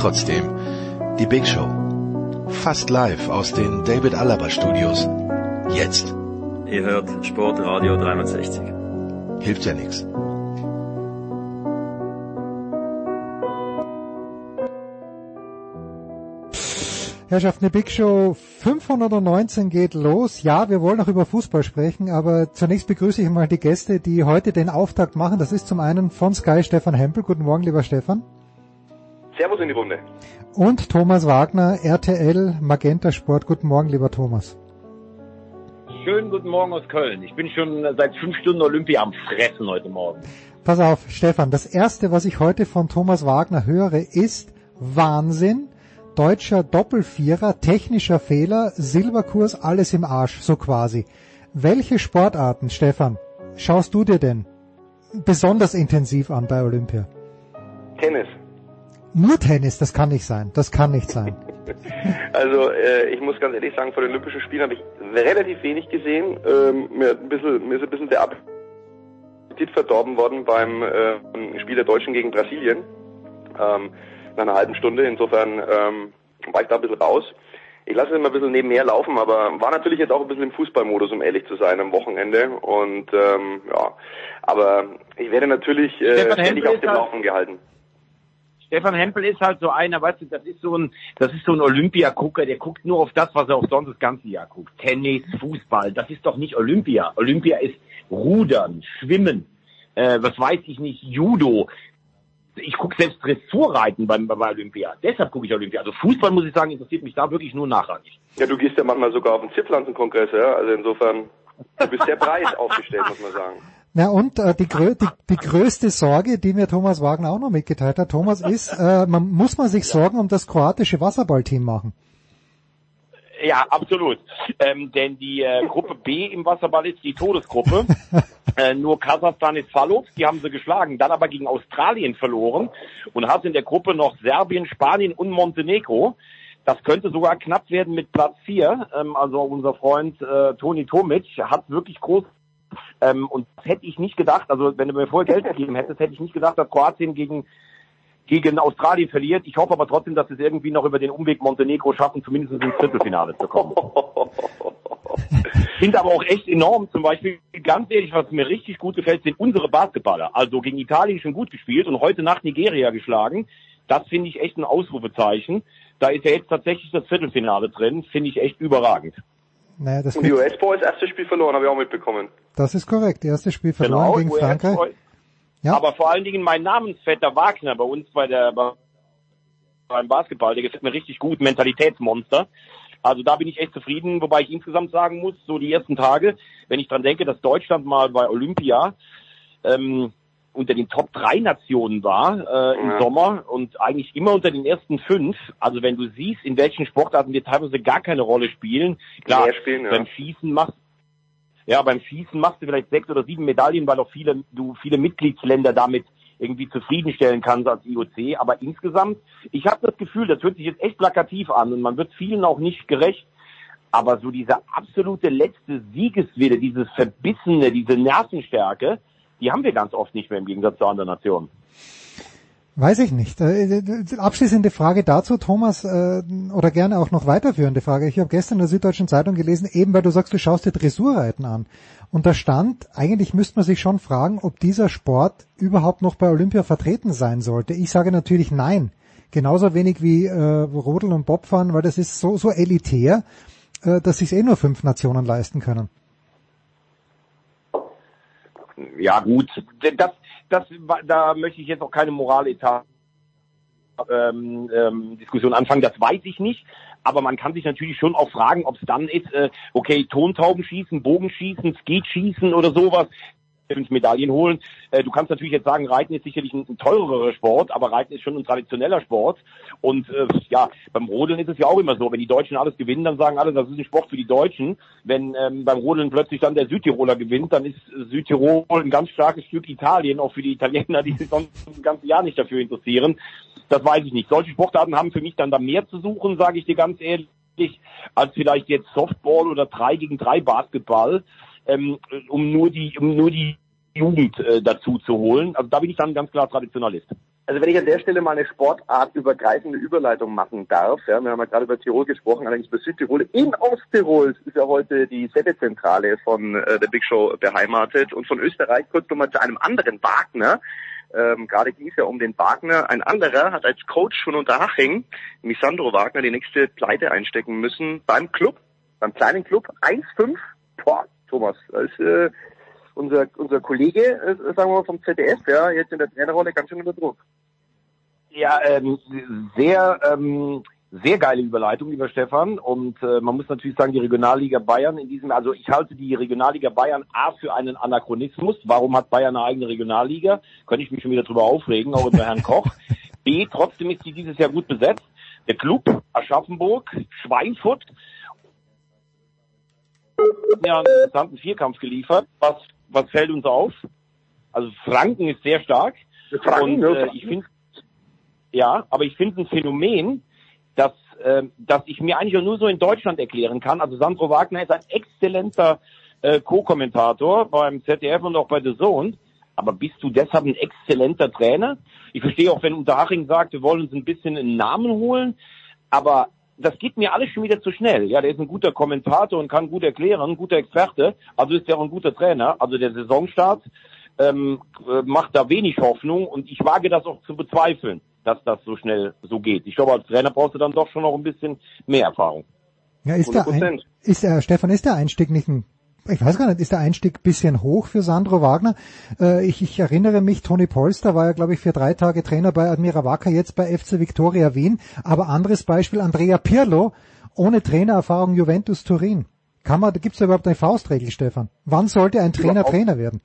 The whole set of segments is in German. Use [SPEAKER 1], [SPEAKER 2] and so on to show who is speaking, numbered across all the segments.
[SPEAKER 1] Trotzdem, die Big Show. Fast live aus den David Alaba Studios. Jetzt.
[SPEAKER 2] Ihr hört Sportradio 360.
[SPEAKER 1] Hilft ja nichts.
[SPEAKER 3] Herrschaften, die Big Show 519 geht los. Ja, wir wollen noch über Fußball sprechen, aber zunächst begrüße ich mal die Gäste, die heute den Auftakt machen. Das ist zum einen von Sky Stefan Hempel. Guten Morgen, lieber Stefan.
[SPEAKER 4] Servus in die Runde.
[SPEAKER 3] Und Thomas Wagner, RTL Magenta Sport. Guten Morgen, lieber Thomas.
[SPEAKER 5] Schönen guten Morgen aus Köln. Ich bin schon seit fünf Stunden Olympia am Fressen heute Morgen.
[SPEAKER 3] Pass auf, Stefan, das erste, was ich heute von Thomas Wagner höre, ist Wahnsinn deutscher Doppelvierer, technischer Fehler, Silberkurs, alles im Arsch, so quasi. Welche Sportarten, Stefan, schaust du dir denn besonders intensiv an bei Olympia?
[SPEAKER 4] Tennis.
[SPEAKER 3] Nur Tennis, das kann nicht sein. Das kann nicht sein.
[SPEAKER 4] Also äh, ich muss ganz ehrlich sagen, vor den Olympischen Spielen habe ich relativ wenig gesehen. Ähm, mir, ein bisschen, mir ist ein bisschen der Appetit verdorben worden beim äh, Spiel der Deutschen gegen Brasilien. Ähm, nach einer halben Stunde. Insofern ähm, war ich da ein bisschen raus. Ich lasse es immer ein bisschen nebenher laufen, aber war natürlich jetzt auch ein bisschen im Fußballmodus, um ehrlich zu sein, am Wochenende. Und ähm, ja, aber ich werde natürlich äh, ständig auf dem Laufen gehalten.
[SPEAKER 5] Stefan Hempel ist halt so einer, weißt du, das ist so ein, das ist so ein Olympiagucker, der guckt nur auf das, was er auch sonst das ganze Jahr guckt. Tennis, Fußball, das ist doch nicht Olympia. Olympia ist Rudern, Schwimmen, äh, was weiß ich nicht, Judo ich gucke selbst Dressurreiten beim, bei Olympia. Deshalb gucke ich Olympia. Also Fußball, muss ich sagen, interessiert mich da wirklich nur nachrangig.
[SPEAKER 4] Ja, du gehst ja manchmal sogar auf den Zierpflanzenkongress, ja? Also insofern, du bist sehr breit aufgestellt, muss man sagen.
[SPEAKER 3] Na und äh, die, grö die, die größte Sorge, die mir Thomas Wagner auch noch mitgeteilt hat, Thomas, ist, äh, man, muss man sich Sorgen um das kroatische Wasserballteam machen?
[SPEAKER 5] Ja, absolut. Ähm, denn die äh, Gruppe B im Wasserball ist die Todesgruppe. äh, nur Kasachstan ist Fallow, die haben sie geschlagen, dann aber gegen Australien verloren und hat in der Gruppe noch Serbien, Spanien und Montenegro. Das könnte sogar knapp werden mit Platz 4. Ähm, also unser Freund äh, Toni Tomic hat wirklich groß ähm, und das hätte ich nicht gedacht, also wenn du mir vorher Geld gegeben hättest, hätte ich nicht gedacht, dass Kroatien gegen gegen Australien verliert. Ich hoffe aber trotzdem, dass sie es irgendwie noch über den Umweg Montenegro schaffen, zumindest ins Viertelfinale zu kommen. Finde aber auch echt enorm, zum Beispiel, ganz ehrlich, was mir richtig gut gefällt, sind unsere Basketballer. Also gegen Italien schon gut gespielt und heute Nacht Nigeria geschlagen. Das finde ich echt ein Ausrufezeichen. Da ist ja jetzt tatsächlich das Viertelfinale drin, finde ich echt überragend.
[SPEAKER 3] Naja, das
[SPEAKER 4] und die US-Boys erstes Spiel verloren, habe ich auch mitbekommen.
[SPEAKER 3] Das ist korrekt, erstes Spiel verloren
[SPEAKER 5] genau,
[SPEAKER 3] gegen Frankreich.
[SPEAKER 5] Ja. Aber vor allen Dingen mein Namensvetter Wagner bei uns bei der beim Basketball, der gefällt mir richtig gut, Mentalitätsmonster. Also da bin ich echt zufrieden, wobei ich insgesamt sagen muss, so die ersten Tage, wenn ich dran denke, dass Deutschland mal bei Olympia ähm, unter den Top 3 Nationen war äh, im ja. Sommer und eigentlich immer unter den ersten fünf. Also wenn du siehst, in welchen Sportarten wir teilweise gar keine Rolle spielen, klar, spielen, ja. beim Schießen machst ja, beim Schießen machst du vielleicht sechs oder sieben Medaillen, weil auch viele, du viele Mitgliedsländer damit irgendwie zufriedenstellen kannst als IOC. Aber insgesamt, ich habe das Gefühl, das hört sich jetzt echt plakativ an und man wird vielen auch nicht gerecht. Aber so diese absolute letzte Siegeswille, dieses Verbissene, diese Nervenstärke, die haben wir ganz oft nicht mehr im Gegensatz zu anderen Nationen.
[SPEAKER 3] Weiß ich nicht. Äh, äh, abschließende Frage dazu, Thomas, äh, oder gerne auch noch weiterführende Frage. Ich habe gestern in der Süddeutschen Zeitung gelesen, eben weil du sagst, du schaust dir Dressurreiten an. Und da stand, eigentlich müsste man sich schon fragen, ob dieser Sport überhaupt noch bei Olympia vertreten sein sollte. Ich sage natürlich nein. Genauso wenig wie äh, Rodeln und Bobfahren, weil das ist so, so elitär. äh, dass sich eh nur fünf Nationen leisten können.
[SPEAKER 5] Ja gut, das, das, da möchte ich jetzt auch keine Moraletat ähm, ähm, Diskussion anfangen, das weiß ich nicht. Aber man kann sich natürlich schon auch fragen, ob es dann ist, äh, okay, Tontauben schießen, Bogenschießen, Skeet schießen oder sowas fünf Medaillen holen. Äh, du kannst natürlich jetzt sagen, Reiten ist sicherlich ein, ein teurerer Sport, aber Reiten ist schon ein traditioneller Sport. Und äh, ja, beim Rodeln ist es ja auch immer so, wenn die Deutschen alles gewinnen, dann sagen alle, das ist ein Sport für die Deutschen. Wenn ähm, beim Rodeln plötzlich dann der Südtiroler gewinnt, dann ist Südtirol ein ganz starkes Stück Italien, auch für die Italiener, die sich sonst ein ganzes Jahr nicht dafür interessieren. Das weiß ich nicht. Solche Sportarten haben für mich dann da mehr zu suchen, sage ich dir ganz ehrlich als vielleicht jetzt Softball oder 3 gegen 3 Basketball ähm, um nur die, um nur die Jugend äh, dazu zu holen. Also da bin ich dann ganz klar Traditionalist.
[SPEAKER 6] Also wenn ich an der Stelle mal eine sportartübergreifende Überleitung machen darf, ja, wir haben ja gerade über Tirol gesprochen, allerdings über Südtirol. In Osttirol ist ja heute die Sette-Zentrale von äh, der Big Show beheimatet und von Österreich kurz nochmal zu einem anderen Wagner. Ähm, gerade ging es ja um den Wagner. Ein anderer hat als Coach von Unterhaching, nämlich Sandro Wagner, die nächste Pleite einstecken müssen beim Club, beim kleinen Club 1-5. Boah, Thomas. Als äh, unser, unser Kollege, äh, sagen wir mal vom ZDF, ja, jetzt in der Trainerrolle ganz schön unter Druck.
[SPEAKER 5] Ja, ähm, sehr, ähm, sehr geile Überleitung, lieber Stefan. Und äh, man muss natürlich sagen, die Regionalliga Bayern in diesem, also ich halte die Regionalliga Bayern A für einen Anachronismus. Warum hat Bayern eine eigene Regionalliga? Könnte ich mich schon wieder drüber aufregen, auch über Herrn Koch. B, trotzdem ist sie dieses Jahr gut besetzt. Der Club Aschaffenburg, Schweinfurt ja einen interessanten Vierkampf geliefert. Was, was fällt uns auf? Also Franken ist sehr stark.
[SPEAKER 6] Franken,
[SPEAKER 5] und äh, ich finde ja, aber ich finde ein Phänomen, dass, äh, dass ich mir eigentlich nur so in Deutschland erklären kann. Also Sandro Wagner ist ein exzellenter äh, Co-Kommentator beim ZDF und auch bei The Zone. Aber bist du deshalb ein exzellenter Trainer? Ich verstehe auch, wenn Unterhaching sagt, wir wollen uns ein bisschen einen Namen holen. Aber das geht mir alles schon wieder zu schnell. Ja, der ist ein guter Kommentator und kann gut erklären, ein guter Experte, also ist er auch ein guter Trainer. Also der Saisonstart ähm, äh, macht da wenig Hoffnung und ich wage das auch zu bezweifeln, dass das so schnell so geht. Ich glaube, als Trainer brauchst du dann doch schon noch ein bisschen mehr Erfahrung.
[SPEAKER 3] Ja, ist der, ein, ist der, Stefan, ist der Einstieg nicht ein ich weiß gar nicht, ist der Einstieg bisschen hoch für Sandro Wagner? Äh, ich, ich, erinnere mich, Toni Polster war ja, glaube ich, für drei Tage Trainer bei Admira Wacker, jetzt bei FC Victoria Wien. Aber anderes Beispiel, Andrea Pirlo, ohne Trainererfahrung Juventus Turin. Kann man, gibt es da überhaupt eine Faustregel, Stefan? Wann sollte ein Trainer überhaupt, Trainer werden?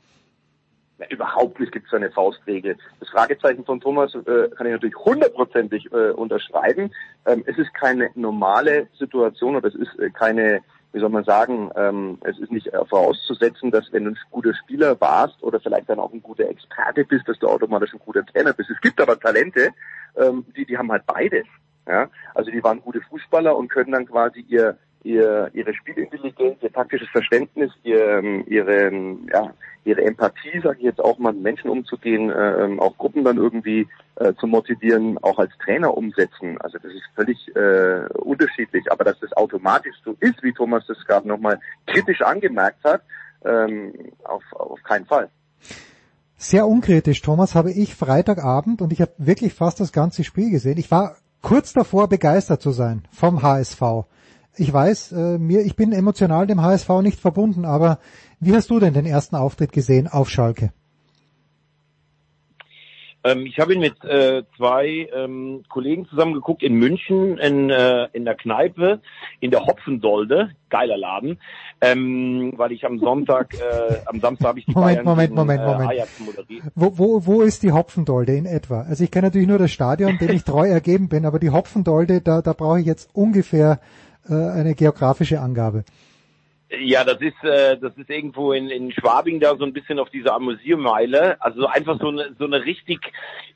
[SPEAKER 6] Na, überhaupt nicht gibt es eine Faustregel. Das Fragezeichen von Thomas äh, kann ich natürlich hundertprozentig äh, unterschreiben. Ähm, es ist keine normale Situation oder es ist äh, keine wie soll man sagen, ähm, es ist nicht äh, vorauszusetzen, dass wenn du ein guter Spieler warst oder vielleicht dann auch ein guter Experte bist, dass du automatisch ein guter Trainer bist. Es gibt aber Talente, ähm, die, die haben halt beides. Ja? Also die waren gute Fußballer und können dann quasi ihr ihr, ihre Spielintelligenz, ihr taktisches Verständnis, ihr, ähm, ihre, ja, ihre Empathie, sage ich jetzt auch mal, mit Menschen umzugehen, äh, ähm, auch Gruppen dann irgendwie äh, zu motivieren, auch als Trainer umsetzen. Also das ist völlig äh, unterschiedlich. Aber dass das automatisch so ist, wie Thomas das gerade nochmal kritisch angemerkt hat, ähm, auf, auf keinen Fall.
[SPEAKER 3] Sehr unkritisch, Thomas, habe ich Freitagabend und ich habe wirklich fast das ganze Spiel gesehen. Ich war kurz davor begeistert zu sein vom HSV ich weiß, äh, mir, ich bin emotional dem HSV nicht verbunden, aber wie hast du denn den ersten Auftritt gesehen auf Schalke?
[SPEAKER 5] Ähm, ich habe ihn mit äh, zwei ähm, Kollegen zusammen geguckt in München in, äh, in der Kneipe, in der Hopfendolde, geiler Laden, ähm, weil ich am Sonntag, äh, am Samstag habe ich die
[SPEAKER 3] Moment,
[SPEAKER 5] Bayern
[SPEAKER 3] Moment,
[SPEAKER 5] gegen,
[SPEAKER 3] Moment,
[SPEAKER 5] äh,
[SPEAKER 3] Moment.
[SPEAKER 5] Ajax moderiert.
[SPEAKER 3] Wo, wo, wo ist die Hopfendolde in etwa? Also ich kenne natürlich nur das Stadion, dem ich treu ergeben bin, aber die Hopfendolde, da, da brauche ich jetzt ungefähr äh, eine geografische Angabe.
[SPEAKER 5] Ja, das ist äh, das ist irgendwo in, in Schwabing da so ein bisschen auf dieser Amüsiermeile. Also einfach so eine so eine richtig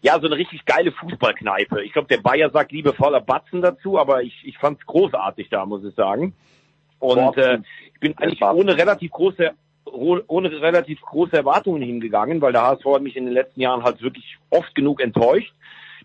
[SPEAKER 5] ja so eine richtig geile Fußballkneipe. Ich glaube, der Bayer sagt liebevoller Batzen dazu, aber ich ich fand's großartig da, muss ich sagen. Und äh, ich bin eigentlich ohne relativ große ohne relativ große Erwartungen hingegangen, weil der HSV hat mich in den letzten Jahren halt wirklich oft genug enttäuscht.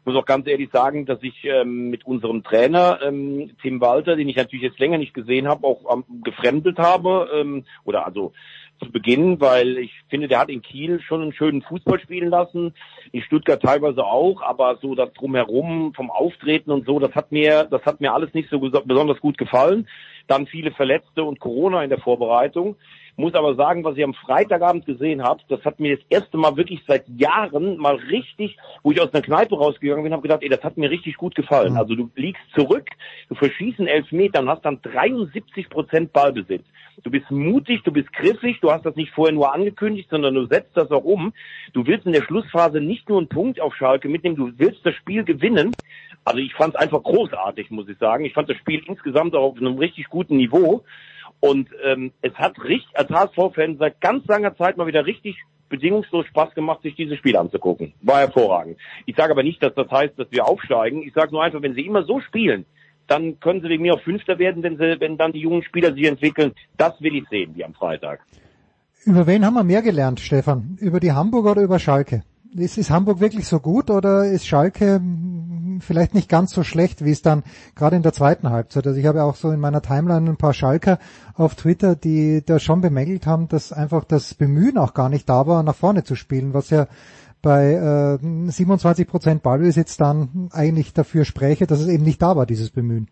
[SPEAKER 5] Ich muss auch ganz ehrlich sagen, dass ich ähm, mit unserem Trainer ähm, Tim Walter, den ich natürlich jetzt länger nicht gesehen habe, auch ähm, gefremdelt habe ähm, oder also zu Beginn, weil ich finde, der hat in Kiel schon einen schönen Fußball spielen lassen, in Stuttgart teilweise auch, aber so das drumherum vom Auftreten und so, das hat mir, das hat mir alles nicht so besonders gut gefallen. dann viele Verletzte und Corona in der Vorbereitung. Muss aber sagen, was ich am Freitagabend gesehen habe, das hat mir das erste Mal wirklich seit Jahren mal richtig, wo ich aus einer Kneipe rausgegangen bin, habe gedacht, ey, das hat mir richtig gut gefallen. Also du liegst zurück, du verschießen elf Meter und hast dann 73 Prozent Ballbesitz. Du bist mutig, du bist griffig, du hast das nicht vorher nur angekündigt, sondern du setzt das auch um. Du willst in der Schlussphase nicht nur einen Punkt auf Schalke mitnehmen, du willst das Spiel gewinnen. Also ich fand es einfach großartig, muss ich sagen. Ich fand das Spiel insgesamt auch auf einem richtig guten Niveau. Und ähm, es hat richtig, als HSV-Fan seit ganz langer Zeit mal wieder richtig bedingungslos Spaß gemacht, sich dieses Spiel anzugucken. War hervorragend. Ich sage aber nicht, dass das heißt, dass wir aufsteigen. Ich sage nur einfach, wenn sie immer so spielen, dann können sie wegen mir auch Fünfter werden, wenn sie, wenn dann die jungen Spieler sich entwickeln. Das will ich sehen, wie am Freitag.
[SPEAKER 3] Über wen haben wir mehr gelernt, Stefan? Über die Hamburger oder über Schalke? Ist, ist Hamburg wirklich so gut oder ist Schalke hm, vielleicht nicht ganz so schlecht, wie es dann gerade in der zweiten Halbzeit? Also ich habe auch so in meiner Timeline ein paar Schalker auf Twitter, die da schon bemängelt haben, dass einfach das Bemühen auch gar nicht da war, nach vorne zu spielen, was ja bei äh, 27 Prozent Ballbesitz dann eigentlich dafür spräche, dass es eben nicht da war, dieses Bemühen.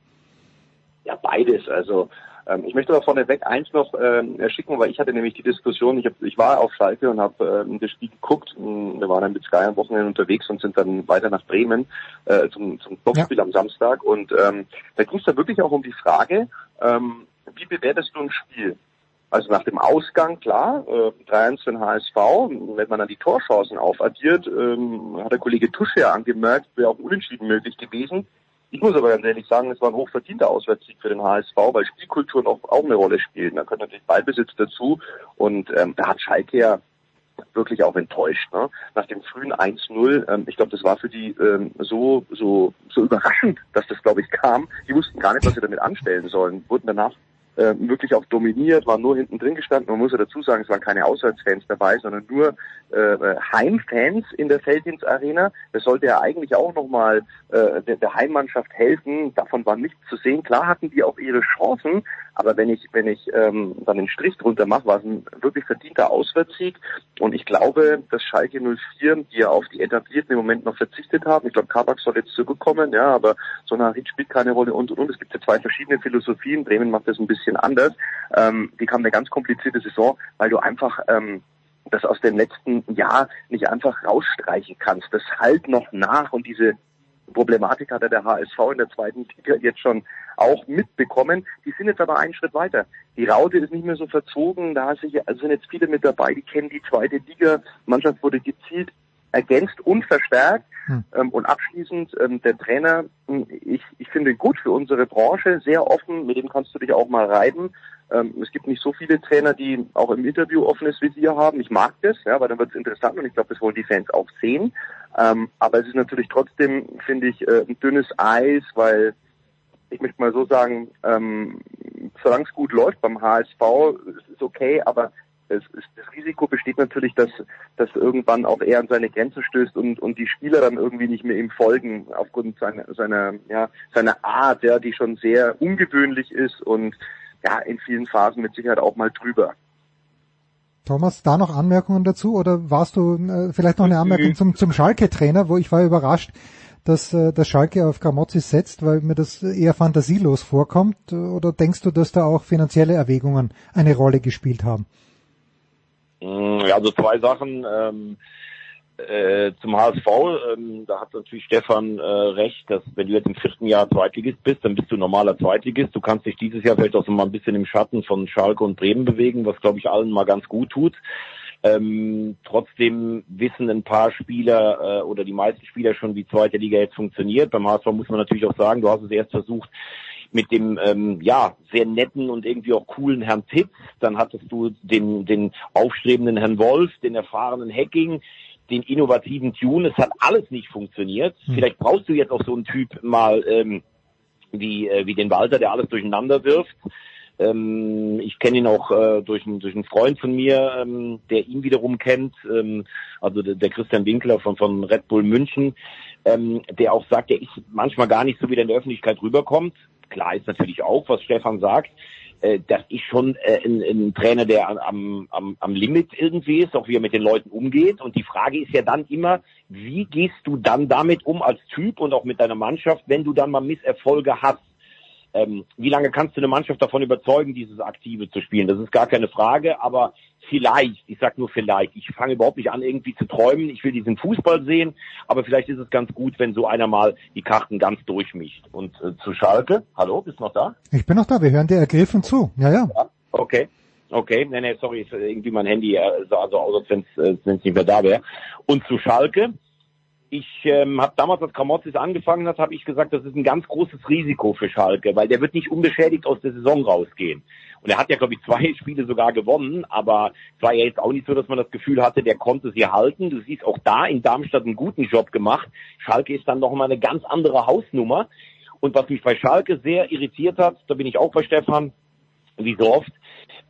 [SPEAKER 6] Ja, beides. Also ähm, ich möchte aber vorneweg eins noch ähm, schicken, weil ich hatte nämlich die Diskussion, ich, hab, ich war auf Schalke und habe ähm, das Spiel geguckt. Wir waren dann mit Sky am Wochenende unterwegs und sind dann weiter nach Bremen äh, zum, zum Topspiel ja. am Samstag. Und ähm, da ging es dann wirklich auch um die Frage, ähm, wie bewertest du ein Spiel? Also nach dem Ausgang, klar, äh, 3-1 für den HSV, wenn man dann die Torchancen aufaddiert, ähm, hat der Kollege Tusche ja angemerkt, wäre auch unentschieden möglich gewesen. Ich muss aber ganz ehrlich sagen, es war ein hochverdienter Auswärtssieg für den HSV, weil Spielkulturen auch, auch eine Rolle spielen. Da kommt natürlich Ballbesitz dazu und ähm, da hat Schalke ja wirklich auch enttäuscht. Ne? Nach dem frühen 1-0, ähm, ich glaube, das war für die ähm, so so so überraschend, dass das, glaube ich, kam. Die wussten gar nicht, was sie damit anstellen sollen. Wurden danach äh, wirklich auch dominiert, waren nur hinten drin gestanden. Man muss ja dazu sagen, es waren keine Auswärtsfans dabei, sondern nur äh, Heimfans in der Feldins Arena. Das sollte ja eigentlich auch nochmal äh, der, der Heimmannschaft helfen. Davon war nichts zu sehen. Klar hatten die auch ihre Chancen, aber wenn ich wenn ich ähm, dann den Strich drunter mache, war es ein wirklich verdienter Auswärtssieg. Und ich glaube, dass Schalke 04, die ja auf die etablierten im Moment noch verzichtet haben, ich glaube, Kabak soll jetzt zurückkommen, ja, aber Sonarit spielt keine Rolle und und und. Es gibt ja zwei verschiedene Philosophien. Bremen macht das ein bisschen bisschen anders. Ähm, die kam eine ganz komplizierte Saison, weil du einfach ähm, das aus dem letzten Jahr nicht einfach rausstreichen kannst. Das halt noch nach und diese Problematik hat der HSV in der zweiten Liga jetzt schon auch mitbekommen. Die sind jetzt aber einen Schritt weiter. Die Raute ist nicht mehr so verzogen. Da sind jetzt viele mit dabei, die kennen die zweite Liga. Mannschaft wurde gezielt ergänzt und verstärkt. Hm. Ähm, und abschließend, ähm, der Trainer, hm, ich, ich finde gut für unsere Branche, sehr offen, mit dem kannst du dich auch mal reiben. Ähm, es gibt nicht so viele Trainer, die auch im Interview offenes Visier haben. Ich mag das, ja, weil dann wird es interessant und ich glaube, das wollen die Fans auch sehen. Ähm, aber es ist natürlich trotzdem, finde ich, äh, ein dünnes Eis, weil ich möchte mal so sagen, ähm, solange es gut läuft beim HSV, ist es okay, aber es, es, das Risiko besteht natürlich, dass, dass irgendwann auch er an seine Grenze stößt und, und die Spieler dann irgendwie nicht mehr ihm folgen aufgrund seiner, seiner, ja, seiner Art, ja, die schon sehr ungewöhnlich ist und ja, in vielen Phasen mit Sicherheit auch mal drüber.
[SPEAKER 3] Thomas, da noch Anmerkungen dazu oder warst du äh, vielleicht noch eine Anmerkung zum, zum Schalke-Trainer, wo ich war überrascht, dass äh, der Schalke auf Gramozzi setzt, weil mir das eher fantasielos vorkommt? Oder denkst du, dass da auch finanzielle Erwägungen eine Rolle gespielt haben?
[SPEAKER 5] Mm, ja, also zwei Sachen. Ähm, äh, zum HSV, ähm, da hat natürlich Stefan äh, recht, dass wenn du jetzt im vierten Jahr Zweitligist bist, dann bist du normaler Zweitligist. Du kannst dich dieses Jahr vielleicht auch so mal ein bisschen im Schatten von Schalke und Bremen bewegen, was glaube ich allen mal ganz gut tut. Ähm, trotzdem wissen ein paar Spieler äh, oder die meisten Spieler schon, wie zweite Liga jetzt funktioniert. Beim HSV muss man natürlich auch sagen, du hast es erst versucht, mit dem ähm, ja sehr netten und irgendwie auch coolen Herrn Titz. Dann hattest du den, den aufstrebenden Herrn Wolf, den erfahrenen Hacking, den innovativen Tune. Es hat alles nicht funktioniert. Hm. Vielleicht brauchst du jetzt auch so einen Typ mal ähm, wie, äh, wie den Walter, der alles durcheinander wirft. Ähm, ich kenne ihn auch äh, durch, einen, durch einen Freund von mir, ähm, der ihn wiederum kennt, ähm, also der, der Christian Winkler von, von Red Bull München, ähm, der auch sagt, der ist manchmal gar nicht so, wie der in der Öffentlichkeit rüberkommt. Klar ist natürlich auch, was Stefan sagt, äh, das ist schon äh, ein, ein Trainer, der am, am, am Limit irgendwie ist, auch wie er mit den Leuten umgeht. Und die Frage ist ja dann immer, wie gehst du dann damit um als Typ und auch mit deiner Mannschaft, wenn du dann mal Misserfolge hast? Ähm, wie lange kannst du eine Mannschaft davon überzeugen, dieses Aktive zu spielen? Das ist gar keine Frage, aber vielleicht, ich sag nur vielleicht, ich fange überhaupt nicht an, irgendwie zu träumen, ich will diesen Fußball sehen, aber vielleicht ist es ganz gut, wenn so einer mal die Karten ganz durchmischt. Und äh, zu Schalke, hallo, bist du noch da?
[SPEAKER 3] Ich bin noch da, wir hören dir ergriffen zu. Ja, ja.
[SPEAKER 5] ja okay. Okay, nee, nee, sorry, ist irgendwie mein Handy äh, sah so aus, als wenn es äh, nicht mehr da wäre. Und zu Schalke, ich ähm, habe damals, als Kramotzis angefangen hat, habe ich gesagt, das ist ein ganz großes Risiko für Schalke, weil der wird nicht unbeschädigt aus der Saison rausgehen. Und er hat ja, glaube ich, zwei Spiele sogar gewonnen, aber es war ja jetzt auch nicht so, dass man das Gefühl hatte, der konnte sie halten. Du siehst auch da in Darmstadt einen guten Job gemacht. Schalke ist dann noch mal eine ganz andere Hausnummer. Und was mich bei Schalke sehr irritiert hat, da bin ich auch bei Stefan, wie so oft,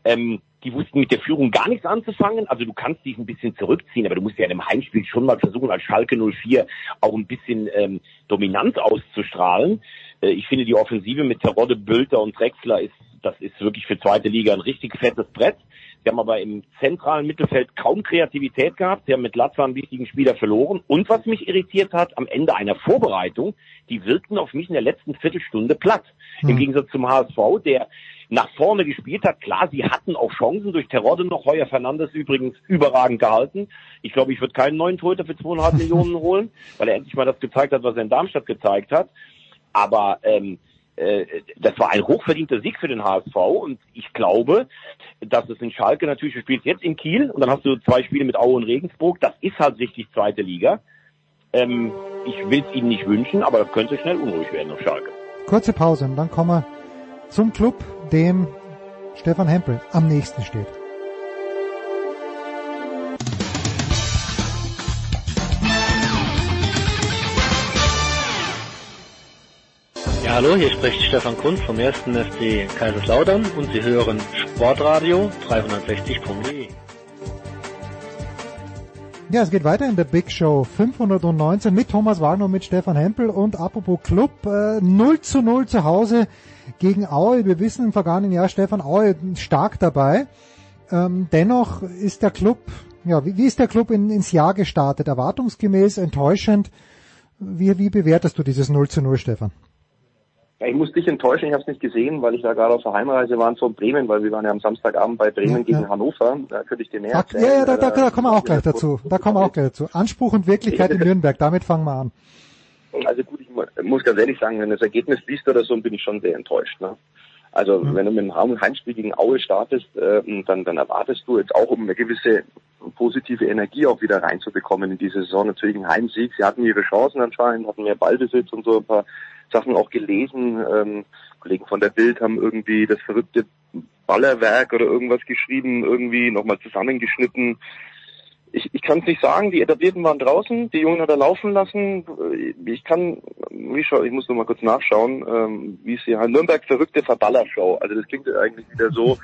[SPEAKER 5] ähm, die wussten mit der Führung gar nichts anzufangen. Also du kannst dich ein bisschen zurückziehen, aber du musst ja in einem Heimspiel schon mal versuchen, als Schalke 04 auch ein bisschen ähm, Dominanz auszustrahlen. Äh, ich finde die Offensive mit Terodde, Bülter und Drexler ist, das ist wirklich für zweite Liga ein richtig fettes Brett. Sie haben aber im zentralen Mittelfeld kaum Kreativität gehabt. Sie haben mit Latza einen wichtigen Spieler verloren. Und was mich irritiert hat, am Ende einer Vorbereitung, die wirkten auf mich in der letzten Viertelstunde platt. Hm. Im Gegensatz zum HSV, der nach vorne gespielt hat. Klar, sie hatten auch Chancen durch Terodde noch. Heuer Fernandes übrigens überragend gehalten. Ich glaube, ich würde keinen neuen Torhüter für zweieinhalb Millionen holen, weil er endlich mal das gezeigt hat, was er in Darmstadt gezeigt hat. Aber ähm, äh, das war ein hochverdienter Sieg für den HSV und ich glaube, dass es in Schalke natürlich, du spielst jetzt in Kiel und dann hast du zwei Spiele mit Aue und Regensburg, das ist halt richtig zweite Liga. Ähm, ich will es ihnen nicht wünschen, aber das könnte schnell unruhig werden auf Schalke.
[SPEAKER 3] Kurze Pause und dann kommen wir zum Club, dem Stefan Hempel am nächsten steht.
[SPEAKER 7] Hallo, hier spricht Stefan Kunz vom 1. FC Kaiserslautern und Sie hören Sportradio 360.de.
[SPEAKER 3] Ja, es geht weiter in der Big Show 519 mit Thomas Wagner und mit Stefan Hempel und apropos Club, äh, 0 zu 0 zu Hause gegen Aue. Wir wissen im vergangenen Jahr, Stefan Aue stark dabei. Ähm, dennoch ist der Club, ja, wie, wie ist der Club in, ins Jahr gestartet? Erwartungsgemäß, enttäuschend? Wie, wie bewertest du dieses 0 zu 0, Stefan?
[SPEAKER 6] Ja, ich muss dich enttäuschen, ich habe es nicht gesehen, weil ich da gerade auf der Heimreise war von Bremen, weil wir waren ja am Samstagabend bei Bremen ja, gegen ja. Hannover. Da könnte ich dir mehr
[SPEAKER 3] erzählen. Ja, ja, da, da, da kommen wir auch gleich dazu. Da kommen wir auch gleich dazu. Anspruch und Wirklichkeit in Nürnberg, damit fangen wir an.
[SPEAKER 6] Also gut, ich muss ganz ehrlich sagen, wenn du das Ergebnis liest oder so, bin ich schon sehr enttäuscht. Ne? Also mhm. wenn du mit einem Heimspiel gegen Aue startest, äh, dann, dann erwartest du jetzt auch, um eine gewisse positive Energie auch wieder reinzubekommen in diese Saison, natürlich ein Heimsieg. Sie hatten ihre Chancen anscheinend, hatten mehr Ballbesitz und so ein paar Sachen auch gelesen. Ähm, Kollegen von der Bild haben irgendwie das verrückte Ballerwerk oder irgendwas geschrieben, irgendwie nochmal zusammengeschnitten. Ich, ich kann es nicht sagen, die Etablierten waren draußen, die Jungen hat er laufen lassen. Ich kann, schau, ich muss nur mal kurz nachschauen, ähm, wie es hier heißt. Nürnberg verrückte Verballershow. Also das klingt eigentlich wieder so,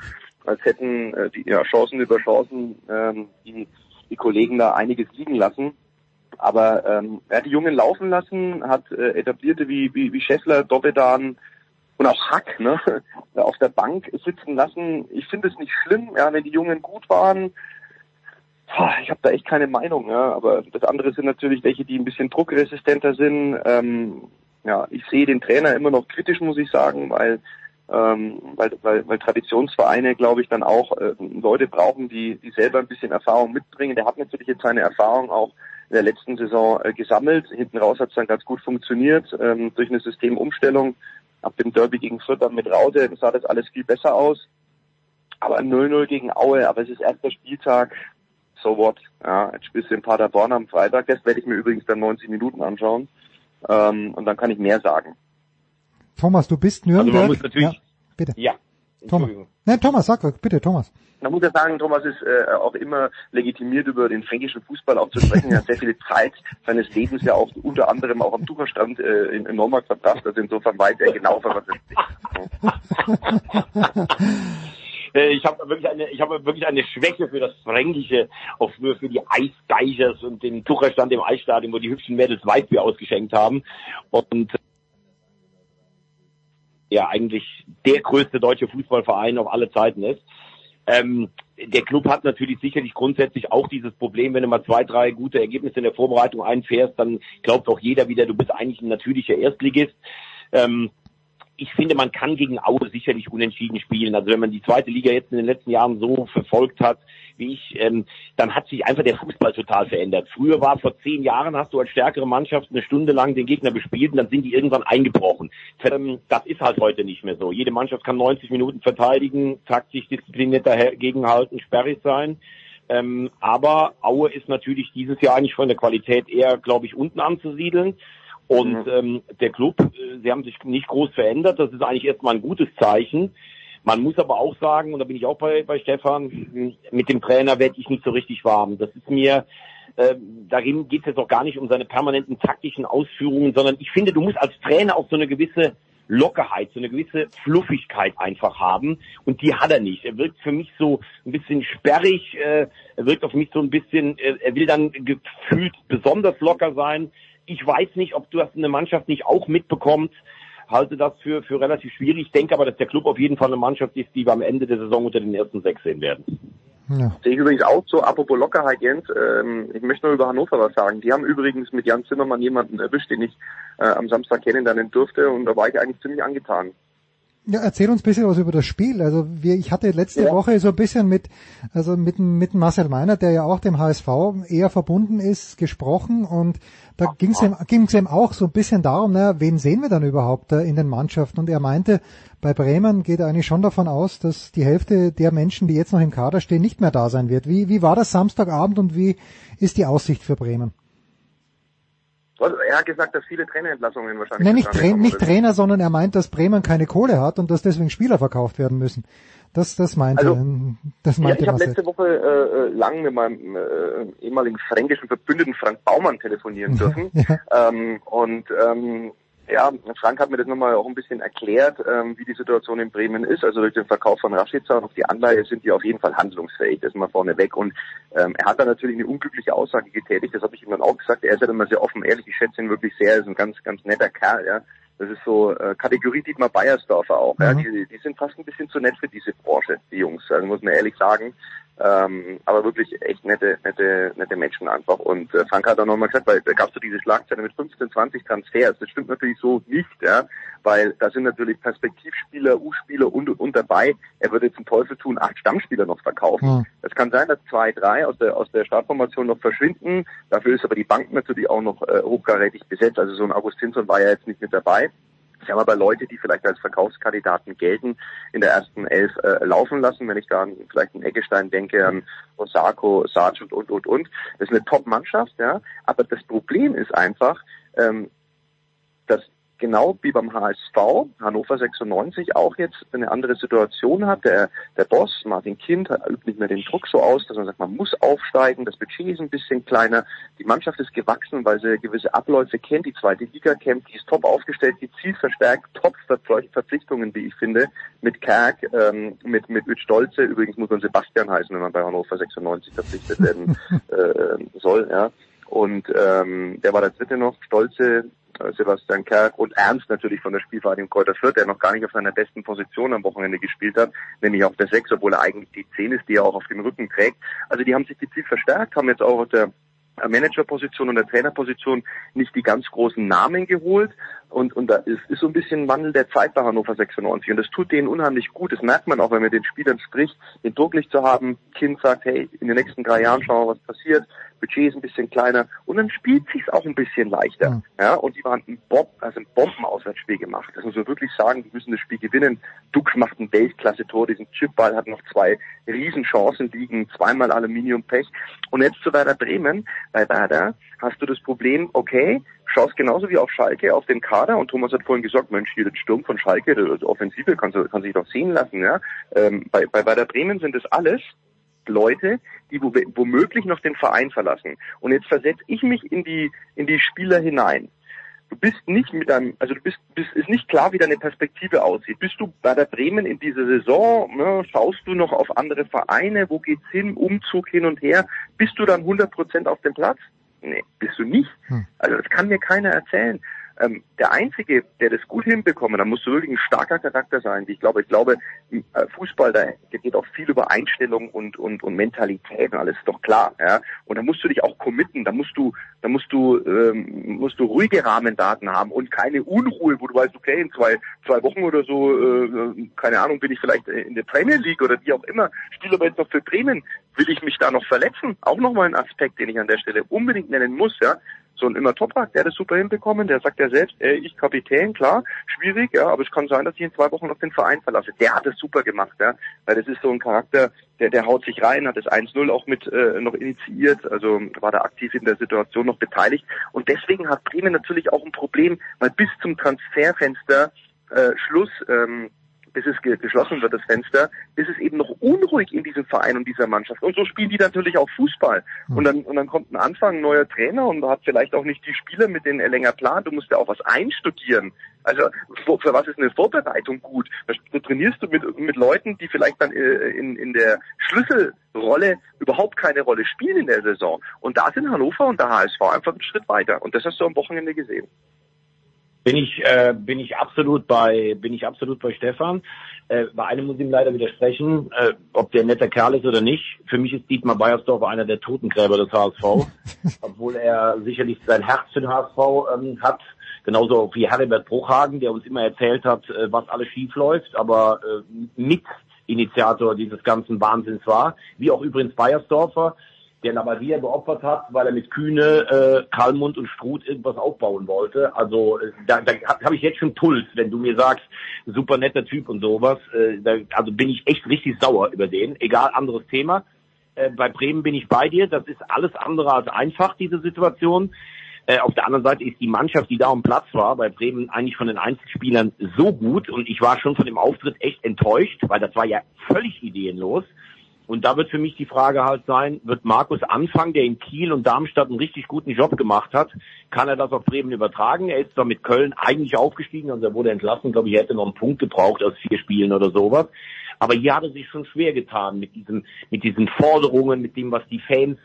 [SPEAKER 6] als hätten äh, die ja, Chancen über Chancen ähm, die, die Kollegen da einiges liegen lassen. Aber ähm, er hat die Jungen laufen lassen, hat äh, etablierte wie, wie, wie Scheffler, Dovedan und auch Hack ne, auf der Bank sitzen lassen. Ich finde es nicht schlimm, ja, wenn die Jungen gut waren. Ich habe da echt keine Meinung, ja, aber das andere sind natürlich welche, die ein bisschen druckresistenter sind. Ähm, ja, ich sehe den Trainer immer noch kritisch, muss ich sagen, weil ähm, weil, weil, weil Traditionsvereine, glaube ich, dann auch äh, Leute brauchen, die, die selber ein bisschen Erfahrung mitbringen. Der hat natürlich jetzt seine Erfahrung auch in der letzten Saison äh, gesammelt. Hinten raus hat es dann ganz gut funktioniert ähm, durch eine Systemumstellung. Ab dem Derby gegen Fürth dann mit Raude sah das alles viel besser aus. Aber 0-0 gegen Aue, aber es ist erster Spieltag. So what? Ja, jetzt spielst du in Paderborn am Freitag. Das werde ich mir übrigens dann 90 Minuten anschauen. Ähm, und dann kann ich mehr sagen.
[SPEAKER 3] Thomas, du bist Nürnberg. Also
[SPEAKER 5] man muss natürlich,
[SPEAKER 3] ja, bitte.
[SPEAKER 5] Ja.
[SPEAKER 3] Thomas. Nein, Thomas, sag bitte, Thomas.
[SPEAKER 6] Man muss ja sagen, Thomas ist äh, auch immer legitimiert, über den fränkischen Fußball auch zu sprechen. Er hat sehr viel Zeit seines Lebens ja auch unter anderem auch am Tucherstrand äh, in, in Neumarkt verbracht. Also insofern weiß er genau, was
[SPEAKER 5] er äh, ich habe wirklich eine, ich habe wirklich eine Schwäche für das Fränkische, auch für, für die Eisdeichers und den Tucherstand im Eisstadion, wo die hübschen Mädels Weißbier ausgeschenkt haben. Und ja eigentlich der größte deutsche Fußballverein auf alle Zeiten ist. Ähm, der Club hat natürlich sicherlich grundsätzlich auch dieses Problem, wenn du mal zwei, drei gute Ergebnisse in der Vorbereitung einfährst, dann glaubt auch jeder wieder, du bist eigentlich ein natürlicher Erstligist. Ähm, ich finde, man kann gegen Aue sicherlich unentschieden spielen. Also wenn man die zweite Liga jetzt in den letzten Jahren so verfolgt hat, wie ich, ähm, dann hat sich einfach der Fußball total verändert. Früher war vor zehn Jahren, hast du als stärkere Mannschaft eine Stunde lang den Gegner bespielt und dann sind die irgendwann eingebrochen. Ähm, das ist halt heute nicht mehr so. Jede Mannschaft kann 90 Minuten verteidigen, taktisch diszipliniert dagegenhalten, sperrig sein. Ähm, aber Aue ist natürlich dieses Jahr eigentlich von der Qualität eher, glaube ich, unten anzusiedeln. Und mhm. ähm, der Club, äh, sie haben sich nicht groß verändert. Das ist eigentlich erstmal ein gutes Zeichen. Man muss aber auch sagen, und da bin ich auch bei, bei Stefan, mit dem Trainer werde ich nicht so richtig warm. Das ist mir, äh, darin geht es jetzt auch gar nicht um seine permanenten taktischen Ausführungen, sondern ich finde, du musst als Trainer auch so eine gewisse Lockerheit, so eine gewisse Fluffigkeit einfach haben. Und die hat er nicht. Er wirkt für mich so ein bisschen sperrig, äh, er wirkt auf mich so ein bisschen, äh, er will dann gefühlt besonders locker sein. Ich weiß nicht, ob du das eine Mannschaft nicht auch mitbekommt. Halte das für, für relativ schwierig. Ich denke aber, dass der Club auf jeden Fall eine Mannschaft ist, die wir am Ende der Saison unter den ersten sechs sehen werden.
[SPEAKER 6] Ja. Sehe ich übrigens auch so, apropos Lockerheit, Jens, ähm, ich möchte nur über Hannover was sagen. Die haben übrigens mit Jan Zimmermann jemanden erwischt, den ich äh, am Samstag kennenlernen durfte und da war ich eigentlich ziemlich angetan.
[SPEAKER 3] Ja, erzähl uns ein bisschen was über das Spiel. Also wir, ich hatte letzte ja. Woche so ein bisschen mit, also mit, mit Marcel Meiner, der ja auch dem HSV eher verbunden ist, gesprochen und da ging es ihm, ging's ihm auch so ein bisschen darum, naja, wen sehen wir dann überhaupt in den Mannschaften? Und er meinte, bei Bremen geht er eigentlich schon davon aus, dass die Hälfte der Menschen, die jetzt noch im Kader stehen, nicht mehr da sein wird. Wie, wie war das Samstagabend und wie ist die Aussicht für Bremen?
[SPEAKER 6] Er hat gesagt, dass viele Trainerentlassungen wahrscheinlich.
[SPEAKER 3] Nein, nicht, Tra nicht Trainer, sondern er meint, dass Bremen keine Kohle hat und dass deswegen Spieler verkauft werden müssen. Das, das meinte,
[SPEAKER 6] also,
[SPEAKER 3] das
[SPEAKER 6] meinte ja, ich habe letzte Woche äh, lang mit meinem äh, ehemaligen fränkischen Verbündeten Frank Baumann telefonieren dürfen. ja. ähm, und ähm, ja, Frank hat mir das nochmal auch ein bisschen erklärt, ähm, wie die Situation in Bremen ist. Also durch den Verkauf von Rashica und auf die Anleihe sind die auf jeden Fall handlungsfähig, das ist mal vorneweg. Und ähm, er hat da natürlich eine unglückliche Aussage getätigt, das habe ich ihm dann auch gesagt. Er ist ja immer sehr offen, ehrlich, ich schätze ihn wirklich sehr, er ist ein ganz, ganz netter Kerl, ja. Das ist so äh, Kategorie Dietmar Beiersdorfer auch. Mhm. Ja. Die, die sind fast ein bisschen zu nett für diese Branche, die Jungs. Also muss man ehrlich sagen. Ähm, aber wirklich echt nette, nette, nette Menschen einfach. Und äh, Frank hat auch nochmal gesagt, weil da gab es so diese Schlagzeile mit 15, 20 Transfers. Das stimmt natürlich so nicht, ja, weil da sind natürlich Perspektivspieler, U-Spieler und, und dabei. Er würde einen Teufel tun, acht Stammspieler noch verkaufen. Es mhm. kann sein, dass zwei, drei aus der aus der Startformation noch verschwinden. Dafür ist aber die Bank natürlich auch noch äh, hochkarätig besetzt. Also so ein Augustinsson war ja jetzt nicht mit dabei. Sie haben aber Leute, die vielleicht als Verkaufskandidaten gelten, in der ersten Elf äh, laufen lassen. Wenn ich da an vielleicht an Eggestein denke, an Osako, Sarge und, und, und, und. Das ist eine Top-Mannschaft, ja. Aber das Problem ist einfach, ähm, dass genau wie beim HSV, Hannover 96 auch jetzt eine andere Situation hat. Der, der Boss, Martin Kind, übt nicht mehr den Druck so aus, dass man sagt, man muss aufsteigen, das Budget ist ein bisschen kleiner, die Mannschaft ist gewachsen, weil sie gewisse Abläufe kennt, die zweite Liga kennt, die ist top aufgestellt, die zielverstärkt, top Verpflichtungen, wie ich finde, mit Kerk, ähm, mit, mit Üt Stolze, übrigens muss man Sebastian heißen, wenn man bei Hannover 96 verpflichtet werden äh, soll, ja. Und ähm, der war der dritte noch, Stolze, äh, Sebastian Kerk und Ernst natürlich von der Spielvereinigung Kräuter Fürth, der noch gar nicht auf seiner besten Position am Wochenende gespielt hat, nämlich auf der 6, obwohl er eigentlich die 10 ist, die er auch auf dem Rücken trägt. Also die haben sich gezielt verstärkt, haben jetzt auch auf der Managerposition und der Trainerposition nicht die ganz großen Namen geholt. Und, und da ist, ist so ein bisschen Wandel der Zeit bei Hannover 96. Und das tut denen unheimlich gut. Das merkt man auch, wenn man den Spielern spricht, den Druck nicht zu haben. Kind sagt, hey, in den nächsten drei Jahren schauen wir, was passiert. Budget ist ein bisschen kleiner und dann spielt sich's auch ein bisschen leichter. Mhm. Ja, und die waren ein Bomb, also ein Bombenauswärtsspiel gemacht. Das muss man wirklich sagen, die müssen das Spiel gewinnen. Dux macht ein Weltklasse-Tor, diesen Chipball hat noch zwei Riesenchancen liegen, zweimal Aluminiumpech. Und jetzt zu Werder Bremen. Bei Werder hast du das Problem, okay, schaust genauso wie auf Schalke auf den Kader und Thomas hat vorhin gesagt, Mensch, hier der Sturm von Schalke, die Offensive kann, kann sich doch sehen lassen. Ja? Ähm, bei, bei Werder Bremen sind das alles Leute, die womöglich noch den Verein verlassen. Und jetzt versetze ich mich in die, in die Spieler hinein. Du bist nicht mit einem, also du bist, bist, ist nicht klar, wie deine Perspektive aussieht. Bist du bei der Bremen in dieser Saison, ne, schaust du noch auf andere Vereine, wo geht's hin, Umzug hin und her, bist du dann 100 Prozent auf dem Platz? Nee, bist du nicht. Hm. Also das kann mir keiner erzählen. Ähm, der Einzige, der das gut hinbekommt, da musst du wirklich ein starker Charakter sein. Ich glaube, ich glaube, äh, Fußball, da geht auch viel über Einstellung und, und, und Mentalität und alles ist doch klar. Ja? Und da musst du dich auch committen, da musst du, da musst du, ähm, musst du ruhige Rahmendaten haben und keine Unruhe, wo du weißt, okay, in zwei, zwei Wochen oder so, äh, keine Ahnung, bin ich vielleicht in der Premier League oder wie auch immer, spiele aber jetzt noch für Bremen, will ich mich da noch verletzen? Auch nochmal ein Aspekt, den ich an der Stelle unbedingt nennen muss, ja so ein immer Toprak, der hat das super hinbekommen, der sagt ja selbst, ey, ich Kapitän, klar, schwierig, ja, aber es kann sein, dass ich in zwei Wochen noch den Verein verlasse. Der hat es super gemacht, ja, weil das ist so ein Charakter, der, der haut sich rein, hat das 1-0 auch mit äh, noch initiiert, also war da aktiv in der Situation noch beteiligt und deswegen hat Bremen natürlich auch ein Problem, weil bis zum Transferfenster äh, Schluss ähm, bis es geschlossen wird, das Fenster, ist es eben noch unruhig in diesem Verein und dieser Mannschaft. Und so spielen die natürlich auch Fußball. Und dann, und dann kommt ein Anfang, ein neuer Trainer und hat vielleicht auch nicht die Spieler, mit denen er länger plant. Du musst ja auch was einstudieren. Also für, für was ist eine Vorbereitung gut? Da trainierst du mit, mit Leuten, die vielleicht dann äh, in, in der Schlüsselrolle überhaupt keine Rolle spielen in der Saison. Und da sind Hannover und der HSV einfach einen Schritt weiter. Und das hast du am Wochenende gesehen.
[SPEAKER 5] Bin ich, äh, bin ich absolut bei, bin ich absolut bei Stefan. Äh, bei einem muss ich ihm leider widersprechen, äh, ob der ein netter Kerl ist oder nicht. Für mich ist Dietmar Beiersdorf einer der Totengräber des HSV, obwohl er sicherlich sein Herz für den HSV ähm, hat. Genauso wie Herbert Bruchhagen, der uns immer erzählt hat, äh, was alles schief läuft, aber äh, mit Initiator dieses ganzen Wahnsinns war. Wie auch übrigens Beiersdorfer, der Lavadia geopfert hat, weil er mit Kühne, äh, Kalmund und Struth irgendwas aufbauen wollte. Also äh, da, da habe ich jetzt schon Puls, wenn du mir sagst, super netter Typ und sowas. Äh, da, also bin ich echt richtig sauer über den. Egal, anderes Thema. Äh, bei Bremen bin ich bei dir. Das ist alles andere als einfach, diese Situation. Äh, auf der anderen Seite ist die Mannschaft, die da am Platz war, bei Bremen eigentlich von den Einzelspielern so gut und ich war schon von dem Auftritt echt enttäuscht, weil das war ja völlig ideenlos. Und da wird für mich die Frage halt sein, wird Markus Anfang, der in Kiel und Darmstadt einen richtig guten Job gemacht hat, kann er das auf Bremen übertragen? Er ist zwar mit Köln eigentlich aufgestiegen, also er wurde entlassen, glaube ich, er hätte noch einen Punkt gebraucht aus vier Spielen oder sowas. Aber hier hat er sich schon schwer getan mit diesen, mit diesen Forderungen, mit dem, was die Fans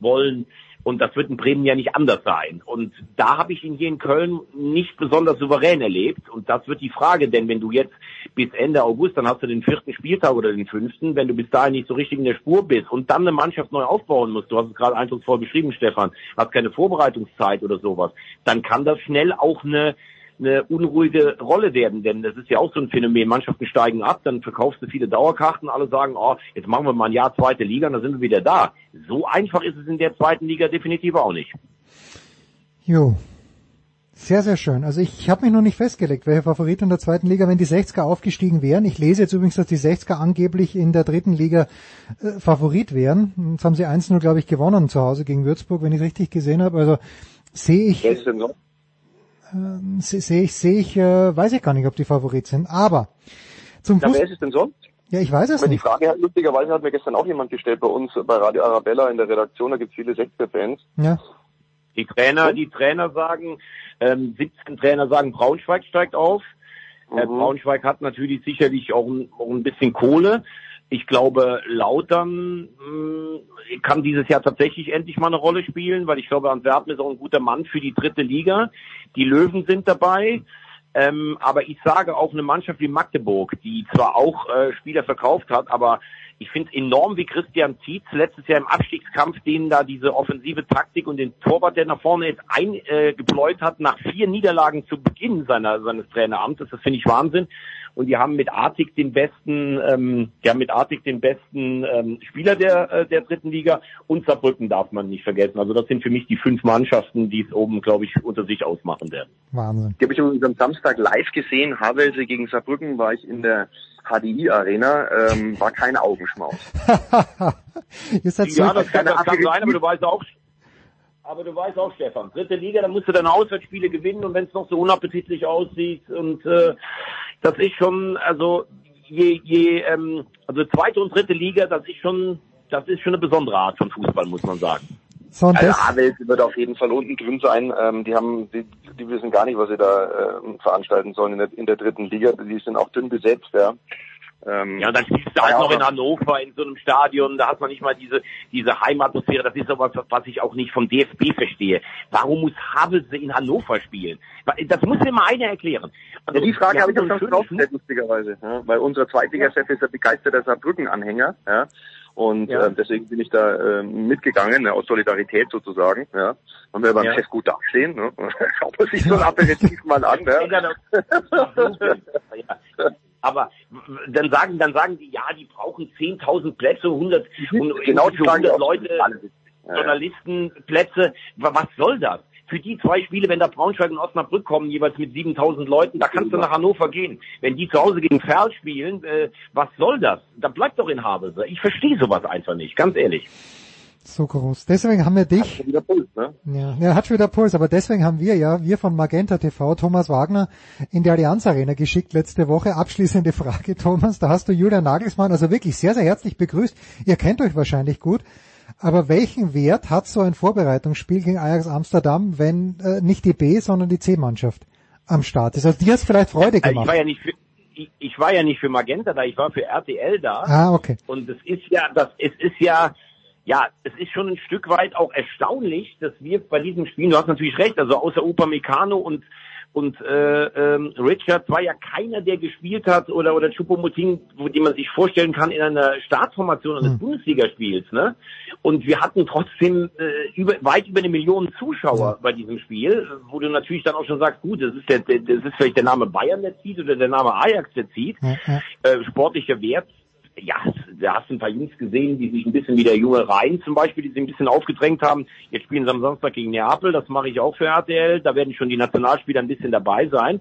[SPEAKER 5] wollen. Und das wird in Bremen ja nicht anders sein. Und da habe ich ihn hier in Köln nicht besonders souverän erlebt. Und das wird die Frage, denn wenn du jetzt bis Ende August, dann hast du den vierten Spieltag oder den fünften, wenn du bis dahin nicht so richtig in der Spur bist und dann eine Mannschaft neu aufbauen musst, du hast es gerade eindrucksvoll beschrieben, Stefan, hast keine Vorbereitungszeit oder sowas, dann kann das schnell auch eine eine unruhige Rolle werden, denn das ist ja auch so ein Phänomen. Mannschaften steigen ab, dann verkaufst du viele Dauerkarten, alle sagen, oh, jetzt machen wir mal ein Jahr zweite Liga und dann sind wir wieder da. So einfach ist es in der zweiten Liga definitiv auch nicht.
[SPEAKER 3] Jo. Sehr, sehr schön. Also ich, habe mich noch nicht festgelegt, welcher Favorit in der zweiten Liga, wenn die 60er aufgestiegen wären. Ich lese jetzt übrigens, dass die 60er angeblich in der dritten Liga äh, Favorit wären. Jetzt haben sie 1-0, glaube ich, gewonnen zu Hause gegen Würzburg, wenn ich richtig gesehen habe. Also sehe ich äh, sehe ich, sehe ich, äh, weiß ich gar nicht, ob die Favorit sind. Aber zum
[SPEAKER 6] Fußball. Wer ist es denn sonst?
[SPEAKER 3] Ja, ich weiß es
[SPEAKER 6] Aber
[SPEAKER 3] nicht.
[SPEAKER 6] Die Frage hat, lustigerweise hat mir gestern auch jemand gestellt bei uns bei Radio Arabella in der Redaktion, da gibt es viele 60er-Fans.
[SPEAKER 3] Ja.
[SPEAKER 5] Die Trainer, die Trainer sagen, ähm, 17 Trainer sagen, Braunschweig steigt auf. Äh, mhm. Äh, Braunschweig hat natürlich sicherlich auch ein, auch ein bisschen Kohle. Ich glaube, Lautern mh, hm, kann dieses Jahr tatsächlich endlich mal eine Rolle spielen, weil ich glaube, Antwerpen ist auch ein guter Mann für die dritte Liga. Die Löwen sind dabei. Ähm, aber ich sage auch eine Mannschaft wie Magdeburg, die zwar auch äh, Spieler verkauft hat, aber ich finde es enorm, wie Christian Zietz letztes Jahr im Abstiegskampf denen da diese offensive Taktik und den Torwart, der nach vorne jetzt eingepläut äh, hat, nach vier Niederlagen zu Beginn seiner, seines Traineramtes. Das finde ich Wahnsinn und die haben mit Artig den besten, ähm, ja mit Artig den besten ähm, Spieler der äh, der dritten Liga und Saarbrücken darf man nicht vergessen. Also das sind für mich die fünf Mannschaften, die es oben, glaube ich, unter sich ausmachen werden.
[SPEAKER 3] Wahnsinn.
[SPEAKER 6] Die habe ich am Samstag live gesehen. Havelse gegen Saarbrücken war ich in der HDI Arena, ähm, war kein Augenschmaus.
[SPEAKER 5] Ist das ja, das kann, das kann sein, aber du weißt auch, aber du weißt auch, Stefan, dritte Liga, da musst du deine Auswärtsspiele gewinnen und wenn es noch so unappetitlich aussieht und äh, das ist schon, also je, je, ähm, also zweite und dritte Liga, das ist schon, das ist schon eine besondere Art von Fußball, muss man sagen.
[SPEAKER 6] So, und also Abel wird auf jeden Fall unten drin sein. Ähm, die haben, die, die wissen gar nicht, was sie da äh, veranstalten sollen in der, in der dritten Liga. Die sind auch dünn besetzt, ja. Ähm,
[SPEAKER 5] Ja, und dann spielst du halt
[SPEAKER 6] ja,
[SPEAKER 5] noch in Hannover in so einem Stadion, da hat man nicht mal diese, diese Heimatatmosphäre. Das ist aber was, was ich auch nicht vom DFB verstehe. Warum muss Havelse in Hannover spielen? Das muss mir mal einer erklären. Also,
[SPEAKER 6] Ja, die Frage habe ich auch schon
[SPEAKER 5] einen
[SPEAKER 6] draufgestellt, lustigerweise. Ja, weil unser Zweitligachef ist ein begeisterter Saarbrücken-Anhänger. Ja, und
[SPEAKER 5] Ja.
[SPEAKER 6] äh, deswegen bin ich da äh, mitgegangen, ne, aus Solidarität sozusagen. Ja, haben wir beim
[SPEAKER 5] Ja.
[SPEAKER 6] Chef gut dastehen. Ne? Schaut man sich so ein Aperitif mal an. Ja.
[SPEAKER 5] Aber dann sagen, dann sagen die, ja, die brauchen 10.000 Plätze, 100, und
[SPEAKER 6] Genau
[SPEAKER 5] für
[SPEAKER 6] die Frage
[SPEAKER 5] 100
[SPEAKER 6] auch.
[SPEAKER 5] Leute.
[SPEAKER 6] Ja.
[SPEAKER 5] Journalistenplätze. Wa- Was soll das? Für die zwei Spiele, wenn da Braunschweig und Osnabrück kommen, jeweils mit 7000 Leuten, da kannst du nach Hannover gehen. Wenn die zu Hause gegen Ferl spielen, äh, was soll das? Da bleibt doch in Havelse. Ich verstehe sowas einfach nicht, ganz ehrlich.
[SPEAKER 3] So groß. Deswegen haben wir dich.
[SPEAKER 6] Wieder Puls, ne?
[SPEAKER 3] Ja, er hat schon wieder Puls, aber deswegen haben wir ja, wir von Magenta TV, Thomas Wagner in die Allianz Arena geschickt letzte Woche. Abschließende Frage, Thomas, da hast du Julian Nagelsmann also wirklich sehr, sehr herzlich begrüßt. Ihr kennt euch wahrscheinlich gut. Aber welchen Wert hat so ein Vorbereitungsspiel gegen Ajax Amsterdam, wenn äh, nicht die B, sondern die C-Mannschaft am Start ist? Also dir hat vielleicht Freude
[SPEAKER 5] Also ich
[SPEAKER 3] gemacht.
[SPEAKER 5] war ja nicht für, ich, ich war ja nicht für Magenta da, ich war für RTL da.
[SPEAKER 3] Ah, okay.
[SPEAKER 5] Und es ist ja, das, es ist ja, ja, es ist schon ein Stück weit auch erstaunlich, dass wir bei diesem Spiel, du hast natürlich recht, also außer Upamecano und und äh, ähm, Richard war ja keiner, der gespielt hat oder oder Choupo-Moting, wo- die man sich vorstellen kann in einer Startformation eines
[SPEAKER 3] Hm.
[SPEAKER 5] Bundesligaspiels, ne? Und wir hatten trotzdem äh, über, weit über eine Million Zuschauer bei diesem Spiel, wo du natürlich dann auch schon sagst, gut, das ist der, das ist vielleicht der Name Bayern, der zieht oder der Name Ajax, der zieht
[SPEAKER 3] ja.
[SPEAKER 5] äh, sportlicher Wert, ja, da hast du ein paar Jungs gesehen, die sich ein bisschen wie der junge Rhein zum Beispiel, die sich ein bisschen aufgedrängt haben. Jetzt spielen sie am Samstag gegen Neapel, das mache ich auch für RTL. Da werden schon die Nationalspieler ein bisschen dabei sein.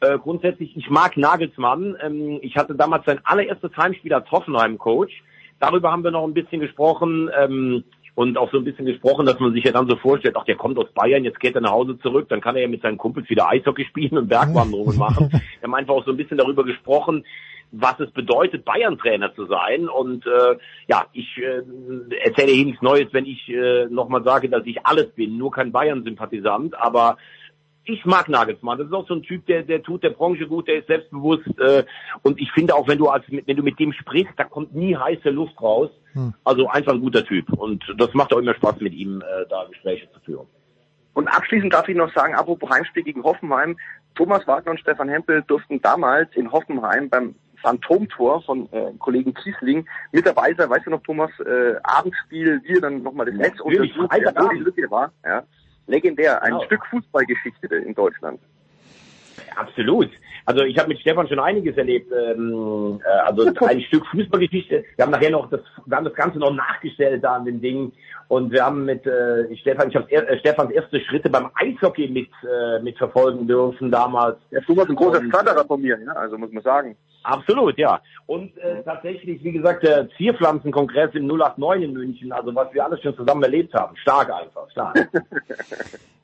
[SPEAKER 5] Äh, grundsätzlich, ich mag Nagelsmann. Ähm, ich hatte damals sein allererstes Heimspiel als Hoffenheim-Coach. Darüber haben wir noch ein bisschen gesprochen. Ähm, und auch so ein bisschen gesprochen, dass man sich ja dann so vorstellt, ach, der kommt aus Bayern, jetzt geht er nach Hause zurück, dann kann er ja mit seinen Kumpels wieder Eishockey spielen und Bergwanderungen machen. Wir haben einfach auch so ein bisschen darüber gesprochen, was es bedeutet, Bayern-Trainer zu sein. Und äh, ja, ich äh, erzähle hier nichts Neues, wenn ich äh, nochmal sage, dass ich alles bin, nur kein Bayern-Sympathisant, aber ich mag Nagelsmann. Das ist auch so ein Typ, der, der tut der Branche gut, der ist selbstbewusst. Äh, und ich finde auch, wenn du als, wenn du mit dem sprichst, da kommt nie heiße Luft raus.
[SPEAKER 3] Hm.
[SPEAKER 5] Also einfach ein guter Typ. Und das macht auch immer Spaß, mit ihm äh, da Gespräche zu führen.
[SPEAKER 6] Und abschließend darf ich noch sagen, apropos Heimspiel gegen Hoffenheim, Thomas Wagner und Stefan Hempel durften damals in Hoffenheim beim Phantomtor von äh, Kollegen Kiesling mit dabei sein. Weißt du noch, Thomas, äh, Abendspiel, wir dann nochmal das Netz
[SPEAKER 5] Natürlich,
[SPEAKER 6] untersucht, wer wo die. Lücke war. Ja. Legendär, ein
[SPEAKER 5] Genau.
[SPEAKER 6] Stück Fußballgeschichte in Deutschland.
[SPEAKER 5] Absolut. Also ich habe mit Stefan schon einiges erlebt. Ähm, äh, also ein Stück Fußballgeschichte. Wir haben nachher noch das, wir haben das Ganze noch nachgestellt da an den Dingen. Und wir haben mit äh, Stefan, ich habe äh, Stefans erste Schritte beim Eishockey mit äh, mitverfolgen dürfen damals.
[SPEAKER 6] Ja, Thomas ein großer Förderer von mir, ja, also muss man sagen.
[SPEAKER 5] Absolut, ja. Und äh, tatsächlich, wie gesagt, der Zierpflanzenkongress im 089 in München, also was wir alles schon zusammen erlebt haben. Stark einfach, stark.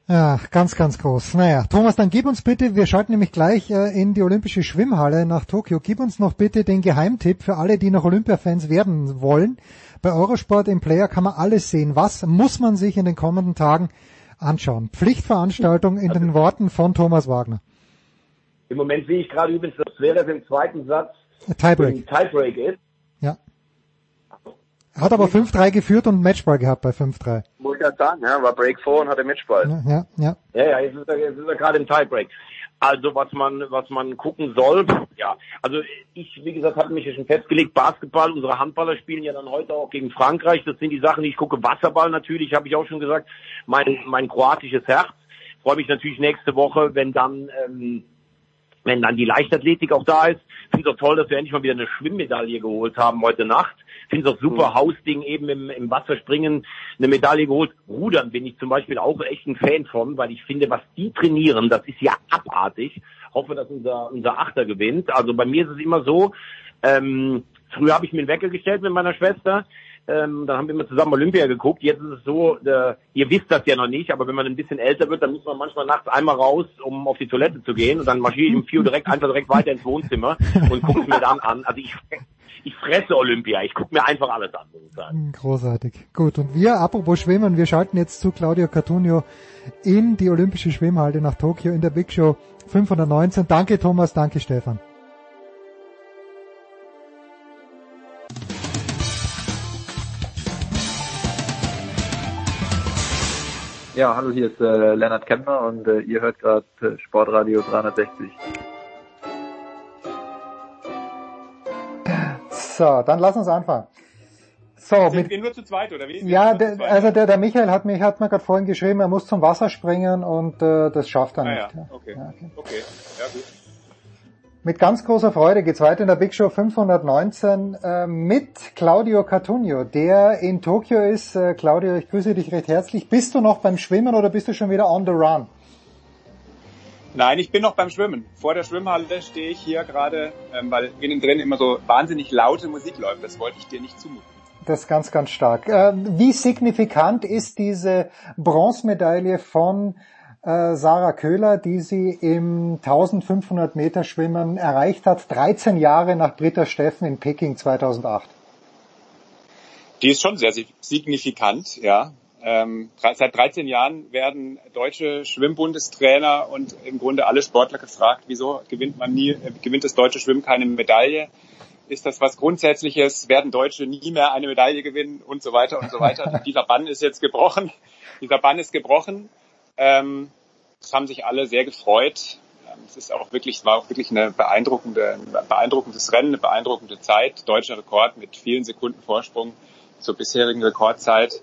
[SPEAKER 3] Ja, ganz, ganz groß. Naja, Thomas, dann gib uns bitte, wir schalten nämlich gleich äh, in die Olympische Schwimmhalle nach Tokio. Gib uns noch bitte den Geheimtipp für alle, die noch Olympia-Fans werden wollen. Bei Eurosport im Player kann man alles sehen. Was muss man sich in den kommenden Tagen anschauen? Pflichtveranstaltung in den Worten von Thomas Wagner.
[SPEAKER 5] Im Moment sehe ich gerade übrigens, dass Zverev im zweiten Satz
[SPEAKER 3] Tiebreak.
[SPEAKER 5] Tiebreak ist.
[SPEAKER 3] Ja. Er hat aber 5-3 geführt und Matchball gehabt bei 5-3.
[SPEAKER 6] Muss ich gerade sagen, ja, war Break 4 und hatte Matchball.
[SPEAKER 3] Ja, ja, ja.
[SPEAKER 5] Ja, ja, jetzt ist er, jetzt ist er gerade im Tiebreak. Also was man, was man gucken soll, ja, also ich, wie gesagt, habe mich ja schon festgelegt, Basketball, unsere Handballer spielen ja dann heute auch gegen Frankreich, das sind die Sachen, die ich gucke, Wasserball natürlich, habe ich auch schon gesagt, mein, mein kroatisches Herz. Freue mich natürlich nächste Woche, wenn dann, ähm, wenn dann die Leichtathletik auch da ist. Finde es auch toll, dass wir endlich mal wieder eine Schwimmmedaille geholt haben heute Nacht. Finde es auch super, Hausding eben im, im Wasserspringen eine Medaille geholt. Rudern bin ich zum Beispiel auch echt ein Fan von, weil ich finde, was die trainieren, das ist ja abartig. Hoffe, dass unser, unser Achter gewinnt. Also bei mir ist es immer so, ähm, früher habe ich mir einen Wecker gestellt mit meiner Schwester. Ähm, dann haben wir immer zusammen Olympia geguckt. Jetzt ist es so, äh, ihr wisst das ja noch nicht, aber wenn man ein bisschen älter wird, dann muss man manchmal nachts einmal raus, um auf die Toilette zu gehen. Und dann marschiere ich vier Uhr direkt einfach direkt weiter ins Wohnzimmer und gucke es mir dann an. Also ich, ich fresse Olympia. Ich gucke mir einfach alles an, muss ich sagen.
[SPEAKER 3] Großartig. Gut, und wir, apropos Schwimmen, wir schalten jetzt zu Claudio Cartunio in die Olympische Schwimmhalle nach Tokio in der Big Show 519. Danke Thomas, danke Stefan.
[SPEAKER 8] Ja, hallo, hier ist äh, Lennart Kempner und äh, ihr hört gerade äh, Sportradio 360.
[SPEAKER 3] So, dann lass uns anfangen. So,
[SPEAKER 9] Sind
[SPEAKER 3] mit,
[SPEAKER 9] wir nur zu zweit, oder wie?
[SPEAKER 3] ja, der, also der, der Michael hat mich hat mir gerade vorhin geschrieben, er muss zum Wasser springen und äh, das schafft er
[SPEAKER 9] Ah,
[SPEAKER 3] nicht.
[SPEAKER 9] ja, okay. okay. Ja, gut.
[SPEAKER 3] Mit ganz großer Freude geht's weiter in der Big Show 519 äh, mit Claudio Cartunio, der in Tokio ist. Äh, Claudio, ich grüße dich recht herzlich. Bist du noch beim Schwimmen oder bist du schon wieder on the run?
[SPEAKER 9] Nein, ich bin noch beim Schwimmen. Vor der Schwimmhalle stehe ich hier gerade, ähm, weil innen drin immer so wahnsinnig laute Musik läuft. Das wollte ich dir nicht zumuten.
[SPEAKER 3] Das ist ganz, ganz stark. Äh, wie signifikant ist diese Bronzemedaille von äh, Sarah Köhler, die sie im 1500 Meter Schwimmen erreicht hat, 13 Jahre nach Britta Steffen in Peking 2008?
[SPEAKER 9] Die ist schon sehr signifikant, ja. Ähm, seit 13 Jahren werden deutsche Schwimmbundestrainer und im Grunde alle Sportler gefragt, wieso gewinnt man nie, äh, gewinnt das deutsche Schwimmen keine Medaille? Ist das was Grundsätzliches? Werden Deutsche nie mehr eine Medaille gewinnen und so weiter und so weiter? Dieser Bann ist jetzt gebrochen. Dieser Bann ist gebrochen. Ähm, es haben sich alle sehr gefreut. Ähm, es ist auch wirklich, war auch wirklich eine beeindruckende, ein beeindruckendes Rennen, eine beeindruckende Zeit. Deutscher Rekord mit vielen Sekunden Vorsprung zur bisherigen Rekordzeit.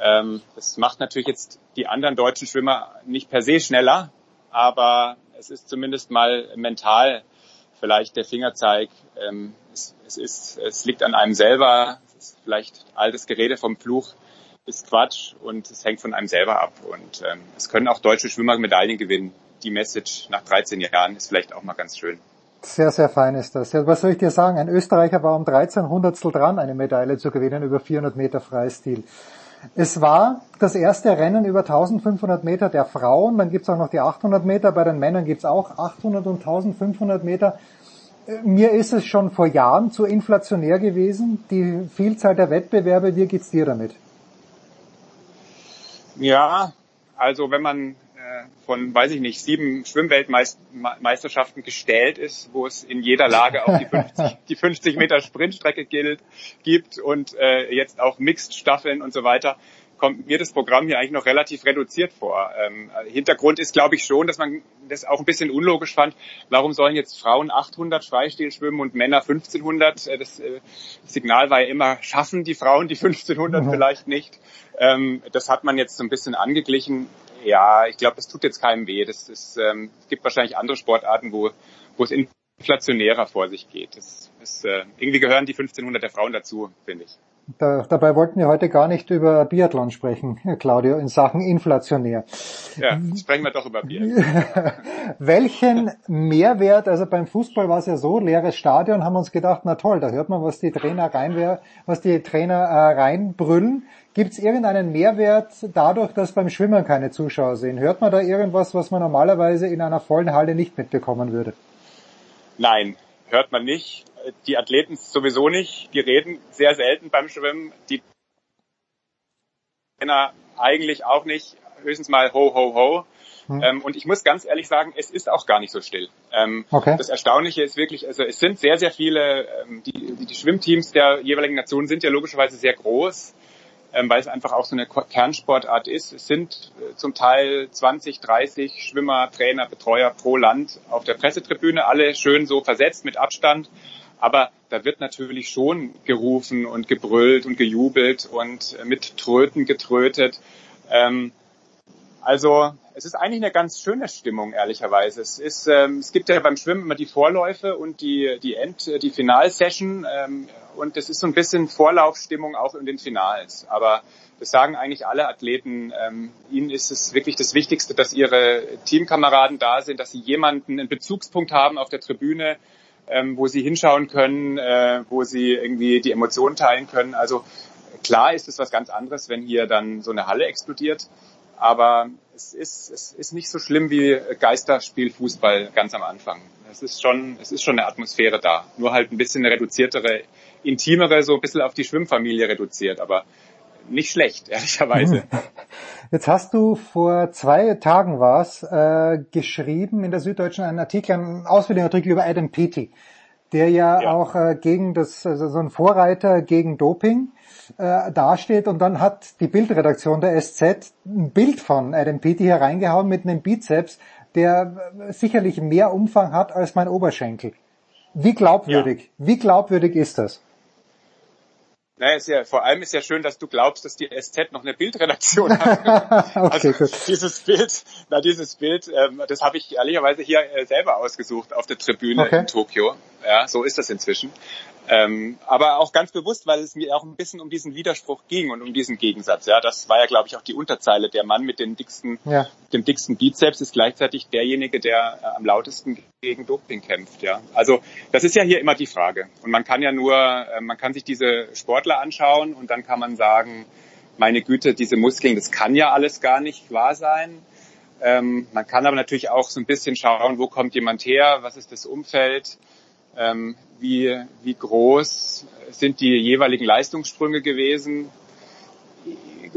[SPEAKER 9] Ähm, das macht natürlich jetzt die anderen deutschen Schwimmer nicht per se schneller, aber es ist zumindest mal mental vielleicht der Fingerzeig. Ähm, es, es, ist, es liegt an einem selber. Es ist vielleicht altes Gerede vom Fluch ist Quatsch und es hängt von einem selber ab. Und ähm, es können auch deutsche Schwimmer Medaillen gewinnen. Die Message nach 13 Jahren ist vielleicht auch mal ganz schön.
[SPEAKER 3] Sehr, sehr fein ist das. Ja, was soll ich dir sagen? Ein Österreicher war um 13 Hundertstel dran, eine Medaille zu gewinnen über 400 Meter Freistil. Es war das erste Rennen über 1500 Meter der Frauen. Dann gibt's auch noch die 800 Meter. Bei den Männern gibt's auch 800 und 1500 Meter. Mir ist es schon vor Jahren zu inflationär gewesen, die Vielzahl der Wettbewerbe. Wie geht's dir damit?
[SPEAKER 9] Ja, also wenn man äh, von, weiß ich nicht, sieben Schwimmweltmeisterschaften gestellt ist, wo es in jeder Lage auch die 50, die 50 Meter Sprintstrecke gilt, gibt und äh, jetzt auch Mixed-Staffeln und so weiter, kommt mir das Programm hier eigentlich noch relativ reduziert vor. Ähm, Hintergrund ist, glaube ich, schon, dass man das auch ein bisschen unlogisch fand. Warum sollen jetzt Frauen 800 Freistil schwimmen und Männer 1500? Äh, das äh, Signal war ja immer, schaffen die Frauen die 1500 mhm. vielleicht nicht. Ähm, das hat man jetzt so ein bisschen angeglichen. Ja, ich glaube, das tut jetzt keinem weh. Das ist, ähm, es gibt wahrscheinlich andere Sportarten, wo, wo es inflationärer vor sich geht. Das ist, äh, irgendwie gehören die 1500 der Frauen dazu, finde ich.
[SPEAKER 3] Da, dabei wollten wir heute gar nicht über Biathlon sprechen, Claudio, in Sachen inflationär.
[SPEAKER 9] Ja, sprechen wir doch über Biathlon.
[SPEAKER 3] Welchen Mehrwert, also beim Fußball war es ja so, leeres Stadion, haben wir uns gedacht, na toll, da hört man, was die Trainer rein, was die Trainer äh, reinbrüllen. Gibt es irgendeinen Mehrwert dadurch, dass beim Schwimmen keine Zuschauer sehen? Hört man da irgendwas, was man normalerweise in einer vollen Halle nicht mitbekommen würde?
[SPEAKER 9] Nein, hört man nicht. Die Athleten sowieso nicht. Die reden sehr selten beim Schwimmen. Die Trainer eigentlich auch nicht. Höchstens mal ho, ho, ho. Hm. Ähm, und ich muss ganz ehrlich sagen, es ist auch gar nicht so still. Ähm,
[SPEAKER 3] okay.
[SPEAKER 9] Das Erstaunliche ist wirklich, also es sind sehr, sehr viele, ähm, die, die, Schwimmteams der jeweiligen Nationen sind ja logischerweise sehr groß weil es einfach auch so eine Kernsportart ist. Es sind äh, zum Teil 20, 30 Schwimmer, Trainer, Betreuer pro Land auf der Pressetribüne, alle schön so versetzt mit Abstand. Aber da wird natürlich schon gerufen und gebrüllt und gejubelt und äh, mit Tröten getrötet. Ähm, also es ist eigentlich eine ganz schöne Stimmung, ehrlicherweise. Es ist, ähm, es gibt ja beim Schwimmen immer die Vorläufe und die die End, die Finalsession ähm, und es ist so ein bisschen Vorlaufstimmung auch in den Finals. Aber das sagen eigentlich alle Athleten. Ähm, ihnen ist es wirklich das Wichtigste, dass ihre Teamkameraden da sind, dass sie jemanden einen Bezugspunkt haben auf der Tribüne, ähm, wo sie hinschauen können, äh, wo sie irgendwie die Emotionen teilen können. Also klar ist es was ganz anderes, wenn hier dann so eine Halle explodiert. Aber es ist, es ist nicht so schlimm wie Geisterspielfußball ganz am Anfang. Es ist schon, es ist schon eine Atmosphäre da. Nur halt ein bisschen eine reduziertere, intimere, so ein bisschen auf die Schwimmfamilie reduziert. Aber nicht schlecht, ehrlicherweise.
[SPEAKER 3] Jetzt hast du vor zwei Tagen was äh, geschrieben in der Süddeutschen einen Artikel, einen ausführlichen Artikel über Adam Peaty der ja, ja. auch äh, gegen das, also so ein Vorreiter gegen Doping äh, dasteht und dann hat die Bildredaktion der SZ ein Bild von Adam Peaty hereingehauen mit einem Bizeps, der äh, sicherlich mehr Umfang hat als mein Oberschenkel. Wie glaubwürdig, ja. wie glaubwürdig ist das?
[SPEAKER 9] Naja, ist ja, vor allem ist ja schön, dass du glaubst, dass die SZ noch eine Bildredaktion hat. okay, also gut. dieses Bild, na dieses Bild, ähm, das habe ich ehrlicherweise hier äh, selber ausgesucht auf der Tribüne okay. in Tokio. Ja, so ist das inzwischen. Ähm, aber auch ganz bewusst, weil es mir auch ein bisschen um diesen Widerspruch ging und um diesen Gegensatz. Ja, das war ja, glaube ich, auch die Unterzeile. Der Mann mit den dicksten, ja. dem dicksten Bizeps ist gleichzeitig derjenige, der äh, am lautesten gegen Doping kämpft. Ja, also das ist ja hier immer die Frage. Und man kann ja nur, äh, man kann sich diese Sportler anschauen und dann kann man sagen, meine Güte, diese Muskeln, das kann ja alles gar nicht wahr sein. Ähm, man kann aber natürlich auch so ein bisschen schauen, wo kommt jemand her, was ist das Umfeld ähm, wie, wie groß sind die jeweiligen Leistungssprünge gewesen.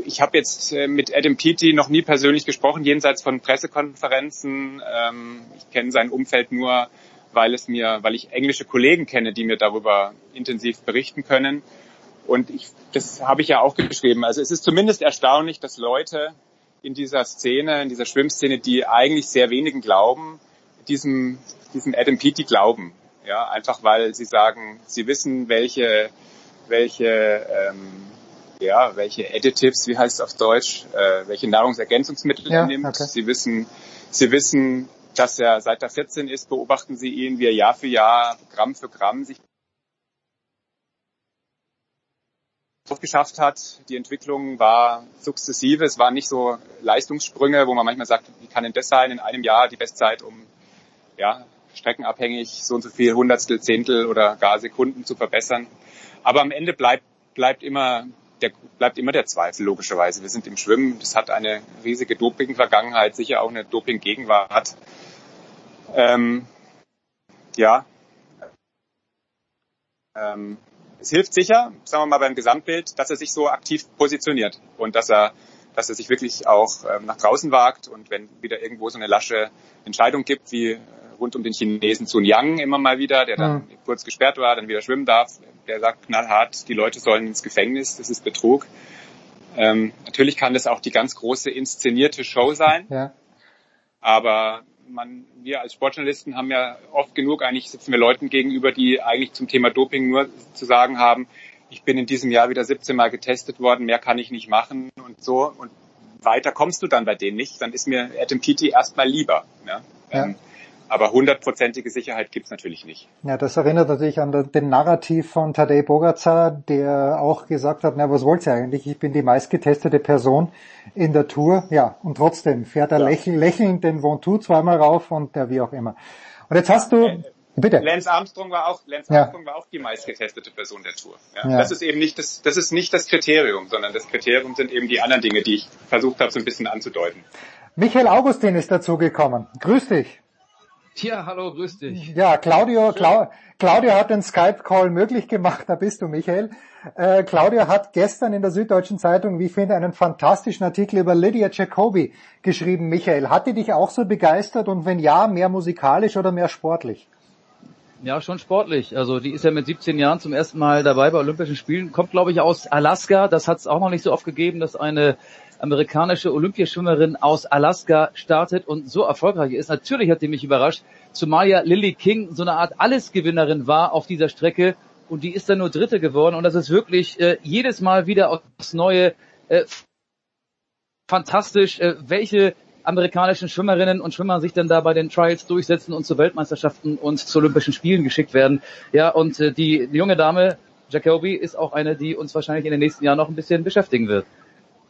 [SPEAKER 9] Ich habe jetzt äh, mit Adam Peaty noch nie persönlich gesprochen, jenseits von Pressekonferenzen. Ähm, ich kenne sein Umfeld nur, weil es mir, weil ich englische Kollegen kenne, die mir darüber intensiv berichten können. Und ich, das habe ich ja auch geschrieben. Also es ist zumindest erstaunlich, dass Leute in dieser Szene, in dieser Schwimmszene, die eigentlich sehr wenigen glauben, diesem, diesem Adam Peaty glauben. Ja, einfach weil sie sagen, sie wissen, welche, welche, ähm, ja, welche Additives, wie heißt es auf Deutsch, äh, welche Nahrungsergänzungsmittel ja, er nimmt. Okay. Sie wissen, sie wissen, dass er seit er 14 ist, beobachten sie ihn, wie er Jahr für Jahr, Gramm für Gramm sich geschafft hat. Die Entwicklung war sukzessive. Es waren nicht so Leistungssprünge, wo man manchmal sagt, wie kann denn das sein, in einem Jahr die Bestzeit um ja, streckenabhängig so und so viel Hundertstel, Zehntel oder gar Sekunden zu verbessern. Aber am Ende bleibt, bleibt immer der, bleibt immer der Zweifel, logischerweise. Wir sind im Schwimmen, das hat eine riesige Doping-Vergangenheit, sicher auch eine Doping-Gegenwart. Ähm, ja. Ähm, es hilft sicher, sagen wir mal beim Gesamtbild, dass er sich so aktiv positioniert und dass er, dass er sich wirklich auch ähm, nach draußen wagt und wenn wieder irgendwo so eine lasche Entscheidung gibt, wie rund um den Chinesen Sun Yang immer mal wieder, der dann mhm. kurz gesperrt war, dann wieder schwimmen darf. Der sagt knallhart, die Leute sollen ins Gefängnis, das ist Betrug. Ähm, natürlich kann das auch die ganz große inszenierte Show sein. Ja. Aber man, wir als Sportjournalisten haben ja oft genug, eigentlich sitzen wir Leuten gegenüber, die eigentlich zum Thema Doping nur zu sagen haben, ich bin in diesem Jahr wieder 17 Mal getestet worden, mehr kann ich nicht machen und so. Und weiter kommst du dann bei denen nicht, dann ist mir Adam Peaty erstmal lieber. Ja? ja. Ähm, aber hundertprozentige Sicherheit gibt's natürlich nicht.
[SPEAKER 3] Ja, das erinnert natürlich an den Narrativ von Tadej Bogacar, der auch gesagt hat, na, was wollt ihr eigentlich? Ich bin die meistgetestete Person in der Tour. Ja, und trotzdem fährt er ja. lächelnd, lächelnd den Ventoux zweimal rauf und der wie auch immer. Und jetzt hast du, äh, bitte.
[SPEAKER 9] Lance Armstrong war auch, Lance Armstrong ja. war auch die meistgetestete Person der Tour. Ja, ja. Das ist eben nicht das, das ist nicht das Kriterium, sondern das Kriterium sind eben die anderen Dinge, die ich versucht habe, so ein bisschen anzudeuten.
[SPEAKER 3] Michael Augustin ist dazugekommen. Grüß dich.
[SPEAKER 10] Ja, hallo, grüß dich.
[SPEAKER 3] Ja, Claudio, Clau Claudio hat den Skype-Call möglich gemacht, da bist du, Michael. Äh, Claudio hat gestern in der Süddeutschen Zeitung, wie ich finde, einen fantastischen Artikel über Lydia Jacobi geschrieben. Michael, hat die dich auch so begeistert und wenn ja, mehr musikalisch oder mehr sportlich?
[SPEAKER 10] Ja, schon sportlich. Also die ist ja mit 17 Jahren zum ersten Mal dabei bei Olympischen Spielen, kommt glaube ich aus Alaska. Das hat es auch noch nicht so oft gegeben, dass eine amerikanische Olympiaschwimmerin aus Alaska startet und so erfolgreich ist. Natürlich hat die mich überrascht, zumal ja Lily King so eine Art Allesgewinnerin war auf dieser Strecke und die ist dann nur Dritte geworden und das ist wirklich äh, jedes Mal wieder aufs Neue äh, fantastisch, äh, welche amerikanischen Schwimmerinnen und Schwimmer sich dann da bei den Trials durchsetzen und zu Weltmeisterschaften und zu Olympischen Spielen geschickt werden. Ja, und äh, die, junge Dame Jacoby ist auch eine, die uns wahrscheinlich in den nächsten Jahren noch ein bisschen beschäftigen wird.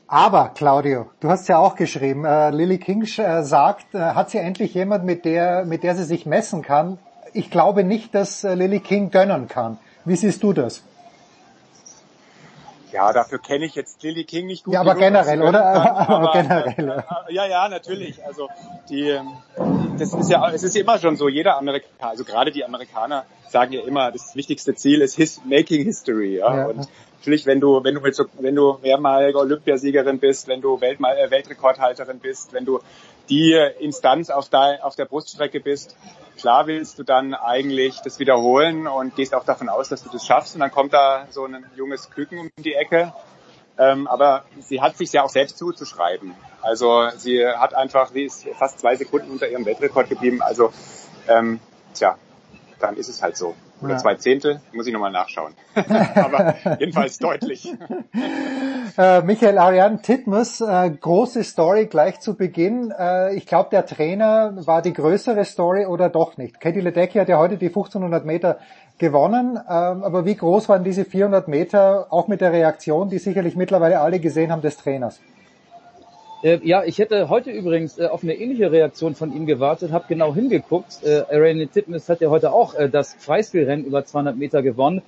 [SPEAKER 3] Aber, Claudio, du hast ja auch geschrieben, äh, Lily King äh, sagt, äh, hat sie endlich jemand, mit der, mit der sie sich messen kann? Ich glaube nicht, dass äh, Lily King gönnen kann. Wie siehst du das?
[SPEAKER 9] Ja, dafür kenne ich jetzt Lily King nicht gut.
[SPEAKER 3] Ja, aber generell, oder?
[SPEAKER 9] aber, aber generell. Äh, ja, ja, natürlich. Also die, ähm, das ist ja, es ist ja immer schon so. Jeder Amerikaner, also gerade die Amerikaner sagen ja immer, das wichtigste Ziel ist his, making history. Ja? ja. Und natürlich, wenn du, wenn du mit so, wenn du mehrmalige Olympiasiegerin bist, wenn du Weltmal äh, Weltrekordhalterin bist, wenn du die Instanz auf, der, auf der Bruststrecke bist, klar willst du dann eigentlich das wiederholen und gehst auch davon aus, dass du das schaffst. Und dann kommt da so ein junges Küken um die Ecke. Ähm, aber sie hat sich ja auch selbst zuzuschreiben. Also sie hat einfach, sie ist fast zwei Sekunden unter ihrem Weltrekord geblieben. Also ähm, tja, dann ist es halt so. Oder ja. zwei Zehntel, muss ich nochmal nachschauen. Aber jedenfalls deutlich.
[SPEAKER 3] Äh, Michael Ariane Titmus, äh, große Story gleich zu Beginn. Äh, ich glaube, der Trainer war die größere Story oder doch nicht. Katie Ledecky hat ja heute die 1500 Meter gewonnen, ähm, aber wie groß waren diese 400 Meter, auch mit der Reaktion, die sicherlich mittlerweile alle gesehen haben, des Trainers?
[SPEAKER 10] Äh, ja, ich hätte heute übrigens äh, auf eine ähnliche Reaktion von ihm gewartet, habe genau hingeguckt. Äh, Irene Titmus hat ja heute auch äh, das Freistilrennen über 200 Meter gewonnen.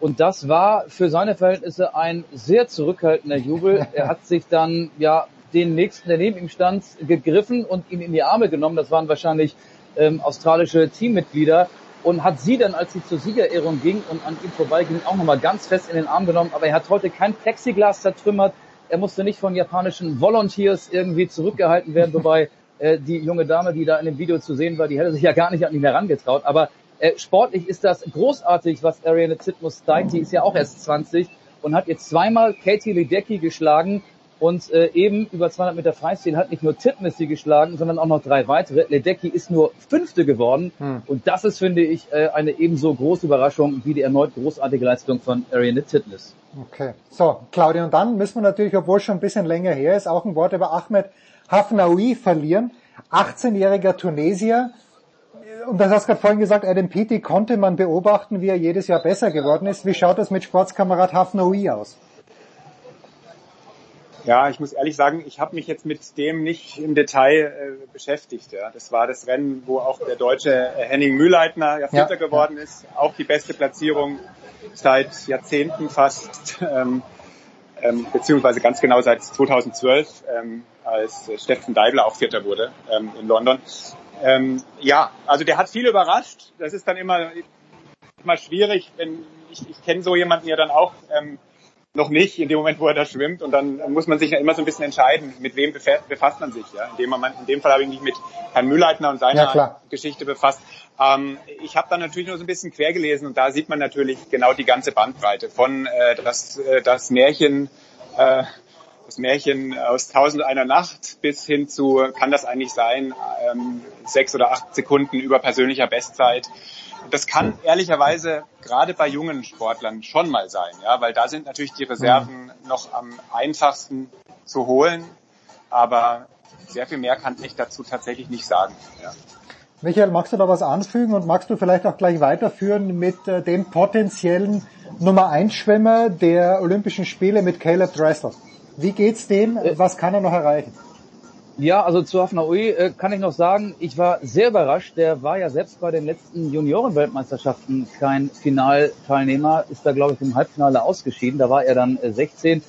[SPEAKER 10] Und das war für seine Verhältnisse ein sehr zurückhaltender Jubel. Er hat sich dann ja den nächsten, der neben ihm stand, gegriffen und ihn in die Arme genommen. Das waren wahrscheinlich ähm, australische Teammitglieder und hat sie dann, als sie zur Siegerehrung ging und an ihm vorbeiging, auch nochmal ganz fest in den Arm genommen. Aber er hat heute kein Plexiglas zertrümmert, er musste nicht von japanischen Volunteers irgendwie zurückgehalten werden, wobei äh, die junge Dame, die da in dem Video zu sehen war, die hätte sich ja gar nicht an ihn herangetraut. Aber äh, sportlich ist das großartig, was Ariane Zitmus zeigt. Die ist ja auch erst 20 und hat jetzt zweimal Katie Ledecky geschlagen und äh, eben über 200 Meter Freistil hat nicht nur Titmus sie geschlagen, sondern auch noch drei weitere. Ledecky ist nur Fünfte geworden hm. und das ist, finde ich, äh, eine ebenso große Überraschung wie die erneut großartige Leistung von Ariane Titmus.
[SPEAKER 3] Okay. So, Claudia, und dann müssen wir natürlich, obwohl es schon ein bisschen länger her ist, auch ein Wort über Ahmed Hafnaoui verlieren. 18-jähriger Tunesier. Und das hast du gerade vorhin gesagt, Adam Peaty konnte man beobachten, wie er jedes Jahr besser geworden ist. Wie schaut das mit Sportskamerad Hafnaoui aus?
[SPEAKER 9] Ja, ich muss ehrlich sagen, ich habe mich jetzt mit dem nicht im Detail äh, beschäftigt. Ja. Das war das Rennen, wo auch der deutsche äh, Henning Mühleitner ja Vierter ja, geworden ist. Auch die beste Platzierung seit Jahrzehnten fast, ähm, ähm, beziehungsweise ganz genau seit 2012, ähm, als Steffen Deibler auch Vierter wurde ähm, in London. Ähm, ja, also der hat viel überrascht. Das ist dann immer, immer schwierig, wenn ich, ich kenne so jemanden ja dann auch ähm, noch nicht in dem Moment, wo er da schwimmt. Und dann muss man sich ja immer so ein bisschen entscheiden, mit wem befasst man sich. Ja? In, dem Moment, in dem Fall habe ich mich mit Herrn Mühlleitner und seiner ja, Geschichte befasst. Ähm, ich habe dann natürlich nur so ein bisschen quer gelesen und da sieht man natürlich genau die ganze Bandbreite von äh, das, äh, das Märchen, äh, das Märchen aus Tausend einer Nacht bis hin zu, kann das eigentlich sein, ähm, sechs oder acht Sekunden über persönlicher Bestzeit das kann ehrlicherweise gerade bei jungen Sportlern schon mal sein, ja, weil da sind natürlich die Reserven mhm. noch am einfachsten zu holen, aber sehr viel mehr kann ich dazu tatsächlich nicht sagen. Ja.
[SPEAKER 3] Michael, magst du da was anfügen und magst du vielleicht auch gleich weiterführen mit äh, dem potenziellen Nummer 1 Schwimmer der Olympischen Spiele mit Caleb Dressel? Wie geht's dem? Äh. Was kann er noch erreichen?
[SPEAKER 10] Ja, also zu Hafnaoui äh, kann ich noch sagen, ich war sehr überrascht. Der war ja selbst bei den letzten Juniorenweltmeisterschaften kein Finalteilnehmer, ist da glaube ich im Halbfinale ausgeschieden. Da war er dann äh, 16,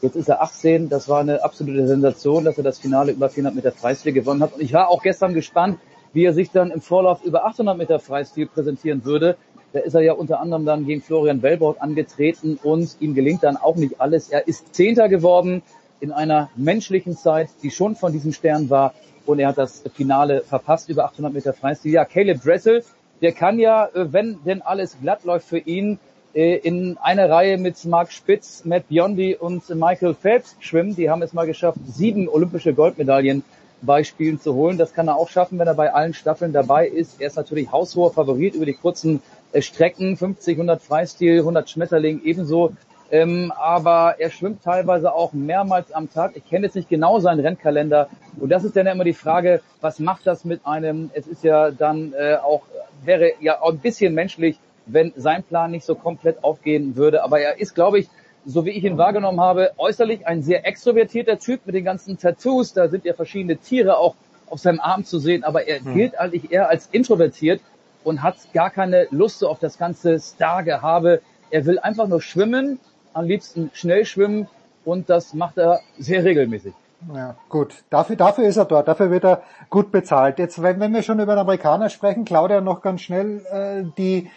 [SPEAKER 10] jetzt ist er 18. Das war eine absolute Sensation, dass er das Finale über 400 Meter Freistil gewonnen hat. Und ich war auch gestern gespannt, wie er sich dann im Vorlauf über 800 Meter Freistil präsentieren würde. Da ist er ja unter anderem dann gegen Florian Wellborg angetreten und ihm gelingt dann auch nicht alles. Er ist Zehnter geworden in einer menschlichen Zeit, die schon von diesem Stern war. Und er hat das Finale verpasst über 800 Meter Freistil. Ja, Caleb Dressel, der kann ja, äh, wenn denn alles glatt läuft für ihn, äh, in einer Reihe mit Mark Spitz, Matt Biondi und Michael Phelps schwimmen. Die haben es mal geschafft, sieben olympische Goldmedaillen bei Spielen zu holen. Das kann er auch schaffen, wenn er bei allen Staffeln dabei ist. Er ist natürlich haushoher Favorit über die kurzen äh, Strecken, 50, 100 Freistil, 100 Schmetterling ebenso ähm, aber er schwimmt teilweise auch mehrmals am Tag. Ich kenne jetzt nicht genau seinen Rennkalender. Und das ist dann immer die Frage, was macht das mit einem? Es ist ja dann äh, auch, wäre ja auch ein bisschen menschlich, wenn sein Plan nicht so komplett aufgehen würde. Aber er ist, glaube ich, so wie ich ihn wahrgenommen habe, äußerlich ein sehr extrovertierter Typ mit den ganzen Tattoos. Da sind ja verschiedene Tiere auch auf seinem Arm zu sehen. Aber er hm. gilt eigentlich eher als introvertiert und hat gar keine Lust so auf das ganze Star-Gehabe. Er will einfach nur schwimmen am liebsten schnell schwimmen und das macht er sehr regelmäßig.
[SPEAKER 3] Ja, gut. Dafür, dafür ist er dort, dafür wird er gut bezahlt. Jetzt, wenn, wenn wir schon über den Amerikaner sprechen, Claudia, noch ganz schnell äh, die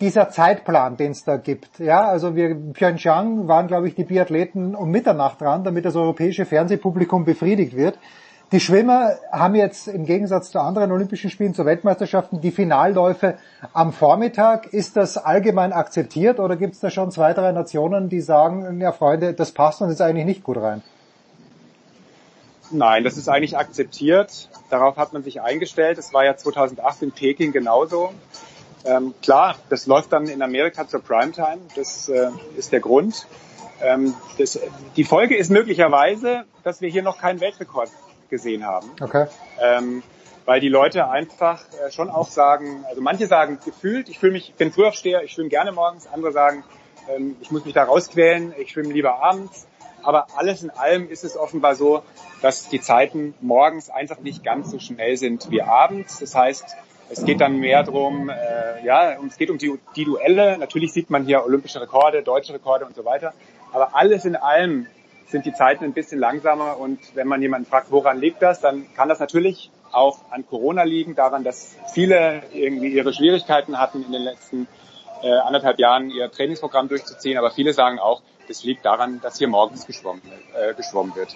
[SPEAKER 3] dieser Zeitplan, den es da gibt. Ja, also wir Pyeongchang waren, glaube ich, die Biathleten um Mitternacht dran, damit das europäische Fernsehpublikum befriedigt wird. Die Schwimmer haben jetzt im Gegensatz zu anderen Olympischen Spielen, zu Weltmeisterschaften, die Finalläufe am Vormittag. Ist das allgemein akzeptiert oder gibt es da schon zwei, drei Nationen, die sagen, ja Freunde, das passt uns jetzt eigentlich nicht gut rein?
[SPEAKER 9] Nein, das ist eigentlich akzeptiert. Darauf hat man sich eingestellt. Es war ja 2008 in Peking genauso. Ähm, klar, das läuft dann in Amerika zur Primetime. Das äh, ist der Grund. Ähm, das, die Folge ist möglicherweise, dass wir hier noch keinen Weltrekord gesehen haben.
[SPEAKER 3] Okay.
[SPEAKER 9] Ähm, weil die Leute einfach äh, schon auch sagen, also manche sagen gefühlt, ich fühle mich, ich bin Frühaufsteher, ich schwimme gerne morgens, andere sagen, ähm, ich muss mich da rausquälen, ich schwimme lieber abends. Aber alles in allem ist es offenbar so, dass die Zeiten morgens einfach nicht ganz so schnell sind wie abends. Das heißt, es geht dann mehr darum, äh, ja, es geht um die, die Duelle. Natürlich sieht man hier olympische Rekorde, deutsche Rekorde und so weiter. Aber alles in allem sind die Zeiten ein bisschen langsamer und wenn man jemanden fragt, woran liegt das, dann kann das natürlich auch an Corona liegen, daran, dass viele irgendwie ihre Schwierigkeiten hatten in den letzten äh, anderthalb Jahren ihr Trainingsprogramm durchzuziehen, aber viele sagen auch, das liegt daran, dass hier morgens geschwommen, äh, geschwommen wird.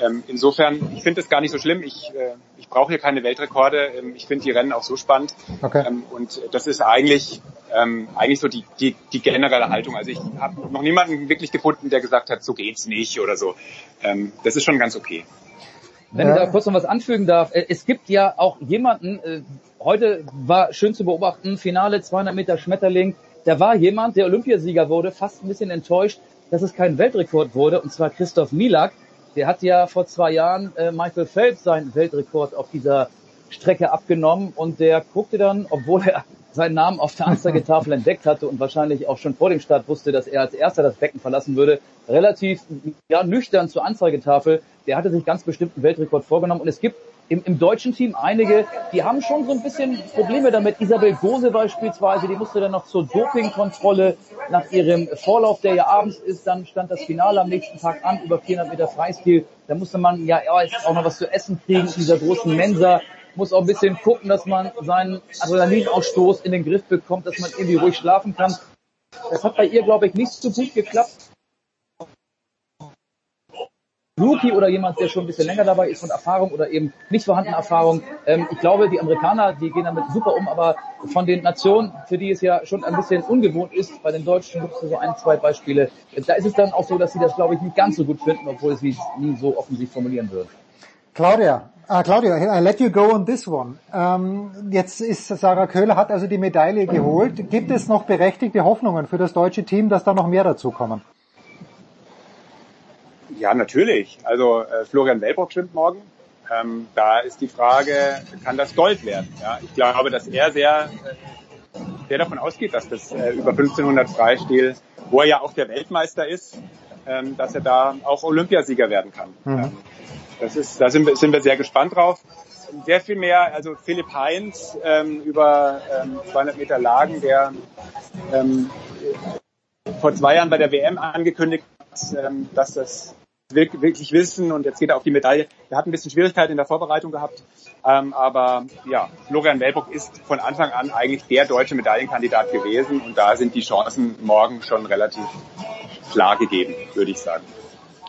[SPEAKER 9] Ähm, insofern, ich finde es gar nicht so schlimm. Ich, äh, ich brauche hier keine Weltrekorde. Ähm, ich finde die Rennen auch so spannend.
[SPEAKER 3] Okay.
[SPEAKER 9] Ähm, und das ist eigentlich ähm, eigentlich so die, die, die generelle Haltung. Also ich habe noch niemanden wirklich gefunden, der gesagt hat, so geht's nicht oder so. Ähm, das ist schon ganz okay.
[SPEAKER 10] Wenn ich da kurz noch was anfügen darf, äh, es gibt ja auch jemanden, äh, heute war schön zu beobachten, Finale 200 Meter Schmetterling, da war jemand, der Olympiasieger wurde, fast ein bisschen enttäuscht, dass es kein Weltrekord wurde, und zwar Christoph Milak. Der hat ja vor zwei Jahren äh, Michael Phelps seinen Weltrekord auf dieser Strecke abgenommen und der guckte dann, obwohl er seinen Namen auf der Anzeigetafel entdeckt hatte und wahrscheinlich auch schon vor dem Start wusste, dass er als erster das Becken verlassen würde, relativ ja, nüchtern zur Anzeigetafel. Der hatte sich ganz bestimmt einen Weltrekord vorgenommen und es gibt im, im deutschen Team einige, die haben schon so ein bisschen Probleme damit. Isabel Gose beispielsweise, die musste dann noch zur Dopingkontrolle nach ihrem Vorlauf, der ja abends ist, dann stand das Finale am nächsten Tag an, über 400 Meter Freistil. Da musste man ja auch noch was zu essen kriegen in dieser großen Mensa muss auch ein bisschen gucken, dass man seinen Adrenalinausstoß in den Griff bekommt, dass man irgendwie ruhig schlafen kann. Das hat bei ihr, glaube ich, nicht so gut geklappt. Rookie oder jemand, der schon ein bisschen länger dabei ist von Erfahrung oder eben nicht vorhandene Erfahrung. Ähm, ich glaube, die Amerikaner, die gehen damit super um, aber von den Nationen, für die es ja schon ein bisschen ungewohnt ist, bei den Deutschen gibt es so ein, zwei Beispiele, da ist es dann auch so, dass sie das, glaube ich, nicht ganz so gut finden, obwohl sie es nie so offensiv formulieren würden.
[SPEAKER 3] Claudia, uh, Claudia, I let you go on this one. Ähm, jetzt ist Sarah Köhler hat also die Medaille geholt. Gibt es noch berechtigte Hoffnungen für das deutsche Team, dass da noch mehr dazu kommen?
[SPEAKER 9] Ja, natürlich. Also äh, Florian Wellbrock schwimmt morgen. Ähm, da ist die Frage, kann das Gold werden? Ja, ich glaube, dass er sehr, äh, sehr davon ausgeht, dass das äh, über 1500 Freistil, wo er ja auch der Weltmeister ist, ähm, dass er da auch Olympiasieger werden kann.
[SPEAKER 3] Mhm.
[SPEAKER 9] Ähm, das ist, da sind wir, sind wir sehr gespannt drauf. Sehr viel mehr, also Philipp Heinz ähm, über ähm, 200 Meter Lagen, der ähm, vor zwei Jahren bei der WM angekündigt hat, ähm, dass das wirklich wissen und jetzt geht er auf die Medaille. Er hat ein bisschen Schwierigkeiten in der Vorbereitung gehabt, ähm, aber ja, Florian Wellbrock ist von Anfang an eigentlich der deutsche Medaillenkandidat gewesen und da sind die Chancen morgen schon relativ klar gegeben, würde ich sagen.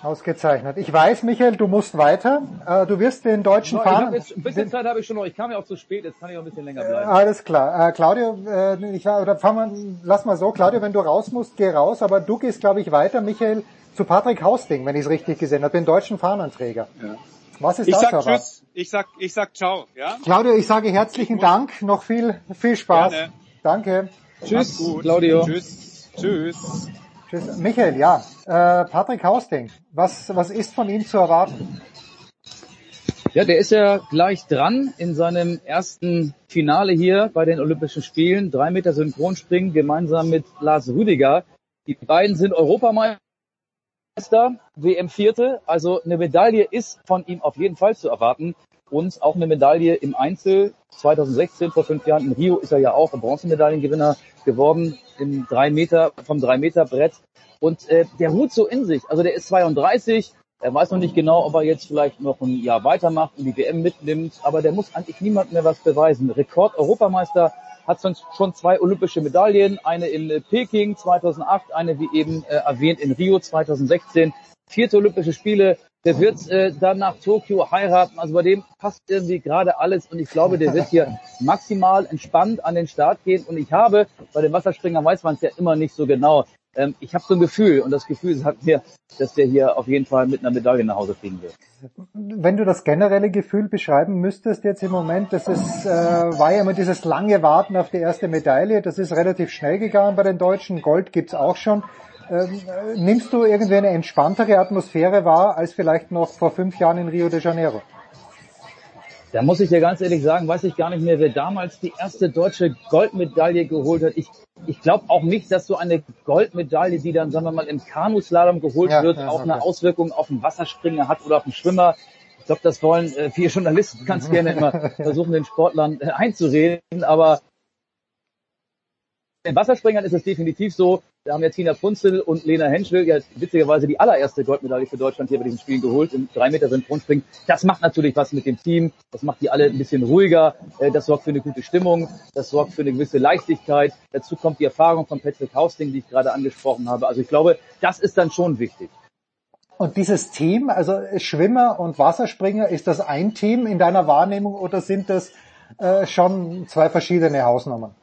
[SPEAKER 3] Ausgezeichnet. Ich weiß, Michael, du musst weiter. Äh, du wirst den deutschen
[SPEAKER 10] No,
[SPEAKER 3] Fahnen...
[SPEAKER 10] Jetzt, ein bisschen Zeit habe ich schon noch. Ich kam ja auch zu spät. Jetzt kann ich auch ein bisschen länger bleiben.
[SPEAKER 3] Alles klar. Äh, Claudio, äh, ich, oder fang mal, lass mal so. Claudio, wenn du raus musst, geh raus. Aber du gehst, glaube ich, weiter, Michael, zu Patrick Hausting, wenn ich es richtig gesehen habe, den deutschen Fahnenträger.
[SPEAKER 9] Ja.
[SPEAKER 3] Was ist
[SPEAKER 9] ich
[SPEAKER 3] das
[SPEAKER 9] sag
[SPEAKER 3] aber?
[SPEAKER 9] Tschüss. Ich sag, ich sag Ciao. Ja?
[SPEAKER 3] Claudio, ich sage herzlichen Dank. Noch viel, viel Spaß.
[SPEAKER 9] Gerne.
[SPEAKER 3] Danke.
[SPEAKER 10] Tschüss. Claudio.
[SPEAKER 9] Tschüss. Tschüss.
[SPEAKER 3] Tschüss. Michael, ja. Äh, Patrick Hausting, was, was ist von ihm zu erwarten?
[SPEAKER 10] Ja, der ist ja gleich dran in seinem ersten Finale hier bei den Olympischen Spielen. Drei Meter Synchronspringen gemeinsam mit Lars Rüdiger. Die beiden sind Europameister, WM Vierte. Also eine Medaille ist von ihm auf jeden Fall zu erwarten. Und auch eine Medaille im Einzel 2016 vor fünf Jahren in Rio ist er ja auch Bronzemedaillengewinner geworden im drei Meter vom drei Meter Brett. Und äh, der ruht so in sich. Also der ist 32, er weiß noch nicht genau, ob er jetzt vielleicht noch ein Jahr weitermacht und die WM mitnimmt, aber der muss eigentlich niemand mehr was beweisen. Rekord Hat schon zwei olympische Medaillen, eine in Peking 2008, eine wie eben äh, erwähnt in Rio 2016, vierte Olympische Spiele. Der wird äh, dann nach Tokio heiraten. Also bei dem passt irgendwie gerade alles und ich glaube, der wird hier maximal entspannt an den Start gehen. Und ich habe, bei den Wasserspringern weiß man es ja immer nicht so genau. Ähm, ich habe so ein Gefühl und das Gefühl sagt mir, dass der hier auf jeden Fall mit einer Medaille nach Hause fliegen wird.
[SPEAKER 3] Wenn du das generelle Gefühl beschreiben müsstest jetzt im Moment, das ist, äh, war ja immer dieses lange Warten auf die erste Medaille, das ist relativ schnell gegangen bei den Deutschen, Gold gibt's auch schon. Ähm, nimmst du irgendwie eine entspanntere Atmosphäre wahr als vielleicht noch vor fünf Jahren in Rio de Janeiro?
[SPEAKER 10] Da muss ich dir ganz ehrlich sagen, weiß ich gar nicht mehr, wer damals die erste deutsche Goldmedaille geholt hat. Ich, ich glaube auch nicht, dass so eine Goldmedaille, die dann, sagen wir mal, im Kanuslalom geholt ja, wird, ja, auch okay. eine Auswirkung auf den Wasserspringer hat oder auf den Schwimmer. Ich glaube, das wollen äh, viele Journalisten ganz gerne immer versuchen, den Sportlern äh, einzureden. Aber den Wasserspringern ist es definitiv so. Da haben ja Tina Punzel und Lena Henschel ja witzigerweise die allererste Goldmedaille für Deutschland hier bei diesem Spiel geholt im 3 Meter Synchronspringen. Das macht natürlich was mit dem Team. Das macht die alle ein bisschen ruhiger. Äh, das sorgt für eine gute Stimmung. Das sorgt für eine gewisse Leichtigkeit. Dazu kommt die Erfahrung von Patrick Hausting, die ich gerade angesprochen habe. Also ich glaube, das ist dann schon wichtig.
[SPEAKER 3] Und dieses Team, also Schwimmer und Wasserspringer, ist das ein Team in deiner Wahrnehmung oder sind das äh, schon zwei verschiedene Hausnummern?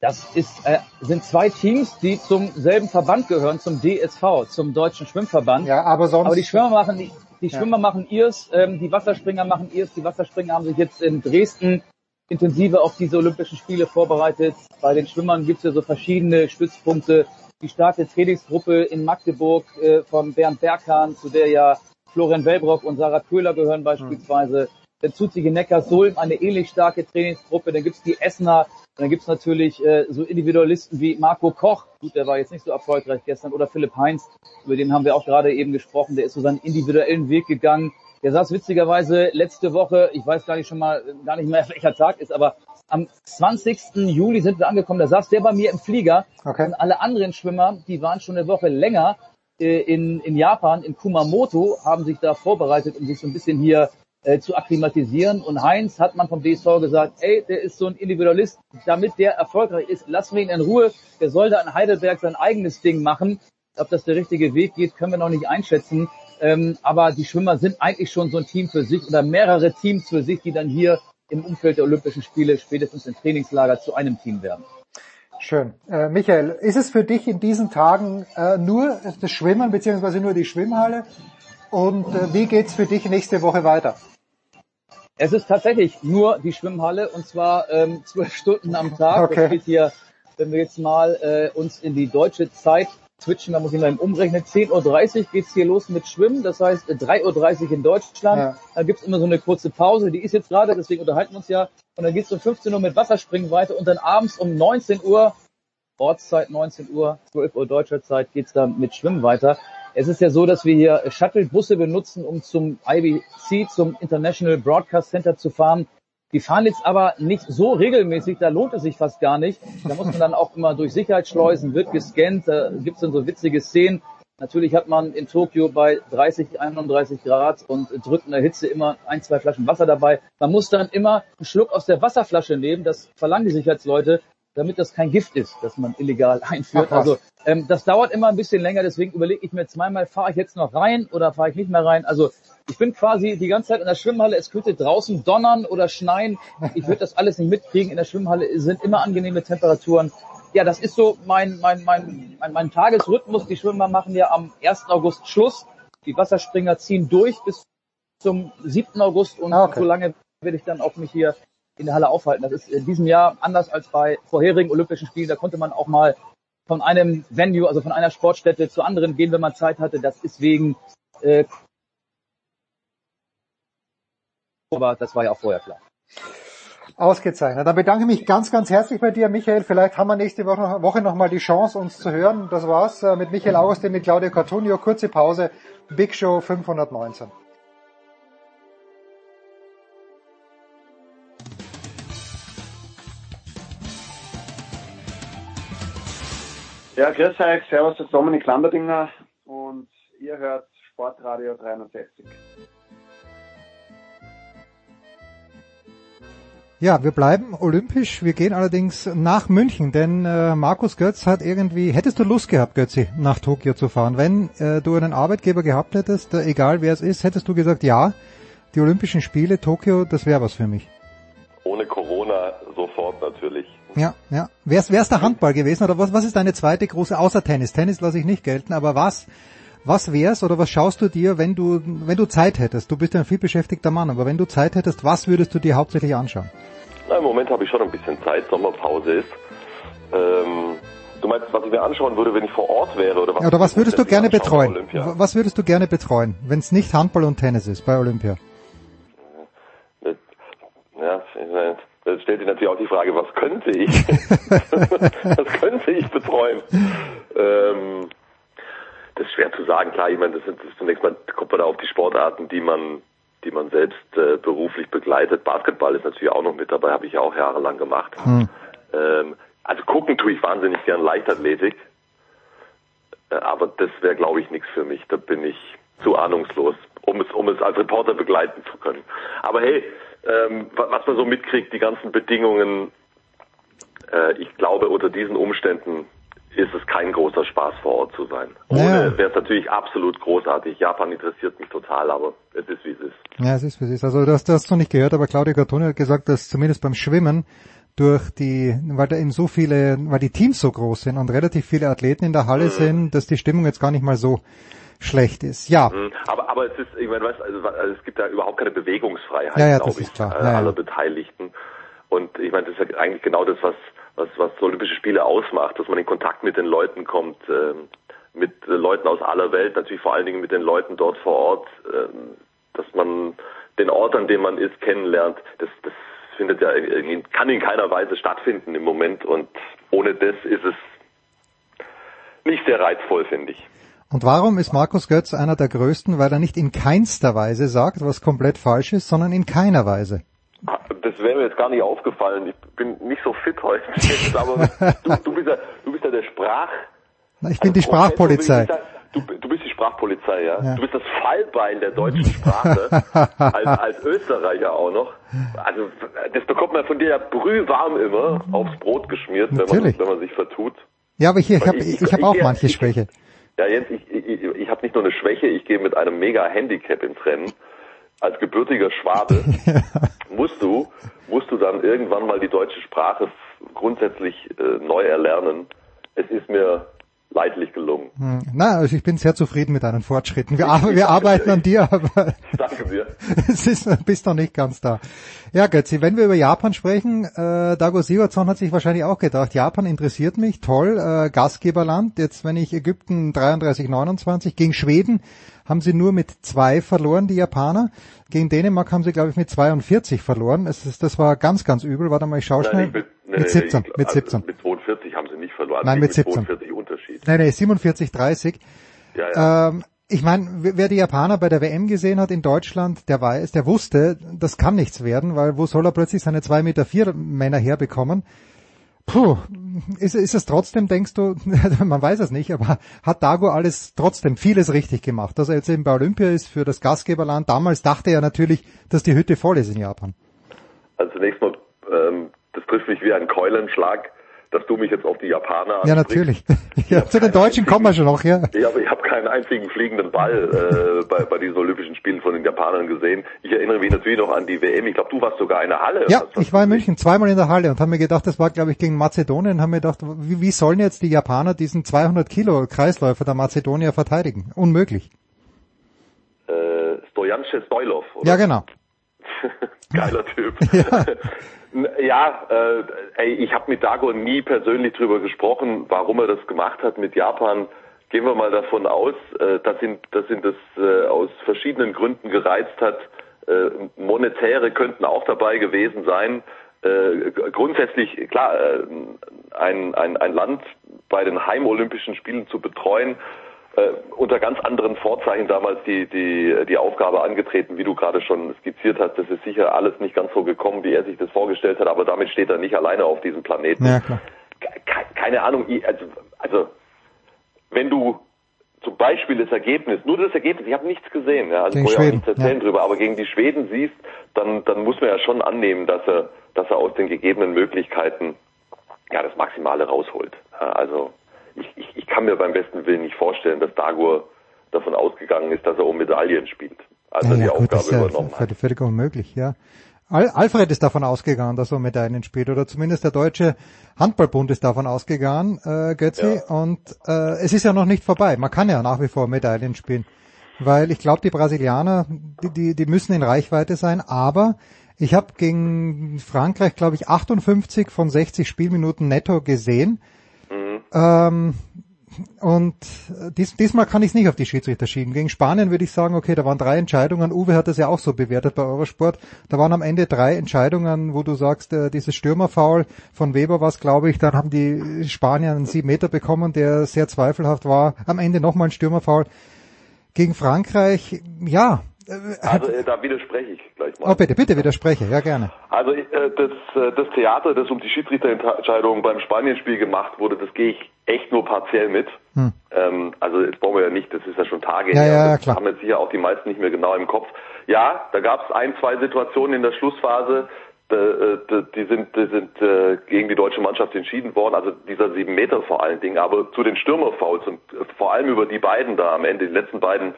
[SPEAKER 10] Das ist, äh, sind zwei Teams, die zum selben Verband gehören, zum DSV, zum Deutschen Schwimmverband.
[SPEAKER 3] Ja, aber sonst.
[SPEAKER 10] Aber die Schwimmer machen, die, die Schwimmer ja. machen ihrs, ähm, die Wasserspringer machen ihrs. Die Wasserspringer haben sich jetzt in Dresden intensiver auf diese Olympischen Spiele vorbereitet. Bei den Schwimmern gibt es ja so verschiedene Stützpunkte. Die starke Trainingsgruppe in Magdeburg äh, von Bernd Berghahn, zu der ja Florian Wellbrock und Sarah Köhler gehören beispielsweise. Mhm. Dann tut sich in Neckarsulm eine ähnlich starke Trainingsgruppe. Dann gibt's die Essener und dann gibt's natürlich äh, so Individualisten wie Marco Koch, gut, der war jetzt nicht so erfolgreich gestern, oder Philipp Heinz, über den haben wir auch gerade eben gesprochen, der ist so seinen individuellen Weg gegangen. Der saß witzigerweise letzte Woche, ich weiß gar nicht schon mal, gar nicht mehr welcher Tag ist, aber am 20. Juli sind wir angekommen, da saß der bei mir im Flieger okay. und alle anderen Schwimmer, die waren schon eine Woche länger äh, in, in Japan, in Kumamoto, haben sich da vorbereitet, um sich so ein bisschen hier äh, zu akklimatisieren. Und Heinz hat man vom DSV gesagt, ey, der ist so ein Individualist, damit der erfolgreich ist, lassen wir ihn in Ruhe. Der soll da in Heidelberg sein eigenes Ding machen. Ob das der richtige Weg geht, können wir noch nicht einschätzen. Ähm, aber die Schwimmer sind eigentlich schon so ein Team für sich oder mehrere Teams für sich, die dann hier im Umfeld der Olympischen Spiele spätestens im Trainingslager zu einem Team werden.
[SPEAKER 3] Schön. Äh, Michael, ist es für dich in diesen Tagen äh, nur das Schwimmen beziehungsweise nur die Schwimmhalle und äh, wie geht's für dich nächste Woche weiter?
[SPEAKER 10] Es ist tatsächlich nur die Schwimmhalle und zwar ähm, zwölf Stunden am Tag. Okay. Das geht hier, wenn wir jetzt mal äh, uns in die deutsche Zeit switchen, da muss ich mal umrechnen. 10.30 Uhr geht's hier los mit Schwimmen, das heißt 3.30 Uhr in Deutschland. Ja. Dann gibt's immer so eine kurze Pause, die ist jetzt gerade, deswegen unterhalten wir uns ja. Und dann geht's um 15 Uhr mit Wasserspringen weiter und dann abends um 19 Uhr, Ortszeit 19 Uhr, 12 Uhr deutscher Zeit, geht's dann mit Schwimmen weiter. Es ist ja so, dass wir hier Shuttle-Busse benutzen, um zum IBC, zum International Broadcast Center zu fahren. Die fahren jetzt aber nicht so regelmäßig, da lohnt es sich fast gar nicht. Da muss man dann auch immer durch Sicherheitsschleusen, wird gescannt, da gibt's dann so witzige Szenen. Natürlich hat man in Tokio bei 30, 31 Grad und drückender Hitze immer ein, zwei Flaschen Wasser dabei. Man muss dann immer einen Schluck aus der Wasserflasche nehmen, das verlangen die Sicherheitsleute, damit das kein Gift ist, das man illegal einführt. Ach, also ähm, das dauert immer ein bisschen länger, deswegen überlege ich mir zweimal, fahre ich jetzt noch rein oder fahre ich nicht mehr rein. Also ich bin quasi die ganze Zeit in der Schwimmhalle, es könnte draußen donnern oder schneien. Ich würde das alles nicht mitkriegen. In der Schwimmhalle sind immer angenehme Temperaturen. Ja, das ist so mein, mein, mein, mein, mein Tagesrhythmus. Die Schwimmer machen ja am 1. August Schluss. Die Wasserspringer ziehen durch bis zum 7. August und ah, okay. so lange werde ich dann auch mich hier in der Halle aufhalten. Das ist in diesem Jahr anders als bei vorherigen Olympischen Spielen. Da konnte man auch mal von einem Venue, also von einer Sportstätte zur anderen gehen, wenn man Zeit hatte. Das ist wegen äh, aber das war ja auch vorher klar.
[SPEAKER 3] Ausgezeichnet. Dann bedanke ich mich ganz, ganz herzlich bei dir, Michael. Vielleicht haben wir nächste Woche, Woche nochmal die Chance, uns zu hören. Das war's äh, mit Michael Augustin, mit Claudio Cartunio. Kurze Pause. Big Show 519.
[SPEAKER 11] Ja, grüß euch, servus, das ist Dominik Lamberdinger und ihr hört Sportradio 360.
[SPEAKER 3] Ja, wir bleiben olympisch. Wir gehen allerdings nach München, denn äh, Markus Götz hat irgendwie, hättest du Lust gehabt, Götzi, nach Tokio zu fahren? Wenn äh, du einen Arbeitgeber gehabt hättest, äh, egal wer es ist, hättest du gesagt, ja, die Olympischen Spiele, Tokio, das wäre was für mich.
[SPEAKER 12] Ohne Corona sofort natürlich.
[SPEAKER 3] Ja, ja. Wär's, wär's der Handball gewesen oder was, was ist deine zweite große, außer Tennis? Tennis lasse ich nicht gelten, aber was, was wär's oder was schaust du dir, wenn du, wenn du Zeit hättest? Du bist ja ein viel beschäftigter Mann, aber wenn du Zeit hättest, was würdest du dir hauptsächlich anschauen?
[SPEAKER 12] Na, Im Moment habe ich schon ein bisschen Zeit, Sommerpause ist. Ähm, du meinst, was ich mir anschauen würde, wenn ich vor Ort wäre? Oder was,
[SPEAKER 3] Oder was würdest du gerne betreuen? Was würdest du gerne betreuen, wenn es nicht Handball und Tennis ist bei Olympia?
[SPEAKER 12] Ja, ich meine, da stellt sich natürlich auch die Frage, was könnte ich? was könnte ich betreuen? Ähm, das ist schwer zu sagen, klar, ich meine, das sind das zunächst mal kommt man da auf die Sportarten, die man die man selbst äh, beruflich begleitet. Basketball ist natürlich auch noch mit dabei, habe ich ja auch jahrelang gemacht.
[SPEAKER 3] Hm.
[SPEAKER 12] Ähm, also gucken tue ich wahnsinnig gern Leichtathletik, äh, aber das wäre, glaube ich, nichts für mich. Da bin ich zu ahnungslos, um es, um es als Reporter begleiten zu können. Aber hey, ähm, wa- was man so mitkriegt, die ganzen Bedingungen, äh, ich glaube, unter diesen Umständen ist es kein großer Spaß vor Ort zu sein. Ohne
[SPEAKER 3] Naja.
[SPEAKER 12] wäre es natürlich absolut großartig. Japan interessiert mich total, aber es ist wie es ist.
[SPEAKER 3] Ja, es ist, wie es ist. Also das, das hast du nicht gehört, aber Claudia Gattoni hat gesagt, dass zumindest beim Schwimmen durch die, weil da eben so viele, weil die Teams so groß sind und relativ viele Athleten in der Halle
[SPEAKER 12] Mhm.
[SPEAKER 3] sind, dass die Stimmung jetzt gar nicht mal so schlecht ist. Ja,
[SPEAKER 12] Mhm. Aber, aber es ist, ich meine, weißt, also, also es gibt da überhaupt keine Bewegungsfreiheit,
[SPEAKER 3] Ja, ja,
[SPEAKER 12] glaube ich,
[SPEAKER 3] klar.
[SPEAKER 12] äh,
[SPEAKER 3] Ja,
[SPEAKER 12] aller Beteiligten. Und ich meine, das ist ja eigentlich genau das, was, was, was so Olympische Spiele ausmacht, dass man in Kontakt mit den Leuten kommt, ähm, mit äh, Leuten aus aller Welt, natürlich vor allen Dingen mit den Leuten dort vor Ort, ähm, dass man den Ort, an dem man ist, kennenlernt. Das, das findet ja, in- kann in keiner Weise stattfinden im Moment und ohne das ist es nicht sehr reizvoll, finde ich.
[SPEAKER 3] Und warum ist Markus Götz einer der größten? Weil er nicht in keinster Weise sagt, was komplett falsch ist, sondern in keiner Weise.
[SPEAKER 12] Das wäre mir jetzt gar nicht aufgefallen. Ich bin nicht so fit heute. Jetzt, aber du, du, bist ja, du bist ja der Sprach.
[SPEAKER 3] Na, Ich bin die
[SPEAKER 12] Professor,
[SPEAKER 3] Sprachpolizei.
[SPEAKER 12] ich. Du, du bist die Sprachpolizei, ja?
[SPEAKER 3] Ja.
[SPEAKER 12] Du bist das Fallbein der deutschen Sprache. als, als Österreicher auch noch. Also das bekommt man von dir ja brühwarm immer aufs Brot geschmiert, wenn man, wenn man sich vertut.
[SPEAKER 3] Ja, aber ich, ich habe ich, ich hab auch
[SPEAKER 12] ich-
[SPEAKER 3] manche
[SPEAKER 12] ich-
[SPEAKER 3] Schwäche.
[SPEAKER 12] Ja, Jens, ich, ich, ich, habe nicht nur eine Schwäche, ich gehe mit einem mega Handicap ins Rennen. Als gebürtiger Schwabe musst du, musst du dann irgendwann mal die deutsche Sprache grundsätzlich äh, neu erlernen. Es ist mir leidlich gelungen.
[SPEAKER 3] Hm, Na, also ich bin sehr zufrieden mit deinen Fortschritten. Wir, ar wir arbeiten an dir, aber
[SPEAKER 12] Danke dir.
[SPEAKER 3] es ist, bist noch nicht ganz da. Ja, Götzi, wenn wir über Japan sprechen, äh, Dago Sigurdsson hat sich wahrscheinlich auch gedacht, Japan interessiert mich, toll, äh, Gastgeberland. Jetzt, wenn ich Ägypten 33-29 gegen Schweden haben sie nur mit zwei verloren, die Japaner. Gegen Dänemark haben sie, glaube ich, mit 42 verloren. Es ist, das war ganz, ganz übel. Warte mal, ich schaue schnell.
[SPEAKER 12] nicht mit, nee,
[SPEAKER 3] mit
[SPEAKER 12] nee,
[SPEAKER 3] 17,
[SPEAKER 12] ich-
[SPEAKER 3] mit
[SPEAKER 12] also
[SPEAKER 3] 17.
[SPEAKER 12] Mit 42 haben sie nicht verloren.
[SPEAKER 3] Nein, mit 17.
[SPEAKER 12] 42 Unterschied.
[SPEAKER 3] Nein, nein, 47, 30.
[SPEAKER 12] Ja, ja.
[SPEAKER 3] Ähm, ich meine, wer die Japaner bei der WM gesehen hat in Deutschland, der weiß, der wusste, das kann nichts werden, weil wo soll er plötzlich seine zwei Meter vier Männer herbekommen? Puh, ist, ist es trotzdem, denkst du, man weiß es nicht, aber hat Dago alles trotzdem vieles richtig gemacht, dass er jetzt eben bei Olympia ist für das Gastgeberland. Damals dachte er natürlich, dass die Hütte voll ist in Japan.
[SPEAKER 12] Also zunächst mal, ähm, das trifft mich wie ein Keulenschlag, dass du mich jetzt auf die Japaner
[SPEAKER 3] Ja, natürlich. Ja, zu den Deutschen kommen wir schon noch, ja.
[SPEAKER 12] Ja, aber ich habe keinen einzigen fliegenden Ball äh, bei, bei diesen Olympischen Spielen von den Japanern gesehen. Ich erinnere mich natürlich noch an die WM. Ich glaube, du warst sogar in der Halle.
[SPEAKER 3] Ja, ich war in München zweimal in der Halle und habe mir gedacht, das war glaube ich gegen Mazedonien, haben mir gedacht, wie, wie sollen jetzt die Japaner diesen 200 Kilo Kreisläufer der Mazedonier verteidigen? Unmöglich.
[SPEAKER 12] äh, Stojanče Stoilov. Oder?
[SPEAKER 3] Ja, genau.
[SPEAKER 12] Geiler Typ.
[SPEAKER 3] Ja.
[SPEAKER 12] Ja, äh, ey, ich habe mit Dago nie persönlich drüber gesprochen, warum er das gemacht hat mit Japan. Gehen wir mal davon aus, äh, dass ihn, dass ihn das äh, aus verschiedenen Gründen gereizt hat. Äh, monetäre könnten auch dabei gewesen sein. Äh, grundsätzlich, klar, äh, ein, ein, ein Land bei den Heimolympischen Spielen zu betreuen, unter ganz anderen Vorzeichen damals die, die, die Aufgabe angetreten, wie du gerade schon skizziert hast. Das ist sicher alles nicht ganz so gekommen, wie er sich das vorgestellt hat, aber damit steht er nicht alleine auf diesem Planeten.
[SPEAKER 3] Ja,
[SPEAKER 12] Keine Ahnung, also, also wenn du zum Beispiel das Ergebnis, nur das Ergebnis, ich habe nichts gesehen, ja, also
[SPEAKER 3] Gegen Schweden,
[SPEAKER 12] nichts erzählen
[SPEAKER 3] ja.
[SPEAKER 12] drüber, aber gegen die Schweden siehst, dann, dann muss man ja schon annehmen, dass er, dass er aus den gegebenen Möglichkeiten ja das Maximale rausholt. Also ich, ich, ich kann mir beim besten Willen nicht vorstellen, dass Dagur davon ausgegangen ist, dass er um Medaillen spielt. Also
[SPEAKER 3] ja,
[SPEAKER 12] die
[SPEAKER 3] ja, gut, das
[SPEAKER 12] Aufgabe
[SPEAKER 3] ist ja
[SPEAKER 12] übernommen hat.
[SPEAKER 3] völlig, unmöglich, ja. Al Alfred ist davon ausgegangen, dass er um Medaillen spielt, oder zumindest der Deutsche Handballbund ist davon ausgegangen, äh, Götzi, und äh, es ist ja noch nicht vorbei. Man kann ja nach wie vor Medaillen spielen, weil ich glaube, die Brasilianer, die, die, die müssen in Reichweite sein, aber ich habe gegen Frankreich, glaube ich, 58 von 60 Spielminuten netto gesehen. Ähm, und dies, diesmal kann ich es nicht auf die Schiedsrichter schieben. Gegen Spanien würde ich sagen, okay, da waren drei Entscheidungen. Uwe hat das ja auch so bewertet bei Eurosport. Da waren am Ende drei Entscheidungen, wo du sagst, äh, dieses Stürmerfoul von Weber war es, glaube ich. Dann haben die Spanier einen sieben Meter bekommen, der sehr zweifelhaft war. Am Ende nochmal ein Stürmerfoul. Gegen Frankreich, ja. Äh,
[SPEAKER 12] Also äh, da widerspreche ich gleich mal.
[SPEAKER 3] Oh, bitte, bitte widerspreche, ja gerne.
[SPEAKER 12] Also äh, das, das Theater, das um die Schiedsrichterentscheidung beim Spanienspiel gemacht wurde, das gehe ich echt nur partiell mit.
[SPEAKER 3] Hm.
[SPEAKER 12] Ähm, also jetzt brauchen wir ja nicht, das ist ja schon Tage
[SPEAKER 3] Ja,
[SPEAKER 12] her.
[SPEAKER 3] ja,
[SPEAKER 12] das
[SPEAKER 3] klar.
[SPEAKER 12] haben jetzt sicher auch die meisten nicht mehr genau im Kopf. Ja, da gab es ein, zwei Situationen in der Schlussphase, die sind, die sind gegen die deutsche Mannschaft entschieden worden, also dieser sieben Meter vor allen Dingen. Aber zu den Stürmerfouls und vor allem über die beiden da am Ende, die letzten beiden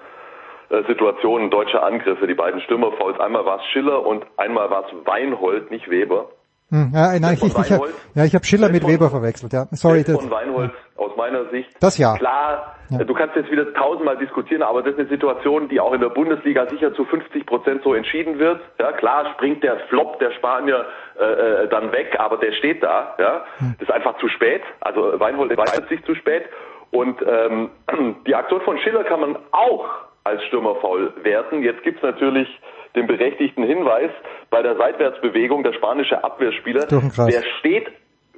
[SPEAKER 12] Situationen, deutsche Angriffe, die beiden Stürmerfouls, einmal war es Schiller und einmal war es Weinhold, nicht Weber.
[SPEAKER 3] Hm, ja, nein, ich, ich, ich, hab- ja, ich habe Schiller mit Weber verwechselt, ja. Sorry,
[SPEAKER 12] Das von Weinhold aus meiner Sicht.
[SPEAKER 3] Das ja.
[SPEAKER 12] Klar,
[SPEAKER 3] Ja.
[SPEAKER 12] äh, du kannst jetzt wieder tausendmal diskutieren, aber das ist eine Situation, die auch in der Bundesliga sicher zu 50 Prozent so entschieden wird. Ja, klar springt der Flop der Spanier äh, äh, dann weg, aber der steht da. Ja,
[SPEAKER 3] Hm.
[SPEAKER 12] das ist einfach zu spät. Also Weinhold weigert sich zu spät. Und ähm, die Aktion von Schiller kann man auch als Stürmerfoul werten. Jetzt gibt's natürlich den berechtigten Hinweis bei der Seitwärtsbewegung, der spanische Abwehrspieler, der steht,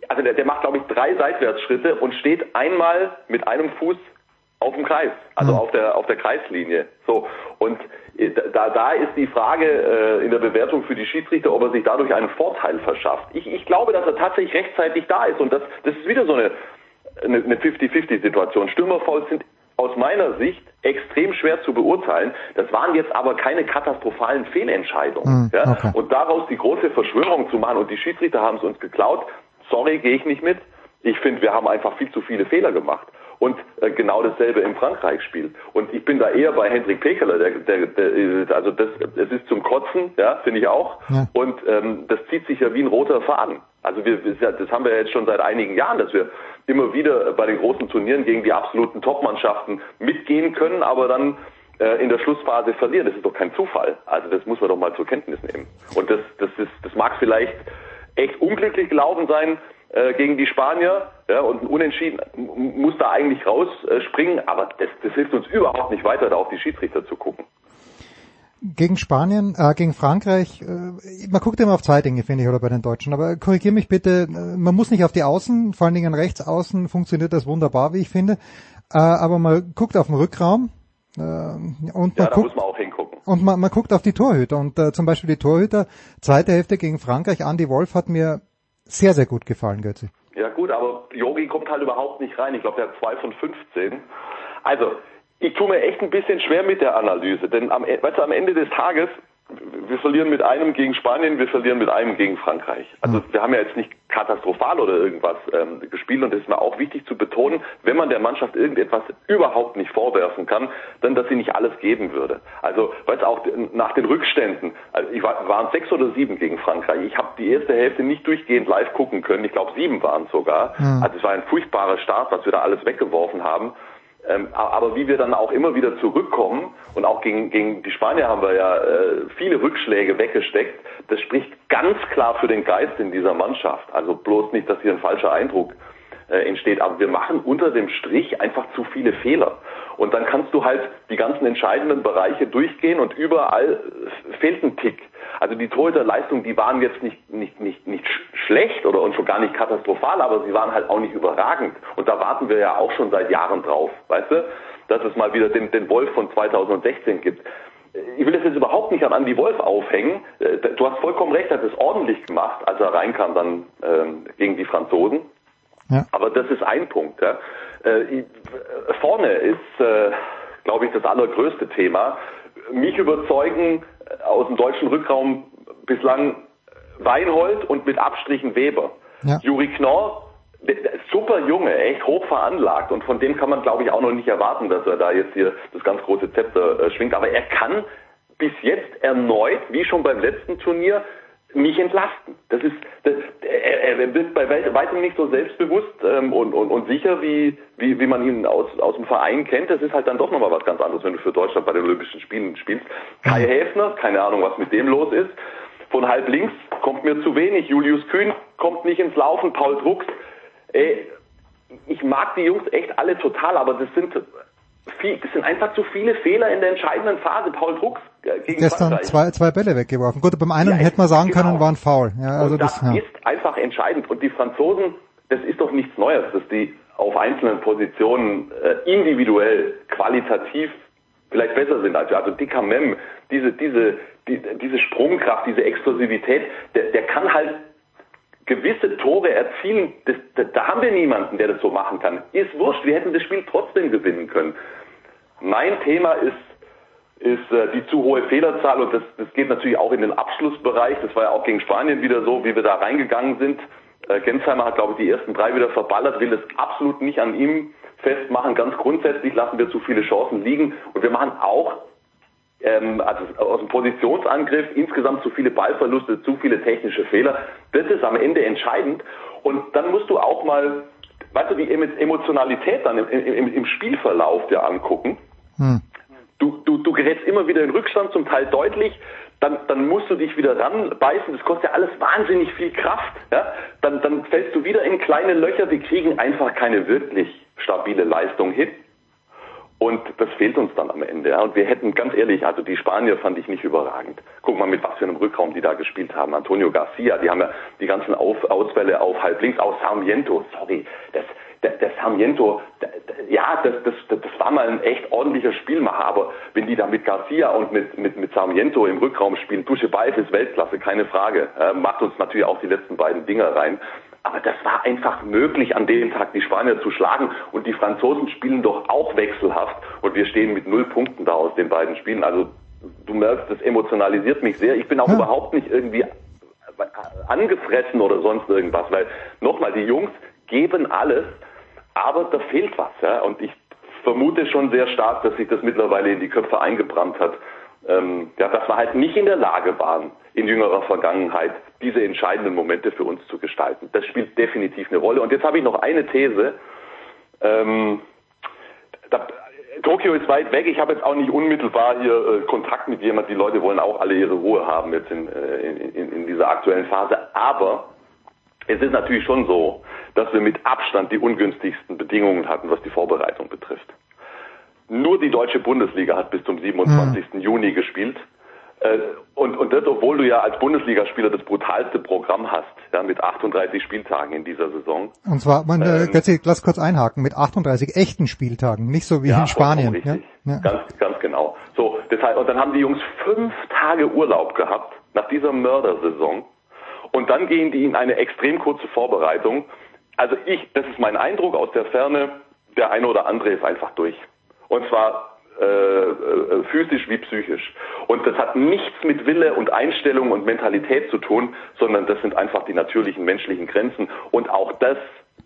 [SPEAKER 12] also der, der macht glaube ich drei Seitwärtsschritte und steht einmal mit einem Fuß auf dem Kreis, also
[SPEAKER 3] Hm.
[SPEAKER 12] auf der auf der Kreislinie. So und äh, da da ist die Frage äh, in der Bewertung für die Schiedsrichter, ob er sich dadurch einen Vorteil verschafft. Ich, ich glaube, dass er tatsächlich rechtzeitig da ist und das das ist wieder so eine eine eine 50-50-Situation. Stürmerfouls sind aus meiner Sicht extrem schwer zu beurteilen. Das waren jetzt aber keine katastrophalen Fehlentscheidungen. Ja?
[SPEAKER 3] okay.
[SPEAKER 12] Und daraus die große Verschwörung zu machen und die Schiedsrichter haben es uns geklaut, sorry, gehe ich nicht mit. Ich finde, wir haben einfach viel zu viele Fehler gemacht. Und äh, genau dasselbe im Frankreich-Spiel. Und ich bin da eher bei Hendrik Pekeler. Der, der, der, also das, es ist zum Kotzen, ja, finde ich auch.
[SPEAKER 3] Ja.
[SPEAKER 12] Und ähm, das zieht sich ja wie ein roter Faden. Also wir, das haben wir jetzt schon seit einigen Jahren, dass wir immer wieder bei den großen Turnieren gegen die absoluten Top-Mannschaften mitgehen können, aber dann äh, in der Schlussphase verlieren. Das ist doch kein Zufall. Also das muss man doch mal zur Kenntnis nehmen. Und das, das ist, das mag vielleicht echt unglücklich gelaufen sein äh, gegen die Spanier, ja, und ein Unentschieden muss da eigentlich rausspringen, aber das, das hilft uns überhaupt nicht weiter, da auf die Schiedsrichter zu gucken.
[SPEAKER 3] Gegen Spanien, äh, gegen Frankreich, äh, man guckt immer auf zwei Dinge, finde ich, oder bei den Deutschen. Aber korrigier mich bitte, äh, man muss nicht auf die Außen, vor allen Dingen rechts außen funktioniert das wunderbar, wie ich finde. Äh, aber man guckt auf den Rückraum äh, und
[SPEAKER 12] Ja,
[SPEAKER 3] man
[SPEAKER 12] da
[SPEAKER 3] guckt
[SPEAKER 12] muss man auch hingucken.
[SPEAKER 3] und man, man guckt auf die Torhüter. Und äh, zum Beispiel die Torhüter, zweite Hälfte gegen Frankreich, Andy Wolf hat mir sehr, sehr gut gefallen, Götzi.
[SPEAKER 12] Ja gut, aber Yogi kommt halt überhaupt nicht rein. Ich glaube, der hat zwei von 15. Also, ich tue mir echt ein bisschen schwer mit der Analyse, denn am, E- weißt du, am Ende des Tages, wir verlieren mit einem gegen Spanien, wir verlieren mit einem gegen Frankreich. Also wir haben ja jetzt nicht katastrophal oder irgendwas ähm, gespielt und es ist mir auch wichtig zu betonen, wenn man der Mannschaft irgendetwas überhaupt nicht vorwerfen kann, dann, dass sie nicht alles geben würde. Also, weißt auch nach den Rückständen, also ich war, waren sechs oder sieben gegen Frankreich. Ich habe die erste Hälfte nicht durchgehend live gucken können. Ich glaube, sieben waren sogar.
[SPEAKER 3] Mhm.
[SPEAKER 12] Also es war ein furchtbarer Start, was wir da alles weggeworfen haben. Ähm, aber wie wir dann auch immer wieder zurückkommen und auch gegen, gegen die Spanier haben wir ja äh, viele Rückschläge weggesteckt, das spricht ganz klar für den Geist in dieser Mannschaft. Also bloß nicht, dass hier ein falscher Eindruck äh, entsteht. Aber wir machen unter dem Strich einfach zu viele Fehler. Und dann kannst du halt die ganzen entscheidenden Bereiche durchgehen und überall äh, fehlt ein Tick. Also die Torhüterleistungen, die waren jetzt nicht, nicht, nicht, nicht sch- schlecht oder und schon gar nicht katastrophal, aber sie waren halt auch nicht überragend. Und da warten wir ja auch schon seit Jahren drauf, weißt du, dass es mal wieder den, den Wolf von 2016 gibt. Ich will das jetzt überhaupt nicht an Andy Wolf aufhängen. Äh, Du hast vollkommen recht, er hat es ordentlich gemacht, als er reinkam dann ähm, gegen die Franzosen.
[SPEAKER 3] Ja.
[SPEAKER 12] Aber das ist ein Punkt. Ja. Äh, vorne ist, äh, glaube ich, das allergrößte Thema. Mich überzeugen äh, aus dem deutschen Rückraum bislang Weinhold und mit Abstrichen Weber.
[SPEAKER 3] Ja.
[SPEAKER 12] Juri Knorr, super Junge, echt hoch veranlagt und von dem kann man, glaube ich, auch noch nicht erwarten, dass er da jetzt hier das ganz große Zepter äh, schwingt. Aber er kann bis jetzt erneut, wie schon beim letzten Turnier, mich entlasten. Das ist, das, er, er wird bei weit- weitem nicht so selbstbewusst ähm, und, und, und sicher, wie, wie, wie man ihn aus, aus dem Verein kennt. Das ist halt dann doch nochmal was ganz anderes, wenn du für Deutschland bei den Olympischen Spielen spielst. Kai Häfner, keine Ahnung, was mit dem los ist. Von halb links kommt mir zu wenig. Julius Kühn kommt nicht ins Laufen. Paul Drucks. Ey, ich mag die Jungs echt alle total, aber das sind, viel, das sind einfach zu viele Fehler in der entscheidenden Phase. Paul Drucks äh, gegen
[SPEAKER 3] Gestern
[SPEAKER 12] Frankreich.
[SPEAKER 3] zwei, zwei Bälle weggeworfen. Gut, beim einen hätte man sagen können, war ein Foul. Ja, also das,
[SPEAKER 12] das
[SPEAKER 3] ja.
[SPEAKER 12] ist einfach entscheidend. Und die Franzosen, das ist doch nichts Neues, dass die auf einzelnen Positionen äh, individuell, qualitativ vielleicht besser sind als wir. Also Dicker Mem, diese, diese, die, diese Sprungkraft, diese Explosivität, der, der kann halt gewisse Tore erzielen. Das, da, da haben wir niemanden, der das so machen kann. Ist wurscht, wir hätten das Spiel trotzdem gewinnen können. Mein Thema ist ist äh, die zu hohe Fehlerzahl und das, das geht natürlich auch in den Abschlussbereich. Das war ja auch gegen Spanien wieder so, wie wir da reingegangen sind. Äh, Gensheimer hat, glaube ich, die ersten drei wieder verballert, will es absolut nicht an ihm festmachen. Ganz grundsätzlich lassen wir zu viele Chancen liegen und wir machen auch ähm, also aus dem Positionsangriff insgesamt zu viele Ballverluste, zu viele technische Fehler. Das ist am Ende entscheidend. Und dann musst du auch mal, weißt du, die Emo- Emotionalität dann im, im, im Spielverlauf dir angucken.
[SPEAKER 3] Hm.
[SPEAKER 12] Du, du, du gerätst immer wieder in Rückstand, zum Teil deutlich. Dann, dann musst du dich wieder ranbeißen. Das kostet ja alles wahnsinnig viel Kraft. Ja? Dann, dann fällst du wieder in kleine Löcher. Wir kriegen einfach keine wirklich stabile Leistung hin. Und das fehlt uns dann am Ende. Ja. Und wir hätten, ganz ehrlich, also die Spanier fand ich nicht überragend. Guck mal, mit was für einem Rückraum die da gespielt haben. Antonio Garcia, die haben ja die ganzen auf Ausfälle auf halb links, auch Sarmiento, sorry, das, der, der Sarmiento, der, ja, das, das, das, war mal ein echt ordentlicher Spielmacher, aber wenn die da mit Garcia und mit, mit, mit Sarmiento im Rückraum spielen, Dusche Beif ist Weltklasse, keine Frage, äh, macht uns natürlich auch die letzten beiden Dinger rein. Aber das war einfach möglich, an dem Tag die Spanier zu schlagen. Und die Franzosen spielen doch auch wechselhaft. Und wir stehen mit null Punkten da aus den beiden Spielen. Also du merkst, das emotionalisiert mich sehr. Ich bin auch überhaupt nicht irgendwie angefressen oder sonst irgendwas. Weil nochmal, die Jungs geben alles, aber da fehlt was. Ja? Und ich vermute schon sehr stark, dass sich das mittlerweile in die Köpfe eingebrannt hat. Ähm, ja, dass wir halt nicht in der Lage waren, in jüngerer Vergangenheit diese entscheidenden Momente für uns zu gestalten. Das spielt definitiv eine Rolle. Und jetzt habe ich noch eine These. Ähm, da, Tokio ist weit weg. Ich habe jetzt auch nicht unmittelbar hier äh, Kontakt mit jemand. Die Leute wollen auch alle ihre Ruhe haben jetzt in, äh, in, in dieser aktuellen Phase. Aber es ist natürlich schon so, dass wir mit Abstand die ungünstigsten Bedingungen hatten, was die Vorbereitung betrifft. Nur die deutsche Bundesliga hat bis zum 27. Juni gespielt. Äh, Und, und das, obwohl du ja als Bundesligaspieler das brutalste Programm hast, ja, mit 38 Spieltagen in dieser Saison.
[SPEAKER 3] Und zwar, man, äh, Götzi, lass kurz einhaken, mit 38 echten Spieltagen, nicht so wie
[SPEAKER 12] Ja,
[SPEAKER 3] in Spanien. Ja? Ja.
[SPEAKER 12] Ganz, ganz genau. So, deshalb, und dann haben die Jungs fünf Tage Urlaub gehabt nach dieser Mördersaison. Und dann gehen die in eine extrem kurze Vorbereitung. Also ich, das ist mein Eindruck aus der Ferne, der eine oder andere ist einfach durch. Und zwar äh, äh, physisch wie psychisch. Und das hat nichts mit Wille und Einstellung und Mentalität zu tun, sondern das sind einfach die natürlichen menschlichen Grenzen. Und auch das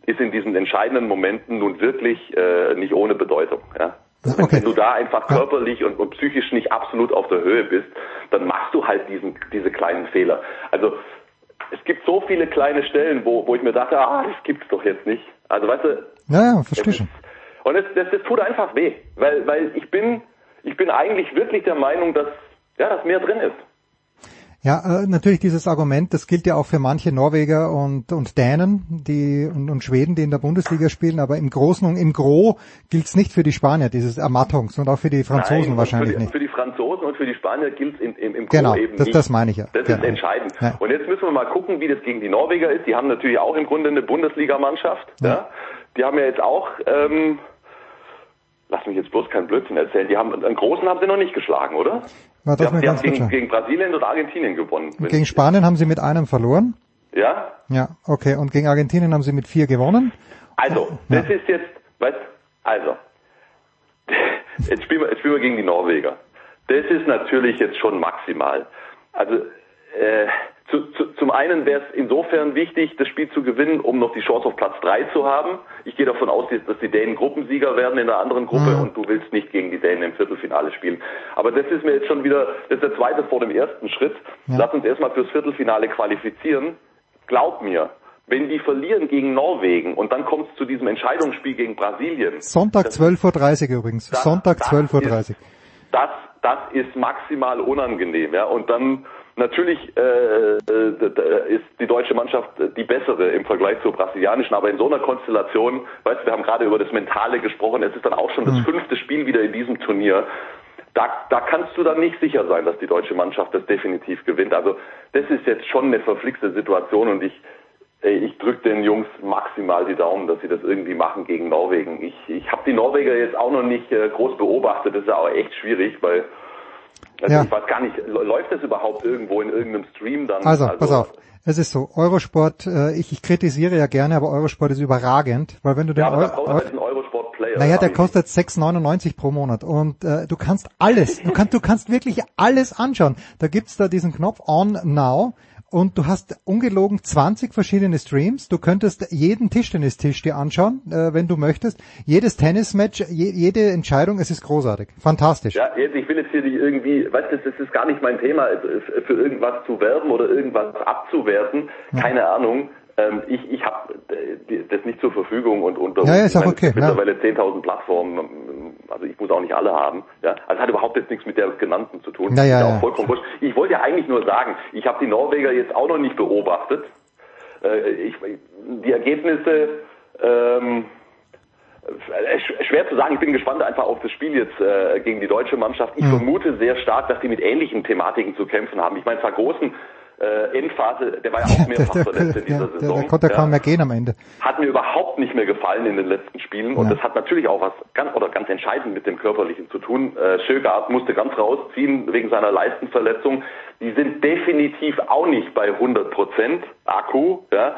[SPEAKER 12] ist in diesen entscheidenden Momenten nun wirklich äh, nicht ohne Bedeutung. Ja? Wenn- Wenn du da einfach körperlich und, und psychisch nicht absolut auf der Höhe bist, dann machst du halt diesen, diese kleinen Fehler. Also es gibt so viele kleine Stellen, wo, wo ich mir dachte, ah, das gibt's doch jetzt nicht. Also weißt du,
[SPEAKER 3] Ja, ja, verstehe schon.
[SPEAKER 12] und es, das, das tut einfach weh, weil, weil ich bin, ich bin eigentlich wirklich der Meinung, dass, ja, dass mehr drin ist.
[SPEAKER 3] Ja, äh, natürlich dieses Argument, das gilt ja auch für manche Norweger und, und Dänen die, und, und Schweden, die in der Bundesliga spielen, aber im Großen und im Gro gilt es nicht für die Spanier, dieses Ermattungs- und auch für die Franzosen
[SPEAKER 12] Nein,
[SPEAKER 3] wahrscheinlich
[SPEAKER 12] für die,
[SPEAKER 3] nicht.
[SPEAKER 12] Für die Franzosen und für die Spanier gilt im, im, im
[SPEAKER 3] Genau,
[SPEAKER 12] Gro eben
[SPEAKER 3] das-
[SPEAKER 12] nicht.
[SPEAKER 3] das meine ich ja.
[SPEAKER 12] Das
[SPEAKER 3] Genau.
[SPEAKER 12] ist entscheidend.
[SPEAKER 3] Ja.
[SPEAKER 12] Und jetzt müssen wir mal gucken, wie das gegen die Norweger ist. Die haben natürlich auch im Grunde eine Bundesligamannschaft. Ja. Die haben ja jetzt auch, ähm, lass mich jetzt bloß keinen Blödsinn erzählen, die haben, einen großen haben sie noch nicht geschlagen, oder? Die
[SPEAKER 3] lass
[SPEAKER 12] haben,
[SPEAKER 3] mir
[SPEAKER 12] die haben gegen, gegen Brasilien und Argentinien gewonnen.
[SPEAKER 3] Gegen Spanien haben sie mit einem verloren.
[SPEAKER 12] Ja?
[SPEAKER 3] Ja, okay. Und gegen Argentinien haben sie mit vier gewonnen.
[SPEAKER 12] Also, das ist jetzt, weißt, also, jetzt spielen wir, jetzt spielen wir gegen die Norweger. Das ist natürlich jetzt schon maximal. Also, äh, zu, zu, zum einen wäre es insofern wichtig, das Spiel zu gewinnen, um noch die Chance auf Platz 3 zu haben. Ich gehe davon aus, dass die Dänen Gruppensieger werden in der anderen Gruppe
[SPEAKER 3] Mhm.
[SPEAKER 12] und du willst nicht gegen die Dänen im Viertelfinale spielen. Aber das ist mir jetzt schon wieder, das ist der zweite vor dem ersten Schritt.
[SPEAKER 3] Ja.
[SPEAKER 12] Lass uns erstmal fürs Viertelfinale qualifizieren. Glaub mir, wenn die verlieren gegen Norwegen und dann kommt es zu diesem Entscheidungsspiel gegen Brasilien,
[SPEAKER 3] Sonntag 12.30 Uhr übrigens.
[SPEAKER 12] Das-
[SPEAKER 3] Sonntag
[SPEAKER 12] das
[SPEAKER 3] 12.30 Uhr.
[SPEAKER 12] das, das ist maximal unangenehm. Ja? Und dann natürlich äh, äh, ist die deutsche Mannschaft die bessere im Vergleich zur brasilianischen, aber in so einer Konstellation, weißt du, wir haben gerade über das Mentale gesprochen, es ist dann auch schon das
[SPEAKER 3] Mhm.
[SPEAKER 12] fünfte Spiel wieder in diesem Turnier. Da, da kannst du dann nicht sicher sein, dass die deutsche Mannschaft das definitiv gewinnt. Also das ist jetzt schon eine verflixte Situation und ich Ich drücke den Jungs maximal die Daumen, dass sie das irgendwie machen gegen Norwegen. Ich, ich habe die Norweger jetzt auch noch nicht äh, groß beobachtet. Das ist ja auch echt schwierig, weil also
[SPEAKER 3] Ja.
[SPEAKER 12] ich weiß gar nicht, läuft das überhaupt irgendwo in irgendeinem Stream dann?
[SPEAKER 3] Also, pass auf. Es ist so, Eurosport, äh, ich, ich kritisiere ja gerne, aber Eurosport ist überragend, weil wenn du den
[SPEAKER 12] Ja, aber da
[SPEAKER 3] Eu-
[SPEAKER 12] braucht
[SPEAKER 3] Eu-
[SPEAKER 12] man jetzt einen Eurosport-Player.
[SPEAKER 3] Naja, der kostet 6,99 pro Monat und äh, du kannst alles, du kannst, du kannst wirklich alles anschauen. Da gibt's da diesen Knopf On Now und du hast ungelogen 20 verschiedene Streams. Du könntest jeden Tischtennistisch dir anschauen, äh, wenn du möchtest. Jedes Tennismatch, je, jede Entscheidung, es ist großartig. Fantastisch.
[SPEAKER 12] Ja, jetzt, ich will jetzt hier nicht irgendwie, weißt du, das ist gar nicht mein Thema, äh, für irgendwas zu werben oder irgendwas abzuwerten. Keine Ahnung. Ähm, ich ich habe das nicht zur Verfügung und unter
[SPEAKER 3] Ja, ja, okay,
[SPEAKER 12] mittlerweile 10.000 Plattformen. Also ich muss auch nicht alle haben. Ja, also hat überhaupt jetzt nichts mit der genannten zu tun.
[SPEAKER 3] Ja, ja, ja.
[SPEAKER 12] vollkommen wurscht. Ich wollte ja eigentlich nur sagen, ich habe die Norweger jetzt auch noch nicht beobachtet. Äh, ich, die Ergebnisse ähm, äh, sch- schwer zu sagen. Ich bin gespannt einfach auf das Spiel jetzt äh, gegen die deutsche Mannschaft. Ich
[SPEAKER 3] Mhm.
[SPEAKER 12] vermute sehr stark, dass die mit ähnlichen Thematiken zu kämpfen haben. Ich meine, Vergroßen äh, Endphase, der war ja auch mehrfach
[SPEAKER 3] Der,
[SPEAKER 12] verletzt in
[SPEAKER 3] der,
[SPEAKER 12] dieser
[SPEAKER 3] der,
[SPEAKER 12] Saison.
[SPEAKER 3] der konnte
[SPEAKER 12] Ja.
[SPEAKER 3] kaum mehr gehen am Ende.
[SPEAKER 12] Hat mir überhaupt nicht mehr gefallen in den letzten Spielen und
[SPEAKER 3] Ja.
[SPEAKER 12] das hat natürlich auch was ganz oder ganz entscheidend mit dem Körperlichen zu tun. Äh, Schögart musste ganz rausziehen wegen seiner Leistenverletzung. Die sind definitiv auch nicht bei 100 Prozent Akku. Ja.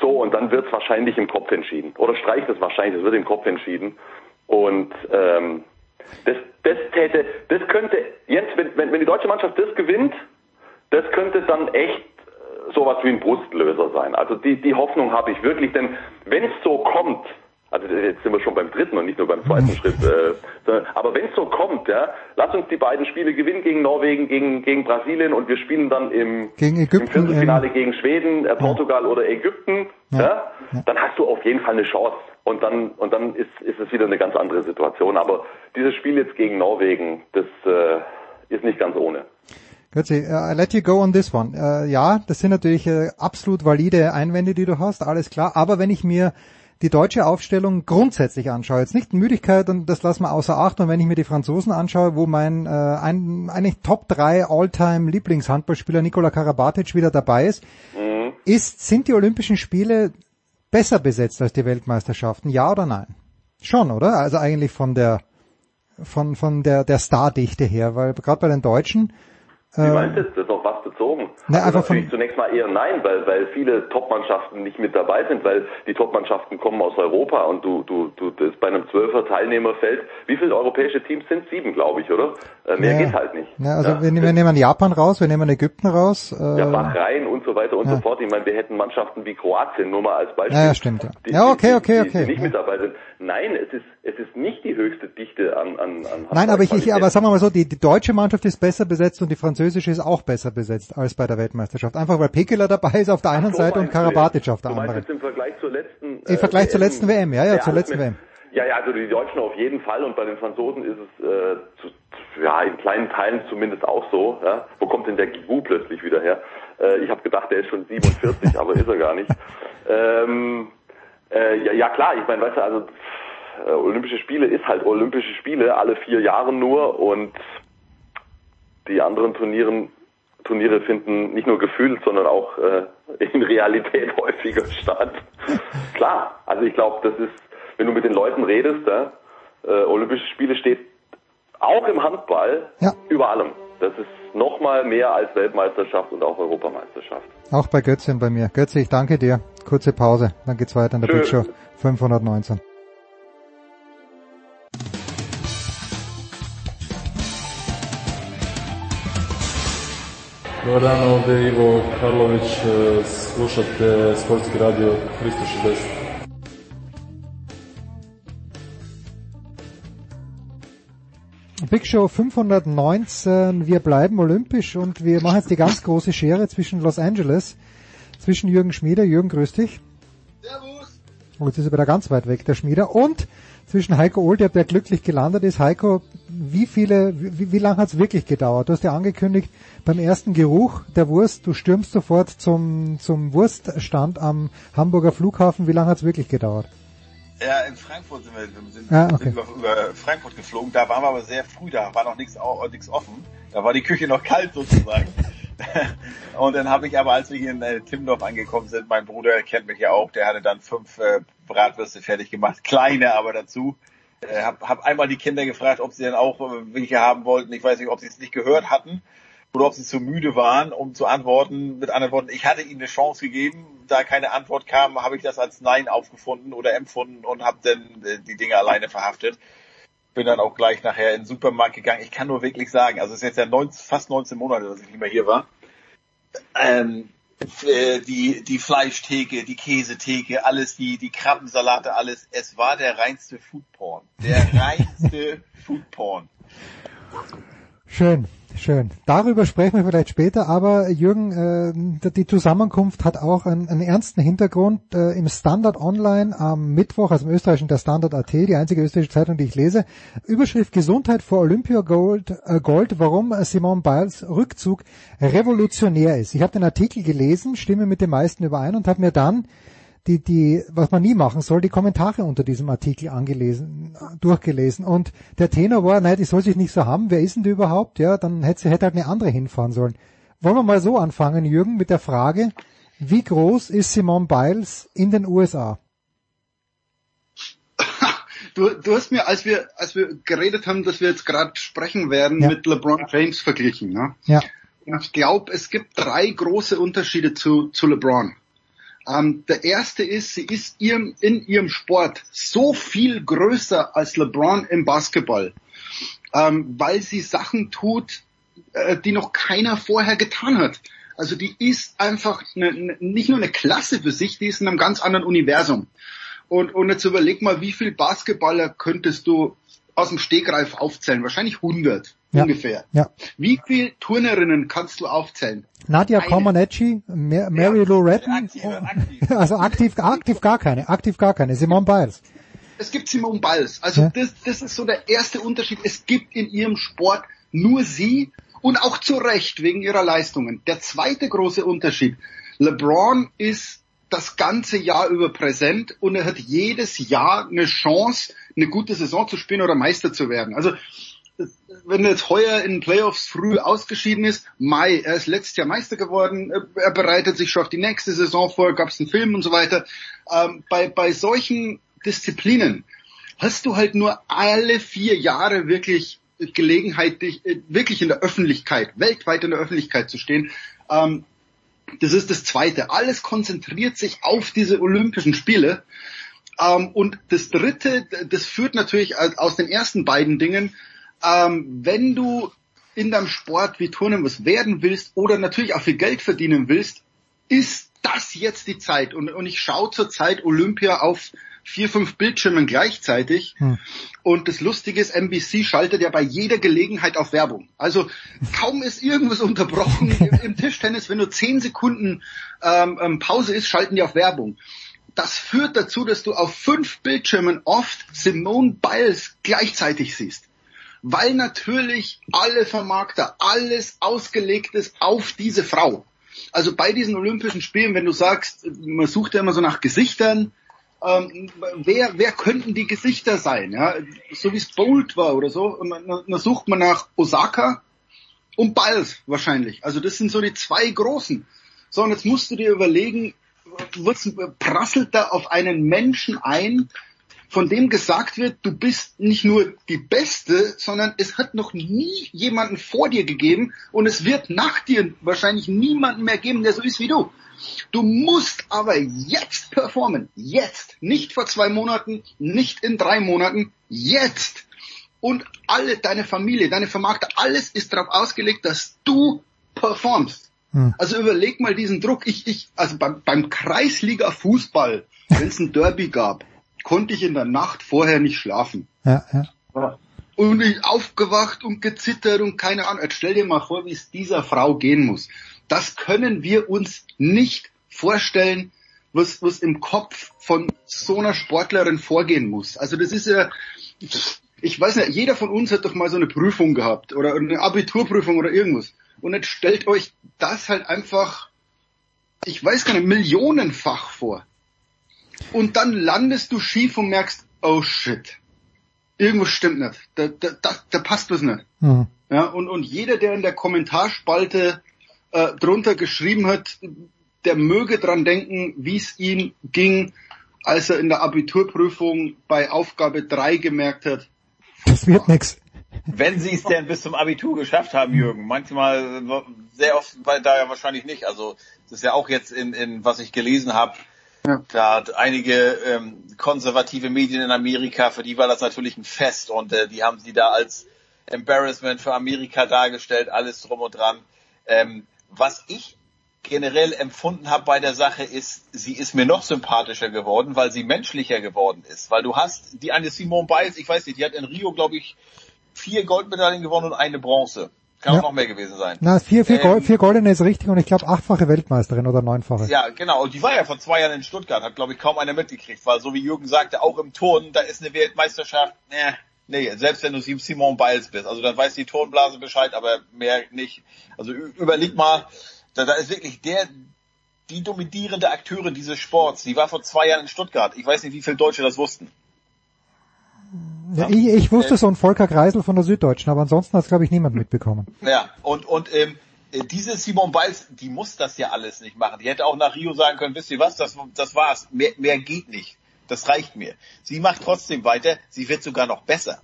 [SPEAKER 12] So und dann wird es wahrscheinlich im Kopf entschieden oder streicht es wahrscheinlich, es wird im Kopf entschieden und ähm, das, das täte, das könnte Jens, wenn, wenn, wenn die deutsche Mannschaft das gewinnt, das könnte dann echt äh, sowas wie ein Brustlöser sein. Also die, die Hoffnung habe ich wirklich, denn wenn es so kommt, also jetzt sind wir schon beim dritten und nicht nur beim zweiten Schritt, äh, aber wenn es so kommt, ja, lass uns die beiden Spiele gewinnen gegen Norwegen, gegen, gegen Brasilien und wir spielen dann im,
[SPEAKER 3] Gegen
[SPEAKER 12] im
[SPEAKER 3] Ägypten.
[SPEAKER 12] Viertelfinale
[SPEAKER 3] ähm,
[SPEAKER 12] gegen Schweden, äh, Portugal oder Ägypten, ja. dann hast du auf jeden Fall eine Chance. Und dann, und dann ist, ist es wieder eine ganz andere Situation. Aber dieses Spiel jetzt gegen Norwegen, das äh, ist nicht ganz ohne.
[SPEAKER 3] Grüezi, uh, I let you go on this one. Äh, ja, das sind natürlich äh, absolut valide Einwände, die du hast, alles klar. Aber wenn ich mir die deutsche Aufstellung grundsätzlich anschaue, jetzt nicht Müdigkeit und das lassen wir außer Acht, und wenn ich mir die Franzosen anschaue, wo mein äh, ein, eigentlich Top 3 All-Time Lieblingshandballspieler Nikola Karabatic wieder dabei ist, ist, sind die Olympischen Spiele besser besetzt als die Weltmeisterschaften? Ja oder nein? Schon, oder? Also eigentlich von der von von der der Stardichte her, weil gerade bei den Deutschen
[SPEAKER 12] Wie
[SPEAKER 3] äh,
[SPEAKER 12] meinst du das? Auf was bezogen?
[SPEAKER 3] Ne,
[SPEAKER 12] also
[SPEAKER 3] einfach
[SPEAKER 12] natürlich
[SPEAKER 3] von-
[SPEAKER 12] zunächst mal eher nein, weil, weil viele Top-Mannschaften nicht mit dabei sind, weil die Top-Mannschaften kommen aus Europa und du, du, du, das bei einem zwölfer Teilnehmerfeld. Wie viele europäische Teams sind? Sieben, glaube ich, oder? Äh, mehr
[SPEAKER 3] Ja.
[SPEAKER 12] geht halt nicht.
[SPEAKER 3] Ja, also
[SPEAKER 12] Ja.
[SPEAKER 3] wir, wir nehmen Japan raus, wir nehmen Ägypten raus. Äh,
[SPEAKER 12] Ja, Bahrain und so weiter und
[SPEAKER 3] Ja.
[SPEAKER 12] so fort. Ich meine, wir hätten Mannschaften wie Kroatien, nur mal als Beispiel.
[SPEAKER 3] Ja, ja, stimmt, ja.
[SPEAKER 12] Die,
[SPEAKER 3] Ja, okay,
[SPEAKER 12] die,
[SPEAKER 3] okay,
[SPEAKER 12] die,
[SPEAKER 3] okay,
[SPEAKER 12] Die nicht mit dabei sind. Nein, es ist, es ist nicht die höchste Dichte an, an, an
[SPEAKER 3] Nein, aber ich, ich, aber sagen wir mal so, die, die deutsche Mannschaft ist besser besetzt und die französische ist auch besser besetzt als bei der Weltmeisterschaft. Einfach weil Pekeler dabei ist auf der einen
[SPEAKER 12] So
[SPEAKER 3] Seite und. Karabatic auf der
[SPEAKER 12] Du meinst
[SPEAKER 3] anderen.
[SPEAKER 12] jetzt im Vergleich zur letzten
[SPEAKER 3] Im Vergleich zur letzten WM, ja, ja, zur
[SPEAKER 12] alles
[SPEAKER 3] letzten WM.
[SPEAKER 12] Ja, ja, also die Deutschen auf jeden Fall und bei den Franzosen ist es äh, zu, ja in kleinen Teilen zumindest auch so. Ja? Wo kommt denn der Gigu plötzlich wieder her? Äh, ich habe gedacht, der ist schon 47, aber ist er gar nicht. Ähm, äh, ja, ja klar, ich meine, weißt du, also äh, Olympische Spiele ist halt Olympische Spiele, alle vier Jahre nur und die anderen Turnieren Turniere finden nicht nur gefühlt, sondern auch äh, in Realität häufiger statt. Klar, also ich glaube, das ist, wenn du mit den Leuten redest, äh, Olympische Spiele steht auch im Handball
[SPEAKER 3] Ja.
[SPEAKER 12] über allem. Das ist nochmal mehr als Weltmeisterschaft und auch Europameisterschaft.
[SPEAKER 3] Auch bei Götze und bei mir. Götze, ich danke dir. Kurze Pause, dann geht's weiter in der Big
[SPEAKER 12] Tschö.
[SPEAKER 3] Show 519.
[SPEAKER 13] Dobar dan, ovdje je Ivo Karlović, e, slušate Sportski radio 360.
[SPEAKER 3] Big Show 519, wir bleiben olympisch und wir machen jetzt die ganz große Schere zwischen Los Angeles, zwischen Jürgen Schmieder, Jürgen grüß dich. Oh, jetzt ist er wieder ganz weit weg, der Schmieder, und zwischen Heiko Olderb, der glücklich gelandet ist. Heiko, wie viele, wie, wie lange hat es wirklich gedauert? Du hast ja angekündigt, beim ersten Geruch der Wurst, du stürmst sofort zum, zum Wurststand am Hamburger Flughafen. Wie lange hat es wirklich gedauert?
[SPEAKER 14] Ja, in Frankfurt sind wir, sind,
[SPEAKER 3] Ah, okay.
[SPEAKER 14] sind wir über Frankfurt geflogen. Da waren wir aber sehr früh, da war noch nichts offen. Da war die Küche noch kalt sozusagen. und dann habe ich aber, als wir hier in äh, Timmendorf angekommen sind, mein Bruder kennt mich ja auch, der hatte dann fünf äh, Bratwürste fertig gemacht, kleine aber dazu. Äh, hab, hab einmal die Kinder gefragt, ob sie dann auch äh, welche haben wollten. Ich weiß nicht, ob sie es nicht gehört hatten oder ob sie zu müde waren, um zu antworten. Mit anderen Worten, ich hatte ihnen eine Chance gegeben. Da keine Antwort kam, habe ich das als Nein aufgefunden oder empfunden und habe dann äh, die Dinge alleine verhaftet. Bin dann auch gleich nachher in den Supermarkt gegangen. Ich kann nur wirklich sagen, also es ist jetzt ja 19, fast 19 Monate, dass ich nicht mehr hier war. Ähm, äh, die, die Fleischtheke, die Käsetheke, alles, die, die Krabbensalate, alles. Es war der reinste Foodporn. Der reinste Foodporn.
[SPEAKER 3] Schön, schön. Darüber sprechen wir vielleicht später, aber Jürgen, äh, die Zusammenkunft hat auch einen, einen ernsten Hintergrund. Äh, Im Standard Online am Mittwoch, also im österreichischen der Standard AT, die einzige österreichische Zeitung, die ich lese, Überschrift Gesundheit vor Olympia Gold, äh, Gold warum Simone Biles Rückzug revolutionär ist. Ich habe den Artikel gelesen, stimme mit den meisten überein und habe mir dann die, die, was man nie machen soll, die Kommentare unter diesem Artikel angelesen, durchgelesen. Und der Tenor war, nein, die soll sich nicht so haben. Wer ist denn die überhaupt? Ja, dann hätte sie hätte halt eine andere hinfahren sollen. Wollen wir mal so anfangen, Jürgen, mit der Frage, wie groß ist Simone Biles in den USA?
[SPEAKER 15] Du, du hast mir, als wir, als wir geredet haben, dass wir jetzt gerade sprechen werden,
[SPEAKER 3] Ja.
[SPEAKER 15] mit LeBron James verglichen. Ne?
[SPEAKER 3] Ja.
[SPEAKER 15] Und ich glaube, es gibt drei große Unterschiede zu, zu LeBron. Ähm, der erste ist, sie ist ihrem, in ihrem Sport so viel größer als LeBron im Basketball, ähm, weil sie Sachen tut, äh, die noch keiner vorher getan hat. Also die ist einfach eine, eine, nicht nur eine Klasse für sich, die ist in einem ganz anderen Universum. Und, und jetzt überleg mal, wie viel Basketballer könntest du aus dem Stegreif aufzählen? Wahrscheinlich 100
[SPEAKER 3] Ja.
[SPEAKER 15] ungefähr.
[SPEAKER 3] Ja.
[SPEAKER 15] Wie viel Turnerinnen kannst du aufzählen?
[SPEAKER 3] Nadia. Comaneci, Ma- Mary Lou Retton, also aktiv, aktiv gar keine, aktiv gar keine, Simone Biles.
[SPEAKER 15] Es gibt Simone Biles. Also
[SPEAKER 3] Ja.
[SPEAKER 15] das, das ist so der erste Unterschied. Es gibt in ihrem Sport nur sie und auch zu Recht wegen ihrer Leistungen. Der zweite große Unterschied. LeBron ist das ganze Jahr über präsent und er hat jedes Jahr eine Chance, eine gute Saison zu spielen oder Meister zu werden. Also wenn er jetzt heuer in Playoffs früh ausgeschieden ist, Mai, er ist letztes Jahr Meister geworden, er- er bereitet sich schon auf die nächste Saison vor, gab es einen Film und so weiter. Ähm, bei, bei solchen Disziplinen hast du halt nur alle vier Jahre wirklich Gelegenheit, dich äh, wirklich in der Öffentlichkeit, weltweit in der Öffentlichkeit zu stehen. Ähm, das ist das Zweite. Alles konzentriert sich auf diese Olympischen Spiele. Ähm, und das Dritte, das führt natürlich aus den ersten beiden Dingen, ähm, wenn du in deinem Sport wie Turnen was werden willst oder natürlich auch viel Geld verdienen willst, ist das jetzt die Zeit. Und, und ich schaue zurzeit Olympia auf vier, fünf Bildschirmen gleichzeitig.
[SPEAKER 3] Hm.
[SPEAKER 15] Und das Lustige ist, NBC schaltet ja bei jeder Gelegenheit auf Werbung. Also kaum ist irgendwas unterbrochen im, im Tischtennis, wenn nur zehn Sekunden ähm, ähm, Pause ist, schalten die auf Werbung. Das führt dazu, dass du auf fünf Bildschirmen oft Simone Biles gleichzeitig siehst. Weil natürlich alle Vermarkter, alles ausgelegt ist auf diese Frau. Also bei diesen Olympischen Spielen, wenn du sagst, man sucht ja immer so nach Gesichtern, ähm, wer, wer könnten die Gesichter sein? Ja? So wie es Bolt war oder so. Dann, dann sucht man nach Osaka und Biles wahrscheinlich. Also das sind so die zwei großen. So, und jetzt musst du dir überlegen, was prasselt da auf einen Menschen ein, von dem gesagt wird, du bist nicht nur die Beste, sondern es hat noch nie jemanden vor dir gegeben und es wird nach dir wahrscheinlich niemanden mehr geben, der so ist wie du. Du musst aber jetzt performen. Jetzt. Nicht vor zwei Monaten, nicht in drei Monaten. Jetzt. Und alle, deine Familie, deine Vermarkter, alles ist darauf ausgelegt, dass du performst.
[SPEAKER 3] Hm.
[SPEAKER 15] Also überleg mal diesen Druck. Ich, ich, also beim, beim Kreisliga-Fußball, wenn es ein Derby gab, konnte ich in der Nacht vorher nicht schlafen.
[SPEAKER 3] Ja, ja.
[SPEAKER 15] Und ich aufgewacht und gezittert und keine Ahnung. Jetzt stell dir mal vor, wie es dieser Frau gehen muss. Das können wir uns nicht vorstellen, was, was im Kopf von so einer Sportlerin vorgehen muss. Also das ist ja, ich weiß nicht, jeder von uns hat doch mal so eine Prüfung gehabt oder eine Abiturprüfung oder irgendwas. Und jetzt stellt euch das halt einfach, ich weiß gar nicht, millionenfach vor. Und dann landest du schief und merkst, oh shit, irgendwas stimmt nicht. Da, da, da, da passt was nicht.
[SPEAKER 3] Mhm.
[SPEAKER 15] Ja, und, und jeder, der in der Kommentarspalte äh, drunter geschrieben hat, der möge dran denken, wie es ihm ging, als er in der Abiturprüfung bei Aufgabe 3 gemerkt hat,
[SPEAKER 3] Das wird nix.
[SPEAKER 14] Wenn sie es denn bis zum Abitur geschafft haben, Jürgen. Manchmal, äh, sehr oft bei da ja wahrscheinlich nicht. Also das ist ja auch jetzt in, in was ich gelesen habe. Da hat einige ähm, konservative Medien in Amerika, für die war das natürlich ein Fest und äh, die haben sie da als Embarrassment für Amerika dargestellt, alles drum und dran. Ähm, was ich generell empfunden habe bei der Sache ist, sie ist mir noch sympathischer geworden, weil sie menschlicher geworden ist. Weil du hast die eine Simone Biles, ich weiß nicht, die hat in Rio, glaube ich, vier Goldmedaillen gewonnen und eine Bronze. Kann
[SPEAKER 3] Ja.
[SPEAKER 14] auch noch mehr gewesen sein.
[SPEAKER 3] Na, vier, vier,
[SPEAKER 14] Ähm,
[SPEAKER 3] Gold, vier Goldene ist richtig und ich glaube achtfache Weltmeisterin oder neunfache.
[SPEAKER 14] Ja, genau. Und die war ja vor zwei Jahren in Stuttgart, hat glaube ich kaum einer mitgekriegt, weil so wie Jürgen sagte, auch im Turnen, da ist eine Weltmeisterschaft, äh, nee, selbst wenn du Sim- Simone Biles bist, also dann weiß die Turnblase Bescheid, aber mehr nicht. Also überleg mal, da, da ist wirklich der, die dominierende Akteurin dieses Sports, die war vor zwei Jahren in Stuttgart. Ich weiß nicht, wie viele Deutsche das wussten.
[SPEAKER 3] Ja, ich, ich wusste so ein Volker Kreisel von der Süddeutschen, aber ansonsten hat es glaube ich niemand mitbekommen.
[SPEAKER 14] Ja, und, und ähm, äh, diese Simone Biles, die muss das ja alles nicht machen. Die hätte auch nach Rio sagen können, wisst ihr was, das, das war's. Mehr, mehr geht nicht. Das reicht mir. Sie macht trotzdem weiter, sie wird sogar noch besser.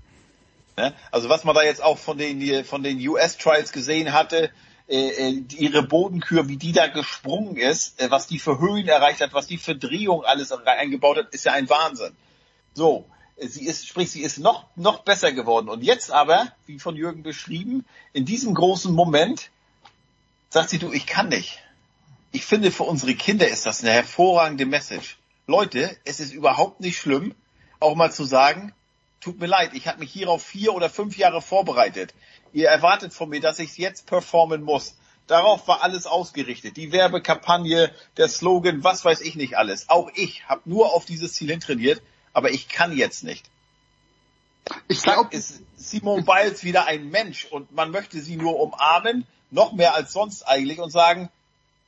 [SPEAKER 14] Ne? Also was man da jetzt auch von den, von den US-Trials gesehen hatte, äh, äh, ihre Bodenkür, wie die da gesprungen ist, äh, was die für Höhen erreicht hat, was die für Drehung alles eingebaut hat, ist ja ein Wahnsinn. So, äh, sie ist, sprich, sie ist noch, noch besser geworden. Und jetzt aber, wie von Jürgen beschrieben, in diesem großen Moment sagt sie, du, ich kann nicht. Ich finde, für unsere Kinder ist das eine hervorragende Message. Leute, es ist überhaupt nicht schlimm, auch mal zu sagen, tut mir leid, ich habe mich hierauf vier oder fünf Jahre vorbereitet. Ihr erwartet von mir, dass ich jetzt performen muss. Darauf war alles ausgerichtet. Die Werbekampagne, der Slogan, was weiß ich nicht alles. Auch ich habe nur auf dieses Ziel hintrainiert, aber ich kann jetzt nicht.
[SPEAKER 15] Ich glaube,
[SPEAKER 14] ist Simone Biles wieder ein Mensch und man möchte sie nur umarmen, noch mehr als sonst eigentlich und sagen,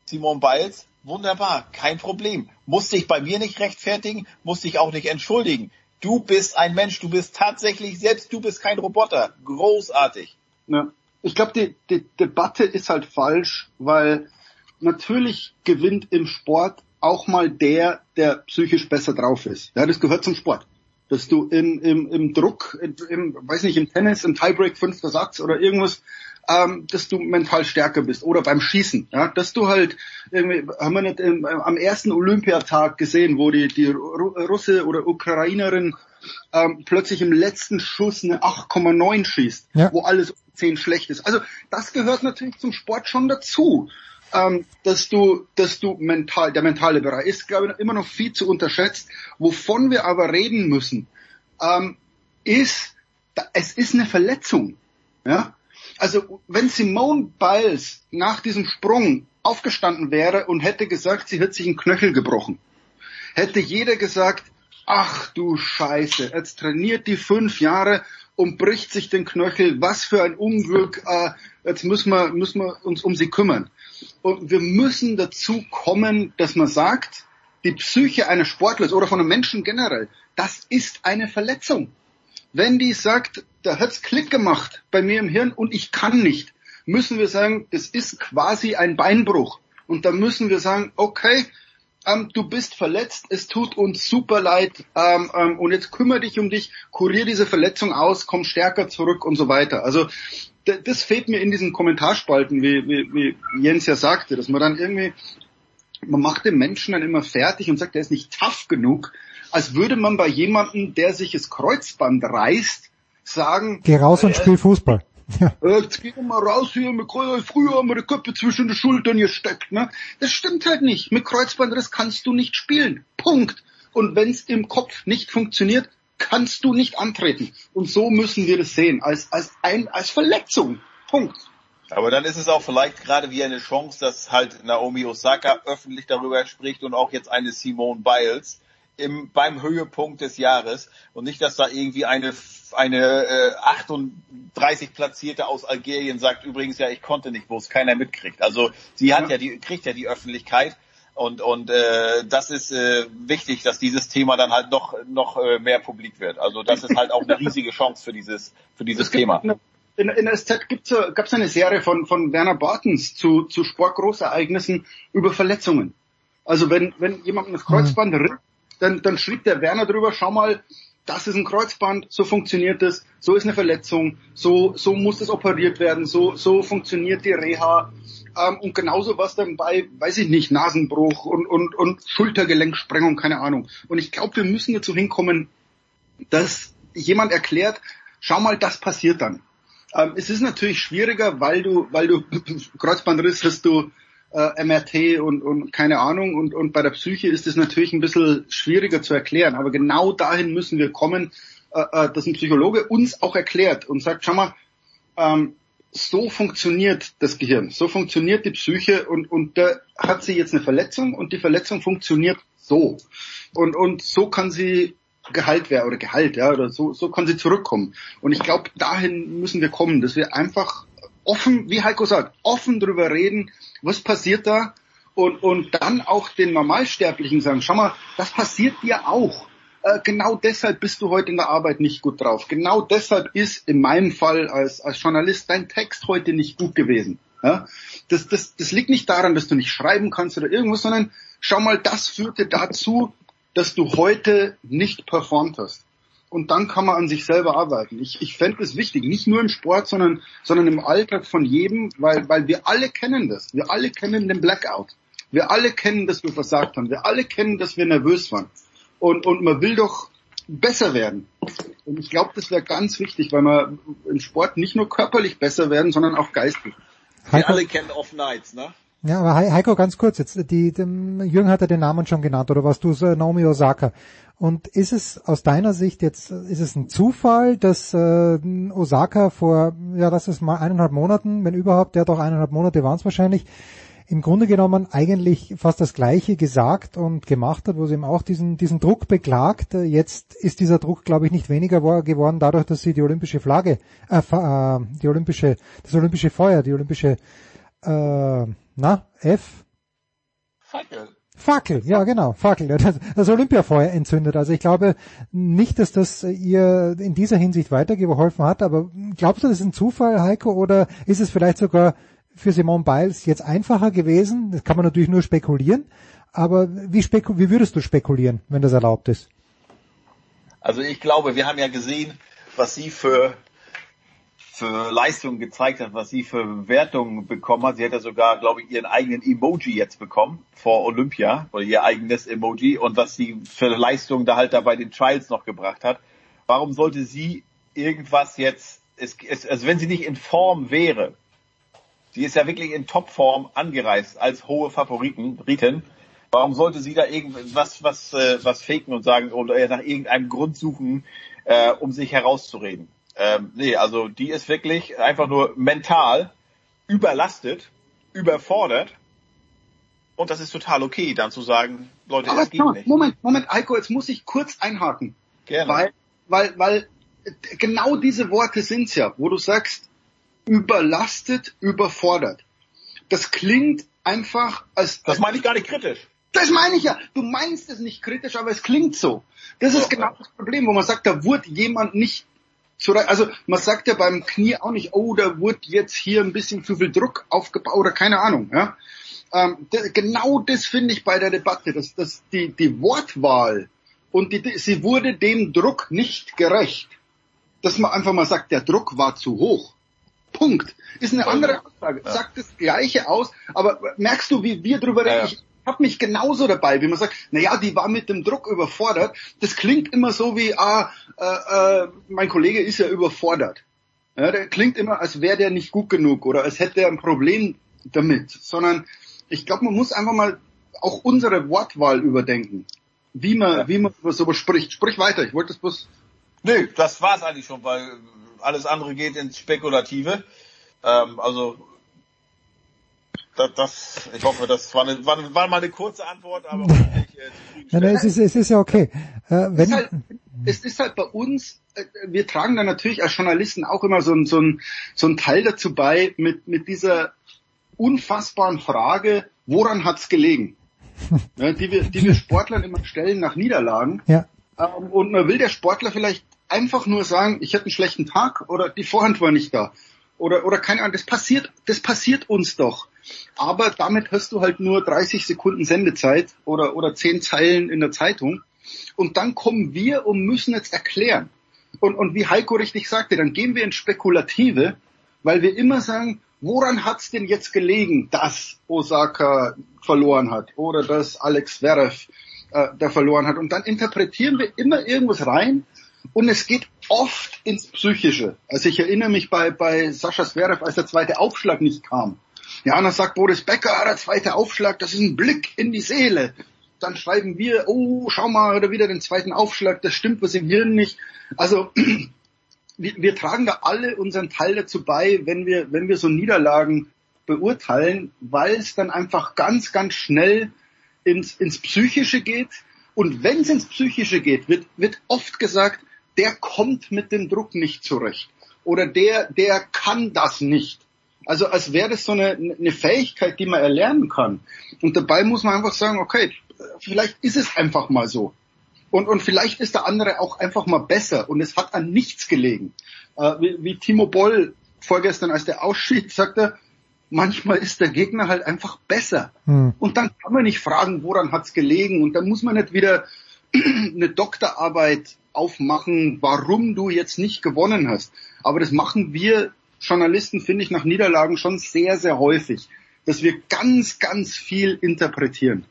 [SPEAKER 14] Simone Biles, wunderbar, kein Problem. Musst dich bei mir nicht rechtfertigen, musst dich auch nicht entschuldigen. Du bist ein Mensch, du bist tatsächlich, selbst du bist kein Roboter. Großartig.
[SPEAKER 15] Ja. Ich glaube, die, die Debatte ist halt falsch, weil natürlich gewinnt im Sport auch mal der, der psychisch besser drauf ist. Ja, das gehört zum Sport. Dass du im, im, im Druck, im, weiß nicht, im Tennis, im Tiebreak fünfter Satz oder irgendwas, ähm, dass du mental stärker bist. Oder beim Schießen, ja, dass du halt, irgendwie, haben wir nicht im, am ersten Olympiatag gesehen, wo die, die Ru Russe oder Ukrainerin ähm, plötzlich im letzten Schuss eine 8,9 schießt,
[SPEAKER 3] Ja.
[SPEAKER 15] wo alles um 10 schlecht ist. Also das gehört natürlich zum Sport schon dazu. Ähm, dass du, dass du mental, der mentale Bereich ist, glaube ich, immer noch viel zu unterschätzt. Wovon wir aber reden müssen, ähm, ist, es ist eine Verletzung. Ja? Also wenn Simone Biles nach diesem Sprung aufgestanden wäre und hätte gesagt, sie hat sich einen Knöchel gebrochen, hätte jeder gesagt, ach du Scheiße, jetzt trainiert die fünf Jahre und bricht sich den Knöchel, was für ein Unglück, äh, jetzt müssen wir, müssen wir uns um sie kümmern. Und wir müssen dazu kommen, dass man sagt, die Psyche eines Sportlers oder von einem Menschen generell, das ist eine Verletzung. Wenn die sagt, da hat's Klick gemacht bei mir im Hirn und ich kann nicht, müssen wir sagen, das ist quasi ein Beinbruch. Und da müssen wir sagen, okay, ähm, du bist verletzt, es tut uns super leid ähm, ähm, und jetzt kümmere dich um dich, kurier diese Verletzung aus, komm stärker zurück und so weiter. Also das fehlt mir in diesen Kommentarspalten, wie, wie, wie Jens ja sagte, dass man dann irgendwie, man macht den Menschen dann immer fertig und sagt, der ist nicht tough genug, als würde man bei jemandem, der sich das Kreuzband reißt, sagen,
[SPEAKER 3] Geh raus und
[SPEAKER 15] äh,
[SPEAKER 3] spiel Fußball. Ja.
[SPEAKER 15] Äh, Jetzt gehen wir mal raus hier, mit Kreuz, früher haben wir die Köpfe zwischen den Schultern gesteckt. Ne? Das stimmt halt nicht. Mit Kreuzbandriss kannst du nicht spielen. Punkt. Und wenn es im Kopf nicht funktioniert, kannst du nicht antreten. Und so müssen wir das sehen, als, als, ein, als Verletzung. Punkt.
[SPEAKER 14] Aber dann ist es auch vielleicht gerade wie eine Chance, dass halt Naomi Osaka öffentlich darüber spricht und auch jetzt eine Simone Biles im, beim Höhepunkt des Jahres und nicht, dass da irgendwie eine eine äh, 38 Platzierte aus Algerien sagt übrigens ja, ich konnte nicht, wo es keiner mitkriegt. Also sie hat ja, die kriegt ja die Öffentlichkeit und und äh, das ist äh, wichtig, dass dieses Thema dann halt noch noch äh, mehr publik wird. Also das ist halt auch eine riesige Chance für dieses für dieses Thema.
[SPEAKER 15] In, in der SZ gibt's, gab es eine Serie von, von Werner Bartens zu, zu Sportgroßereignissen über Verletzungen. Also wenn, wenn jemand das Kreuzband mhm. Dann, dann schrieb der Werner drüber, schau mal, das ist ein Kreuzband, so funktioniert es, so ist eine Verletzung, so, so muss das operiert werden, so, so funktioniert die Reha. Ähm, und genauso was dann bei, weiß ich nicht, Nasenbruch und, und, und Schultergelenksprengung, keine Ahnung. Und ich glaube, wir müssen dazu hinkommen, dass jemand erklärt, schau mal, das passiert dann. Ähm, es ist natürlich schwieriger, weil du, weil du Kreuzbandriss hast du äh, MRT und, und keine Ahnung und, und bei der Psyche ist es natürlich ein bisschen schwieriger zu erklären. Aber genau dahin müssen wir kommen, äh, äh, dass ein Psychologe uns auch erklärt und sagt, schau mal, ähm, so funktioniert das Gehirn, so funktioniert die Psyche und, und da hat sie jetzt eine Verletzung und die Verletzung funktioniert so. Und, und so kann sie Gehalt wäre oder Gehalt, ja, oder so, so kann sie zurückkommen. Und ich glaube, dahin müssen wir kommen, dass wir einfach offen, wie Heiko sagt, offen drüber reden, was passiert da und, und dann auch den Normalsterblichen sagen, schau mal, das passiert dir auch. Äh, genau deshalb bist du heute in der Arbeit nicht gut drauf. Genau deshalb ist in meinem Fall als, als Journalist dein Text heute nicht gut gewesen. Ja? Das, das, das liegt nicht daran, dass du nicht schreiben kannst oder irgendwas, sondern schau mal, das führte dazu, dass du heute nicht performt hast. Und dann kann man an sich selber arbeiten. Ich, ich fände es wichtig, nicht nur im Sport, sondern, sondern im Alltag von jedem, weil, weil wir alle kennen das. Wir alle kennen den Blackout. Wir alle kennen, dass wir versagt haben. Wir alle kennen, dass wir nervös waren. Und, und man will doch besser werden. Und ich glaube, das wäre ganz wichtig, weil man im Sport nicht nur körperlich besser werden, sondern auch geistig.
[SPEAKER 14] Wir alle kennen Off Nights, ne?
[SPEAKER 3] Ja, aber Heiko, ganz kurz, jetzt, die, dem, Jürgen hat ja den Namen schon genannt, oder was du, so, Naomi Osaka. Und ist es aus deiner Sicht jetzt, ist es ein Zufall, dass äh, Osaka vor, ja, das ist mal eineinhalb Monaten, wenn überhaupt, ja doch eineinhalb Monate waren es wahrscheinlich, im Grunde genommen eigentlich fast das Gleiche gesagt und gemacht hat, wo sie eben auch diesen, diesen Druck beklagt. Jetzt ist dieser Druck, glaube ich, nicht weniger geworden, dadurch, dass sie die olympische Flagge, äh, äh, die olympische, das olympische Feuer, die olympische äh, na, F?
[SPEAKER 14] Fackel.
[SPEAKER 3] Fackel, ja genau, Fackel, das, das Olympiafeuer entzündet. Also ich glaube nicht, dass das ihr in dieser Hinsicht weitergeholfen hat, aber glaubst du, das ist ein Zufall, Heiko, oder ist es vielleicht sogar für Simone Biles jetzt einfacher gewesen? Das kann man natürlich nur spekulieren, aber wie, speku wie würdest du spekulieren, wenn das erlaubt ist?
[SPEAKER 14] Also ich glaube, wir haben ja gesehen, was sie für für Leistungen gezeigt hat, was sie für Wertungen bekommen hat. Sie hat ja sogar, glaube ich, ihren eigenen Emoji jetzt bekommen vor Olympia oder ihr eigenes Emoji und was sie für Leistungen da halt da bei den Trials noch gebracht hat. Warum sollte sie irgendwas jetzt, es, es, also wenn sie nicht in Form wäre, sie ist ja wirklich in Topform angereist als hohe Favoriten, Briten, warum sollte sie da irgendwas was, äh, was faken und sagen oder nach irgendeinem Grund suchen, äh, um sich herauszureden? Ähm, nee, also die ist wirklich einfach nur mental überlastet, überfordert. Und das ist total okay, dann zu sagen, Leute,
[SPEAKER 15] Aber
[SPEAKER 14] es geht nicht.
[SPEAKER 15] Moment, Moment, Eiko, jetzt muss ich kurz einhaken.
[SPEAKER 14] Gerne.
[SPEAKER 15] Weil, weil, weil genau diese Worte sind's ja, wo du sagst, überlastet, überfordert. Das klingt einfach als...
[SPEAKER 14] Das meine ich gar nicht kritisch.
[SPEAKER 15] Das meine ich ja. Du meinst es nicht kritisch, aber es klingt so. Das ist genau das Problem, wo man sagt, da wurde jemand nicht also man sagt ja beim Knie auch nicht, oh, da wurde jetzt hier ein bisschen zu viel Druck aufgebaut oder keine Ahnung. Ja? Ähm, genau das finde ich bei der Debatte, dass, dass die, die Wortwahl und die, sie wurde dem Druck nicht gerecht. Dass man einfach mal sagt, der Druck war zu hoch. Punkt. Ist eine andere Aussage. Ja. Sagt das Gleiche aus, aber merkst du, wie wir drüber reden? Ja, ja. Ich, habe mich genauso dabei, wie man sagt, na ja, die war mit dem Druck überfordert. Das klingt immer so wie, ah, äh, äh, mein Kollege ist ja überfordert. Ja, der klingt immer, als wäre der nicht gut genug oder als hätte er ein Problem damit, sondern ich glaube, man muss einfach mal auch unsere Wortwahl überdenken, wie man, ja. wie man über sowas spricht. Sprich weiter, ich wollte das bloß.
[SPEAKER 14] Nö, das war's eigentlich schon, weil alles andere geht ins Spekulative. Ähm, also das, das, ich hoffe, das war, eine, war, war mal eine kurze Antwort, aber ich, äh,
[SPEAKER 3] nein, nein, es ist, es ist ja okay. Äh, wenn,
[SPEAKER 15] es, ist halt, es ist halt bei uns, äh, wir tragen da natürlich als Journalisten auch immer so ein, so ein, so ein Teil dazu bei mit, mit dieser unfassbaren Frage, woran hat's gelegen? ja, die, wir, die wir Sportlern immer stellen nach Niederlagen.
[SPEAKER 3] Ja.
[SPEAKER 15] Ähm, und man will der Sportler vielleicht einfach nur sagen, ich hatte einen schlechten Tag oder die Vorhand war nicht da. Oder, oder keine Ahnung, das passiert, das passiert uns doch. Aber damit hast du halt nur 30 Sekunden Sendezeit oder, oder 10 Zeilen in der Zeitung. Und dann kommen wir und müssen jetzt erklären. Und, und wie Heiko richtig sagte, dann gehen wir ins Spekulative, weil wir immer sagen, woran hat's denn jetzt gelegen, dass Osaka verloren hat oder dass Alex Zverev äh, da verloren hat. Und dann interpretieren wir immer irgendwas rein und es geht oft ins Psychische. Also ich erinnere mich bei, bei Sascha Zverev, als der zweite Aufschlag nicht kam. Ja, und dann sagt Boris Becker, der zweite Aufschlag, das ist ein Blick in die Seele. Dann schreiben wir, oh, schau mal, oder wieder den zweiten Aufschlag, das stimmt was im Hirn nicht. Also wir, wir tragen da alle unseren Teil dazu bei, wenn wir, wenn wir so Niederlagen beurteilen, weil es dann einfach ganz, ganz schnell ins, ins Psychische geht. Und wenn es ins Psychische geht, wird, wird oft gesagt, der kommt mit dem Druck nicht zurecht. Oder der, der kann das nicht. Also als wäre das so eine, eine Fähigkeit, die man erlernen kann. Und dabei muss man einfach sagen, okay, vielleicht ist es einfach mal so. Und, und vielleicht ist der andere auch einfach mal besser und es hat an nichts gelegen. Äh, wie, wie Timo Boll vorgestern, als der ausschied, sagte, manchmal ist der Gegner halt einfach besser. Hm. Und dann kann man nicht fragen, woran hat's gelegen. Und dann muss man nicht wieder eine Doktorarbeit aufmachen, warum du jetzt nicht gewonnen hast. Aber das machen wir Journalisten, finde ich, nach Niederlagen schon sehr, sehr häufig, dass wir ganz, ganz viel interpretieren.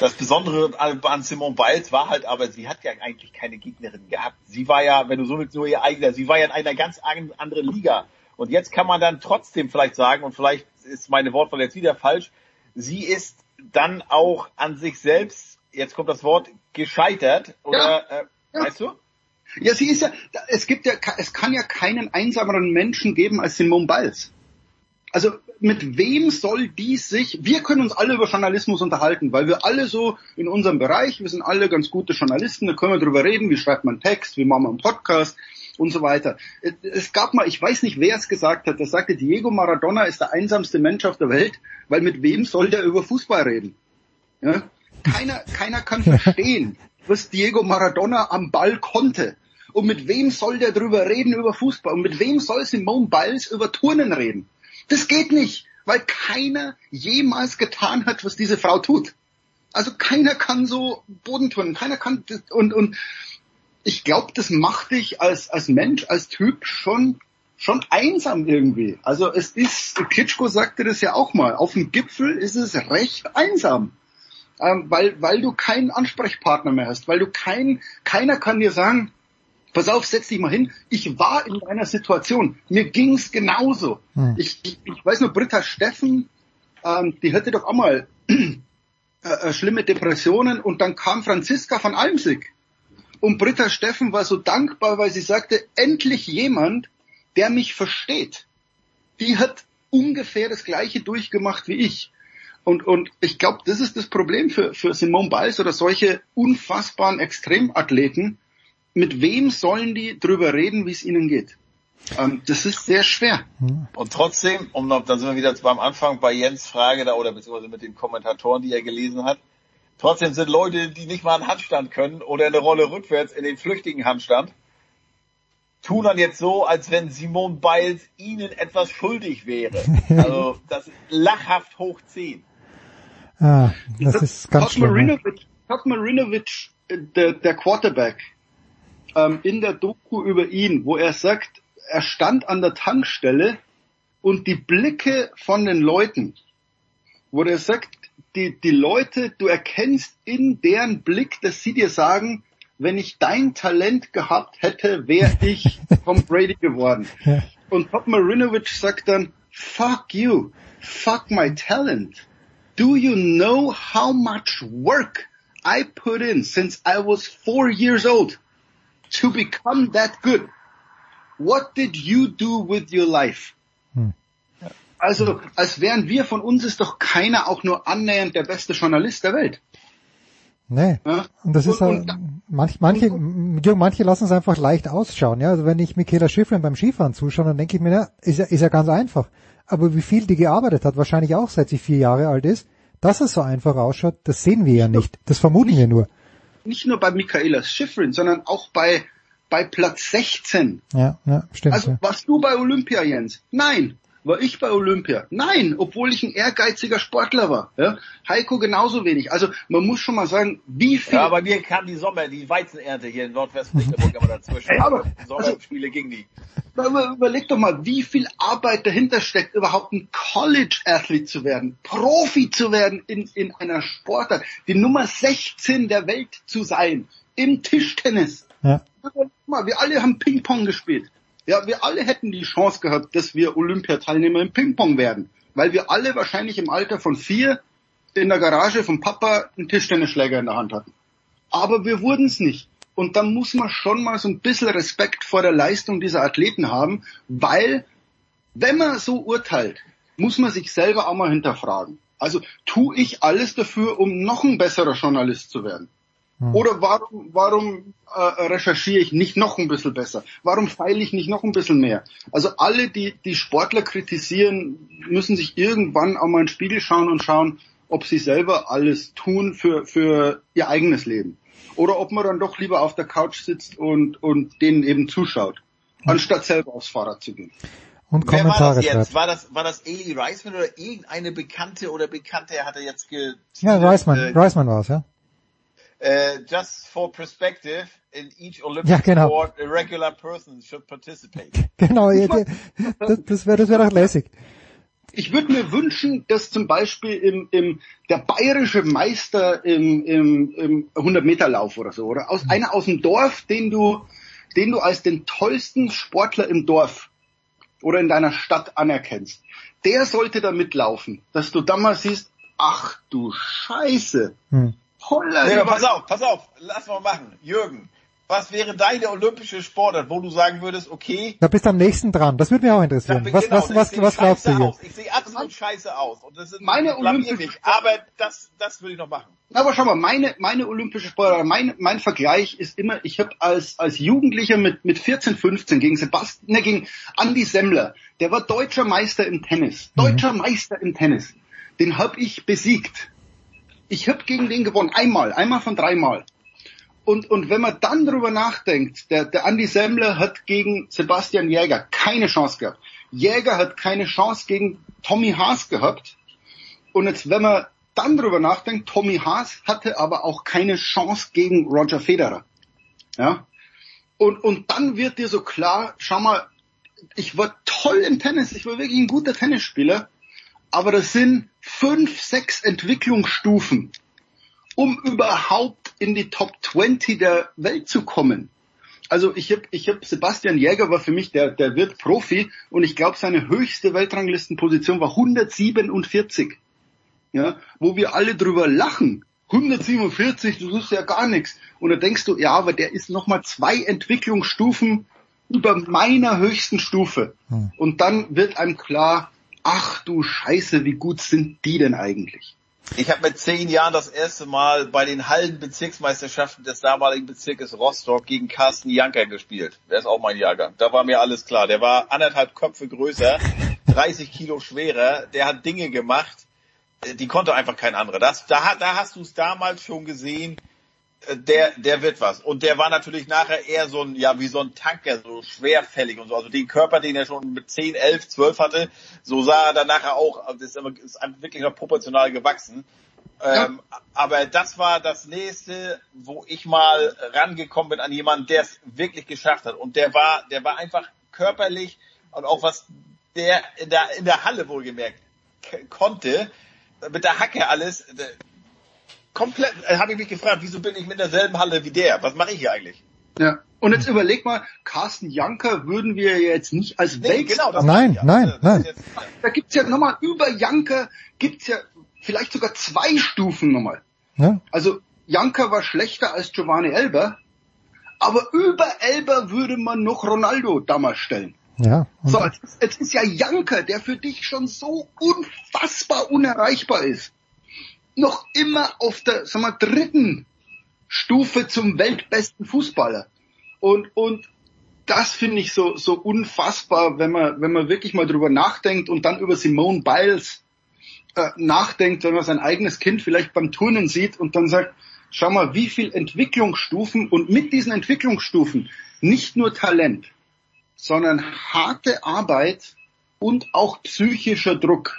[SPEAKER 14] Das Besondere an Simone Biles war halt aber, sie hat ja eigentlich keine Gegnerin gehabt. Sie war ja, wenn du so willst, nur ihr eigener, sie war ja in einer ganz anderen Liga. Und jetzt kann man dann trotzdem vielleicht sagen, und vielleicht ist meine Wortwahl jetzt wieder falsch, sie ist dann auch an sich selbst, jetzt kommt das Wort, gescheitert, oder, ja. Äh, ja. weißt du?
[SPEAKER 15] Ja, sie ist ja, es gibt ja, es kann ja keinen einsameren Menschen geben als Simone Biles. Also mit wem soll dies sich, wir können uns alle über Journalismus unterhalten, weil wir alle so in unserem Bereich, wir sind alle ganz gute Journalisten, da können wir drüber reden, wie schreibt man Text, wie machen wir einen Podcast und so weiter. Es gab mal, ich weiß nicht, wer es gesagt hat, das sagte Diego Maradona ist der einsamste Mensch auf der Welt, weil mit wem soll der über Fußball reden? Ja? Keiner, keiner kann verstehen, was Diego Maradona am Ball konnte. Und mit wem soll der drüber reden über Fußball? Und mit wem soll Simone Biles über Turnen reden? Das geht nicht, weil keiner jemals getan hat, was diese Frau tut. Also keiner kann so Bodenturnen, keiner kann und und ich glaube, das macht dich als als Mensch, als Typ schon schon einsam irgendwie. Also es ist, Kitschko sagte das ja auch mal, auf dem Gipfel ist es recht einsam. Ähm, weil, weil du keinen Ansprechpartner mehr hast, weil du kein, keiner kann dir sagen, pass auf, setz dich mal hin. Ich war in einer Situation. Mir ging's genauso. Hm. Ich, ich, ich, weiß nur, Britta Steffen, ähm, die hatte doch auch mal äh, äh, schlimme Depressionen und dann kam Franziska von Almsig. Und Britta Steffen war so dankbar, weil sie sagte, endlich jemand, der mich versteht. Die hat ungefähr das Gleiche durchgemacht wie ich. Und, und ich glaube, das ist das Problem für, für Simone Biles oder solche unfassbaren Extremathleten, mit wem sollen die drüber reden, wie es ihnen geht? Ähm, das ist sehr schwer.
[SPEAKER 14] Und trotzdem, um noch, dann sind wir wieder beim Anfang bei Jens Frage da oder beziehungsweise mit den Kommentatoren, die er gelesen hat. Trotzdem sind Leute, die nicht mal einen Handstand können oder eine Rolle rückwärts in den flüchtigen Handstand, tun dann jetzt so, als wenn Simone Biles ihnen etwas schuldig wäre. Also das ist lachhaft hoch 10.
[SPEAKER 3] Ah, das, das ist ganz schlimm.
[SPEAKER 15] Marinovic, Marinovic, äh, der, der Quarterback, ähm, in der Doku über ihn, wo er sagt, er stand an der Tankstelle und die Blicke von den Leuten, wo er sagt, die, die Leute, du erkennst in deren Blick, dass sie dir sagen, wenn ich dein Talent gehabt hätte, wäre ich vom Brady geworden. Und Pop Marinovic sagt dann, fuck you, fuck my talent. Do you know how much work I put in since I was four years old to become that good? What did you do with your life?
[SPEAKER 3] Hm.
[SPEAKER 15] Also, als wären wir von uns ist doch keiner auch nur annähernd der beste Journalist der Welt.
[SPEAKER 3] Nee.
[SPEAKER 15] Ja?
[SPEAKER 3] Und das ist halt, manch, manche, Jürgen, manche lassen es einfach leicht ausschauen, ja. Also wenn ich Michaela Schiffrin beim Skifahren zuschaue, dann denke ich mir, na, ist ja, ist ja ganz einfach. Aber wie viel die gearbeitet hat, wahrscheinlich auch seit sie vier Jahre alt ist, dass es so einfach ausschaut, das sehen wir ja nicht. Das vermuten wir nur.
[SPEAKER 15] Nicht nur bei Michaela Schifrin, sondern auch bei, bei Platz 16.
[SPEAKER 3] Ja, ja, stimmt.
[SPEAKER 15] Also
[SPEAKER 3] ja.
[SPEAKER 15] warst du bei Olympia, Jens? Nein. War ich bei Olympia? Nein, obwohl ich ein ehrgeiziger Sportler war. Ja? Heiko genauso wenig. Also man muss schon mal sagen, wie viel...
[SPEAKER 14] Ja, aber mir kam die Sommer, die Weizenernte hier in Nordwestmecklenburg immer dazwischen.
[SPEAKER 15] Aber-
[SPEAKER 14] Sommerspiele ging die.
[SPEAKER 15] Aber überleg doch mal, wie viel Arbeit dahinter steckt, überhaupt ein College-Athlet zu werden, Profi zu werden in, in einer Sportart, die Nummer 16 der Welt zu sein, im Tischtennis.
[SPEAKER 3] Ja.
[SPEAKER 15] Mal, wir alle haben Ping-Pong gespielt. Ja, wir alle hätten die Chance gehabt, dass wir Olympiateilnehmer im Ping-Pong werden. Weil wir alle wahrscheinlich im Alter von vier in der Garage vom Papa einen Tischtennisschläger in der Hand hatten. Aber wir wurden es nicht. Und da muss man schon mal so ein bisschen Respekt vor der Leistung dieser Athleten haben, weil wenn man so urteilt, muss man sich selber auch mal hinterfragen. Also tue ich alles dafür, um noch ein besserer Journalist zu werden? Oder warum, warum äh, recherchiere ich nicht noch ein bisschen besser? Warum feile ich nicht noch ein bisschen mehr? Also alle, die die Sportler kritisieren, müssen sich irgendwann auch mal in den Spiegel schauen und schauen, ob sie selber alles tun für, für ihr eigenes Leben. Oder ob man dann doch lieber auf der Couch sitzt und, und denen eben zuschaut, anstatt selber aufs Fahrrad zu gehen.
[SPEAKER 3] Und
[SPEAKER 14] Wer war
[SPEAKER 3] Kommentare
[SPEAKER 14] das jetzt? War das, war das Eli Reisman oder irgendeine Bekannte oder Bekannte hatte jetzt ge
[SPEAKER 3] Ja, Reisman,
[SPEAKER 14] äh,
[SPEAKER 3] Reisman war es, ja.
[SPEAKER 14] Äh, just for perspective, in each Olympic
[SPEAKER 3] Ja, genau.
[SPEAKER 14] sport, a regular person should participate.
[SPEAKER 3] Genau, das, das wäre das wär doch lässig.
[SPEAKER 15] Ich würde mir wünschen, dass zum Beispiel im, im der bayerische Meister im, im, im 100 Meter Lauf oder so oder aus einer aus dem Dorf, den du den du als den tollsten Sportler im Dorf oder in deiner Stadt anerkennst, der sollte da mitlaufen, dass du dann mal siehst, ach du Scheiße,
[SPEAKER 3] Hm.
[SPEAKER 15] Holla,
[SPEAKER 14] Nee, pass auf, pass auf, lass mal machen. Jürgen, was wäre deine olympische Sportart, wo du sagen würdest, okay,
[SPEAKER 3] Da bist du am nächsten dran. Das würde mich auch interessieren. Was,
[SPEAKER 14] genau,
[SPEAKER 3] was, was, was glaubst du
[SPEAKER 14] scheiße
[SPEAKER 3] hier?
[SPEAKER 14] Aus. Ich sehe absolut scheiße aus. Und das ist
[SPEAKER 15] Meine Olympische
[SPEAKER 14] mich. Aber das, das will ich noch machen.
[SPEAKER 15] Aber schau mal, meine, meine olympische Sportart, mein, mein Vergleich ist immer, ich habe als, als Jugendlicher mit, mit 14, 15 gegen Sebastian, ne, gegen Andy Semmler, der war deutscher Meister im Tennis. Deutscher Meister im Tennis. Den hab ich besiegt. Ich habe gegen den gewonnen. Einmal, einmal von dreimal. Und, und wenn man dann drüber nachdenkt, der, der Andy Semmler hat gegen Sebastian Jäger keine Chance gehabt. Jäger hat keine Chance gegen Tommy Haas gehabt. Und jetzt, wenn man dann drüber nachdenkt, Tommy Haas hatte aber auch keine Chance gegen Roger Federer. Ja. Und, und dann wird dir so klar, schau mal, ich war toll im Tennis, ich war wirklich ein guter Tennisspieler, aber das sind fünf, sechs Entwicklungsstufen, um überhaupt in die Top 20 der Welt zu kommen. Also ich habe ich hab Sebastian Jäger war für mich der der wird Profi und ich glaube seine höchste Weltranglistenposition war 147. Ja, wo wir alle drüber lachen. 147, das ist ja gar nichts. Und da denkst du, ja, aber der ist nochmal zwei Entwicklungsstufen über meiner höchsten Stufe. Und dann wird einem klar, ach du Scheiße, wie gut sind die denn eigentlich?
[SPEAKER 14] Ich habe mit zehn Jahren das erste Mal bei den Hallenbezirksmeisterschaften des damaligen Bezirkes Rostock gegen Carsten Janker gespielt. Der ist auch mein Jahrgang. Da war mir alles klar. Der war anderthalb Köpfe größer, 30 Kilo schwerer. Der hat Dinge gemacht, äh, die konnte einfach kein anderer. Das, da, da hast du es damals schon gesehen. Der, der wird was. Und der war natürlich nachher eher so ein, ja, wie so ein Tanker, so schwerfällig und so. Also den Körper, den er schon mit 10, 11, 12 hatte, so sah er dann nachher auch, das ist, aber- ist wirklich noch proportional gewachsen. Ähm, aber das war das nächste, wo ich mal rangekommen bin an jemanden, der es wirklich geschafft hat. Und der war, der war einfach körperlich und auch was der in der, in der Halle wohlgemerkt konnte, mit der Hacke alles, komplett, äh, habe ich mich gefragt, wieso bin ich mit derselben Halle wie der? Was mache ich hier eigentlich?
[SPEAKER 15] Ja. Und jetzt überleg mal, Carsten Janker würden wir jetzt nicht als
[SPEAKER 1] Nee,
[SPEAKER 15] Weltstar...
[SPEAKER 1] genau, das
[SPEAKER 3] Nein,
[SPEAKER 1] ja.
[SPEAKER 3] nein,
[SPEAKER 1] ist
[SPEAKER 3] nein.
[SPEAKER 1] jetzt-
[SPEAKER 15] Da gibt's ja nochmal über Janker, gibt's ja vielleicht sogar zwei Stufen nochmal.
[SPEAKER 3] Ja?
[SPEAKER 15] Also Janker war schlechter als Giovanni Elber, aber über Elber würde man noch Ronaldo damals stellen.
[SPEAKER 3] Ja.
[SPEAKER 15] So, jetzt, ist- jetzt ist ja Janker, der für dich schon so unfassbar unerreichbar ist, noch immer auf der, sag mal, dritten Stufe zum weltbesten Fußballer. Und, und das finde ich so, so unfassbar, wenn man, wenn man wirklich mal drüber nachdenkt und dann über Simone Biles äh, nachdenkt, wenn man sein eigenes Kind vielleicht beim Turnen sieht und dann sagt, schau mal, wie viel Entwicklungsstufen und mit diesen Entwicklungsstufen nicht nur Talent, sondern harte Arbeit und auch psychischer Druck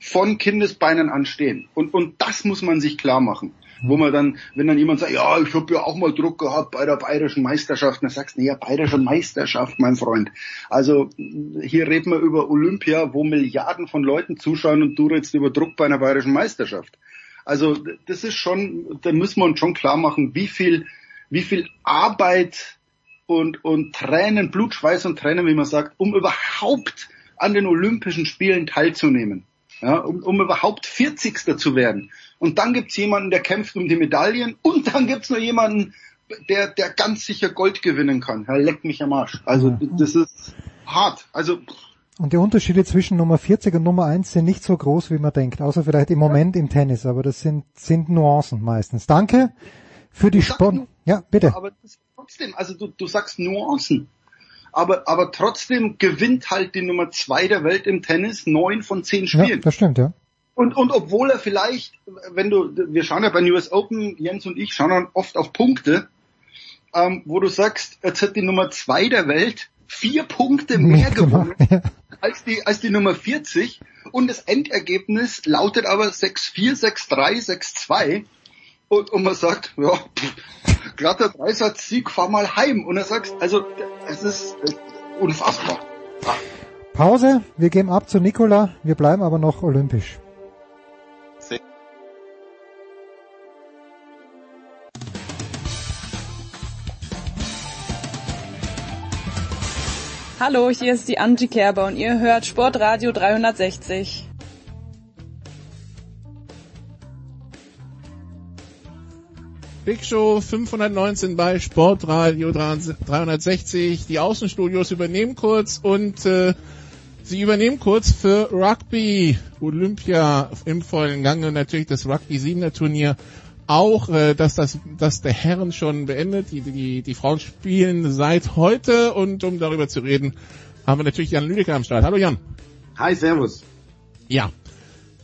[SPEAKER 15] von Kindesbeinen anstehen. Und, und das muss man sich klar machen. Wo man dann, wenn dann jemand sagt, ja, ich habe ja auch mal Druck gehabt bei der bayerischen Meisterschaft, dann sagst du, ja, bayerische Meisterschaft, mein Freund. Also hier reden wir über Olympia, wo Milliarden von Leuten zuschauen und du redest über Druck bei einer bayerischen Meisterschaft. Also das ist schon, da müssen wir uns schon klar machen, wie viel, wie viel Arbeit und, und Tränen, Blut, Schweiß und Tränen, wie man sagt, um überhaupt an den Olympischen Spielen teilzunehmen. Ja, um, um überhaupt 40. zu werden. Und dann gibt's jemanden, der kämpft um die Medaillen und dann gibt's noch jemanden, der, der ganz sicher Gold gewinnen kann. Ja, leck mich am Arsch. Also das ist hart. Also
[SPEAKER 3] und die Unterschiede zwischen Nummer 40 und Nummer 1 sind nicht so groß, wie man denkt, außer vielleicht im Moment im Tennis, aber das sind, sind Nuancen meistens. Danke für die Sport. Ja, bitte.
[SPEAKER 15] aber das, trotzdem, also du, du sagst Nuancen. Aber, aber trotzdem gewinnt halt die Nummer zwei der Welt im Tennis neun von zehn
[SPEAKER 3] Ja,
[SPEAKER 15] Spielen.
[SPEAKER 3] das stimmt, ja.
[SPEAKER 15] Und, und obwohl er vielleicht, wenn du, wir schauen ja bei US Open, Jens und ich schauen dann oft auf Punkte, ähm, wo du sagst, jetzt hat die Nummer zwei der Welt vier Punkte mehr gewonnen als die, als die Nummer 40 und das Endergebnis lautet aber 6-4, 6-3, 6-2 und, und man sagt, ja, glatter Dreisatz-Sieg, fahr mal heim und er sagt, also es ist unfassbar.
[SPEAKER 3] Pause, wir gehen ab zu Nikola, wir bleiben aber noch olympisch.
[SPEAKER 16] Hallo, hier ist die Angie Kerber und ihr hört Sportradio 360.
[SPEAKER 17] Big Show 519 bei Sportradio 360. Die Außenstudios übernehmen kurz und äh, sie übernehmen kurz für Rugby Olympia im vollen Gange natürlich das Rugby 7er Turnier auch, äh, dass das dass der Herren schon beendet. Die, die, die Frauen spielen seit heute und um darüber zu reden, haben wir natürlich Jan Lüdecker am Start. Hallo Jan.
[SPEAKER 18] Hi, Servus.
[SPEAKER 17] Ja.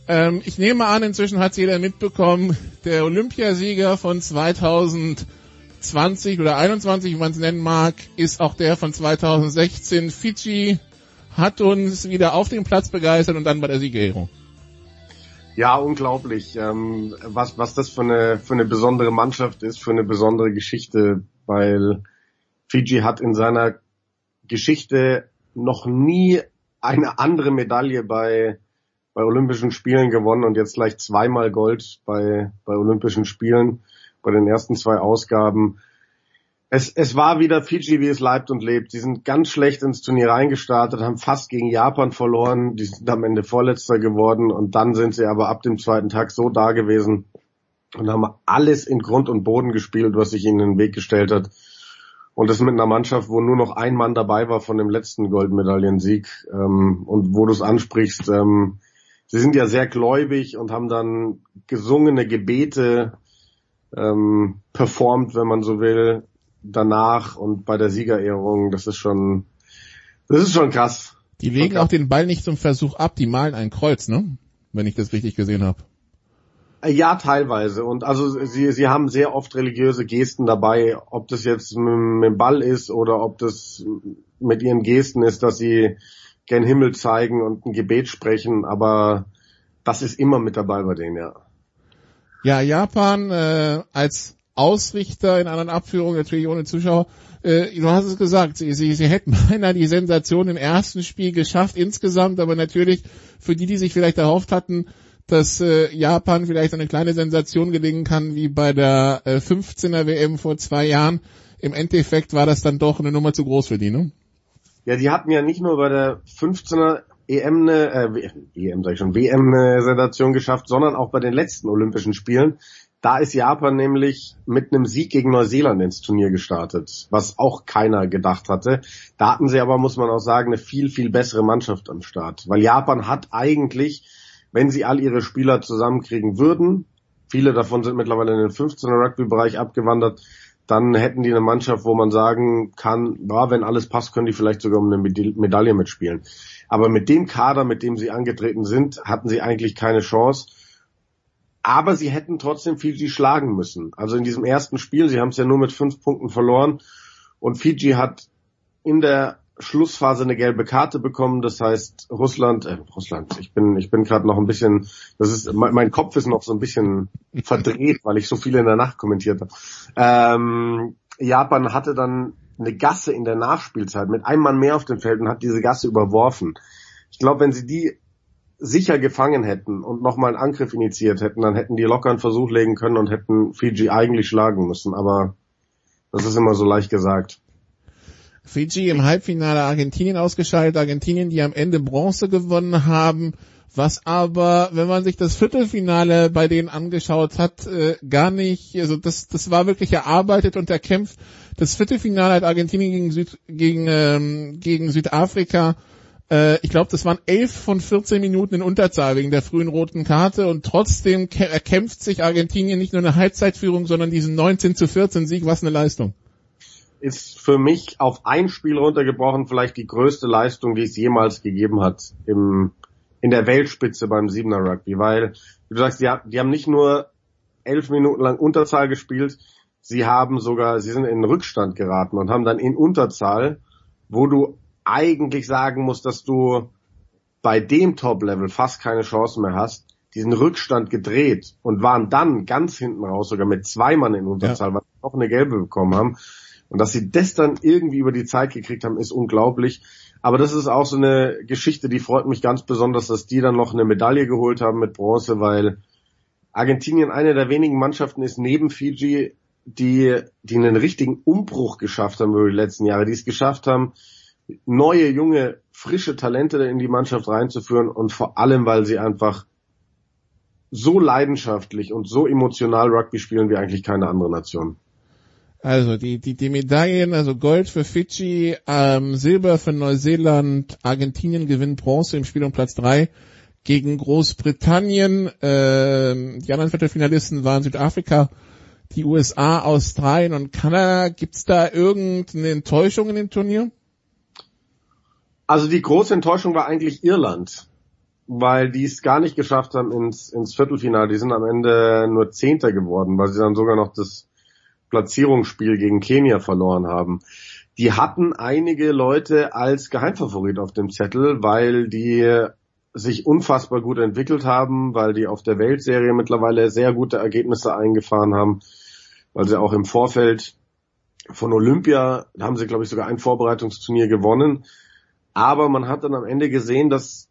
[SPEAKER 17] Ähm, ich nehme an, inzwischen hat jeder mitbekommen, der Olympiasieger von 2020 oder 21, wie man es nennen mag, ist auch der von 2016. Fiji hat uns wieder auf den Platz begeistert und dann bei der Siegerehrung.
[SPEAKER 18] Ja, unglaublich, ähm, was, was das für eine, für eine besondere Mannschaft ist, für eine besondere Geschichte, weil Fiji hat in seiner Geschichte noch nie eine andere Medaille bei, bei Olympischen Spielen gewonnen und jetzt gleich zweimal Gold bei, bei Olympischen Spielen, bei den ersten zwei Ausgaben. Es, es war wieder Fiji, wie es leibt und lebt. Die sind ganz schlecht ins Turnier reingestartet, haben fast gegen Japan verloren. Die sind am Ende Vorletzter geworden und dann sind sie aber ab dem zweiten Tag so da gewesen und haben alles in Grund und Boden gespielt, was sich ihnen in den Weg gestellt hat. Und das mit einer Mannschaft, wo nur noch ein Mann dabei war von dem letzten Goldmedaillensieg. Ähm, und wo du es ansprichst, ähm, sie sind ja sehr gläubig und haben dann gesungene Gebete ähm, performt, wenn man so will, danach und bei der Siegerehrung. Das ist schon, das ist schon krass.
[SPEAKER 17] Die legen auch den Ball nicht zum Versuch ab, die malen ein Kreuz, ne? Wenn ich das richtig gesehen habe.
[SPEAKER 18] Ja, teilweise. Und also sie, sie haben sehr oft religiöse Gesten dabei, ob das jetzt mit, mit dem Ball ist oder ob das mit ihren Gesten ist, dass sie gen Himmel zeigen und ein Gebet sprechen, aber das ist immer mit dabei bei denen, ja.
[SPEAKER 17] Ja, Japan äh, als Ausrichter in anderen Abführungen, natürlich ohne Zuschauer, äh, du hast es gesagt, sie, sie, sie hätten beinahe die Sensation im ersten Spiel geschafft insgesamt, aber natürlich für die, die sich vielleicht erhofft hatten, dass äh, Japan vielleicht eine kleine Sensation gelingen kann, wie bei der äh, 15er WM vor zwei Jahren, im Endeffekt war das dann doch eine Nummer zu groß für die, ne?
[SPEAKER 18] Ja, die hatten ja nicht nur bei der 15er EM eine, äh, EM sag ich schon, WM eine Sensation geschafft, sondern auch bei den letzten Olympischen Spielen. Da ist Japan nämlich mit einem Sieg gegen Neuseeland ins Turnier gestartet, was auch keiner gedacht hatte. Da hatten sie aber, muss man auch sagen, eine viel, viel bessere Mannschaft am Start. Weil Japan hat eigentlich, wenn sie all ihre Spieler zusammenkriegen würden, viele davon sind mittlerweile in den 15er Rugby-Bereich abgewandert, dann hätten die eine Mannschaft, wo man sagen kann, ja, wenn alles passt, können die vielleicht sogar um eine Medaille mitspielen. Aber mit dem Kader, mit dem sie angetreten sind, hatten sie eigentlich keine Chance. Aber sie hätten trotzdem Fiji schlagen müssen. Also in diesem ersten Spiel, sie haben es ja nur mit fünf Punkten verloren. Und Fiji hat in der Schlussphase eine gelbe Karte bekommen. Das heißt, Russland, äh, Russland, ich bin, ich bin gerade noch ein bisschen, das ist, mein, mein, Kopf ist noch so ein bisschen verdreht, weil ich so viele in der Nacht kommentiert habe. Ähm, Japan hatte dann eine Gasse in der Nachspielzeit mit einem Mann mehr auf dem Feld und hat diese Gasse überworfen. Ich glaube, wenn sie die sicher gefangen hätten und nochmal einen Angriff initiiert hätten, dann hätten die locker einen Versuch legen können und hätten Fiji eigentlich schlagen müssen. Aber das ist immer so leicht gesagt.
[SPEAKER 17] Fiji im Halbfinale Argentinien ausgeschaltet, Argentinien, die am Ende Bronze gewonnen haben, was aber, wenn man sich das Viertelfinale bei denen angeschaut hat, äh, gar nicht, also das, das war wirklich erarbeitet und erkämpft. Das Viertelfinale hat Argentinien gegen, Süd, gegen, ähm, gegen Südafrika äh, ich glaube, das waren elf von 14 Minuten in Unterzahl wegen der frühen roten Karte und trotzdem erkämpft sich Argentinien nicht nur eine Halbzeitführung, sondern diesen 19 zu 14 Sieg. Was eine Leistung.
[SPEAKER 18] Ist für mich auf ein Spiel runtergebrochen vielleicht die größte Leistung, die es jemals gegeben hat im, in der Weltspitze beim Siebener Rugby, weil du sagst, die, die haben nicht nur elf Minuten lang Unterzahl gespielt, sie haben sogar, sie sind in Rückstand geraten und haben dann in Unterzahl, wo du eigentlich sagen muss, dass du bei dem Top-Level fast keine Chance mehr hast, diesen Rückstand gedreht und waren dann ganz hinten raus, sogar mit zwei Mann in Unterzahl, ja. weil sie auch eine gelbe bekommen haben. Und dass sie das dann irgendwie über die Zeit gekriegt haben, ist unglaublich. Aber das ist auch so eine Geschichte, die freut mich ganz besonders, dass die dann noch eine Medaille geholt haben mit Bronze, weil Argentinien eine der wenigen Mannschaften ist neben Fiji, die, die einen richtigen Umbruch geschafft haben über die letzten Jahre, die es geschafft haben, neue, junge, frische Talente in die Mannschaft reinzuführen und vor allem, weil sie einfach so leidenschaftlich und so emotional Rugby spielen wie eigentlich keine andere Nation.
[SPEAKER 17] Also die, die, die Medaillen, also Gold für Fidschi, ähm, Silber für Neuseeland, Argentinien gewinnt Bronze im Spiel um Platz drei gegen Großbritannien. Ähm, die anderen Viertelfinalisten waren Südafrika, die USA, Australien und Kanada. Gibt's da irgendeine Enttäuschung in dem Turnier?
[SPEAKER 18] Also die große Enttäuschung war eigentlich Irland, weil die es gar nicht geschafft haben ins, ins Viertelfinale. Die sind am Ende nur Zehnter geworden, weil sie dann sogar noch das Platzierungsspiel gegen Kenia verloren haben. Die hatten einige Leute als Geheimfavorit auf dem Zettel, weil die sich unfassbar gut entwickelt haben, weil die auf der Weltserie mittlerweile sehr gute Ergebnisse eingefahren haben, weil sie auch im Vorfeld von Olympia, da haben sie glaube ich sogar ein Vorbereitungsturnier gewonnen, aber man hat dann am Ende gesehen, dass,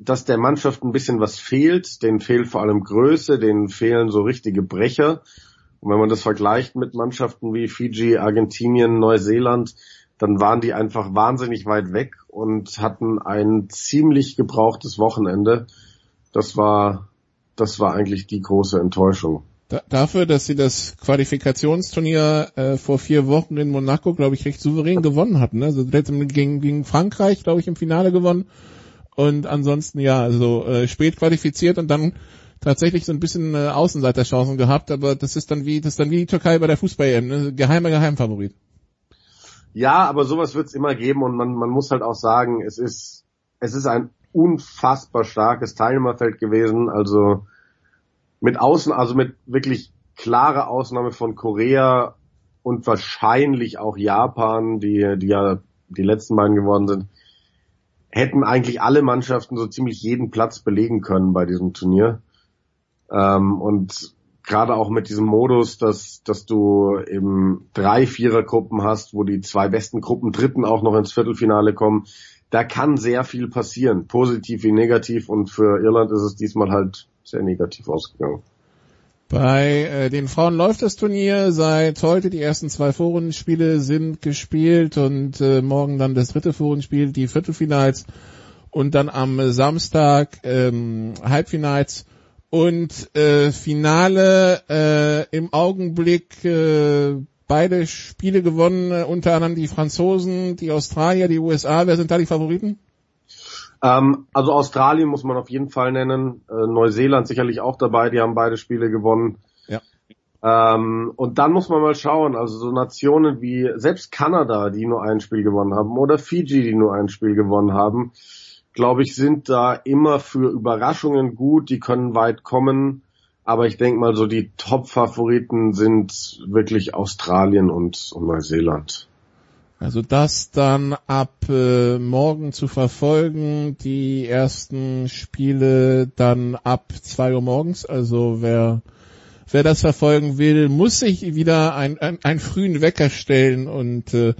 [SPEAKER 18] dass der Mannschaft ein bisschen was fehlt. Denen fehlt vor allem Größe, denen fehlen so richtige Brecher. Und wenn man das vergleicht mit Mannschaften wie Fiji, Argentinien, Neuseeland, dann waren die einfach wahnsinnig weit weg und hatten ein ziemlich gebrauchtes Wochenende. Das war, das war eigentlich die große Enttäuschung.
[SPEAKER 17] Da, dafür, dass sie das Qualifikationsturnier äh, vor vier Wochen in Monaco, glaube ich, recht souverän gewonnen hatten. Ne? Also gegen, gegen Frankreich, glaube ich, im Finale gewonnen. Und ansonsten ja, also äh, spät qualifiziert und dann tatsächlich so ein bisschen äh, Außenseiterchancen gehabt, aber das ist dann wie das ist dann wie die Türkei bei der Fußball-EM, ne? geheimer Geheimfavorit.
[SPEAKER 18] Ja, aber sowas wird es immer geben und man, man muss halt auch sagen, es ist es ist ein unfassbar starkes Teilnehmerfeld gewesen. Also mit Außen, also mit wirklich klarer Ausnahme von Korea und wahrscheinlich auch Japan, die, die ja die letzten beiden geworden sind, hätten eigentlich alle Mannschaften so ziemlich jeden Platz belegen können bei diesem Turnier. Ähm, und gerade auch mit diesem Modus, dass, dass du eben drei Vierergruppen hast, wo die zwei besten Gruppen Dritten auch noch ins Viertelfinale kommen, da kann sehr viel passieren, positiv wie negativ. Und für Irland ist es diesmal halt sehr negativ ausgegangen.
[SPEAKER 17] Bei äh, den Frauen läuft das Turnier seit heute. Die ersten zwei Vorrundenspiele sind gespielt und äh, morgen dann das dritte Vorrundenspiel, die Viertelfinals und dann am Samstag ähm, Halbfinals und äh, Finale äh, im Augenblick äh, beide Spiele gewonnen, äh, unter anderem die Franzosen, die Australier, die USA. Wer sind da die Favoriten?
[SPEAKER 18] Ähm, also Australien muss man auf jeden Fall nennen, äh, Neuseeland sicherlich auch dabei, die haben beide Spiele gewonnen.
[SPEAKER 17] Ja.
[SPEAKER 18] Ähm, und dann muss man mal schauen, also so Nationen wie selbst Kanada, die nur ein Spiel gewonnen haben, oder Fiji, die nur ein Spiel gewonnen haben, glaube ich, sind da immer für Überraschungen gut, die können weit kommen. Aber ich denke mal, so die Top-Favoriten sind wirklich Australien und, und Neuseeland.
[SPEAKER 17] Also das dann ab äh, morgen zu verfolgen, die ersten Spiele dann ab zwei Uhr morgens. Also wer wer das verfolgen will, muss sich wieder ein, ein, einen frühen Wecker stellen und äh,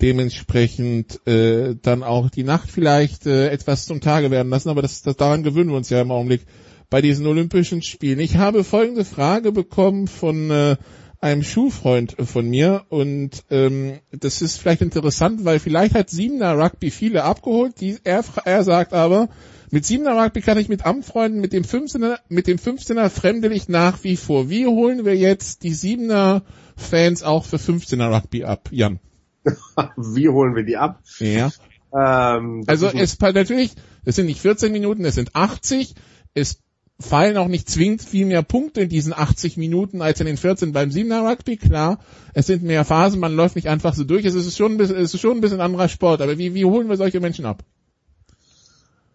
[SPEAKER 17] dementsprechend äh, dann auch die Nacht vielleicht äh, etwas zum Tage werden lassen. Aber das, das daran gewöhnen wir uns ja im Augenblick bei diesen Olympischen Spielen. Ich habe folgende Frage bekommen von äh, einem Schulfreund von mir und ähm, das ist vielleicht interessant, weil vielleicht hat Siebener Rugby viele abgeholt. Die, er, er sagt aber, mit Siebener Rugby kann ich mit anfreunden, mit dem 15er, mit dem 15er fremdel ich nach wie vor. Wie holen wir jetzt die Siebener Fans auch für 15er Rugby ab, Jan?
[SPEAKER 18] wie holen wir die ab?
[SPEAKER 17] Ja.
[SPEAKER 18] Ähm,
[SPEAKER 17] also es natürlich, es sind nicht 14 Minuten, es sind 80. Es fallen auch nicht zwingend viel mehr Punkte in diesen 80 Minuten als in den 14 beim 7er Rugby. Klar, es sind mehr Phasen, man läuft nicht einfach so durch. Es ist schon ein bisschen, es ist schon ein bisschen anderer Sport. Aber wie, wie holen wir solche Menschen ab?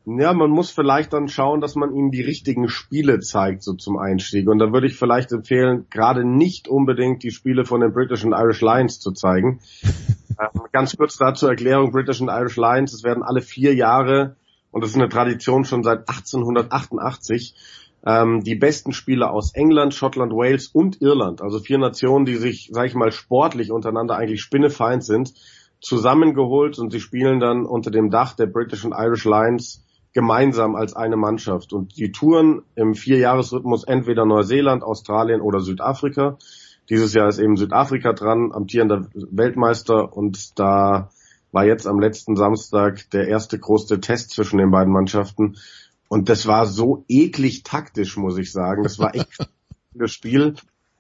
[SPEAKER 18] Ja, man muss vielleicht dann schauen, dass man ihnen die richtigen Spiele zeigt, so zum Einstieg. Und da würde ich vielleicht empfehlen, gerade nicht unbedingt die Spiele von den British and Irish Lions zu zeigen. ähm, ganz kurz dazu Erklärung, British and Irish Lions, es werden alle vier Jahre und das ist eine Tradition schon seit 1888. Ähm, die besten Spieler aus England, Schottland, Wales und Irland, also vier Nationen, die sich, sag ich mal, sportlich untereinander eigentlich spinnefeind sind, zusammengeholt und sie spielen dann unter dem Dach der British and Irish Lions gemeinsam als eine Mannschaft. Und die Touren im Vierjahresrhythmus entweder Neuseeland, Australien oder Südafrika. Dieses Jahr ist eben Südafrika dran, amtierender Weltmeister und da war jetzt am letzten Samstag der erste große Test zwischen den beiden Mannschaften. Und das war so eklig taktisch, muss ich sagen. Das war echt das Spiel.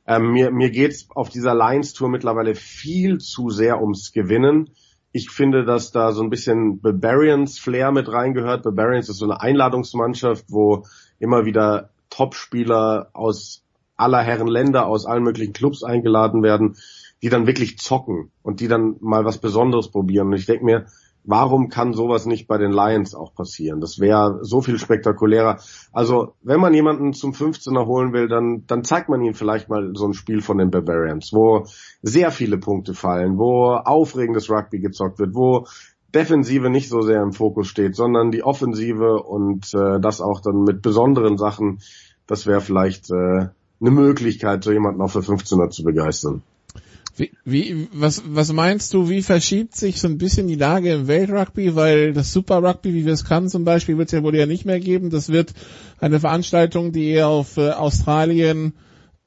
[SPEAKER 18] Ähm, mir, mir geht's auf dieser Lions Tour mittlerweile viel zu sehr ums Gewinnen. Ich finde, dass da so ein bisschen Barbarians Flair mit reingehört. Barbarians ist so eine Einladungsmannschaft, wo immer wieder Topspieler aus aller Herren Länder, aus allen möglichen Clubs eingeladen werden die dann wirklich zocken und die dann mal was Besonderes probieren. Und ich denke mir, warum kann sowas nicht bei den Lions auch passieren? Das wäre so viel spektakulärer. Also, wenn man jemanden zum 15er holen will, dann, dann zeigt man ihm vielleicht mal so ein Spiel von den Barbarians, wo sehr viele Punkte fallen, wo aufregendes Rugby gezockt wird, wo Defensive nicht so sehr im Fokus steht, sondern die Offensive und äh, das auch dann mit besonderen Sachen. Das wäre vielleicht äh, eine Möglichkeit, so jemanden auch für 15er zu begeistern.
[SPEAKER 17] Wie, wie, was, was meinst du, wie verschiebt sich so ein bisschen die Lage im Weltrugby, weil das Super Rugby, wie wir es kann zum Beispiel, wird es ja wohl ja nicht mehr geben. Das wird eine Veranstaltung, die eher auf äh, Australien,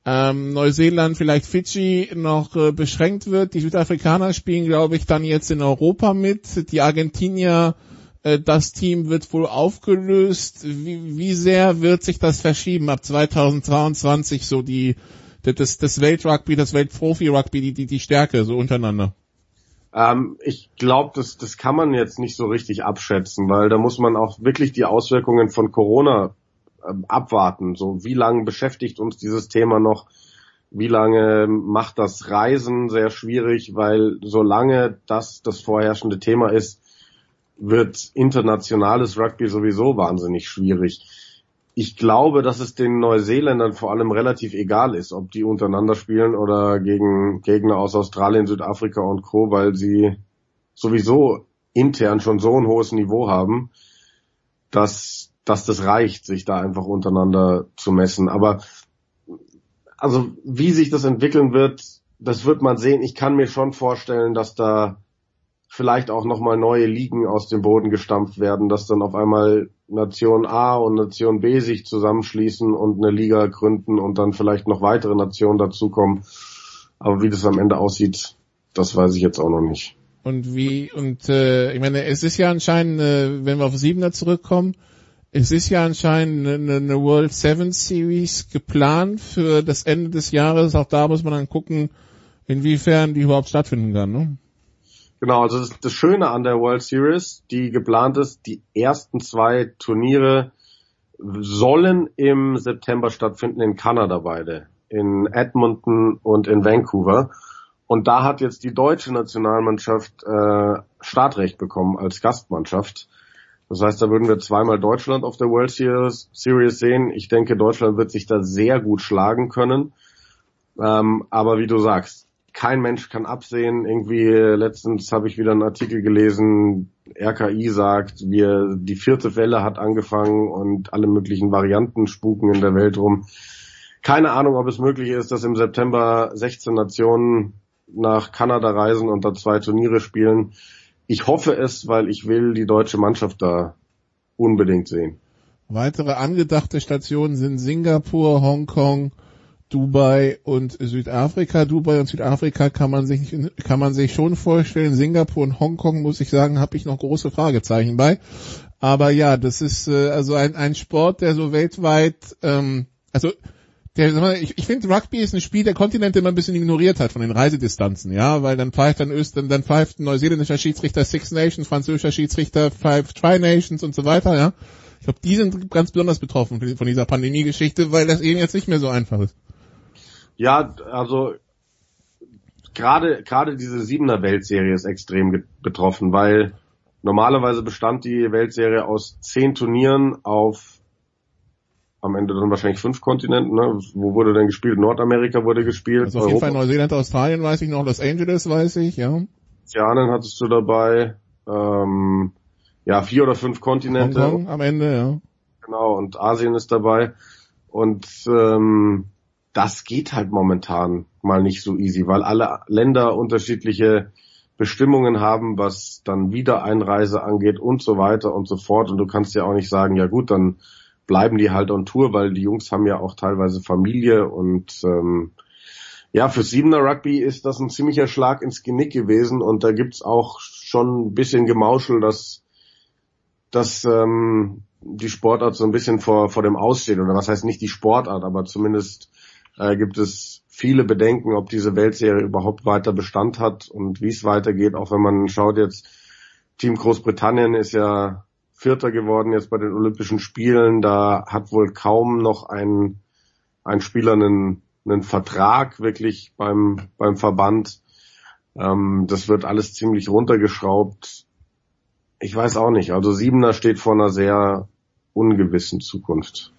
[SPEAKER 17] ähm, Neuseeland, vielleicht Fidschi noch äh, beschränkt wird. Die Südafrikaner spielen, glaube ich, dann jetzt in Europa mit. Die Argentinier, äh, das Team wird wohl aufgelöst. Wie, wie sehr wird sich das verschieben ab 2022 so die das, das Weltrugby, das Weltprofi-Rugby, die, die, die Stärke so untereinander?
[SPEAKER 18] Ähm, ich glaube, das, das kann man jetzt nicht so richtig abschätzen, weil da muss man auch wirklich die Auswirkungen von Corona ähm, abwarten. So, wie lange beschäftigt uns dieses Thema noch? Wie lange macht das Reisen sehr schwierig? Weil solange das das vorherrschende Thema ist, wird internationales Rugby sowieso wahnsinnig schwierig ich glaube, dass es den Neuseeländern vor allem relativ egal ist, ob die untereinander spielen oder gegen Gegner aus Australien, Südafrika und Co., weil sie sowieso intern schon so ein hohes Niveau haben, dass, dass das reicht, sich da einfach untereinander zu messen. Aber also wie sich das entwickeln wird, das wird man sehen. Ich kann mir schon vorstellen, dass da vielleicht auch nochmal neue Ligen aus dem Boden gestampft werden, dass dann auf einmal Nation A und Nation B sich zusammenschließen und eine Liga gründen und dann vielleicht noch weitere Nationen dazukommen. Aber wie das am Ende aussieht, das weiß ich jetzt auch noch nicht.
[SPEAKER 17] Und wie, und äh, ich meine, es ist ja anscheinend, äh, wenn wir auf Siebener zurückkommen, es ist ja anscheinend eine, eine World Seven Series geplant für das Ende des Jahres. Auch da muss man dann gucken, inwiefern die überhaupt stattfinden kann. Ne?
[SPEAKER 18] Genau, also das, das Schöne an der World Series, die geplant ist, die ersten zwei Turniere sollen im September stattfinden in Kanada beide, in Edmonton und in Vancouver. Und da hat jetzt die deutsche Nationalmannschaft äh, Startrecht bekommen als Gastmannschaft. Das heißt, da würden wir zweimal Deutschland auf der World Series, Series sehen. Ich denke, Deutschland wird sich da sehr gut schlagen können. Ähm, aber wie du sagst, kein Mensch kann absehen. Irgendwie letztens habe ich wieder einen Artikel gelesen, RKI sagt, wir die vierte Welle hat angefangen und alle möglichen Varianten spuken in der Welt rum. Keine Ahnung, ob es möglich ist, dass im September 16 Nationen nach Kanada reisen und da zwei Turniere spielen. Ich hoffe es, weil ich will die deutsche Mannschaft da unbedingt sehen.
[SPEAKER 17] Weitere angedachte Stationen sind Singapur, Hongkong, Dubai und Südafrika. Dubai und Südafrika kann man sich kann man sich schon vorstellen. Singapur und Hongkong muss ich sagen, habe ich noch große Fragezeichen bei. Aber ja, das ist äh, also ein, ein Sport, der so weltweit, ähm, also der, ich, ich finde Rugby ist ein Spiel, der Kontinente immer ein bisschen ignoriert hat von den Reisedistanzen, ja, weil dann pfeift dann Öst, dann, pfeift ein neuseeländischer Schiedsrichter Six Nations, französischer Schiedsrichter Five Tri Nations und so weiter, ja. Ich glaube, die sind ganz besonders betroffen von dieser Pandemie-Geschichte, weil das eben jetzt nicht mehr so einfach ist.
[SPEAKER 18] Ja, also gerade gerade diese Siebener Weltserie ist extrem betroffen, weil normalerweise bestand die Weltserie aus zehn Turnieren auf am Ende dann wahrscheinlich fünf Kontinenten. Ne? Wo wurde denn gespielt? Nordamerika wurde gespielt.
[SPEAKER 17] Also auf Europa. jeden Fall Neuseeland, Australien weiß ich noch, Los Angeles weiß ich, ja.
[SPEAKER 18] Ozeanen hattest du dabei. Ähm, ja, vier oder fünf Kontinente.
[SPEAKER 17] Hongkong am Ende, ja.
[SPEAKER 18] Genau, und Asien ist dabei. Und ähm, das geht halt momentan mal nicht so easy, weil alle Länder unterschiedliche Bestimmungen haben, was dann Wiedereinreise angeht und so weiter und so fort. Und du kannst ja auch nicht sagen, ja gut, dann bleiben die halt on Tour, weil die Jungs haben ja auch teilweise Familie und ähm, ja, für Siebener Rugby ist das ein ziemlicher Schlag ins Genick gewesen und da gibt's auch schon ein bisschen Gemauschel, dass, dass ähm, die Sportart so ein bisschen vor, vor dem Aussteht. Oder was heißt nicht die Sportart, aber zumindest äh, gibt es viele Bedenken, ob diese Weltserie überhaupt weiter Bestand hat und wie es weitergeht, auch wenn man schaut jetzt, Team Großbritannien ist ja Vierter geworden jetzt bei den Olympischen Spielen. Da hat wohl kaum noch ein, ein Spieler einen, einen Vertrag wirklich beim, beim Verband. Ähm, das wird alles ziemlich runtergeschraubt. Ich weiß auch nicht. Also Siebener steht vor einer sehr ungewissen Zukunft.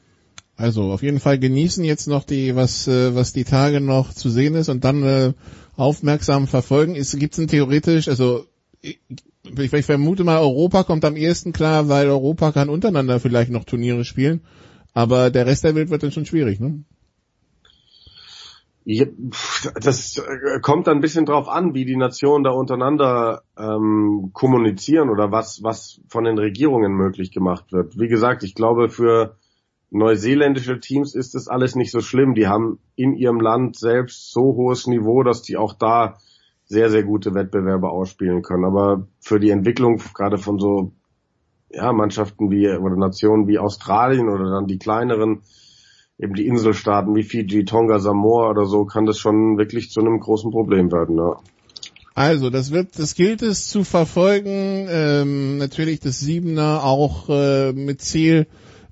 [SPEAKER 17] Also auf jeden Fall genießen jetzt noch die, was, äh, was die Tage noch zu sehen ist und dann äh, aufmerksam verfolgen. Gibt es denn theoretisch, also ich, ich vermute mal, Europa kommt am ehesten klar, weil Europa kann untereinander vielleicht noch Turniere spielen, aber der Rest der Welt wird dann schon schwierig, ne?
[SPEAKER 18] Das äh, kommt dann ein bisschen drauf an, wie die Nationen da untereinander ähm, kommunizieren oder was, was von den Regierungen möglich gemacht wird. Wie gesagt, ich glaube, für neuseeländische Teams ist das alles nicht so schlimm. Die haben in ihrem Land selbst so hohes Niveau, dass die auch da sehr, sehr gute Wettbewerbe ausspielen können. Aber für die Entwicklung gerade von so ja, Mannschaften wie oder Nationen wie Australien oder dann die kleineren, eben die Inselstaaten wie Fiji, Tonga, Samoa oder so, kann das schon wirklich zu einem großen Problem werden. Ja.
[SPEAKER 17] Also, das wird, das gilt es zu verfolgen. Ähm, natürlich das Siebener auch äh, mit Ziel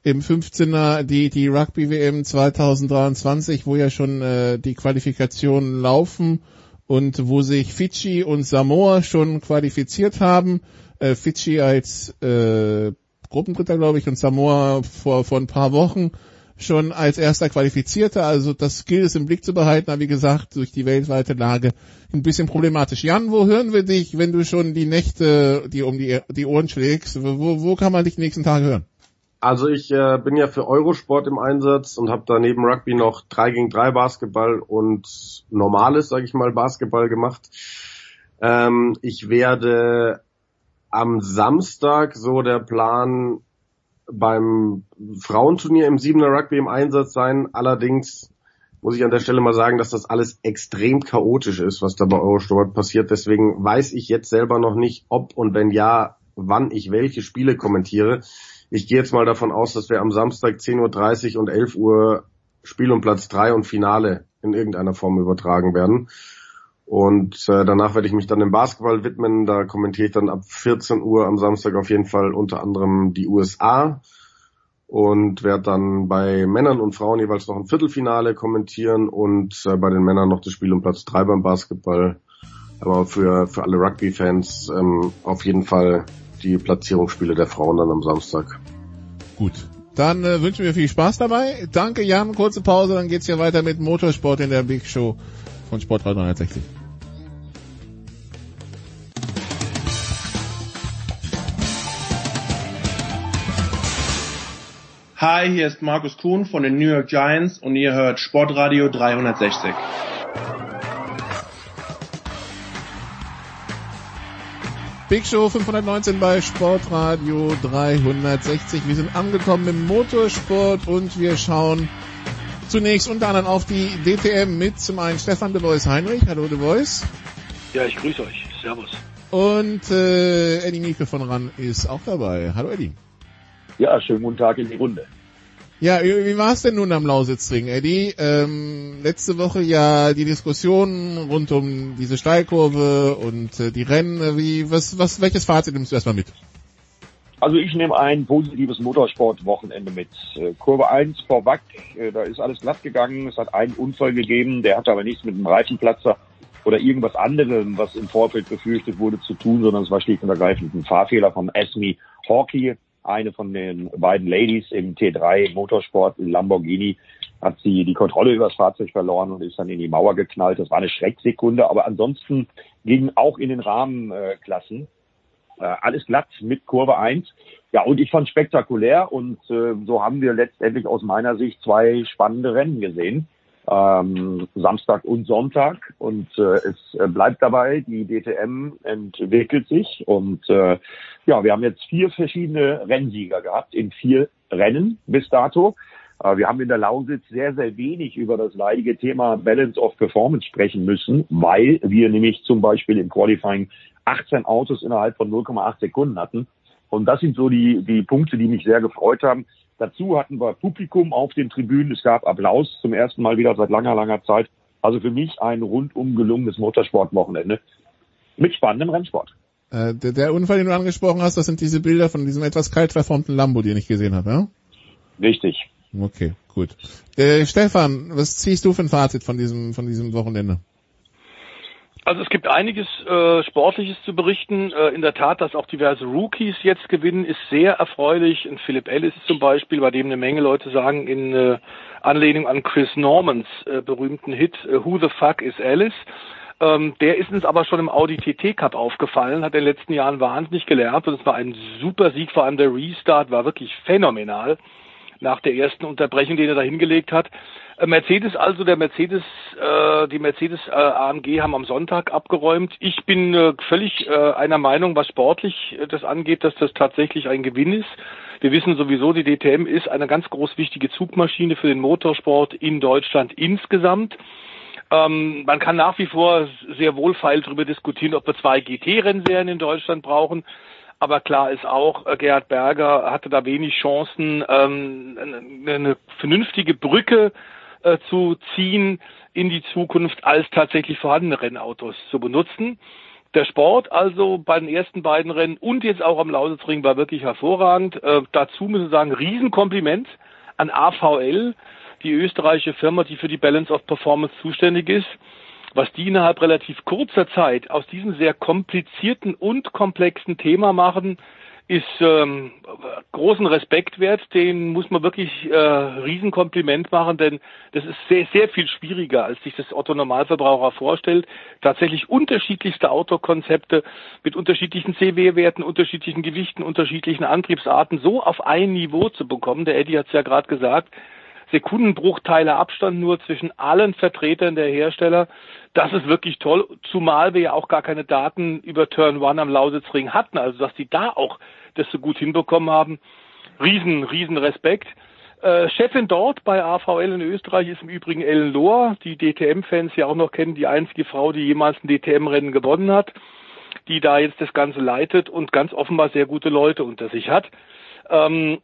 [SPEAKER 17] im 15er die die Rugby WM 2023, wo ja schon äh, die Qualifikationen laufen und wo sich Fidschi und Samoa schon qualifiziert haben. Äh, Fidschi als äh, Gruppendritter, glaube ich, und Samoa vor, vor ein paar Wochen schon als erster Qualifizierter. Also das gilt es im Blick zu behalten, aber wie gesagt, durch die weltweite Lage ein bisschen problematisch. Jan, wo hören wir dich, wenn du schon die Nächte, die um die, die Ohren schlägst? Wo, wo kann man dich nächsten Tage hören?
[SPEAKER 18] Also ich äh, bin ja für Eurosport im Einsatz und habe da neben Rugby noch 3 gegen 3 Basketball und normales, sage ich mal, Basketball gemacht. Ähm, ich werde am Samstag, so der Plan, beim Frauenturnier im Siebener Rugby im Einsatz sein. Allerdings muss ich an der Stelle mal sagen, dass das alles extrem chaotisch ist, was da bei Eurosport passiert. Deswegen weiß ich jetzt selber noch nicht, ob und wenn ja, wann ich welche Spiele kommentiere. Ich gehe jetzt mal davon aus, dass wir am Samstag 10.30 Uhr und 11 Uhr Spiel um Platz 3 und Finale in irgendeiner Form übertragen werden. Und äh, danach werde ich mich dann dem Basketball widmen. Da kommentiere ich dann ab 14 Uhr am Samstag auf jeden Fall unter anderem die USA und werde dann bei Männern und Frauen jeweils noch ein Viertelfinale kommentieren und äh, bei den Männern noch das Spiel um Platz 3 beim Basketball. Aber für, für alle Rugby-Fans ähm, auf jeden Fall die Platzierungsspiele der Frauen dann am Samstag.
[SPEAKER 17] Gut. Dann äh, wünschen wir viel Spaß dabei. Danke Jan, kurze Pause, dann geht's hier weiter mit Motorsport in der Big Show von Sportrad 360.
[SPEAKER 19] Hi, hier ist Markus Kuhn von den New York Giants und ihr hört Sportradio 360.
[SPEAKER 17] Big Show 519 bei Sportradio 360. Wir sind angekommen im Motorsport und wir schauen zunächst unter anderem auf die DTM mit zum einen Stefan de Voice Heinrich. Hallo de Voice.
[SPEAKER 20] Ja, ich grüße euch. Servus.
[SPEAKER 17] Und äh, Eddie Mieke von RAN ist auch dabei. Hallo Eddie.
[SPEAKER 20] Ja, schönen guten Tag in die Runde.
[SPEAKER 17] Ja, wie war es denn nun am Lausitzring, Eddie? Ähm, letzte Woche ja die Diskussion rund um diese Steilkurve und äh, die Rennen. Wie, was, was, welches Fazit nimmst du erstmal mit?
[SPEAKER 20] Also ich nehme ein positives Motorsportwochenende mit. Äh, Kurve 1 vor Wack, da ist alles glatt gegangen. Es hat einen Unfall gegeben, der hatte aber nichts mit dem Reifenplatzer oder irgendwas anderem, was im Vorfeld befürchtet wurde, zu tun, sondern es war schlicht und ergreifend ein Fahrfehler vom Esme Hawkey, eine von den beiden Ladies im T3 Motorsport Lamborghini hat sie die Kontrolle über das Fahrzeug verloren und ist dann in die Mauer geknallt. Das war eine Schrecksekunde, aber ansonsten ging auch in den Rahmenklassen äh, alles glatt mit Kurve 1. Ja, und ich fand spektakulär und äh, so haben wir letztendlich aus meiner Sicht zwei spannende Rennen gesehen. Ähm, Samstag und Sonntag und äh, es bleibt dabei, die DTM entwickelt sich und äh, ja, wir haben jetzt vier verschiedene Rennsieger gehabt in vier Rennen bis dato. Äh, wir haben in der Lausitz sehr, sehr wenig über das leidige Thema Balance of Performance sprechen müssen, weil wir nämlich zum Beispiel im Qualifying 18 Autos innerhalb von 0,8 Sekunden hatten. Und das sind so die, die Punkte, die mich sehr gefreut haben. Dazu hatten wir Publikum auf den Tribünen. Es gab Applaus zum ersten Mal wieder seit langer, langer Zeit. Also für mich ein rundum gelungenes Motorsportwochenende mit spannendem Rennsport.
[SPEAKER 17] Äh, der, der, Unfall, den du angesprochen hast, das sind diese Bilder von diesem etwas kalt verformten Lambo, den ich gesehen habe, ja?
[SPEAKER 20] Richtig.
[SPEAKER 17] Okay, gut. Äh, Stefan, was ziehst du für ein Fazit von diesem, von diesem Wochenende?
[SPEAKER 20] Also es gibt einiges äh, Sportliches zu berichten. Äh, in der Tat, dass auch diverse Rookies jetzt gewinnen, ist sehr erfreulich. Und Philipp Ellis zum Beispiel, bei dem eine Menge Leute sagen, in äh, Anlehnung an Chris Normans äh, berühmten Hit äh, Who the fuck is Alice? Ähm, der ist uns aber schon im Audi TT Cup aufgefallen, hat in den letzten Jahren wahnsinnig gelernt und es war ein super Sieg, vor allem der Restart war wirklich phänomenal nach der ersten Unterbrechung, den er da hingelegt hat. Äh, Mercedes also, der Mercedes, äh, die Mercedes äh, AMG haben am Sonntag abgeräumt. Ich bin äh, völlig äh, einer Meinung, was sportlich äh, das angeht, dass das tatsächlich ein Gewinn ist. Wir wissen sowieso, die DTM ist eine ganz groß wichtige Zugmaschine für den Motorsport in Deutschland insgesamt. Ähm, man kann nach wie vor sehr wohlfeil darüber diskutieren, ob wir zwei GT-Rennserien in Deutschland brauchen. Aber klar ist auch, äh, Gerhard Berger hatte da wenig Chancen, ähm, eine vernünftige Brücke äh, zu ziehen in die Zukunft, als tatsächlich vorhandene Rennautos zu benutzen. Der Sport also bei den ersten beiden Rennen und jetzt auch am Lausitzring war wirklich hervorragend. Äh, dazu müssen wir sagen, Riesenkompliment an AVL, die österreichische Firma, die für die Balance of Performance zuständig ist was die innerhalb relativ kurzer Zeit aus diesem sehr komplizierten und komplexen Thema machen, ist ähm, großen Respekt wert. Den muss man wirklich äh, Riesenkompliment machen, denn das ist sehr, sehr viel schwieriger, als sich das Otto Normalverbraucher vorstellt. Tatsächlich unterschiedlichste Autokonzepte mit unterschiedlichen CW-Werten, unterschiedlichen Gewichten, unterschiedlichen Antriebsarten so auf ein Niveau zu bekommen. Der Eddie hat es ja gerade gesagt Sekundenbruchteile Abstand nur zwischen allen Vertretern der Hersteller. Das ist wirklich toll, zumal wir ja auch gar keine Daten über Turn One am Lausitzring hatten, also dass die da auch das so gut hinbekommen haben. Riesen, riesen Respekt. Äh, Chefin dort bei AVL in Österreich ist im Übrigen Ellen Lohr, die DTM-Fans ja auch noch kennen, die einzige Frau, die jemals ein DTM-Rennen gewonnen hat, die da jetzt das Ganze leitet und ganz offenbar sehr gute Leute unter sich hat. Ähm,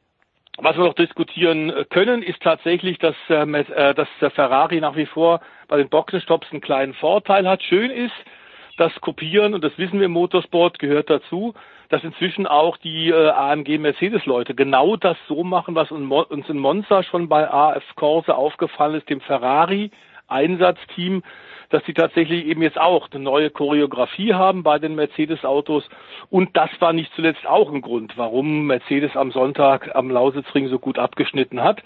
[SPEAKER 20] was wir noch diskutieren können, ist tatsächlich, dass, äh, dass der Ferrari nach wie vor bei den Boxenstopps einen kleinen Vorteil hat. Schön ist, das Kopieren, und das wissen wir im Motorsport, gehört dazu, dass inzwischen auch die äh, AMG Mercedes-Leute genau das so machen, was uns in Monza schon bei AF Corse aufgefallen ist, dem Ferrari Einsatzteam, dass sie tatsächlich eben jetzt auch eine neue Choreografie haben bei den Mercedes-Autos. Und das war nicht zuletzt auch ein Grund, warum Mercedes am Sonntag am Lausitzring so gut abgeschnitten hat.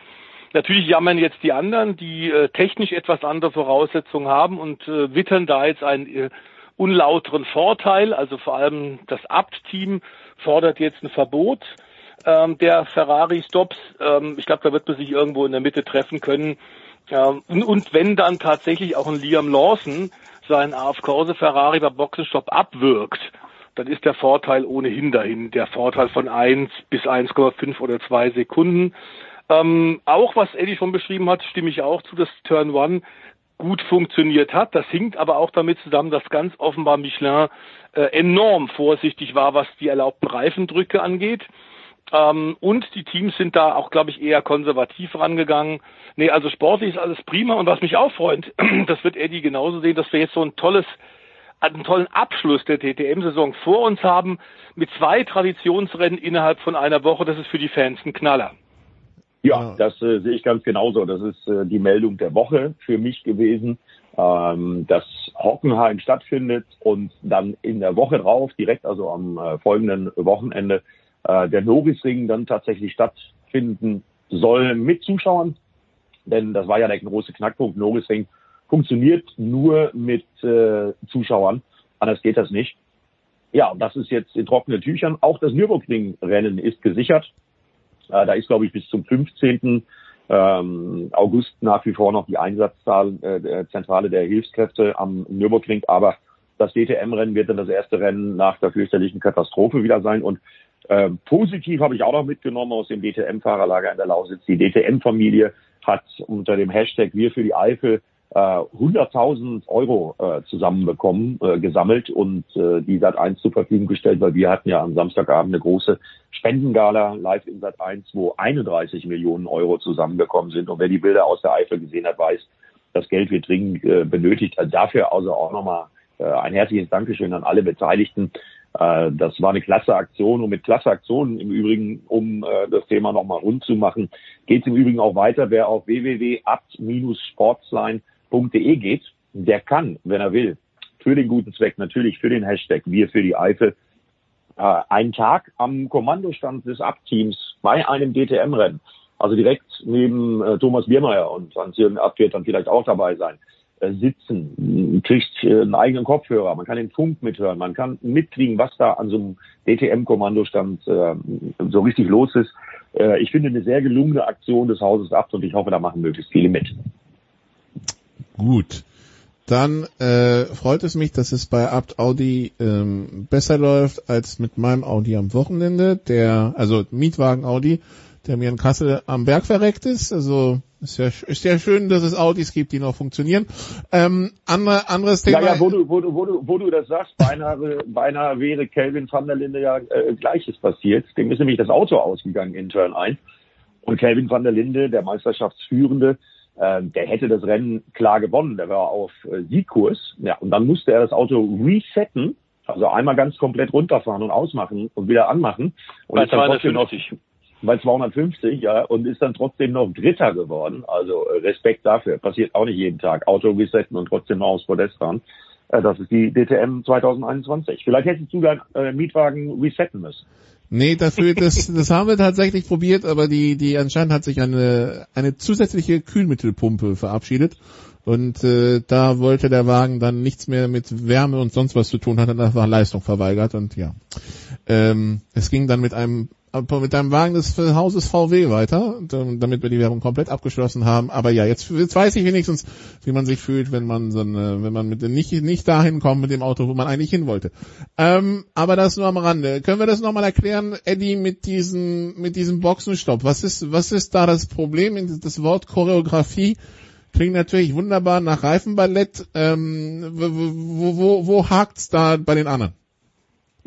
[SPEAKER 20] Natürlich jammern jetzt die anderen, die äh, technisch etwas andere Voraussetzungen haben und äh, wittern da jetzt ein äh, unlauteren Vorteil. Also vor allem das Abt-Team fordert jetzt ein Verbot ähm, der Ferrari-Stops. Ähm, ich glaube, da wird man sich irgendwo in der Mitte treffen können. Ähm, und, und, wenn dann tatsächlich auch ein Liam Lawson seinen AF Corse Ferrari bei Boxenstopp abwirkt, dann ist der Vorteil ohnehin dahin. Der Vorteil von 1 bis 1,5 oder 2 Sekunden. Ähm, auch was Eddie schon beschrieben hat, stimme ich auch zu, dass Turn One gut funktioniert hat. Das hinkt aber auch damit zusammen, dass ganz offenbar Michelin äh, enorm vorsichtig war, was die erlaubten Reifendrücke angeht. Ähm, und die Teams sind da auch, glaube ich, eher konservativ rangegangen. Nee, also sportlich ist alles prima. Und was mich auch freut, das wird Eddie genauso sehen, dass wir jetzt so ein tolles, einen tollen Abschluss der DTM-Saison vor uns haben mit zwei Traditionsrennen innerhalb von einer Woche. Das ist für die Fans ein Knaller.
[SPEAKER 21] Ja, das äh, sehe ich ganz genauso. Das ist äh, die Meldung der Woche für mich gewesen, ähm, dass Hockenheim stattfindet und dann in der Woche drauf, direkt also am äh, folgenden Wochenende, äh, der Norisring dann tatsächlich stattfinden soll mit Zuschauern. Denn das war ja der große Knackpunkt. Norisring funktioniert nur mit äh, Zuschauern. Anders geht das nicht. Ja, und das ist jetzt in trockenen Tüchern. Auch das Nürburgring-Rennen ist gesichert. Äh, da ist, glaube ich, bis zum 15. Ähm, August nach wie vor noch die Einsatzzahl äh, der Zentrale der Hilfskräfte am Nürburgring. Aber das DTM-Rennen wird dann das erste Rennen nach der fürchterlichen Katastrophe wieder sein. Und äh, positiv habe ich auch noch mitgenommen aus dem DTM-Fahrerlager in der Lausitz. Die DTM-Familie hat unter dem Hashtag Wir für die Eifel äh, 100.000 Euro äh, zusammenbekommen, äh, gesammelt und äh, die Sat 1 zur Verfügung gestellt, weil wir hatten ja am Samstagabend eine große Spendengala live in Sat 1, wo 31 Millionen Euro zusammengekommen sind. Und wer die Bilder aus der Eifel gesehen hat, weiß, das Geld wird dringend äh, benötigt. Also dafür also auch nochmal äh, ein herzliches Dankeschön an alle Beteiligten. Äh, das war eine klasse Aktion. Und mit klasse Aktionen im Übrigen, um äh, das Thema nochmal rund zu machen, geht es im Übrigen auch weiter. Wer auf www.abt-sportsline www.de geht, der kann, wenn er will, für den guten Zweck, natürlich für den Hashtag Wir für die Eifel, äh, einen Tag am Kommandostand des Abteams bei einem DTM-Rennen, also direkt neben äh, Thomas Biermeier und Hans-Jürgen Abt wird dann vielleicht auch dabei sein, sitzen, kriegt äh, einen eigenen Kopfhörer, man kann den Funk mithören, man kann mitkriegen, was da an so einem DTM-Kommandostand äh, so richtig los ist. Äh, ich finde eine sehr gelungene Aktion des Hauses Abt und ich hoffe, da machen möglichst viele mit.
[SPEAKER 17] Gut. Dann äh, freut es mich, dass es bei Abt Audi ähm, besser läuft als mit meinem Audi am Wochenende, der also Mietwagen Audi, der mir in Kassel am Berg verreckt ist. Also ist ja, ist ja schön, dass es Audis gibt, die noch funktionieren. Ähm, andere, anderes Thema.
[SPEAKER 21] Ja, ja, wo du, wo du, wo du, wo du das sagst, beinahe, beinahe wäre Kelvin van der Linde ja äh, Gleiches passiert. Dem ist nämlich das Auto ausgegangen in Turn 1. Und Kelvin van der Linde, der Meisterschaftsführende, ähm, der hätte das Rennen klar gewonnen. Der war auf äh, Siegkurs. Ja, und dann musste er das Auto resetten, also einmal ganz komplett runterfahren und ausmachen und wieder anmachen. Und
[SPEAKER 20] bei 250.
[SPEAKER 21] Noch, bei 250, ja, und ist dann trotzdem noch Dritter geworden. Also äh, Respekt dafür. Passiert auch nicht jeden Tag. Auto resetten und trotzdem noch aufs Podest fahren. Äh, das ist die DTM 2021. Vielleicht hättest du deinen äh, Mietwagen resetten müssen.
[SPEAKER 17] Nee, dafür, das, das haben wir tatsächlich probiert, aber die, die anscheinend hat sich eine, eine zusätzliche Kühlmittelpumpe verabschiedet. Und äh, da wollte der Wagen dann nichts mehr mit Wärme und sonst was zu tun, hat dann einfach Leistung verweigert und ja. Ähm, es ging dann mit einem mit deinem Wagen des Hauses VW weiter, damit wir die Werbung komplett abgeschlossen haben. Aber ja, jetzt, jetzt weiß ich wenigstens, wie man sich fühlt, wenn man so eine, wenn man mit nicht nicht dahin kommt mit dem Auto, wo man eigentlich hin wollte. Ähm, aber das nur am Rande. Können wir das nochmal erklären, Eddie, mit diesem mit diesem Boxenstopp? Was ist was ist da das Problem? Das Wort Choreografie klingt natürlich wunderbar nach Reifenballett. Ähm, wo, wo, wo hakt's da bei den anderen?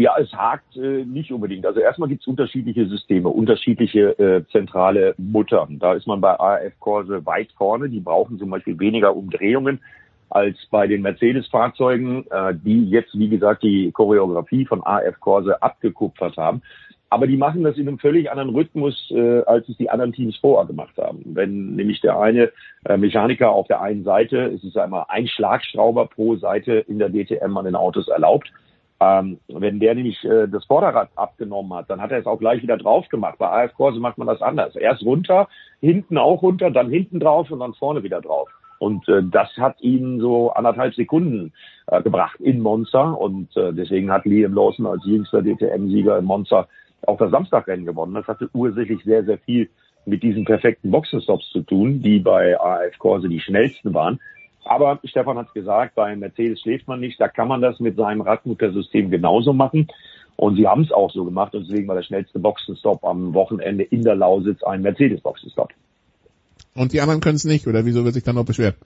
[SPEAKER 21] Ja, es hakt äh, nicht unbedingt. Also erstmal gibt es unterschiedliche Systeme, unterschiedliche äh, zentrale Muttern. Da ist man bei AF Corse weit vorne. Die brauchen zum Beispiel weniger Umdrehungen als bei den Mercedes-Fahrzeugen, äh, die jetzt, wie gesagt, die Choreografie von AF Corse abgekupfert haben. Aber die machen das in einem völlig anderen Rhythmus, äh, als es die anderen Teams vorher gemacht haben. Wenn nämlich der eine äh, Mechaniker auf der einen Seite, es ist einmal ein Schlagschrauber pro Seite in der DTM an den Autos erlaubt, ähm, wenn der nämlich äh, das Vorderrad abgenommen hat, dann hat er es auch gleich wieder drauf gemacht. Bei AF Corse macht man das anders. Erst runter, hinten auch runter, dann hinten drauf und dann vorne wieder drauf. Und äh, das hat ihn so anderthalb Sekunden äh, gebracht in Monza. Und äh, deswegen hat Liam Lawson als jüngster DTM-Sieger in Monza auch das Samstagrennen gewonnen. Das hatte ursächlich sehr, sehr viel mit diesen perfekten Boxenstops zu tun, die bei AF Corse die schnellsten waren. Aber Stefan hat gesagt, bei Mercedes schläft man nicht. Da kann man das mit seinem Radmutter-System genauso machen. Und sie haben es auch so gemacht. Und deswegen war der schnellste Boxenstopp am Wochenende in der Lausitz ein Mercedes-Boxenstopp.
[SPEAKER 17] Und die anderen können es nicht, oder wieso wird sich dann noch beschwert?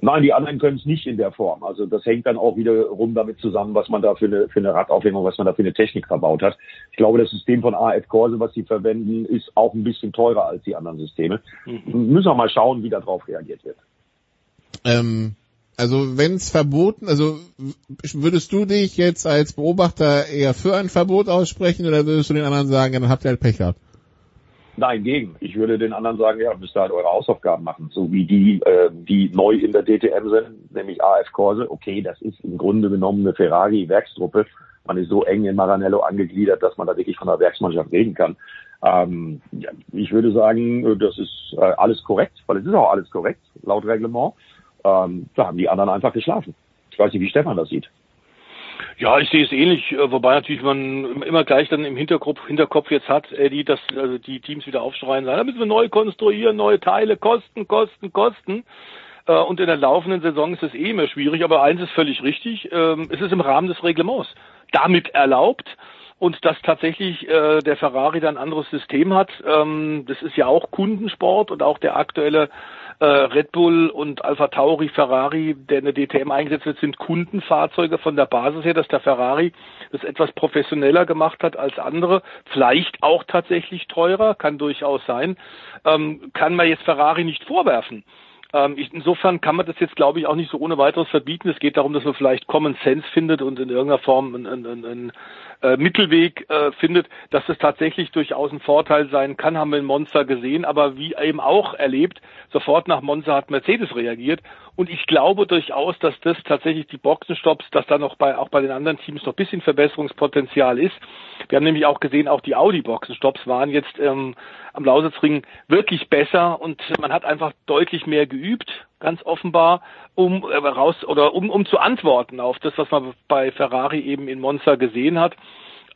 [SPEAKER 21] Nein, die anderen können es nicht in der Form. Also das hängt dann auch wiederum damit zusammen, was man da für eine, für eine Radaufhängung, was man da für eine Technik verbaut hat. Ich glaube, das System von AF Corse, was sie verwenden, ist auch ein bisschen teurer als die anderen Systeme. Mhm. Müssen wir mal schauen, wie darauf reagiert wird.
[SPEAKER 17] Ähm, also wenn es verboten, also würdest du dich jetzt als Beobachter eher für ein Verbot aussprechen oder würdest du den anderen sagen, dann habt ihr halt Pech gehabt?
[SPEAKER 21] Nein, gegen. Ich würde den anderen sagen, ja, müsst ihr halt eure Hausaufgaben machen, so wie die, äh, die neu in der DTM sind, nämlich AF Corse. Okay, das ist im Grunde genommen eine Ferrari-Werkstruppe. Man ist so eng in Maranello angegliedert, dass man da wirklich von der Werksmannschaft reden kann. Ähm, ja, ich würde sagen, das ist äh, alles korrekt, weil es ist auch alles korrekt, laut Reglement ähm, da haben die anderen einfach geschlafen. Ich weiß nicht, wie Stefan das sieht.
[SPEAKER 20] Ja, ich sehe es ähnlich, äh, wobei natürlich man immer gleich dann im Hinterkopf, Hinterkopf jetzt hat, Eddie, dass also die Teams wieder aufschreien sagen, da müssen wir neu konstruieren, neue Teile, Kosten, Kosten, Kosten. Äh, und in der laufenden Saison ist es eh immer schwierig, aber eins ist völlig richtig, ähm, es ist im Rahmen des Reglements damit erlaubt und dass tatsächlich äh, der Ferrari dann ein anderes System hat. Ähm, das ist ja auch Kundensport und auch der aktuelle äh, Red Bull und Alpha Tauri, Ferrari, der in der DTM eingesetzt wird, sind Kundenfahrzeuge von der Basis her, dass der Ferrari das etwas professioneller gemacht hat als andere, vielleicht auch tatsächlich teurer, kann durchaus sein, ähm, kann man jetzt Ferrari nicht vorwerfen. Ähm, insofern kann man das jetzt, glaube ich, auch nicht so ohne weiteres verbieten. Es geht darum, dass man vielleicht Common Sense findet und in irgendeiner Form ein, ein, ein äh, Mittelweg äh, findet, dass es tatsächlich durchaus ein Vorteil sein kann, haben wir in Monza gesehen, aber wie eben auch erlebt, sofort nach Monza hat Mercedes reagiert und ich glaube durchaus, dass das tatsächlich die Boxenstopps, dass da noch bei, auch bei den anderen Teams noch ein bisschen Verbesserungspotenzial ist. Wir haben nämlich auch gesehen, auch die Audi-Boxenstopps waren jetzt ähm, am Lausitzring wirklich besser und man hat einfach deutlich mehr geübt, ganz offenbar, um äh, raus oder um, um zu antworten auf das, was man bei Ferrari eben in Monza gesehen hat.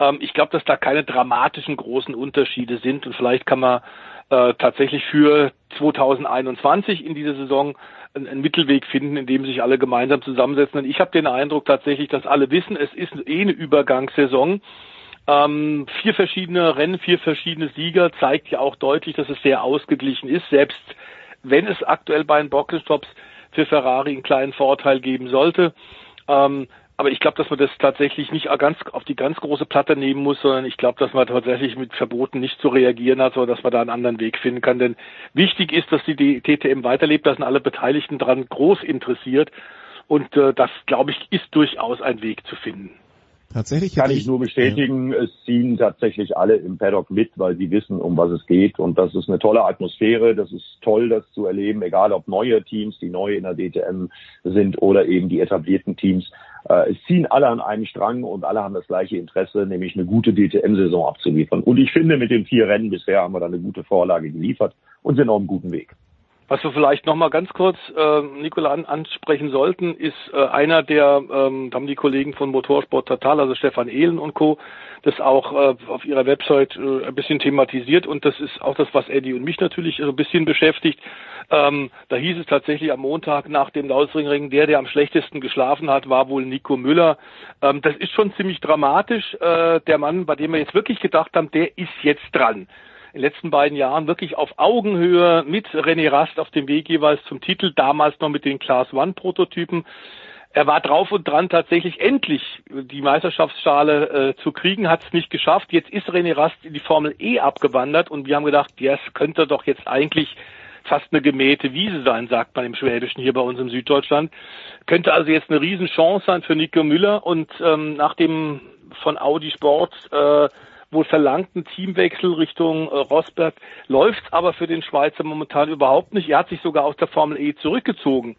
[SPEAKER 20] Ähm, ich glaube, dass da keine dramatischen großen Unterschiede sind und vielleicht kann man äh, tatsächlich für 2021 in dieser Saison einen Mittelweg finden, in dem sich alle gemeinsam zusammensetzen. Und ich habe den Eindruck tatsächlich, dass alle wissen, es ist eh eine Übergangssaison. Ähm, vier verschiedene Rennen, vier verschiedene Sieger zeigt ja auch deutlich, dass es sehr ausgeglichen ist, selbst wenn es aktuell bei den Boxenstops für Ferrari einen kleinen Vorteil geben sollte. Ähm, aber ich glaube, dass man das tatsächlich nicht ganz auf die ganz große Platte nehmen muss, sondern ich glaube, dass man tatsächlich mit Verboten nicht zu reagieren hat, sondern dass man da einen anderen Weg finden kann. Denn wichtig ist, dass die TTM weiterlebt, da sind alle Beteiligten dran groß interessiert. Und äh, das, glaube ich, ist durchaus ein Weg zu finden.
[SPEAKER 21] Tatsächlich kann ich, ich nur bestätigen, ja. es ziehen tatsächlich alle im Paddock mit, weil sie wissen, um was es geht. Und das ist eine tolle Atmosphäre. Das ist toll, das zu erleben, egal ob neue Teams, die neu in der DTM sind oder eben die etablierten Teams. Äh, es ziehen alle an einem Strang und alle haben das gleiche Interesse, nämlich eine gute DTM-Saison abzuliefern. Und ich finde, mit den vier Rennen bisher haben wir da eine gute Vorlage geliefert und sind auf einem guten Weg.
[SPEAKER 20] Was wir vielleicht noch mal ganz kurz, äh, Nikola, an, ansprechen sollten, ist äh, einer der, ähm, haben die Kollegen von Motorsport Total, also Stefan Ehlen und Co., das auch äh, auf ihrer Website äh, ein bisschen thematisiert und das ist auch das, was Eddie und mich natürlich so ein bisschen beschäftigt. Ähm, da hieß es tatsächlich am Montag nach dem Lausringring, der, der am schlechtesten geschlafen hat, war wohl Nico Müller. Ähm, das ist schon ziemlich dramatisch. Äh, der Mann, bei dem wir jetzt wirklich gedacht haben, der ist jetzt dran in den letzten beiden Jahren wirklich auf Augenhöhe mit René Rast auf dem Weg jeweils zum Titel, damals noch mit den Class One Prototypen. Er war drauf und dran, tatsächlich endlich die Meisterschaftsschale äh, zu kriegen, hat es nicht geschafft. Jetzt ist René Rast in die Formel E abgewandert und wir haben gedacht, ja, es könnte doch jetzt eigentlich fast eine gemähte Wiese sein, sagt man im Schwäbischen hier bei uns im Süddeutschland. Könnte also jetzt eine Riesenchance sein für Nico Müller und ähm, nach dem von Audi Sport äh, wohl verlangten Teamwechsel Richtung äh, Rosberg läuft aber für den Schweizer momentan überhaupt nicht. Er hat sich sogar aus der Formel E zurückgezogen,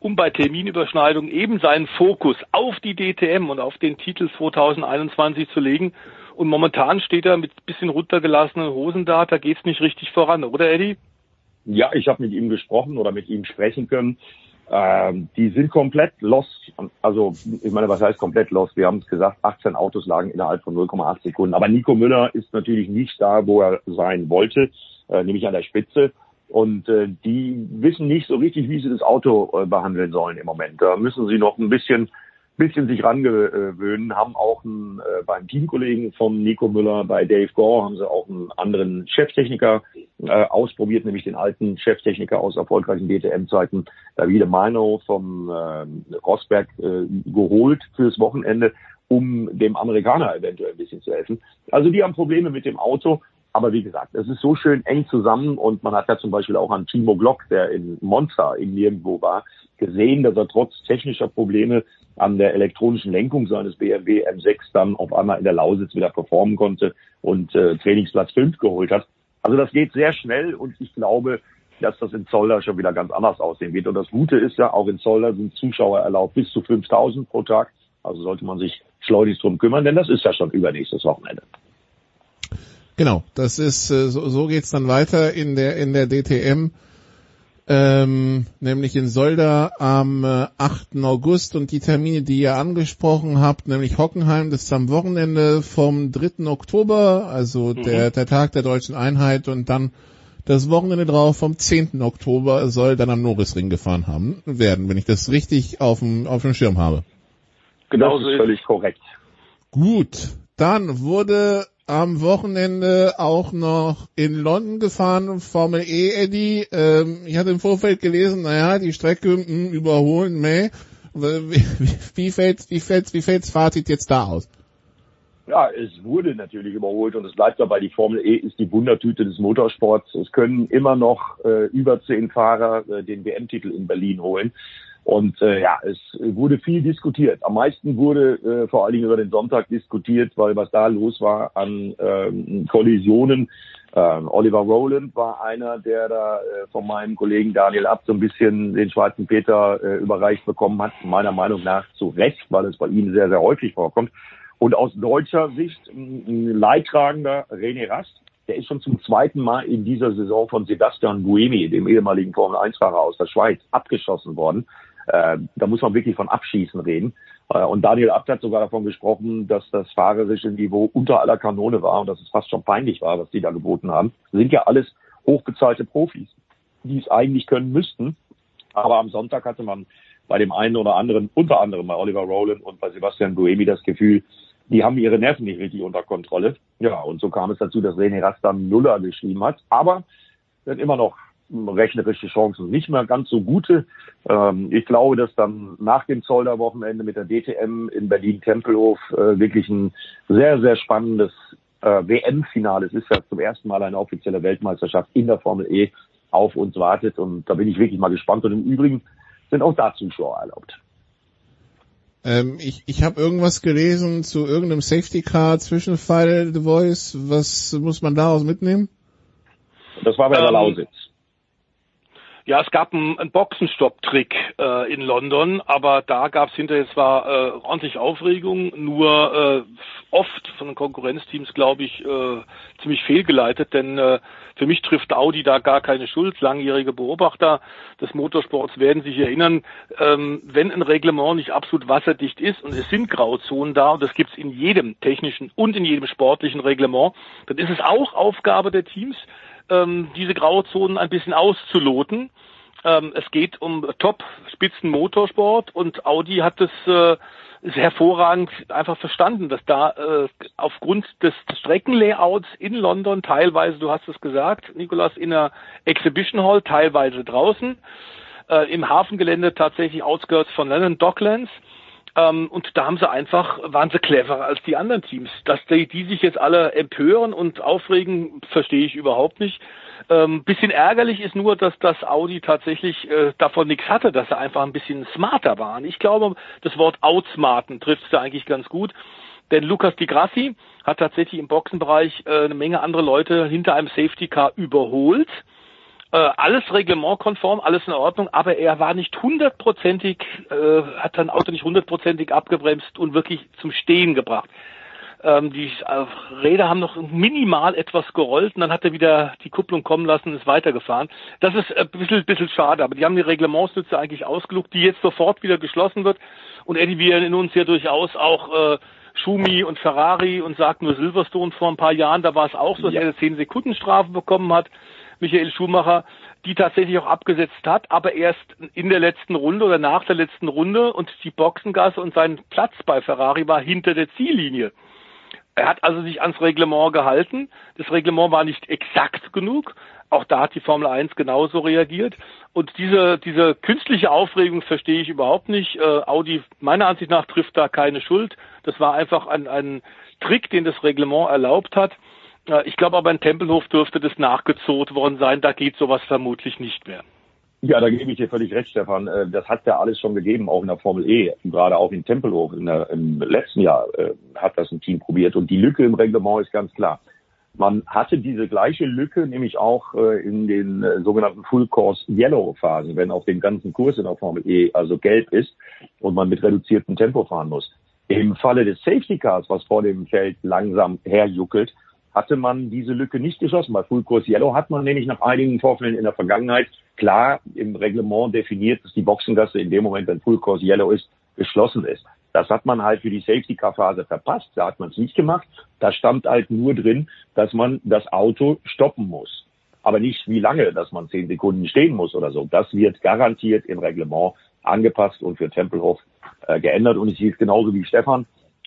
[SPEAKER 20] um bei Terminüberschneidung eben seinen Fokus auf die DTM und auf den Titel 2021 zu legen. Und momentan steht er mit bisschen runtergelassenen Hosen da, da geht's nicht richtig voran, oder Eddie?
[SPEAKER 21] Ja, ich habe mit ihm gesprochen oder mit ihm sprechen können. Ähm, die sind komplett lost. Also ich meine, was heißt komplett lost? Wir haben es gesagt, 18 Autos lagen innerhalb von 0,8 Sekunden. Aber Nico Müller ist natürlich nicht da, wo er sein wollte, äh, nämlich an der Spitze. Und äh, die wissen nicht so richtig, wie sie das Auto äh, behandeln sollen im Moment. Da müssen sie noch ein bisschen bisschen sich rangewöhnen, haben auch einen, äh, beim Teamkollegen von Nico Müller, bei Dave Gore, haben sie auch einen anderen Cheftechniker äh, ausprobiert, nämlich den alten Cheftechniker aus erfolgreichen DTM-Zeiten, Davide Mino vom äh, Rosberg, äh, geholt fürs Wochenende, um dem Amerikaner eventuell ein bisschen zu helfen. Also die haben Probleme mit dem Auto. Aber wie gesagt, es ist so schön eng zusammen und man hat ja zum Beispiel auch an Timo Glock, der in Monza in nirgendwo war, gesehen, dass er trotz technischer Probleme an der elektronischen Lenkung seines BMW M6 dann auf einmal in der Lausitz wieder performen konnte und äh, Trainingsplatz 5 geholt hat. Also das geht sehr schnell und ich glaube, dass das in Zolder schon wieder ganz anders aussehen wird. Und das Gute ist ja, auch in Zolder sind Zuschauer erlaubt bis zu 5000 pro Tag. Also sollte man sich schleunigst drum kümmern, denn das ist ja schon übernächstes Wochenende.
[SPEAKER 17] Genau, das ist äh, so, so geht's dann weiter in der in der DTM, ähm, nämlich in Solda am äh, 8. August und die Termine, die ihr angesprochen habt, nämlich Hockenheim, das ist am Wochenende vom 3. Oktober, also mhm. der der Tag der deutschen Einheit und dann das Wochenende drauf vom 10. Oktober soll dann am Norrisring gefahren haben werden, wenn ich das richtig auf dem auf dem Schirm habe.
[SPEAKER 21] Genau, das ist völlig korrekt.
[SPEAKER 17] Gut, dann wurde am Wochenende auch noch in London gefahren, Formel E, Eddie. Ähm, ich hatte im Vorfeld gelesen, naja, die Strecke mh, hm, überholen, meh. Wie, wie, fällt's, wie fällt's, wie fällt's Fazit jetzt da aus?
[SPEAKER 21] Ja, es wurde natürlich überholt und es bleibt dabei, die Formel E ist die Wundertüte des Motorsports. Es können immer noch äh, über zehn Fahrer äh, den WM-Titel in Berlin holen. Und äh, ja, es wurde viel diskutiert. Am meisten wurde äh, vor allen Dingen über den Sonntag diskutiert, weil was da los war an ähm, Kollisionen. Ähm, Oliver Rowland war einer, der da äh, von meinem Kollegen Daniel Abt so ein bisschen den schwarzen Peter äh, überreicht bekommen hat, meiner Meinung nach zu Recht, weil es bei ihm sehr, sehr häufig vorkommt. Und aus deutscher Sicht ein Leidtragender René Rast, der ist schon zum zweiten Mal in dieser Saison von Sebastian Buemi, dem ehemaligen Formel-1-Fahrer aus der Schweiz, abgeschossen worden. Äh, da muss man wirklich von Abschießen reden. Äh, und Daniel Abt hat sogar davon gesprochen, dass das fahrerische Niveau unter aller Kanone war und dass es fast schon peinlich war, was die da geboten haben. Das sind ja alles hochbezahlte Profis, die es eigentlich können müssten. Aber am Sonntag hatte man bei dem einen oder anderen, unter anderem bei Oliver Rowland und bei Sebastian Buemi das Gefühl, die haben ihre Nerven nicht richtig unter Kontrolle. Ja, und so kam es dazu, dass René Rast dann Nuller geschrieben hat. Aber sind immer noch rechnerische Chancen nicht mehr ganz so gute. Ähm, ich glaube, dass dann nach dem Zolder Wochenende mit der DTM in Berlin-Tempelhof äh, wirklich ein sehr, sehr spannendes äh, WM-Finale. Es ist ja zum ersten Mal eine offizielle Weltmeisterschaft in der Formel E auf uns wartet und da bin ich wirklich mal gespannt. Und im Übrigen sind auch da Zuschauer erlaubt.
[SPEAKER 17] Ähm, ich ich habe irgendwas gelesen zu irgendeinem Safety Car Zwischenfall The Voice. Was muss man daraus mitnehmen?
[SPEAKER 21] Das war bei der ähm, Lausitz.
[SPEAKER 20] Ja, es gab einen, einen Boxenstopp-Trick äh, in London, aber da gab es hinterher zwar äh, ordentlich Aufregung, nur äh, oft von den Konkurrenzteams, glaube ich, äh, ziemlich fehlgeleitet, denn äh, Für mich trifft Audi da gar keine Schuld. Langjährige Beobachter des Motorsports werden sich erinnern, ähm, wenn ein Reglement nicht absolut wasserdicht ist und es sind Grauzonen da und das gibt's in jedem technischen und in jedem sportlichen Reglement, dann ist es auch Aufgabe der Teams, ähm, diese Grauzonen ein bisschen auszuloten. Ähm, es geht um Top-Spitzen-Motorsport und Audi hat es äh, hervorragend einfach verstanden, dass da äh, aufgrund des Streckenlayouts in London teilweise, du hast es gesagt, Nikolas, in der Exhibition Hall, teilweise draußen, äh, im Hafengelände tatsächlich Outskirts von Lennon Docklands, ähm, und da haben sie einfach, waren sie cleverer als die anderen Teams. Dass die, die sich jetzt alle empören und aufregen, verstehe ich überhaupt nicht. Ähm, bisschen ärgerlich ist nur, dass das Audi tatsächlich äh, davon nichts hatte, dass sie einfach ein bisschen smarter waren. Ich glaube, das Wort outsmarten trifft es da eigentlich ganz gut. Denn Lukas Di Grassi hat tatsächlich im Boxenbereich äh, eine Menge andere Leute hinter einem Safety Car überholt äh, alles reglementkonform, alles in Ordnung, aber er war nicht hundertprozentig, äh, hat sein Auto nicht hundertprozentig abgebremst und wirklich zum Stehen gebracht. Ähm, die äh, Räder haben noch minimal etwas gerollt und dann hat er wieder die Kupplung kommen lassen und ist weitergefahren. Das ist ein bisschen, bisschen schade, aber die haben die Reglementsnütze eigentlich ausgelugt, die jetzt sofort wieder geschlossen wird. Und Eddie, wir in uns ja durchaus auch äh, Schumi und Ferrari und sagt nur Silverstone vor ein paar Jahren, da war es auch so, dass ja. er eine 10 Sekunden Strafe bekommen hat. Michael Schumacher, die tatsächlich auch abgesetzt hat, aber erst in der letzten Runde oder nach der letzten Runde und die Boxengasse und sein Platz bei Ferrari war hinter der Ziellinie. Er hat also sich ans Reglement gehalten. Das Reglement war nicht exakt genug. Auch da hat die Formel 1 genauso reagiert. Und diese, diese künstliche Aufregung verstehe ich überhaupt nicht. Äh, Audi, meiner Ansicht nach, trifft da keine Schuld. Das war einfach ein, ein Trick, den das Reglement erlaubt hat. Ich glaube aber in Tempelhof dürfte das nachgezogen worden sein. Da geht sowas vermutlich nicht mehr.
[SPEAKER 21] Ja, da gebe ich dir völlig recht, Stefan. Äh, das hat ja alles schon gegeben, auch in der Formel E, gerade auch in Tempelhof. In der, Im letzten Jahr äh, hat das ein Team probiert. Und die Lücke im Reglement ist ganz klar. Man hatte diese gleiche Lücke nämlich auch äh, in den sogenannten Full Course Yellow Phasen, wenn auf dem ganzen Kurs in der Formel E also gelb ist und man mit reduziertem Tempo fahren muss. Im Falle des Safety Cars, was vor dem Feld langsam herjuckelt, hatte man diese Lücke nicht geschlossen. Bei Full Course Yellow hat man nämlich nach einigen Vorfällen in der Vergangenheit klar im Reglement definiert, dass die Boxengasse in dem Moment, wenn Full Course Yellow ist, geschlossen ist. Das hat man halt für die Safety Car Phase verpasst. Da hat man es nicht gemacht. Da stand halt nur drin, dass man das Auto stoppen muss. Aber nicht wie lange, dass man zehn Sekunden stehen muss oder so. Das wird garantiert im Reglement angepasst und für Tempelhof äh, geändert. Und ich sehe es genauso wie Stefan.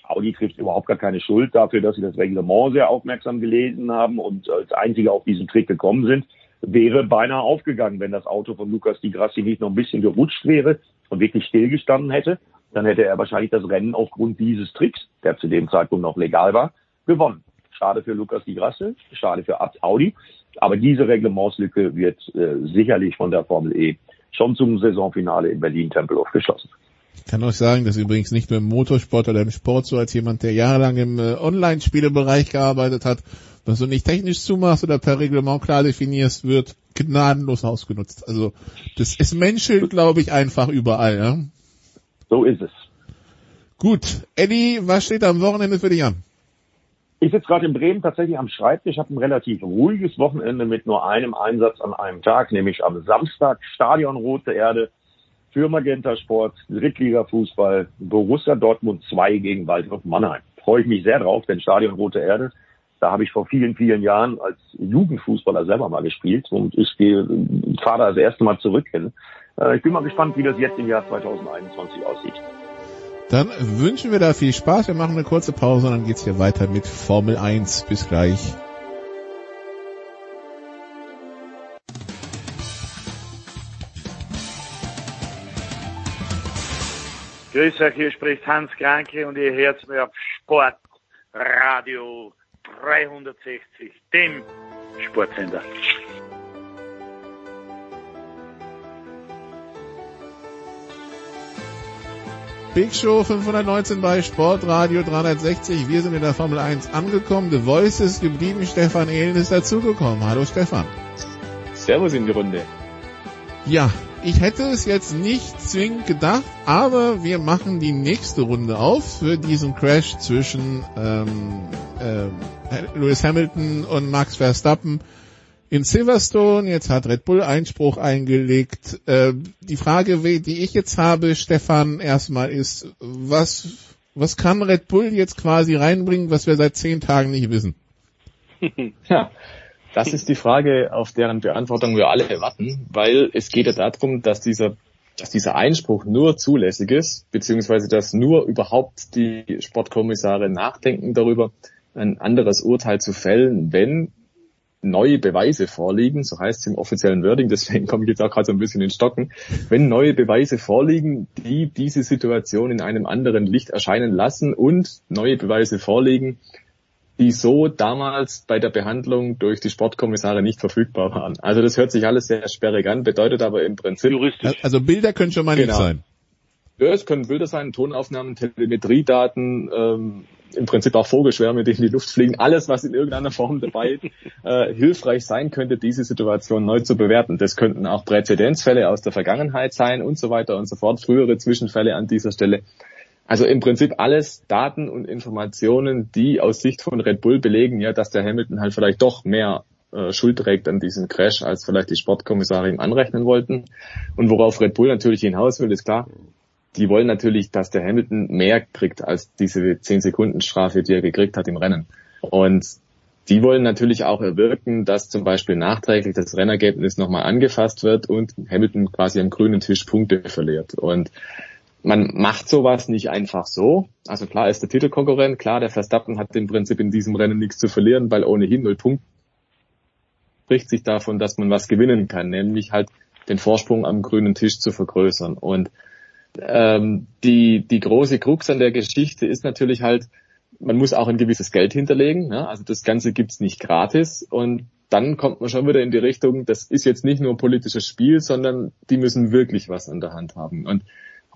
[SPEAKER 21] Audi trifft überhaupt gar keine Schuld dafür, dass sie das Reglement sehr aufmerksam gelesen haben und als einzige auf diesen Trick gekommen sind. Wäre beinahe aufgegangen, wenn das Auto von Lukas Di Grassi nicht noch ein bisschen gerutscht wäre und wirklich stillgestanden hätte. Dann hätte er wahrscheinlich das Rennen aufgrund dieses Tricks, der zu dem Zeitpunkt noch legal war, gewonnen. Schade für Lukas Di Grassi, schade für Audi. Aber diese Reglementslücke wird äh, sicherlich von der Formel E schon zum Saisonfinale in Berlin-Tempelhof geschlossen.
[SPEAKER 17] Ich kann euch sagen, dass übrigens nicht nur im Motorsport oder im Sport so als jemand, der jahrelang im äh, Online-Spielebereich gearbeitet hat, was du nicht technisch zumachst oder per Reglement klar definierst, wird gnadenlos ausgenutzt. Also das ist menschelt, glaube ich, einfach überall. Ja?
[SPEAKER 21] So ist es.
[SPEAKER 17] Gut, Eddie, was steht am Wochenende für dich an?
[SPEAKER 21] Ich sitze gerade in Bremen tatsächlich am Schreibtisch, habe ein relativ ruhiges Wochenende mit nur einem Einsatz an einem Tag, nämlich am Samstag Stadion Rote Erde für Magenta Sport, Drittliga-Fußball, Borussia Dortmund 2 gegen Waldhof Mannheim. Freue ich mich sehr drauf, denn Stadion Rote Erde, da habe ich vor vielen, vielen Jahren als Jugendfußballer selber mal gespielt und ich fahre da das erste Mal zurück hin. Äh, ich bin mal gespannt, wie das jetzt im Jahr 2021 aussieht.
[SPEAKER 17] Dann wünschen wir da viel Spaß. Wir machen eine kurze Pause und dann geht's hier weiter mit Formel 1. Bis gleich.
[SPEAKER 22] Grüß euch, hier spricht Hans Kranke und ihr hört mir auf Sportradio 360, dem Sportsender.
[SPEAKER 17] Big Show 519 bei Sportradio 360. Wir sind in der Formel 1 angekommen. The Voice ist geblieben. Stefan Ehlen ist dazugekommen. Hallo Stefan.
[SPEAKER 23] Servus in die Runde.
[SPEAKER 17] Ja, ich hätte es jetzt nicht zwingend gedacht, aber wir machen die nächste Runde auf für diesen Crash zwischen ähm, äh, Lewis Hamilton und Max Verstappen. in Silverstone, jetzt hat Red Bull Einspruch eingelegt. Äh, die Frage, die ich jetzt habe, Stefan, erstmal ist, was, was kann Red Bull jetzt quasi reinbringen, was wir seit zehn Tagen nicht wissen?
[SPEAKER 23] ja, das ist die Frage, auf deren Beantwortung wir alle warten, weil es geht ja darum, dass dieser dass dieser Einspruch nur zulässig ist, beziehungsweise dass nur überhaupt die Sportkommissare nachdenken darüber, ein anderes Urteil zu fällen, wenn neue Beweise vorliegen, so heißt es im offiziellen Wording, deswegen komme ich jetzt auch gerade so ein bisschen in Stocken, wenn neue Beweise vorliegen, die diese Situation in einem anderen Licht erscheinen lassen und neue Beweise vorliegen, die so damals bei der Behandlung durch die Sportkommissare nicht verfügbar waren. Also das hört sich alles sehr sperrig an, bedeutet aber im Prinzip...
[SPEAKER 17] Juristisch. Also Bilder können schon mal genau. nicht sein.
[SPEAKER 23] Ja, es können Bilder sein, Tonaufnahmen, Telemetriedaten, ähm, im Prinzip auch Vogelschwärme, die in die Luft fliegen, alles, was in irgendeiner Form dabei äh, hilfreich sein könnte, diese Situation neu zu bewerten. Das könnten auch Präzedenzfälle aus der Vergangenheit sein und so weiter und so fort, frühere Zwischenfälle an dieser Stelle. Also im Prinzip alles Daten und Informationen, die aus Sicht von Red Bull belegen, ja, dass der Hamilton halt vielleicht doch mehr äh, Schuld trägt an diesem Crash, als vielleicht die Sportkommissare ihm anrechnen wollten. Und worauf Red Bull natürlich hinaus will, ist klar, die wollen natürlich, dass der Hamilton mehr kriegt als diese 10 Sekunden Strafe, die er gekriegt hat im Rennen. Und die wollen natürlich auch erwirken, dass zum Beispiel nachträglich das Rennergebnis nochmal angefasst wird und Hamilton quasi am grünen Tisch Punkte verliert. Und man macht sowas nicht einfach so. Also klar ist der Titelkonkurrent, klar, der Verstappen hat im Prinzip in diesem Rennen nichts zu verlieren, weil ohnehin null Punkte spricht sich davon, dass man was gewinnen kann, nämlich halt den Vorsprung am grünen Tisch zu vergrößern. Und ähm, die, die große Krux an der Geschichte ist natürlich halt, man muss auch ein gewisses Geld hinterlegen. Ne? Also das Ganze gibt's nicht gratis und dann kommt man schon wieder in die Richtung, das ist jetzt nicht nur politisches Spiel, sondern die müssen wirklich was an der Hand haben. Und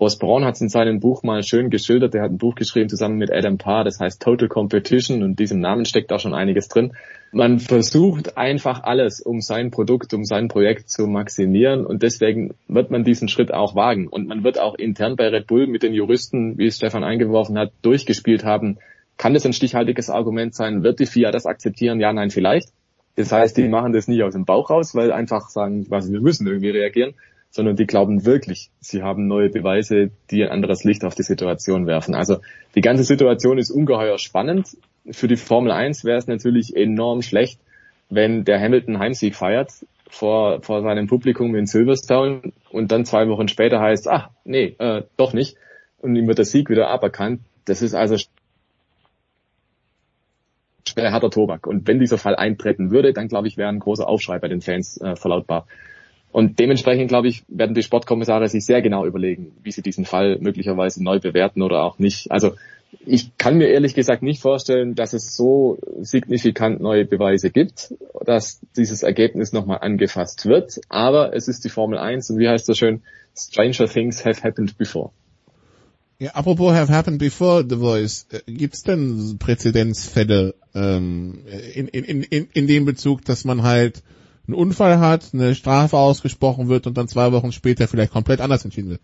[SPEAKER 23] Ross Braun hat es in seinem Buch mal schön geschildert. Er hat ein Buch geschrieben zusammen mit Adam Parr, das heißt Total Competition und diesem Namen steckt auch schon einiges drin. Man versucht einfach alles, um sein Produkt, um sein Projekt zu maximieren und deswegen wird man diesen Schritt auch wagen und man wird auch intern bei Red Bull mit den Juristen, wie es Stefan eingeworfen hat, durchgespielt haben. Kann das ein stichhaltiges Argument sein? Wird die FIA das akzeptieren? Ja, nein, vielleicht. Das heißt, die machen das nicht aus dem Bauch raus, weil einfach sagen, was, wir müssen irgendwie reagieren, sondern die glauben wirklich, sie haben neue Beweise, die ein anderes Licht auf die Situation werfen. Also die ganze Situation ist ungeheuer spannend. Für die Formel 1 wäre es natürlich enorm schlecht, wenn der Hamilton Heimsieg feiert vor, vor seinem Publikum in Silverstone und dann zwei Wochen später heißt, ach nee, äh, doch nicht. Und ihm wird der Sieg wieder aberkannt. Das ist also harter Tobak. Und wenn dieser Fall eintreten würde, dann glaube ich, wäre ein großer Aufschrei bei den Fans äh, verlautbar. Und dementsprechend, glaube ich, werden die Sportkommissare sich sehr genau überlegen, wie sie diesen Fall möglicherweise neu bewerten oder auch nicht. Also ich kann mir ehrlich gesagt nicht vorstellen, dass es so signifikant neue Beweise gibt, dass dieses Ergebnis nochmal angefasst wird. Aber es ist die Formel 1 und wie heißt das schön? Stranger things have happened before.
[SPEAKER 17] Ja, apropos have happened before The Voice, äh, gibt es denn Präzedenzfälle ähm, in, in, in, in dem Bezug, dass man halt einen Unfall hat, eine Strafe ausgesprochen wird und dann zwei Wochen später vielleicht komplett anders entschieden wird.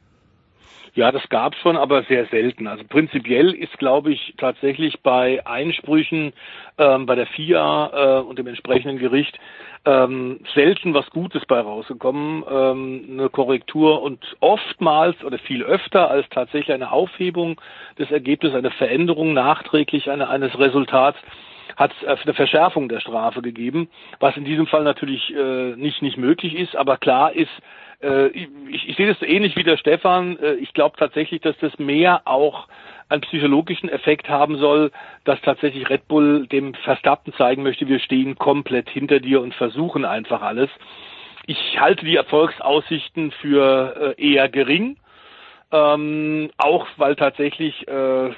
[SPEAKER 20] Ja, das gab es schon, aber sehr selten. Also prinzipiell ist, glaube ich, tatsächlich bei Einsprüchen ähm, bei der FIA äh, und dem entsprechenden Gericht ähm, selten was Gutes bei rausgekommen, ähm, eine Korrektur und oftmals oder viel öfter als tatsächlich eine Aufhebung des Ergebnisses, eine Veränderung nachträglich eine, eines Resultats hat es äh, eine Verschärfung der Strafe gegeben, was in diesem Fall natürlich äh, nicht, nicht möglich ist, aber klar ist, äh, ich, ich sehe das ähnlich wie der Stefan, äh, ich glaube tatsächlich, dass das mehr auch einen psychologischen Effekt haben soll, dass tatsächlich Red Bull dem Verstappen zeigen möchte, wir stehen komplett hinter dir und versuchen einfach alles. Ich halte die Erfolgsaussichten für äh, eher gering, ähm, auch weil tatsächlich äh,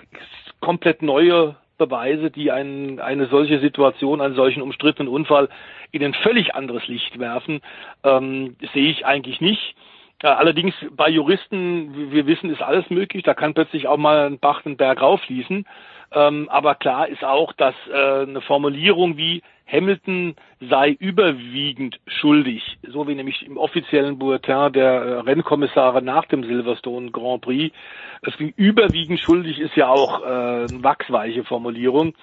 [SPEAKER 20] komplett neue Beweise, die ein, eine solche Situation, einen solchen umstrittenen Unfall in ein völlig anderes Licht werfen, ähm, sehe ich eigentlich nicht. Allerdings bei Juristen, wir wissen, ist alles möglich. Da kann plötzlich auch mal ein Bach den Berg rauffließen. Ähm, aber klar ist auch, dass äh, eine Formulierung wie Hamilton sei überwiegend schuldig, so wie nämlich im offiziellen Bulletin der äh, Rennkommissare nach dem Silverstone Grand Prix. Das überwiegend schuldig ist ja auch äh, eine wachsweiche Formulierung.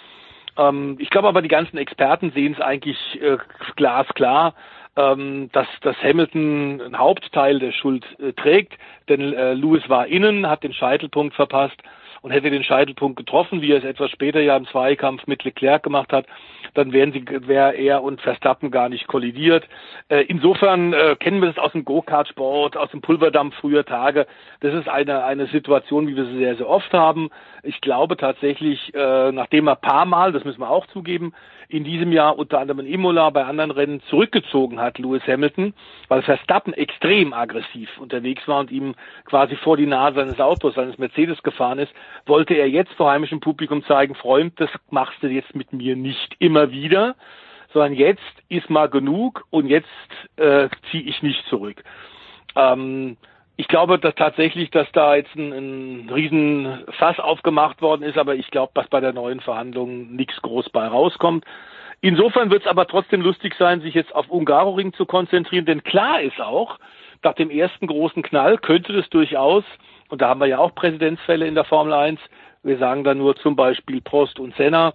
[SPEAKER 20] Ähm, ich glaube aber, die ganzen Experten sehen es eigentlich äh, glasklar, ähm, dass, dass Hamilton einen Hauptteil der Schuld äh, trägt, denn äh, Lewis war innen, hat den Scheitelpunkt verpasst und hätte den Scheitelpunkt getroffen, wie er es etwas später ja im Zweikampf mit Leclerc gemacht hat, dann wären sie, wäre er und Verstappen gar nicht kollidiert. Äh, insofern äh, kennen wir das aus dem Go-Kart-Sport, aus dem Pulverdampf früher Tage. Das ist eine, eine Situation, wie wir sie sehr, sehr oft haben. Ich glaube tatsächlich, äh, nachdem er paar Mal, das müssen wir auch zugeben, in diesem Jahr unter anderem in Imola bei anderen Rennen zurückgezogen hat, Lewis Hamilton, weil Verstappen extrem aggressiv unterwegs war und ihm quasi vor die Nase seines Autos, seines Mercedes gefahren ist, wollte er jetzt vor heimischem Publikum zeigen, Freund, das machst du jetzt mit mir nicht immer wieder, sondern jetzt ist mal genug und jetzt äh, ziehe ich nicht zurück. Ähm, ich glaube, dass tatsächlich, dass da jetzt ein, ein riesen Fass aufgemacht worden ist, aber ich glaube, dass bei der neuen Verhandlung nichts groß bei rauskommt. Insofern wird es aber trotzdem lustig sein, sich jetzt auf Ungaroring zu konzentrieren, denn klar ist auch, nach dem ersten großen Knall könnte das durchaus, und da haben wir ja auch Präzedenzfälle in der Formel 1, wir sagen da nur zum Beispiel Prost und Senna,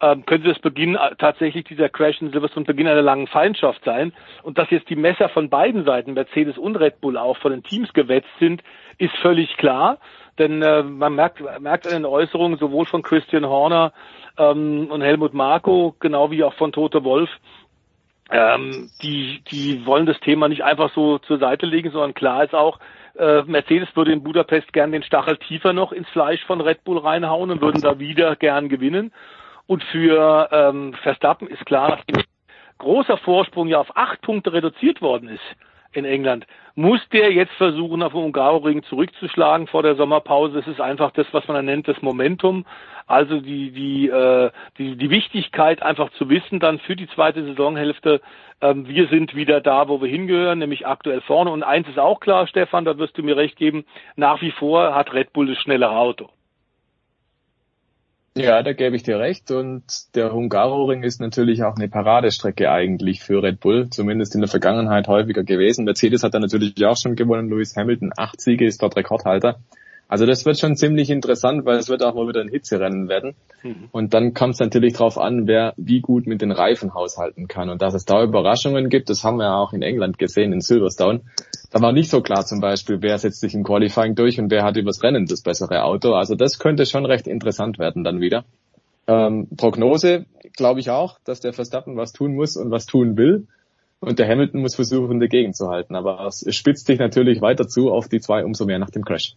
[SPEAKER 20] ähm, könnte das Beginn äh, tatsächlich dieser Crash in Silverstone Beginn einer langen Feindschaft sein. Und dass jetzt die Messer von beiden Seiten, Mercedes und Red Bull, auch von den Teams gewetzt sind, ist völlig klar. Denn äh, man merkt, merkt an den Äußerungen sowohl von Christian Horner ähm, und Helmut Marko, genau wie auch von Tote Wolf, ähm, die, die wollen das Thema nicht einfach so zur Seite legen, sondern klar ist auch, äh, Mercedes würde in Budapest gern den Stachel tiefer noch ins Fleisch von Red Bull reinhauen und würden da wieder gern gewinnen. Und für ähm, Verstappen ist klar, nachdem großer Vorsprung ja auf acht Punkte reduziert worden ist in England, muss der jetzt versuchen, auf den Ungaroring zurückzuschlagen vor der Sommerpause. Es ist einfach das, was man dann nennt, das Momentum. Also die, die, äh, die, die Wichtigkeit einfach zu wissen, dann für die zweite Saisonhälfte, ähm, wir sind wieder da, wo wir hingehören, nämlich aktuell vorne. Und eins ist auch klar, Stefan, da wirst du mir recht geben, nach wie vor hat Red Bull das schnellere Auto.
[SPEAKER 23] Ja, da gebe ich dir recht. Und der Hungaroring ist natürlich auch eine Paradestrecke eigentlich für Red Bull, zumindest in der Vergangenheit häufiger gewesen. Mercedes hat da natürlich auch schon gewonnen. Lewis Hamilton, acht Siege, ist dort Rekordhalter. Also das wird schon ziemlich interessant, weil es wird auch mal wieder ein Hitzerennen werden. Mhm. Und dann kommt es natürlich darauf an, wer wie gut mit den Reifen haushalten kann. Und dass es da Überraschungen gibt, das haben wir ja auch in England gesehen, in Silverstone. Da war nicht so klar zum Beispiel, wer setzt sich im Qualifying durch und wer hat übers Rennen das bessere Auto. Also das könnte schon recht interessant werden dann wieder. Ähm, Prognose glaube ich auch, dass der Verstappen was tun muss und was tun will. Und der Hamilton muss versuchen, dagegen zu halten. Aber es spitzt sich natürlich weiter zu auf die zwei umso mehr nach dem Crash.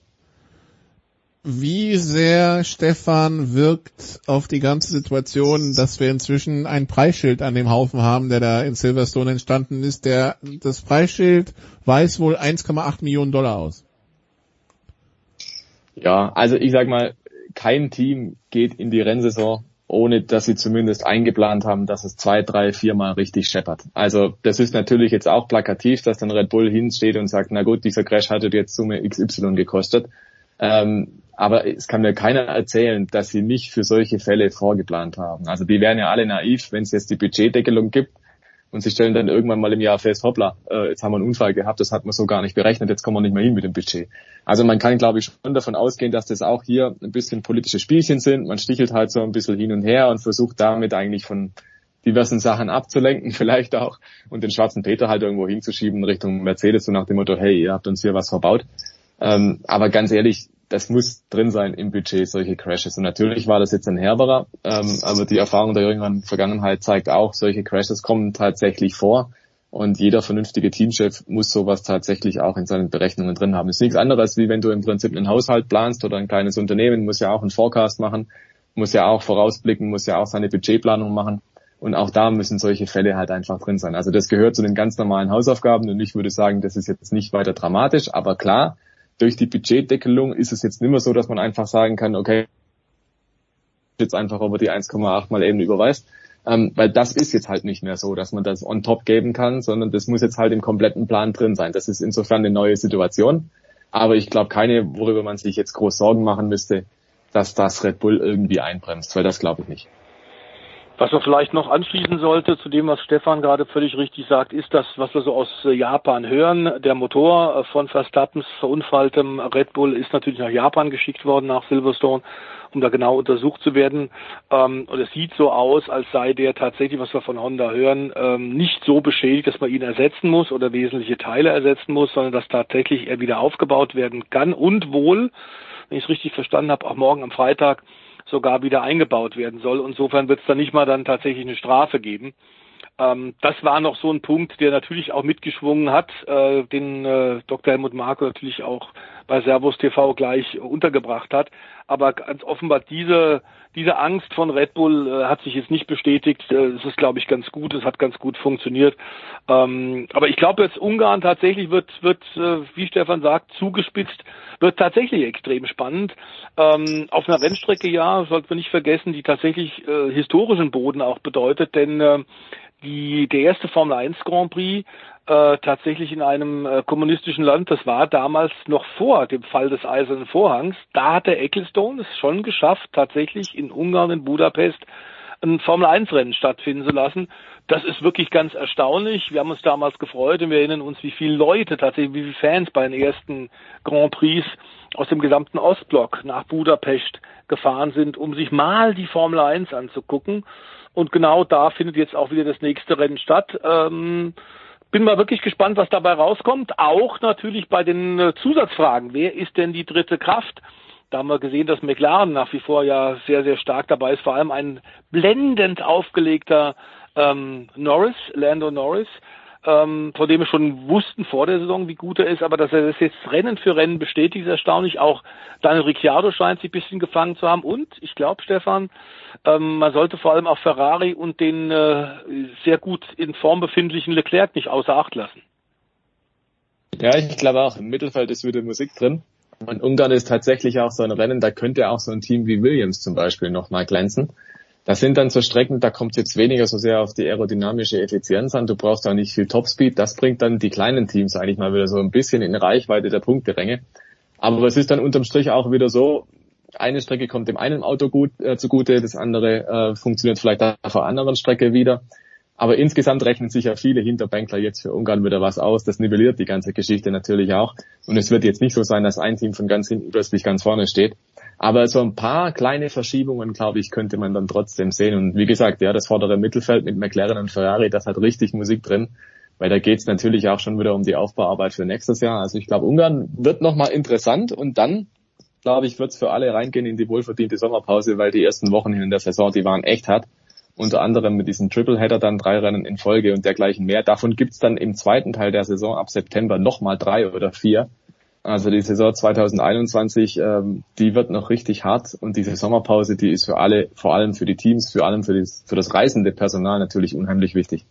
[SPEAKER 17] Wie sehr, Stefan, wirkt auf die ganze Situation, dass wir inzwischen ein Preisschild an dem Haufen haben, der da in Silverstone entstanden ist. Der, das Preisschild weist wohl 1,8 Millionen Dollar aus.
[SPEAKER 23] Ja, also ich sag mal, kein Team geht in die Rennsaison, ohne dass sie zumindest eingeplant haben, dass es zwei, drei, viermal richtig scheppert. Also das ist natürlich jetzt auch plakativ, dass dann Red Bull hinsteht und sagt, na gut, dieser Crash hat jetzt Summe XY gekostet. Ähm, aber es kann mir keiner erzählen, dass sie nicht für solche Fälle vorgeplant haben. Also die wären ja alle naiv, wenn es jetzt die Budgetdeckelung gibt und sie stellen dann irgendwann mal im Jahr fest, hoppla, äh, jetzt haben wir einen Unfall gehabt, das hat man so gar nicht berechnet, jetzt kommen wir nicht mehr hin mit dem Budget. Also man kann, glaube ich, schon davon ausgehen, dass das auch hier ein bisschen politische Spielchen sind. Man stichelt halt so ein bisschen hin und her und versucht damit eigentlich von diversen Sachen abzulenken, vielleicht auch, und den schwarzen Peter halt irgendwo hinzuschieben Richtung Mercedes, so nach dem Motto, hey, ihr habt uns hier was verbaut. Ähm, aber ganz ehrlich, das muss drin sein im Budget, solche Crashes. Und natürlich war das jetzt ein herberer, ähm, aber die Erfahrung der jüngeren Vergangenheit zeigt auch, solche Crashes kommen tatsächlich vor. Und jeder vernünftige Teamchef muss sowas tatsächlich auch in seinen Berechnungen drin haben. Das ist nichts anderes, wie wenn du im Prinzip einen Haushalt planst oder ein kleines Unternehmen, muss ja auch einen Forecast machen, muss ja auch vorausblicken, muss ja auch seine Budgetplanung machen. Und auch da müssen solche Fälle halt einfach drin sein. Also das gehört zu den ganz normalen Hausaufgaben und ich würde sagen, das ist jetzt nicht weiter dramatisch, aber klar, durch die Budgetdeckelung ist es jetzt nicht mehr so, dass man einfach sagen kann, okay, jetzt einfach über die 1,8 mal eben überweist. Ähm, weil das ist jetzt halt nicht mehr so, dass man das on top geben kann, sondern das muss jetzt halt im kompletten Plan drin sein. Das ist insofern eine neue Situation. Aber ich glaube keine, worüber man sich jetzt groß Sorgen machen müsste, dass das Red Bull irgendwie einbremst, weil das glaube ich nicht.
[SPEAKER 20] Was man vielleicht noch anschließen sollte zu dem, was Stefan gerade völlig richtig sagt, ist das, was wir so aus äh, Japan hören. Der Motor äh, von Verstappens verunfalltem Red Bull ist natürlich nach Japan geschickt worden, nach Silverstone, um da genau untersucht zu werden. Ähm, und es sieht so aus, als sei der tatsächlich, was wir von Honda hören, ähm, nicht so beschädigt, dass man ihn ersetzen muss oder wesentliche Teile ersetzen muss, sondern dass tatsächlich er wieder aufgebaut werden kann und wohl, wenn ich es richtig verstanden habe, auch morgen am Freitag sogar wieder eingebaut werden soll. Insofern wird es dann nicht mal dann tatsächlich eine Strafe geben. Ähm, das war noch so ein Punkt, der natürlich auch mitgeschwungen hat, äh, den äh, Dr. Helmut Marko natürlich auch bei Servus TV gleich untergebracht hat. Aber ganz offenbar diese diese Angst von Red Bull äh, hat sich jetzt nicht bestätigt. Äh, es ist, glaube ich, ganz gut. Es hat ganz gut funktioniert. Ähm, aber ich glaube, jetzt Ungarn tatsächlich wird, wird, äh, wie Stefan sagt, zugespitzt, wird tatsächlich extrem spannend. Ähm, auf einer Rennstrecke, ja, sollten wir nicht vergessen, die tatsächlich äh, historischen Boden auch bedeutet, denn äh, die, der erste Formel 1 Grand Prix äh, tatsächlich in einem äh, kommunistischen Land, das war damals noch vor dem Fall des Eisernen Vorhangs, da hat der Ecclestone es schon geschafft, tatsächlich in Ungarn, in Budapest, ein Formel 1 Rennen stattfinden zu lassen. Das ist wirklich ganz erstaunlich. Wir haben uns damals gefreut und wir erinnern uns, wie viele Leute tatsächlich, wie viele Fans bei den ersten Grand Prix aus dem gesamten Ostblock nach Budapest gefahren sind, um sich mal die Formel 1 anzugucken. Und genau da findet jetzt auch wieder das nächste Rennen statt. Ähm, bin mal wirklich gespannt, was dabei rauskommt. Auch natürlich bei den äh, Zusatzfragen. Wer ist denn die dritte Kraft? Da haben wir gesehen, dass McLaren nach wie vor ja sehr, sehr stark dabei ist. Vor allem ein blendend aufgelegter ähm, Norris, Lando Norris, ähm, von dem wir schon wussten vor der Saison, wie gut er ist, aber dass er das jetzt Rennen für Rennen bestätigt, ist erstaunlich. Auch Daniel Ricciardo scheint sich ein bisschen gefangen zu haben. Und ich glaube, Stefan, ähm, man sollte vor allem auch Ferrari und den äh, sehr gut in Form befindlichen Leclerc nicht außer Acht lassen.
[SPEAKER 23] Ja, ich glaube auch, im Mittelfeld ist wieder Musik drin. Und Ungarn ist tatsächlich auch so ein Rennen, da könnte auch so ein Team wie Williams zum Beispiel nochmal glänzen. Das sind dann so Strecken, da kommt es jetzt weniger so sehr auf die aerodynamische Effizienz an. Du brauchst auch nicht viel Topspeed. Das bringt dann die kleinen Teams eigentlich mal wieder so ein bisschen in Reichweite der Punkteränge. Aber es ist dann unterm Strich auch wieder so, eine Strecke kommt dem einen Auto gut äh, zugute, das andere äh, funktioniert vielleicht auf einer anderen Strecke wieder. Aber insgesamt rechnen sich ja viele Hinterbänkler jetzt für Ungarn wieder was aus. Das nivelliert die ganze Geschichte natürlich auch. Und es wird jetzt nicht so sein, dass ein Team von ganz hinten plötzlich ganz vorne steht. Aber so ein paar kleine Verschiebungen, glaube ich, könnte man dann trotzdem sehen. Und wie gesagt, ja, das vordere Mittelfeld mit McLaren und Ferrari, das hat richtig Musik drin. Weil da geht es natürlich auch schon wieder um die Aufbauarbeit für nächstes Jahr. Also ich glaube, Ungarn wird nochmal interessant und dann, glaube ich, wird es für alle reingehen in die wohlverdiente Sommerpause, weil die ersten Wochen in der Saison, die waren echt hart unter anderem mit diesem Tripleheader dann drei Rennen in Folge und dergleichen mehr. Davon gibt's dann im zweiten Teil der Saison ab September nochmal drei oder vier. Also die Saison 2021, ähm, die wird noch richtig hart und diese Sommerpause, die ist für alle, vor allem für die Teams, vor allem für, das, für das reisende Personal natürlich unheimlich wichtig.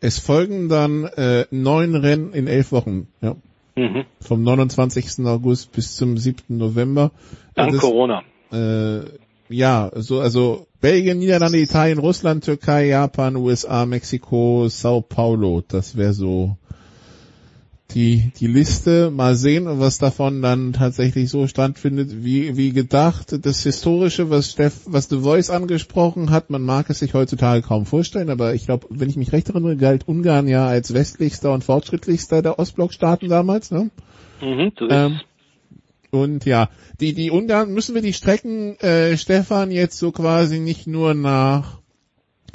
[SPEAKER 17] Es folgen dann äh, neun Rennen in elf Wochen. Ja. Mhm. Vom 29. August bis zum 7. November.
[SPEAKER 20] Dank also Corona.
[SPEAKER 17] Äh, ja, so also Belgien, Niederlande, Italien, Russland, Türkei, Japan, USA, Mexiko, Sao Paulo. Das wäre so die, die Liste. Mal sehen, was davon dann tatsächlich so stattfindet, wie, wie gedacht. Das Historische, was Steff, was The Voice angesprochen hat, man mag es sich heutzutage kaum vorstellen, aber ich glaube, wenn ich mich recht erinnere, galt Ungarn ja als westlichster und fortschrittlichster der Ostblockstaaten damals, ne? Mhm, so ähm, und ja, die, die Ungarn, müssen wir die Strecken, äh, Stefan, jetzt so quasi nicht nur nach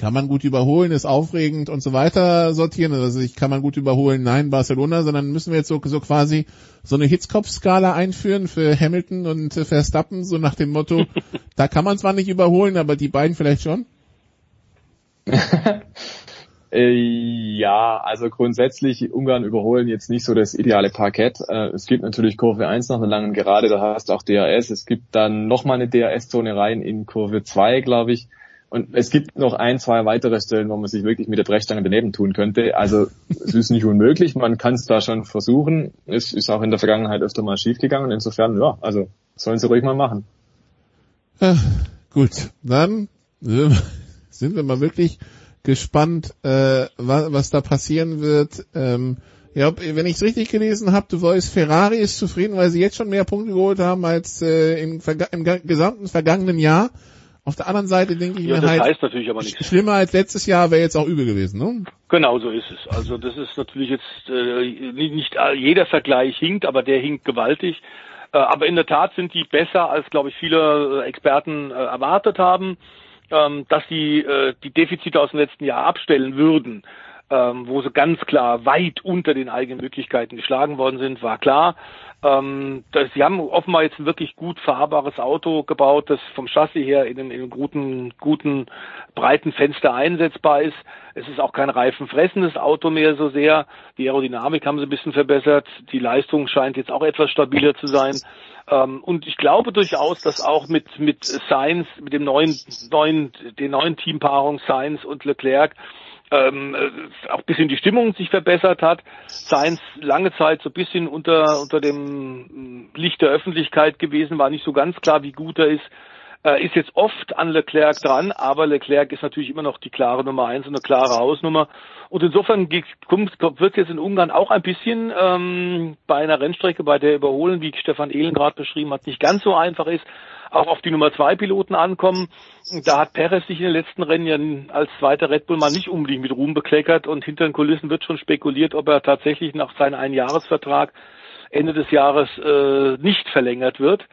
[SPEAKER 17] kann man gut überholen, ist aufregend und so weiter sortieren. Also ich kann man gut überholen, nein, Barcelona, sondern müssen wir jetzt so, so quasi so eine Hitzkopf-Skala einführen für Hamilton und Verstappen, so nach dem Motto, da kann man zwar nicht überholen, aber die beiden vielleicht schon?
[SPEAKER 23] Äh, ja, also grundsätzlich Ungarn überholen jetzt nicht so das ideale Parkett. Äh, es gibt natürlich Kurve 1 nach einer langen Gerade, da hast du auch DRS. Es gibt dann nochmal eine DRS-Zone rein in Kurve 2, glaube ich. Und es gibt noch ein, zwei weitere Stellen, wo man sich wirklich mit der Brechstange daneben tun könnte. Also es ist nicht unmöglich, man kann es da schon versuchen. Es ist auch in der Vergangenheit öfter mal schiefgegangen. Insofern, ja, also sollen sie ruhig mal machen.
[SPEAKER 17] Ja, gut, dann sind wir mal wirklich gespannt, äh, was, was da passieren wird. Ähm, ja, wenn ich es richtig gelesen habe, du weißt, Ferrari ist zufrieden, weil sie jetzt schon mehr Punkte geholt haben als äh, im, im gesamten vergangenen Jahr. Auf der anderen Seite denke ich
[SPEAKER 20] Ja,
[SPEAKER 17] mir
[SPEAKER 20] das
[SPEAKER 17] halt,
[SPEAKER 20] heißt natürlich aber nichts.
[SPEAKER 17] schlimmer als letztes Jahr wäre jetzt auch übel gewesen, ne?
[SPEAKER 20] Genau so ist es. Also das ist natürlich jetzt äh, nicht, jeder Vergleich hinkt, aber der hinkt gewaltig. Äh, aber in der Tat sind die besser, als glaube ich viele äh, Experten äh, erwartet haben, ähm, dass sie äh, die Defizite aus dem letzten Jahr abstellen würden. Ähm, wo sie ganz klar weit unter den eigenen Möglichkeiten geschlagen worden sind, war klar. Ähm, sie haben offenbar jetzt ein wirklich gut fahrbares Auto gebaut, das vom Chassis her in einem, in einem guten, guten, breiten Fenster einsetzbar ist. Es ist auch kein reifenfressendes Auto mehr so sehr. Die Aerodynamik haben sie ein bisschen verbessert. Die Leistung scheint jetzt auch etwas stabiler zu sein. Ähm, und ich glaube durchaus, dass auch mit, mit Sainz, mit dem neuen, neuen, den neuen Teampaarung Sainz und Leclerc, ähm, äh, auch bisschen die Stimmung sich verbessert hat. Sainz lange Zeit so ein bisschen unter, unter dem Licht der Öffentlichkeit gewesen, war nicht so ganz klar, wie gut er ist. Äh, ist jetzt oft an Leclerc dran, aber Leclerc ist natürlich immer noch die klare Nummer eins und eine klare Hausnummer. Und insofern wird jetzt in Ungarn auch ein bisschen ähm, bei einer Rennstrecke, bei der Überholen, wie Stefan Ehlen gerade beschrieben hat, nicht ganz so einfach ist, auch auf die Nummer zwei Piloten ankommen. Da hat Perez sich in den letzten Rennen ja als zweiter Red Bull mal nicht unbedingt mit Ruhm bekleckert und hinter den Kulissen wird schon spekuliert, ob er tatsächlich nach seinem Einjahresvertrag Ende des Jahres äh, nicht verlängert wird.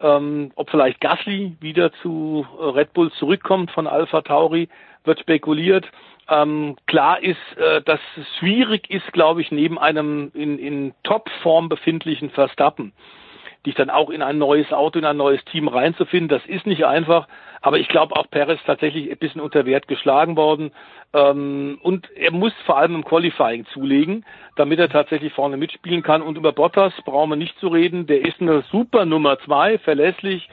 [SPEAKER 20] Ähm, ob vielleicht Gasly wieder zu äh, Red Bull zurückkommt von Alpha Tauri, wird spekuliert. Ähm, klar ist, äh, dass es schwierig ist, glaube ich, neben einem in, in Topform befindlichen Verstappen dich dann auch in ein neues Auto, in ein neues Team reinzufinden. Das ist nicht einfach, aber ich glaube auch Perez tatsächlich ein bisschen unter Wert geschlagen worden. Ähm, und er muss vor allem im Qualifying zulegen, damit er tatsächlich vorne mitspielen kann. Und über Bottas brauchen wir nicht zu reden. Der ist eine super Nummer zwei, verlässlich.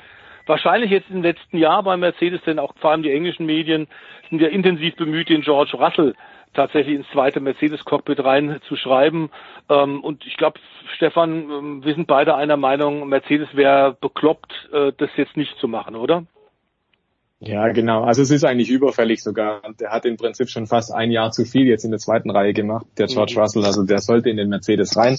[SPEAKER 20] Wahrscheinlich jetzt im letzten Jahr bei Mercedes, denn auch vor allem die englischen Medien sind ja intensiv bemüht, den George Russell tatsächlich ins zweite Mercedes-Cockpit reinzuschreiben. Ähm, und ich glaube, Stefan, ähm, wir sind beide einer Meinung, Mercedes wäre bekloppt, äh, das jetzt nicht zu machen, oder?
[SPEAKER 23] Ja, genau. Also es ist eigentlich überfällig sogar. Der hat im Prinzip schon fast ein Jahr zu viel jetzt in der zweiten Reihe gemacht, der George mhm. Russell. Also der sollte in den Mercedes rein.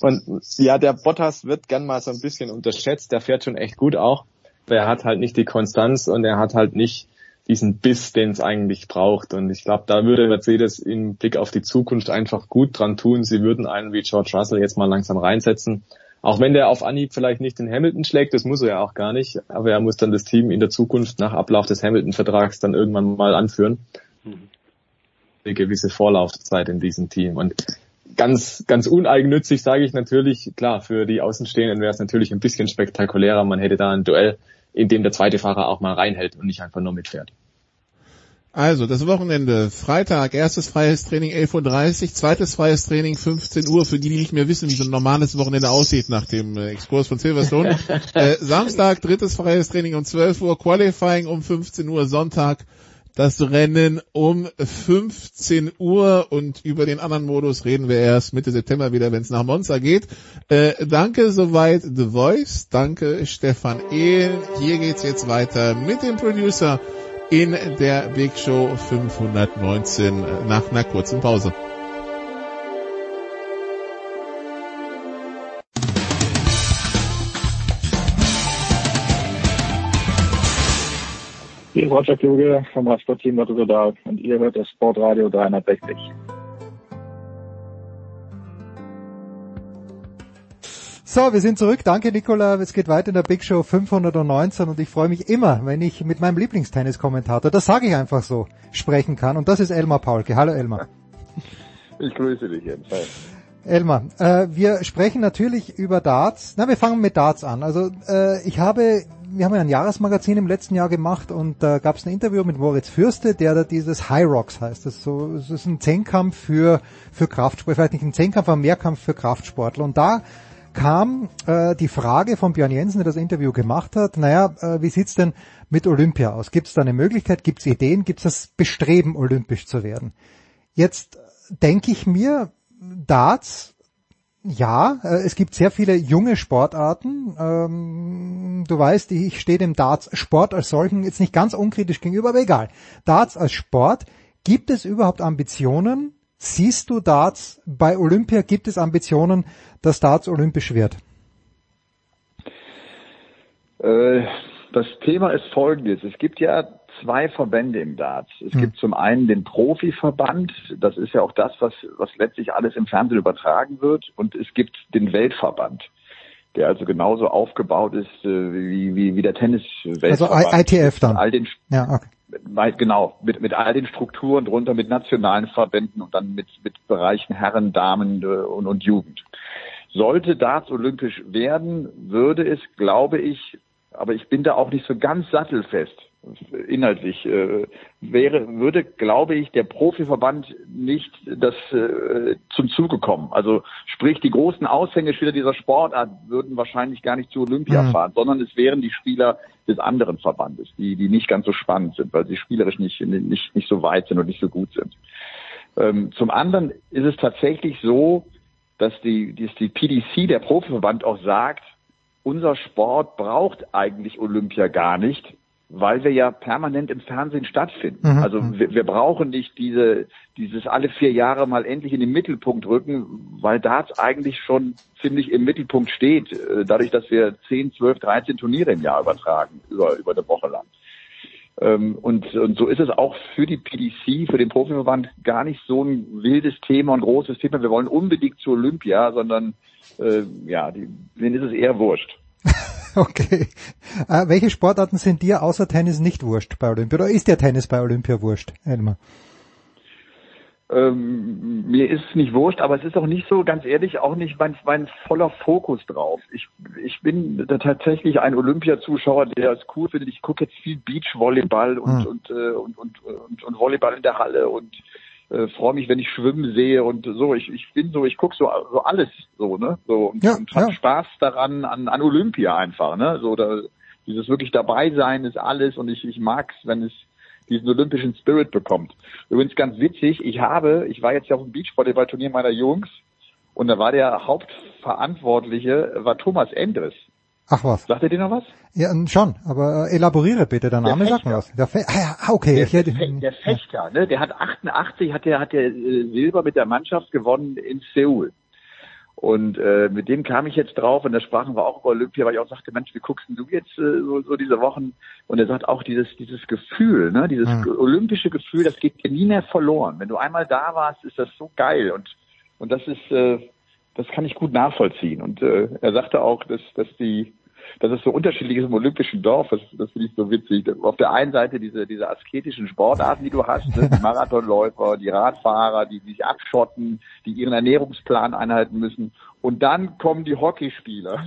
[SPEAKER 23] Und ja, der Bottas wird gern mal so ein bisschen unterschätzt. Der fährt schon echt gut auch. Der hat halt nicht die Konstanz und er hat halt nicht diesen Biss, den es eigentlich braucht. Und ich glaube, da würde Mercedes im Blick auf die Zukunft einfach gut dran tun. Sie würden einen wie George Russell jetzt mal langsam reinsetzen. Auch wenn der auf Anhieb vielleicht nicht den Hamilton schlägt, das muss er ja auch gar nicht, aber er muss dann das Team in der Zukunft nach Ablauf des Hamilton-Vertrags dann irgendwann mal anführen. Mhm. Eine gewisse Vorlaufzeit in diesem Team. Und ganz, ganz uneigennützig sage ich natürlich, klar, für die Außenstehenden wäre es natürlich ein bisschen spektakulärer. Man hätte da ein Duell, in dem der zweite Fahrer auch mal reinhält und nicht einfach nur mitfährt.
[SPEAKER 17] Also, das Wochenende, Freitag, erstes freies Training 11.30 Uhr, zweites freies Training 15 Uhr, für die, die nicht mehr wissen, wie so ein normales Wochenende aussieht nach dem äh, Exkurs von Silverstone. äh, Samstag, drittes freies Training um 12 Uhr, Qualifying um 15 Uhr, Sonntag das Rennen um 15 Uhr und über den anderen Modus reden wir erst Mitte September wieder, wenn es nach Monza geht. Äh, danke soweit The Voice, danke Stefan Ehl. Hier geht's jetzt weiter mit dem Producer in der Big Show 519 nach einer kurzen Pause.
[SPEAKER 24] Hier ist Roger Kluge vom Radsportteam Lotto Total und ihr hört das Sportradio 360.
[SPEAKER 3] So, wir sind zurück. Danke, Nicola. Es geht weiter in der Big Show 519 und ich freue mich immer, wenn ich mit meinem Lieblingstenniskommentator, das sage ich einfach so, sprechen kann. Und das ist Elmar Paulke. Hallo Elmar.
[SPEAKER 25] Ich grüße dich jedenfalls.
[SPEAKER 3] Elmar, äh, wir sprechen natürlich über Darts. Na, wir fangen mit Darts an. Also äh, ich habe, wir haben ja ein Jahresmagazin im letzten Jahr gemacht und da äh, gab es ein Interview mit Moritz Fürste, der da dieses High Rocks heißt. Das ist, so, das ist ein Zehnkampf für für Kraftsport, vielleicht nicht ein Zehnkampf, aber ein Mehrkampf für Kraftsportler. Und da kam äh, die Frage von Björn Jensen, der das Interview gemacht hat, naja, äh, wie sieht's denn mit Olympia aus? Gibt es da eine Möglichkeit, gibt es Ideen, gibt es das Bestreben, olympisch zu werden? Jetzt denke ich mir, Darts, ja, äh, es gibt sehr viele junge Sportarten. Ähm, du weißt, ich stehe dem Darts-Sport als solchen jetzt nicht ganz unkritisch gegenüber, aber egal. Darts als Sport, gibt es überhaupt Ambitionen, Siehst du Darts bei Olympia, gibt es Ambitionen, dass Darts olympisch wird?
[SPEAKER 25] Äh,
[SPEAKER 11] Das Thema ist folgendes. Es gibt ja zwei Verbände im Darts. Es hm. gibt zum einen den Profiverband, das ist ja auch das, was, was letztlich alles im Fernsehen übertragen wird, und es gibt den Weltverband, der also genauso aufgebaut ist äh, wie, wie, wie der Tennis-Weltverband.
[SPEAKER 3] Also ITF dann.
[SPEAKER 11] All den,
[SPEAKER 3] ja, okay.
[SPEAKER 11] Genau, mit, mit all den Strukturen drunter, mit nationalen Verbänden und dann mit, mit Bereichen Herren, Damen äh, und, und Jugend. Sollte Darts olympisch werden, würde es, glaube ich, aber ich bin da auch nicht so ganz sattelfest inhaltlich äh, wäre würde glaube ich der Profiverband nicht das äh, zum Zuge kommen. Also sprich die großen Aushängeschilder dieser Sportart würden wahrscheinlich gar nicht zu Olympia mhm. fahren sondern es wären die Spieler des anderen Verbandes die die nicht ganz so spannend sind weil sie spielerisch nicht nicht nicht so weit sind und nicht so gut sind. Ähm, zum anderen ist es tatsächlich so dass die, dass die PDC, der Profiverband, auch sagt, unser Sport braucht eigentlich Olympia gar nicht, weil wir ja permanent im Fernsehen stattfinden. Mhm. Also wir, wir, brauchen nicht diese, dieses alle vier Jahre mal endlich in den Mittelpunkt rücken, weil da es eigentlich schon ziemlich im Mittelpunkt steht, äh, dadurch, dass wir 10, 12, 13 Turniere im Jahr übertragen, über, über eine Woche lang. Ähm, und, und so ist es auch für die PDC, für den Profiverband gar nicht so ein wildes Thema und großes Thema. Wir wollen unbedingt zu Olympia, sondern äh, ja, die, denen ist es eher wurscht.
[SPEAKER 3] okay. Äh, welche Sportarten sind dir außer Tennis nicht wurscht bei Olympia? Oder ist der Tennis bei Olympia wurscht, Elmar?
[SPEAKER 11] ähm, mir ist es nicht wurscht, aber es ist auch nicht so, ganz ehrlich, auch nicht mein, mein voller Fokus drauf. Ich, ich bin tatsächlich ein Olympiazuschauer, der es cool findet. Ich gucke jetzt viel Beachvolleyball und, hm. und, äh, und, und, und, und Volleyball in der Halle und äh, freue mich, wenn ich Schwimmen sehe und so. Ich, ich bin so, ich gucke so, so alles so, ne? So und, ja, und hab ja. Spaß daran an, an Olympia einfach, ne? So da, dieses wirklich dabei sein ist alles und ich, ich mag's, wenn es diesen olympischen Spirit bekommt. Übrigens ganz witzig, ich habe, ich war jetzt ja auf dem Beachvolleyball-Turnier meiner Jungs und da war der Hauptverantwortliche, war Thomas Endres.
[SPEAKER 3] Ach was.
[SPEAKER 11] Sagt er dir noch was?
[SPEAKER 3] Ja, schon, aber äh, elaboriere bitte, der Name sagt mir was. Der Fe ah, okay.
[SPEAKER 11] Der,
[SPEAKER 3] ich hätte,
[SPEAKER 11] der, Fechter, ne? der hat 88, hat der, hat der äh, Silber mit der Mannschaft gewonnen in Seoul. Und äh, mit dem kam ich jetzt drauf und da sprachen wir auch über Olympia, weil ich auch sagte, Mensch, wie guckst du jetzt äh, so, so diese Wochen? Und er sagt auch dieses dieses Gefühl, ne, dieses mhm. olympische Gefühl, das geht dir nie mehr verloren. Wenn du einmal da warst, ist das so geil und und das ist äh, das kann ich gut nachvollziehen. Und äh, er sagte auch, dass dass die dass es so unterschiedlich ist im olympischen Dorf, das, das finde ich so witzig. Auf der einen Seite diese, diese asketischen Sportarten, die du hast, ne? die Marathonläufer, die Radfahrer, die, die sich abschotten, die ihren Ernährungsplan einhalten müssen. Und dann kommen die Hockeyspieler.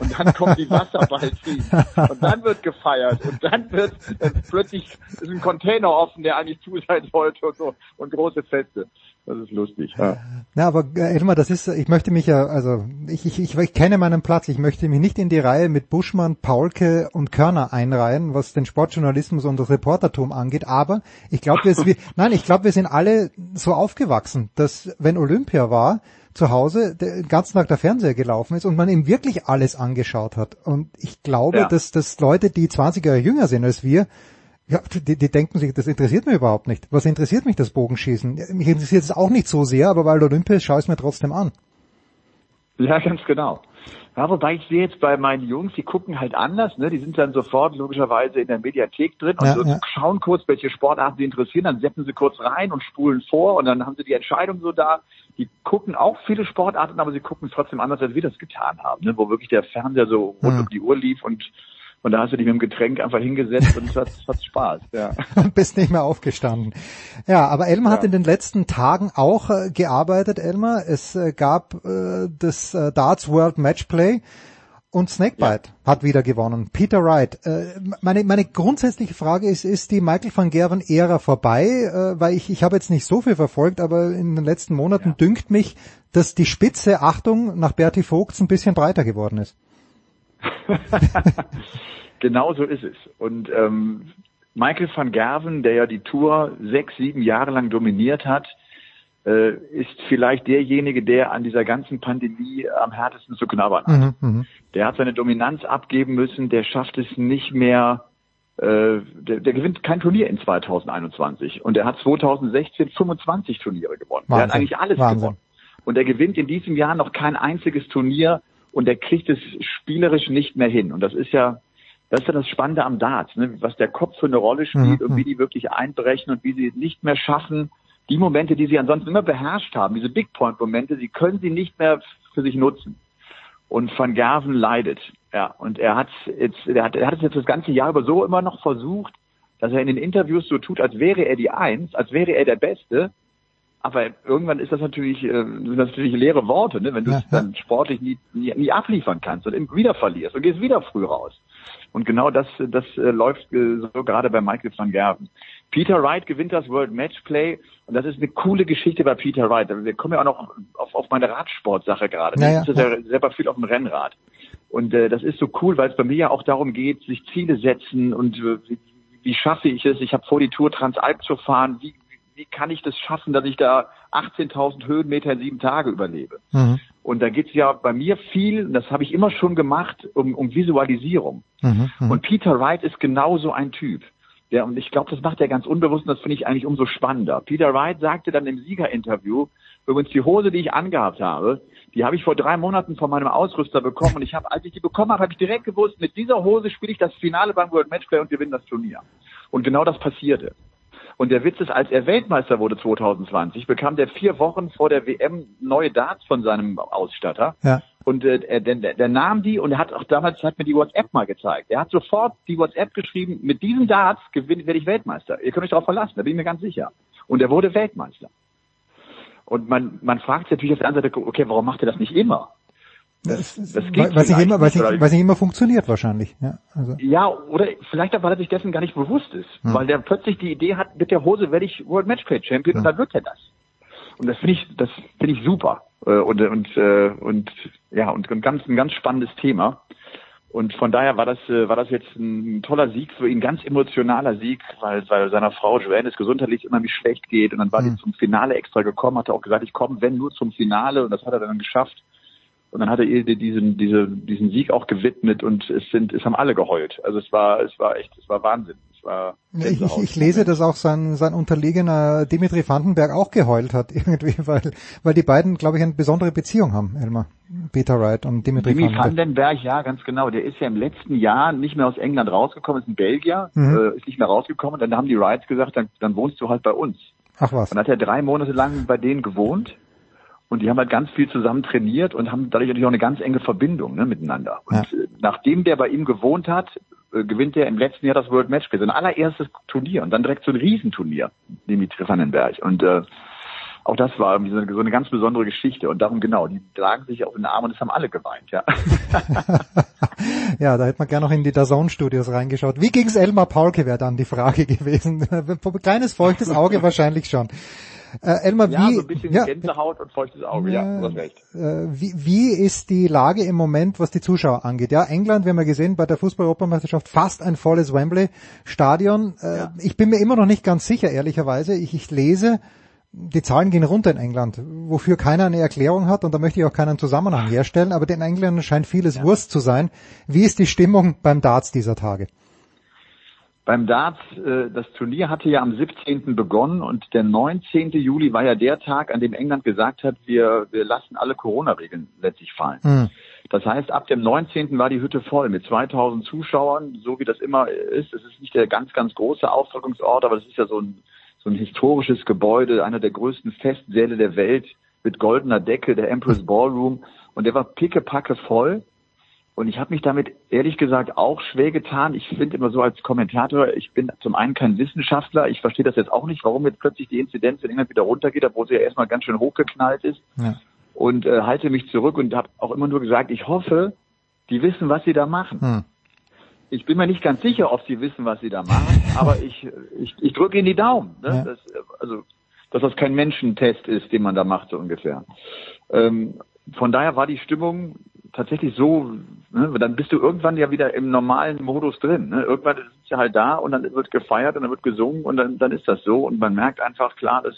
[SPEAKER 11] Und dann kommen die Wasserballteams. Und dann wird gefeiert. Und dann wird äh, plötzlich ist ein Container offen, der eigentlich zu sein sollte und so. Und große Feste. Das ist lustig. Ja,
[SPEAKER 3] ja aber äh, Elmar, das ist, ich möchte mich ja, also ich, ich, ich, ich kenne meinen Platz. Ich möchte mich nicht in die Reihe mit Buschmann, Paulke und Körner einreihen, was den Sportjournalismus und das Reportertum angeht. Aber ich glaube, wir, nein, ich glaube, wir sind alle so aufgewachsen, dass wenn Olympia war, zu Hause den ganzen Tag der Fernseher gelaufen ist und man ihm wirklich alles angeschaut hat. Und ich glaube, ja. dass, dass Leute, die 20 Jahre jünger sind als wir, ja, die, die denken sich, das interessiert mich überhaupt nicht. Was interessiert mich das Bogenschießen? Mich interessiert es auch nicht so sehr, aber weil Olympia ist, schaue ich es mir trotzdem an.
[SPEAKER 11] Ja, ganz genau. Ja, wobei ich sehe jetzt bei meinen Jungs, die gucken halt anders, ne? Die sind dann sofort logischerweise in der Mediathek drin und ja, so ja. schauen kurz, welche Sportarten sie interessieren, dann setzen sie kurz rein und spulen vor und dann haben sie die Entscheidung so da. Die gucken auch viele Sportarten, aber sie gucken es trotzdem anders, als wir das getan haben, ne? Wo wirklich der Fernseher so rund ja. um die Uhr lief und und da hast du dich mit dem Getränk einfach hingesetzt und es hat, es hat Spaß. Ja.
[SPEAKER 3] Bist nicht mehr aufgestanden. Ja, aber Elmar ja. hat in den letzten Tagen auch äh, gearbeitet, Elmar. Es äh, gab äh, das äh, Darts World Matchplay. Und Snakebite ja. hat wieder gewonnen. Peter Wright. Äh, meine, meine grundsätzliche Frage ist, ist die Michael van Gerven Ära vorbei? Äh, weil ich, ich habe jetzt nicht so viel verfolgt, aber in den letzten Monaten ja. dünkt mich, dass die Spitze, Achtung, nach Bertie Vogts ein bisschen breiter geworden ist.
[SPEAKER 11] genau so ist es. Und ähm, Michael van Gerven, der ja die Tour sechs, sieben Jahre lang dominiert hat, äh, ist vielleicht derjenige, der an dieser ganzen Pandemie am härtesten zu knabbern hat. Mhm, mhm. der hat seine Dominanz abgeben müssen, der schafft es nicht mehr, äh, der, der gewinnt kein Turnier in 2021 und er hat 2016 25 Turniere gewonnen. Wahnsinn. Der hat eigentlich alles Wahnsinn. gewonnen. Und er gewinnt in diesem Jahr noch kein einziges Turnier und er kriegt es spielerisch nicht mehr hin. Und das ist ja, das ist ja das Spannende am Darts, ne? was der Kopf für eine Rolle spielt
[SPEAKER 3] Mhm.
[SPEAKER 11] und wie die wirklich einbrechen und wie sie es nicht mehr schaffen, die Momente, die sie ansonsten immer beherrscht haben, diese Big Point Momente, sie können sie nicht mehr für sich nutzen. Und Van Gerven leidet. Ja, und er hat jetzt, er hat, er hat es jetzt das ganze Jahr über so immer noch versucht, dass er in den Interviews so tut, als wäre er die Eins, als wäre er der Beste. Aber irgendwann ist das natürlich, äh, sind das natürlich leere Worte, ne? wenn du es dann sportlich nie, nie, nie abliefern kannst und wieder verlierst und gehst wieder früh raus. Und genau das, das äh, läuft äh, so gerade bei Michael van Gerven. Peter Wright gewinnt das World Matchplay und das ist eine coole Geschichte bei Peter Wright. Wir kommen ja auch noch auf, auf meine Radsportsache gerade.
[SPEAKER 3] Ja, ja,
[SPEAKER 11] das ist ja selber viel auf dem Rennrad. Und äh, das ist so cool, weil es bei mir ja auch darum geht, sich Ziele setzen und äh, wie, wie schaffe ich es? Ich habe vor, die Tour Transalp zu fahren. Wie, wie kann ich das schaffen, dass ich da 18.000 Höhenmeter in sieben Tage überlebe?
[SPEAKER 3] Mhm.
[SPEAKER 11] Und da geht's ja bei mir viel, und das habe ich immer schon gemacht, um, um Visualisierung.
[SPEAKER 3] Mhm. Mhm.
[SPEAKER 11] Und Peter Wright ist genauso ein Typ. Der, und ich glaube, das macht er ganz unbewusst und das finde ich eigentlich umso spannender. Peter Wright sagte dann im Siegerinterview, übrigens die Hose, die ich angehabt habe, die habe ich vor drei Monaten von meinem Ausrüster bekommen und ich habe, als ich die bekommen habe, habe ich direkt gewusst, mit dieser Hose spiele ich das Finale beim World Matchplay und gewinne das Turnier. Und genau das passierte. Und der Witz ist, als er Weltmeister wurde 2020, bekam der vier Wochen vor der WM neue Darts von seinem Ausstatter.
[SPEAKER 3] Ja.
[SPEAKER 11] Und äh, er, der, der, der nahm die und er hat auch damals hat mir die WhatsApp mal gezeigt. Er hat sofort die WhatsApp geschrieben, mit diesen Darts gewinne werde ich Weltmeister. Ihr könnt euch darauf verlassen, da bin ich mir ganz sicher. Und er wurde Weltmeister. Und man, man fragt sich natürlich auf der anderen Seite, okay, warum macht er das nicht immer? Das, das geht
[SPEAKER 3] es nicht immer, es
[SPEAKER 11] nicht,
[SPEAKER 3] nicht, es nicht immer funktioniert wahrscheinlich. Ja, also.
[SPEAKER 11] ja, oder vielleicht auch, weil er sich dessen gar nicht bewusst ist.
[SPEAKER 3] Hm.
[SPEAKER 11] Weil der plötzlich die Idee hat, mit der Hose werde ich World Matchplay Champion und dann wird er das. Und das finde ich, das finde ich super. Äh, Und, und, äh, und, ja, und ein ganz, ein ganz spannendes Thema. Und von daher war das, äh, war das jetzt ein toller Sieg für ihn, ganz emotionaler Sieg, weil, weil seiner Frau Joanne es gesundheitlich immer wie schlecht geht. Und dann war die zum Finale extra gekommen, hat er auch gesagt, ich komme, wenn nur zum Finale. Und das hat er dann geschafft. Und dann hat er ihr diesen, diese, diesen Sieg auch gewidmet und es sind, es haben alle geheult. Also es war, es war echt, es war Wahnsinn. Es war
[SPEAKER 3] Ich, ich, ich lese, dass auch sein, sein Unterlegener Dimitri Vandenberg auch geheult hat irgendwie, weil, weil die beiden, glaube ich, eine besondere Beziehung haben, Elmar. Peter Wright und Dimitri
[SPEAKER 11] Jimmy
[SPEAKER 3] Vandenberg.
[SPEAKER 11] Vandenberg, ja, ganz genau. Der ist ja im letzten Jahr nicht mehr aus England rausgekommen, ist ein Belgier,
[SPEAKER 3] Mhm.
[SPEAKER 11] äh, ist nicht mehr rausgekommen. Dann haben die Wrights gesagt, dann, dann wohnst du halt bei uns.
[SPEAKER 3] Ach was.
[SPEAKER 11] Dann hat er drei Monate lang bei denen gewohnt und die haben halt ganz viel zusammen trainiert und haben dadurch natürlich auch eine ganz enge Verbindung ne, miteinander. Und äh, nachdem der bei ihm gewohnt hat, äh, gewinnt er im letzten Jahr das World Matchplay, sein allererstes Turnier und dann direkt so ein Riesenturnier, Dimitri Vandenberg. Und äh, auch das war irgendwie so eine, so eine ganz besondere Geschichte und darum genau, die tragen sich auf den Arm und es haben alle geweint, ja.
[SPEAKER 3] Ja, da hätte man gerne noch in die DAZN-Studios reingeschaut. Wie ging's Elmar Paulke, wäre dann die Frage gewesen. Kleines feuchtes Auge wahrscheinlich schon. Äh, Elmar,
[SPEAKER 11] ja,
[SPEAKER 3] wie,
[SPEAKER 11] so ein bisschen
[SPEAKER 3] ja,
[SPEAKER 11] Gänsehaut und feuchtes Auge, ja,
[SPEAKER 3] Ja.
[SPEAKER 11] du hast recht.
[SPEAKER 3] äh, wie, wie ist die Lage im Moment, was die Zuschauer angeht? Ja, England, wir haben ja gesehen, bei der Fußball-Europameisterschaft fast ein volles Wembley-Stadion. Äh, Ich bin mir immer noch nicht ganz sicher, ehrlicherweise. Ich, ich lese, die Zahlen gehen runter in England, wofür keiner eine Erklärung hat und da möchte ich auch keinen Zusammenhang herstellen, aber den Engländern scheint vieles Wurst zu sein. Wie ist die Stimmung beim Darts dieser Tage?
[SPEAKER 11] Beim Darts, äh, das Turnier hatte ja am 17. begonnen und der 19. Juli war ja der Tag, an dem England gesagt hat, wir, wir lassen alle Corona-Regeln letztlich fallen.
[SPEAKER 3] Hm.
[SPEAKER 11] Das heißt, ab dem 19. war die Hütte voll mit 2000 Zuschauern, so wie das immer ist. Es ist nicht der ganz, ganz große Austragungsort, aber es ist ja so ein, so ein historisches Gebäude, einer der größten Festsäle der Welt mit goldener Decke, der Empress Ballroom. Und der war pickepacke voll. Und ich habe mich damit ehrlich gesagt auch schwer getan. Ich finde immer so als Kommentator, ich bin zum einen kein Wissenschaftler. Ich verstehe das jetzt auch nicht, warum jetzt plötzlich die Inzidenz in England wieder runtergeht, obwohl sie ja erstmal ganz schön hochgeknallt ist.
[SPEAKER 3] Ja.
[SPEAKER 11] Und äh, halte mich zurück und habe auch immer nur gesagt, ich hoffe, die wissen, was sie da machen.
[SPEAKER 3] Hm.
[SPEAKER 11] Ich bin mir nicht ganz sicher, ob sie wissen, was sie da machen, aber ich, ich, ich drücke ihnen die Daumen. Ne?
[SPEAKER 3] Ja.
[SPEAKER 11] Das, äh, also, dass das kein Menschentest ist, den man da macht, so ungefähr. Ähm, von daher war die Stimmung tatsächlich so, ne, dann bist du irgendwann ja wieder im normalen Modus drin. Ne? Irgendwann ist es ja halt da und dann wird gefeiert und dann wird gesungen und dann, dann ist das so und man merkt einfach klar, dass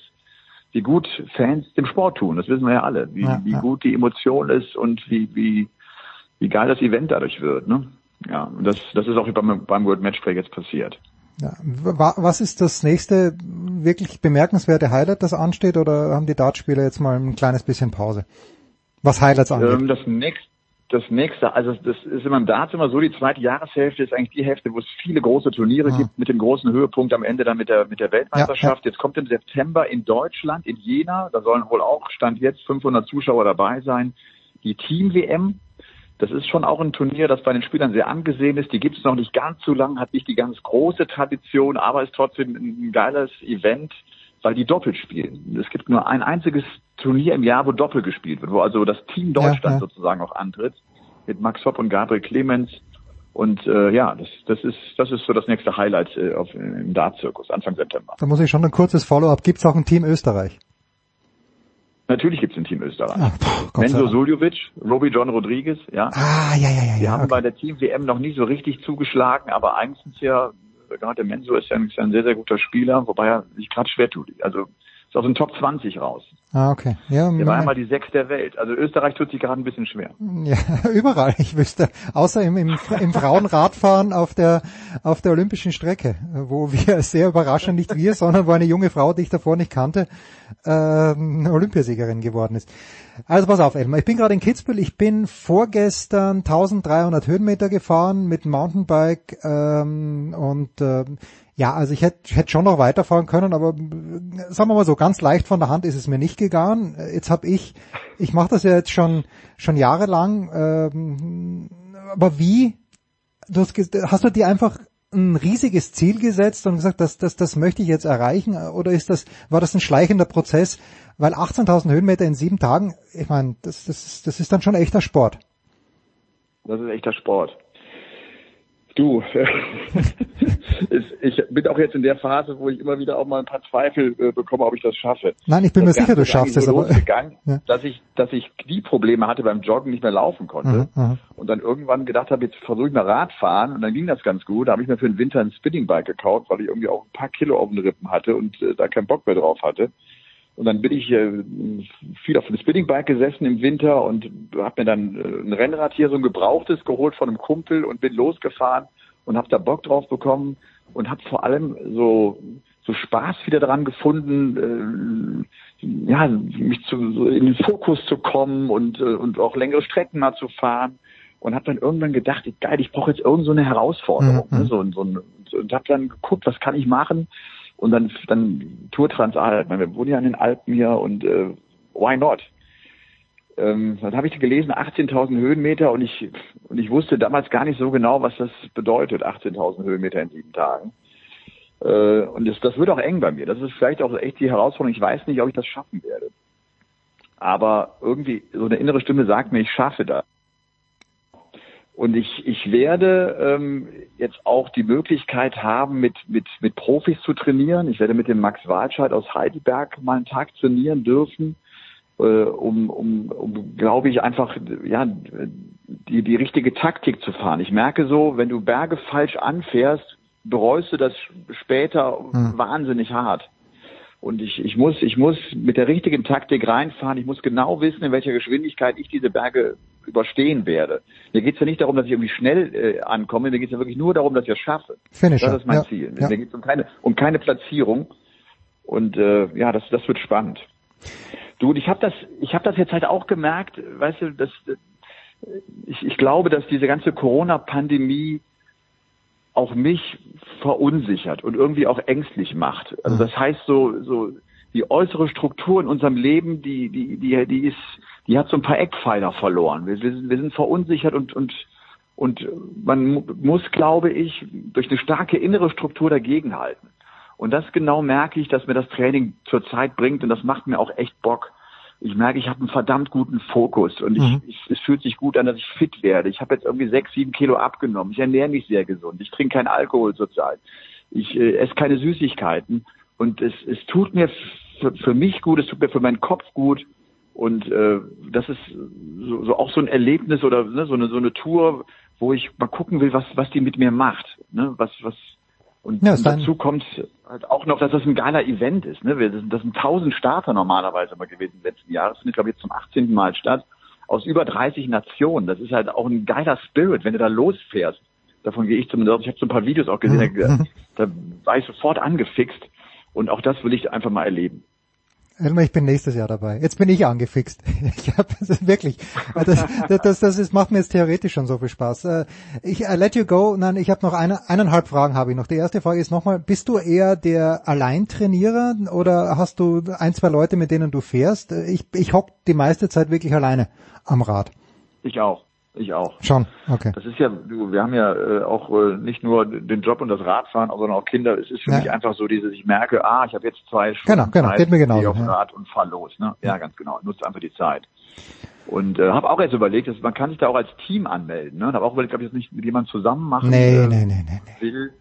[SPEAKER 11] wie gut Fans dem Sport tun. Das wissen wir ja alle, wie,
[SPEAKER 3] Ja,
[SPEAKER 11] wie
[SPEAKER 3] ja.
[SPEAKER 11] gut die Emotion ist und wie, wie, wie geil das Event dadurch wird. Ne? Ja, und das, das ist auch beim, beim World Matchplay jetzt passiert.
[SPEAKER 3] Ja. Wa- Was ist das nächste wirklich bemerkenswerte Highlight, das ansteht, oder haben die Dartspieler jetzt mal ein kleines bisschen Pause? Was Highlights angeht.
[SPEAKER 11] Ähm, das nächste das nächste, also das ist immer im Darts immer so, die zweite Jahreshälfte ist eigentlich die Hälfte, wo es viele große Turniere
[SPEAKER 3] Ah.
[SPEAKER 11] gibt, mit dem großen Höhepunkt am Ende dann mit der, mit der Weltmeisterschaft.
[SPEAKER 3] Ja,
[SPEAKER 11] Jetzt kommt im September in Deutschland, in Jena, da sollen wohl auch, Stand jetzt, 500 Zuschauer dabei sein, die Team-WM. Das ist schon auch ein Turnier, das bei den Spielern sehr angesehen ist. Die gibt es noch nicht ganz so lang, hat nicht die ganz große Tradition, aber ist trotzdem ein geiles Event, weil die doppelt spielen. Es gibt nur ein einziges Turnier im Jahr, wo doppelt gespielt wird, wo also das Team Deutschland
[SPEAKER 3] Ja, ja.
[SPEAKER 11] sozusagen auch antritt mit Max Hopp und Gabriel Clemens. Und äh, ja, das, das ist das ist so das nächste Highlight äh, auf, im Dart-Zirkus Anfang September.
[SPEAKER 3] Da muss ich schon ein kurzes Follow-up. Gibt's auch ein Team Österreich?
[SPEAKER 11] Natürlich gibt es ein Team Österreich.
[SPEAKER 3] Ah, sei
[SPEAKER 11] Menzo. Suljovic, Robbie John Rodriguez, ja.
[SPEAKER 3] Ah, ja, ja, ja.
[SPEAKER 11] Die
[SPEAKER 3] ja
[SPEAKER 11] haben
[SPEAKER 3] okay.
[SPEAKER 11] bei der Team WM noch nie so richtig zugeschlagen, aber eigentlich sind ja, gerade Menzo ist ja ein, ist ja ein sehr, sehr guter Spieler, wobei er sich gerade schwer tut. Also ist aus den Top 20 raus.
[SPEAKER 3] Ah, okay. Ja,
[SPEAKER 11] Der war
[SPEAKER 3] Moment.
[SPEAKER 11] einmal die Sechs der Welt. Also Österreich tut sich gerade ein bisschen schwer.
[SPEAKER 3] Ja, überall. Ich wüsste, außer im, im, im Frauenradfahren auf der, auf der olympischen Strecke, wo wir sehr überraschend, nicht wir, sondern wo eine junge Frau, die ich davor nicht kannte, ähm, Olympiasiegerin geworden ist. Also pass auf, Elmar, ich bin gerade in Kitzbühel, ich bin vorgestern 1300 Höhenmeter gefahren mit Mountainbike ähm, und ähm, ja, also ich hätte hätte schon noch weiterfahren können, aber sagen wir mal so, ganz leicht von der Hand ist es mir nicht gegangen. Jetzt habe ich, ich mache das ja jetzt schon schon jahrelang, ähm, aber wie? Du hast, hast du dir einfach ein riesiges Ziel gesetzt und gesagt, das, das, das möchte ich jetzt erreichen? Oder ist das, war das ein schleichender Prozess? Weil 18.000 Höhenmeter in sieben Tagen, ich meine, das, das, das ist dann schon echter Sport.
[SPEAKER 11] Das ist echter Sport. Du, ich bin auch jetzt in der Phase, wo ich immer wieder auch mal ein paar Zweifel äh, bekomme, ob ich das schaffe.
[SPEAKER 3] Nein, ich bin
[SPEAKER 11] das
[SPEAKER 3] mir sicher, du schaffst es, aber-
[SPEAKER 11] losgegangen,
[SPEAKER 3] Ja.
[SPEAKER 11] dass ich, dass ich Knieprobleme hatte beim Joggen, nicht mehr laufen konnte.
[SPEAKER 3] Mhm, mhm.
[SPEAKER 11] Und dann irgendwann gedacht habe, jetzt versuche ich mal Radfahren und dann ging das ganz gut. Da habe ich mir für den Winter ein Spinningbike gekauft, weil ich irgendwie auch ein paar Kilo auf den Rippen hatte und äh, da keinen Bock mehr drauf hatte. Und dann bin ich äh, viel auf dem Spinningbike gesessen im Winter und habe mir dann äh, ein Rennrad hier so ein gebrauchtes geholt von einem Kumpel und bin losgefahren und habe da Bock drauf bekommen und habe vor allem so so Spaß wieder daran gefunden, äh, ja, mich zu, so in den Fokus zu kommen und, äh, und auch längere Strecken mal zu fahren. Und habe dann irgendwann gedacht, geil, ich brauche jetzt irgend so eine Herausforderung.
[SPEAKER 3] Mhm.
[SPEAKER 11] Ne? So, so, ein- und habe dann geguckt, was kann ich machen? Und dann, dann Tour Transalp. Ich meine, Wir wohnen ja in den Alpen hier und äh, why not? Ähm, dann habe ich gelesen, 18.000 Höhenmeter und ich und ich wusste damals gar nicht so genau, was das bedeutet, 18.000 Höhenmeter in sieben Tagen. Äh, und das, das wird auch eng bei mir. Das ist vielleicht auch echt die Herausforderung. Ich weiß nicht, ob ich das schaffen werde. Aber irgendwie so eine innere Stimme sagt mir, ich schaffe das. Und ich, ich werde ähm, jetzt auch die Möglichkeit haben, mit, mit, mit Profis zu trainieren. Ich werde mit dem Max Walscheid aus Heidelberg mal einen Tag trainieren dürfen, äh, um, um, um glaube ich, einfach ja, die, die richtige Taktik zu fahren. Ich merke so, wenn du Berge falsch anfährst, bereust du das später
[SPEAKER 3] Hm.
[SPEAKER 11] wahnsinnig hart. Und ich, ich muss, ich muss mit der richtigen Taktik reinfahren. Ich muss genau wissen, in welcher Geschwindigkeit ich diese Berge überstehen werde. Mir geht es ja nicht darum, dass ich irgendwie schnell äh, ankomme. Mir geht es ja wirklich nur darum, dass ich es schaffe.
[SPEAKER 3] Finisher,
[SPEAKER 11] Das ist mein
[SPEAKER 3] ja,
[SPEAKER 11] Ziel.
[SPEAKER 3] ja.
[SPEAKER 11] Mir geht es um keine, um keine Platzierung. Und äh, ja, das, das wird spannend. Du, und ich habe das, ich habe das jetzt halt auch gemerkt. Weißt du, dass äh, ich, ich glaube, dass diese ganze Corona-Pandemie auch mich verunsichert und irgendwie auch ängstlich macht. Also das heißt so, so die äußere Struktur in unserem Leben, die, die, die, die ist, die hat so ein paar Eckpfeiler verloren. Wir, wir, sind, wir sind verunsichert und, und, und man mu- muss, glaube ich, durch eine starke innere Struktur dagegenhalten. Und das genau merke ich, dass mir das Training zurzeit bringt und das macht mir auch echt Bock. Ich merke, ich habe einen verdammt guten Fokus und ich,
[SPEAKER 3] Mhm.
[SPEAKER 11] ich, es fühlt sich gut an, dass ich fit werde. Ich habe jetzt irgendwie sechs, sieben Kilo abgenommen. Ich ernähre mich sehr gesund. Ich trinke keinen Alkohol zurzeit. Ich äh, esse keine Süßigkeiten und es, es tut mir für, für mich gut, es tut mir für meinen Kopf gut und äh, das ist so, so auch so ein Erlebnis oder ne, so eine so eine Tour, wo ich mal gucken will, was was die mit mir macht, ne, was was und,
[SPEAKER 3] Ja,
[SPEAKER 11] und dazu kommt halt auch noch, dass das ein geiler Event ist. Ne? Wir, das sind- das sind 1000 Starter normalerweise immer gewesen im letzten Jahr. Das findet, glaube ich, jetzt zum 18. Mal statt. Aus über 30 Nationen. Das ist halt auch ein geiler Spirit, wenn du da losfährst. Davon gehe ich zumindest. Ich habe so ein paar Videos auch gesehen, da, da war ich sofort angefixt. Und auch das will ich einfach mal erleben.
[SPEAKER 3] Elmar, ich bin nächstes Jahr dabei. Jetzt bin ich angefixt. Ich hab, das wirklich, das, das, das, das ist, macht mir jetzt theoretisch schon so viel Spaß. Äh, Ich I let you go. Nein, ich habe noch eine, eineinhalb Fragen habe ich noch. Die erste Frage ist nochmal, bist du eher der Alleintrainierer oder hast du ein, zwei Leute, mit denen du fährst? Ich, ich hock die meiste Zeit wirklich alleine am Rad.
[SPEAKER 11] Ich auch. Ich auch.
[SPEAKER 3] Schon, okay.
[SPEAKER 11] Das ist ja, du, wir haben ja äh, auch äh, nicht nur den Job und das Radfahren, sondern auch Kinder. Es ist für
[SPEAKER 3] Ja.
[SPEAKER 11] mich einfach so dieses, ich merke, ah, ich habe jetzt zwei Stunden
[SPEAKER 3] Genau, genau,
[SPEAKER 11] Zeit,
[SPEAKER 3] geht mir genauso,
[SPEAKER 11] gehe auf
[SPEAKER 3] ja.
[SPEAKER 11] Rad und fahr los. Ne? Ja, ganz genau. Nutzt einfach die Zeit. Und äh, habe auch jetzt überlegt, dass man kann sich da auch als Team anmelden. Ne? Habe auch überlegt, ob ich das nicht mit jemandem zusammen machen
[SPEAKER 3] Nee,
[SPEAKER 11] äh,
[SPEAKER 3] nee, nee, nee.
[SPEAKER 11] will.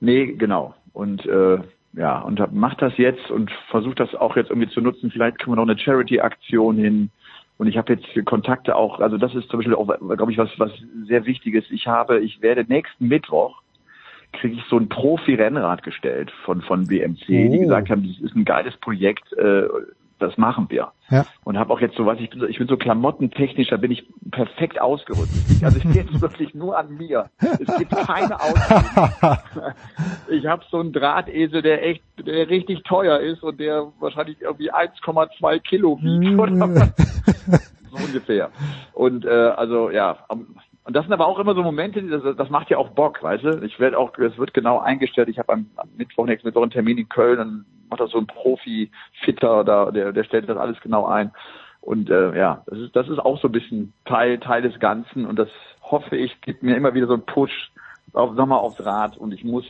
[SPEAKER 11] Nee, genau. Und äh, ja, und hab, mach das jetzt und versuche das auch jetzt irgendwie zu nutzen. Vielleicht kriegen wir noch eine Charity-Aktion hin. Und ich habe jetzt Kontakte auch, also das ist zum Beispiel auch, glaube ich, was, was sehr Wichtiges. Ich habe, ich werde nächsten Mittwoch kriege ich so ein Profi-Rennrad gestellt von, von BMC, die
[SPEAKER 3] Oh.
[SPEAKER 11] gesagt haben, das ist ein geiles Projekt, äh, das machen wir.
[SPEAKER 3] Ja.
[SPEAKER 11] Und habe auch jetzt so was, ich bin so, ich bin so klamottentechnisch, da bin ich perfekt ausgerüstet. Also ich gehe jetzt wirklich nur an mir. Es gibt keine Ausreden. Ich habe so einen Drahtesel, der echt, der richtig teuer ist und der wahrscheinlich irgendwie 1,2 Kilo wiegt oder was. so ungefähr. Und äh, also ja, und das sind aber auch immer so Momente, das, das macht ja auch Bock, weißt du? Ich werde auch, es wird genau eingestellt. Ich habe am, am Mittwoch nächsten Mittwoch einen Termin in Köln und macht das so ein Profi-Fitter da, der, der stellt das alles genau ein. Und äh, ja, das ist, das ist auch so ein bisschen Teil, Teil des Ganzen und das hoffe ich, gibt mir immer wieder so einen Push auf, sag mal, aufs Rad und ich muss,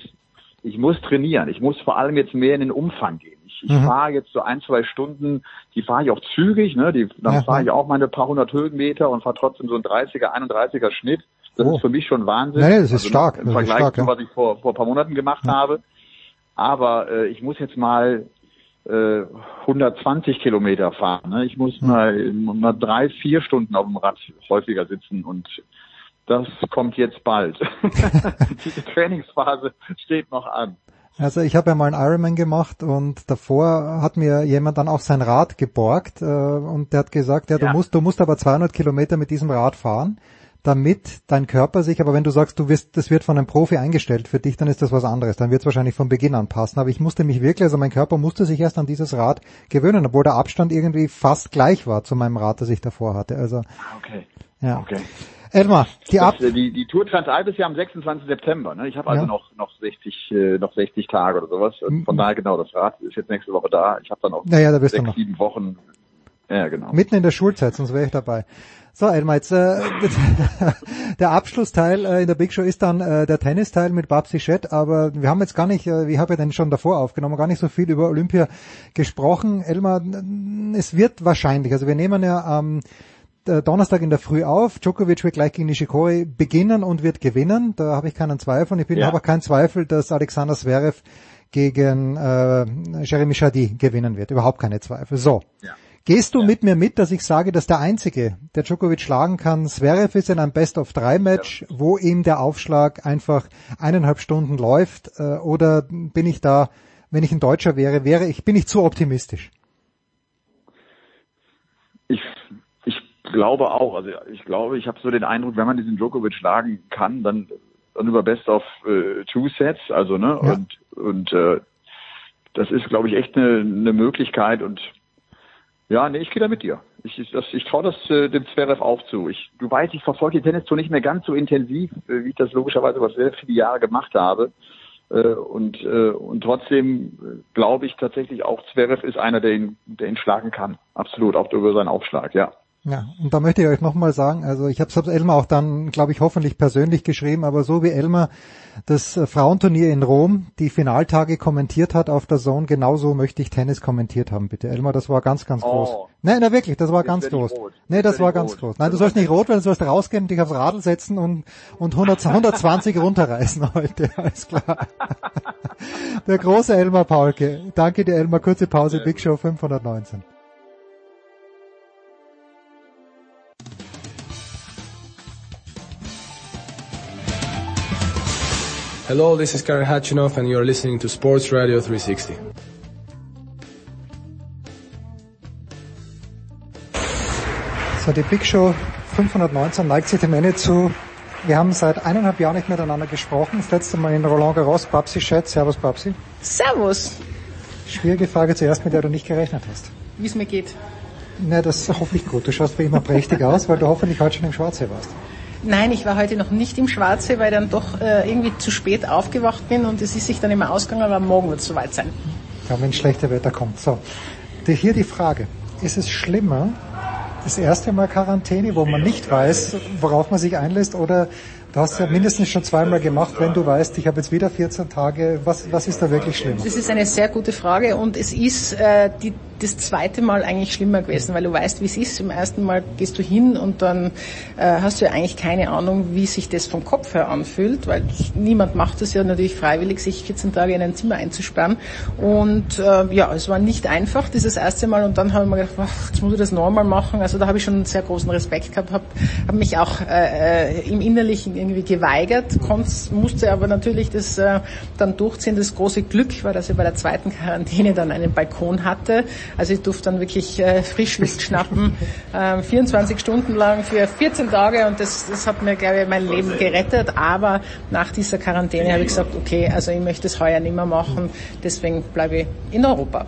[SPEAKER 11] ich muss trainieren. Ich muss vor allem jetzt mehr in den Umfang gehen. Ich, ich
[SPEAKER 3] Mhm.
[SPEAKER 11] fahre jetzt so ein, zwei Stunden, die fahre ich auch zügig, ne? Die, dann
[SPEAKER 3] Ja,
[SPEAKER 11] fahre
[SPEAKER 3] ja.
[SPEAKER 11] ich auch meine paar hundert Höhenmeter und fahre trotzdem so ein 30er, 31er Schnitt. Das
[SPEAKER 3] Oh.
[SPEAKER 11] ist für mich schon Wahnsinn.
[SPEAKER 3] Nee, das ist
[SPEAKER 11] Also,
[SPEAKER 3] stark,
[SPEAKER 11] Im
[SPEAKER 3] das
[SPEAKER 11] Vergleich
[SPEAKER 3] stark,
[SPEAKER 11] zu
[SPEAKER 3] ja.
[SPEAKER 11] was ich vor, vor ein paar Monaten gemacht habe. Aber äh, ich muss jetzt mal äh, 120 Kilometer fahren. Ne? Ich muss mal, mal drei, vier Stunden auf dem Rad häufiger sitzen und das kommt jetzt bald. Diese Trainingsphase steht noch an.
[SPEAKER 3] Also ich habe ja mal einen Ironman gemacht und davor hat mir jemand dann auch sein Rad geborgt äh, und der hat gesagt, ja, du
[SPEAKER 11] Ja.
[SPEAKER 3] musst, du musst aber 200 Kilometer mit diesem Rad fahren, damit dein Körper sich, aber wenn du sagst, du wirst, das wird von einem Profi eingestellt für dich, dann ist das was anderes, dann wird es wahrscheinlich von Beginn an passen. Aber ich musste mich wirklich, also mein Körper musste sich erst an dieses Rad gewöhnen, obwohl der Abstand irgendwie fast gleich war zu meinem Rad, das ich davor hatte. Also
[SPEAKER 11] Okay.
[SPEAKER 3] ja.
[SPEAKER 11] Okay.
[SPEAKER 3] Elmar, die Ab
[SPEAKER 11] Das, äh, die, die Tour Transalp ist ja am 26. September. Ne? Ich habe also
[SPEAKER 3] Ja.
[SPEAKER 11] noch noch 60 äh, noch 60 Tage oder sowas. Und von daher genau, das Rad ist jetzt nächste Woche da. Ich habe dann noch
[SPEAKER 3] Naja, da bist du
[SPEAKER 11] sechs,
[SPEAKER 3] noch.
[SPEAKER 11] sieben Wochen. Ja, genau.
[SPEAKER 3] Mitten in der Schulzeit, sonst wäre ich dabei. So, Elmar, jetzt äh, der Abschlussteil äh, in der Big Show ist dann äh, der Tennisteil mit Babsi Schett, aber wir haben jetzt gar nicht, äh, wie habe ich denn schon davor aufgenommen, gar nicht so viel über Olympia gesprochen. Elmar, es wird wahrscheinlich, also wir nehmen ja am äh, Donnerstag in der Früh auf. Djokovic wird gleich gegen Nishikori beginnen und wird gewinnen. Da habe ich keinen Zweifel. Und ich bin
[SPEAKER 11] Ja.
[SPEAKER 3] aber kein Zweifel, dass Alexander Zverev gegen äh, Jeremy Chardy gewinnen wird. Überhaupt keine Zweifel. So. Gehst du mit mir mit, dass ich sage, dass der Einzige, der Djokovic schlagen kann, Zverev ist in einem Best-of-Drei-Match, wo ihm der Aufschlag einfach eineinhalb Stunden läuft? Äh, oder bin ich da, wenn ich ein Deutscher wäre, wäre ich, bin ich zu optimistisch?
[SPEAKER 11] Ich, ich glaube auch. Also ich glaube, ich habe so den Eindruck, wenn man diesen Djokovic schlagen kann, dann, dann über Best of äh, Two Sets, also ne
[SPEAKER 3] Ja.
[SPEAKER 11] und und äh, das ist, glaube ich, echt eine, eine Möglichkeit und ja, nee, ich gehe da mit dir. Ich, ich, das- ich traue das äh, dem Zverev auch zu. Ich, du weißt, ich verfolge die Tennistour nicht mehr ganz so intensiv, äh, wie ich das logischerweise über sehr viele Jahre gemacht habe. Äh, und, äh, und trotzdem äh, glaube ich tatsächlich auch, Zverev ist einer, der ihn, der ihn schlagen kann. Absolut, auch über seinen Aufschlag, ja.
[SPEAKER 3] Ja, und da möchte ich euch nochmal sagen, also ich habe es Elmar auch dann, glaube ich, hoffentlich persönlich geschrieben, aber so wie Elmar das äh, Frauenturnier in Rom, die Finaltage kommentiert hat auf der Zone, genauso möchte ich Tennis kommentiert haben, bitte. Elmar, das war ganz, ganz
[SPEAKER 11] Oh.
[SPEAKER 3] groß. Nein, na wirklich, das war
[SPEAKER 11] Jetzt
[SPEAKER 3] ganz groß. Nee, das war ganz
[SPEAKER 11] rot.
[SPEAKER 3] groß. Nein, du sollst nicht rot werden, du sollst rausgehen, dich aufs Radl setzen und, und 100, 120 runterreißen heute, alles klar. Der große Elmar Paulke. Danke dir, Elmar. Kurze Pause, Big Show 519.
[SPEAKER 26] Hello, this is Karen Hatchinoff and you're listening to Sports Radio 360.
[SPEAKER 3] So, die Big Show 519 neigt sich dem Ende zu. Wir haben seit eineinhalb Jahren nicht miteinander gesprochen. Das letzte Mal in Roland Garros. Babsi Schett. Servus, Babsi.
[SPEAKER 16] Servus.
[SPEAKER 3] schwierige Frage zuerst, mit der du nicht gerechnet hast.
[SPEAKER 27] Wie es mir geht.
[SPEAKER 3] Na, das ist hoffentlich gut. Du schaust wie immer prächtig aus, weil du hoffentlich heute schon im Schwarzsee warst.
[SPEAKER 27] Nein, ich war heute noch nicht im Schwarzsee, weil dann doch äh, irgendwie zu spät aufgewacht bin und es ist sich dann immer ausgegangen, aber morgen wird es soweit sein.
[SPEAKER 3] Ja, wenn schlechte Wetter kommt. So, die, hier die Frage. Ist es schlimmer, das erste Mal Quarantäne, wo man nicht weiß, worauf man sich einlässt, oder Du hast ja mindestens schon zweimal gemacht, wenn du weißt, ich habe jetzt wieder 14 Tage. Was, was ist da wirklich schlimmer?
[SPEAKER 27] Das ist eine sehr gute Frage und es ist äh, die, das zweite Mal eigentlich schlimmer gewesen, weil du weißt, wie es ist. Im ersten Mal gehst du hin und dann äh, hast du ja eigentlich keine Ahnung, wie sich das vom Kopf her anfühlt, weil niemand macht es ja natürlich freiwillig, sich 14 Tage in ein Zimmer einzusperren. Und äh, ja, es war nicht einfach, dieses erste Mal. Und dann habe ich mir gedacht, ach, jetzt muss ich das nochmal machen. Also da habe ich schon einen sehr großen Respekt gehabt, habe hab mich auch äh, äh im Innerlichen irgendwie geweigert, musste aber natürlich das äh, dann durchziehen. Das große Glück war, dass ich bei der zweiten Quarantäne dann einen Balkon hatte. Also ich durfte dann wirklich äh, Frischluft schnappen, äh, 24 Stunden lang für 14 Tage und das, das hat mir, glaube ich, mein Leben gerettet. Aber nach dieser Quarantäne habe ich gesagt, okay, also ich möchte es heuer nicht mehr machen, deswegen bleibe ich in Europa.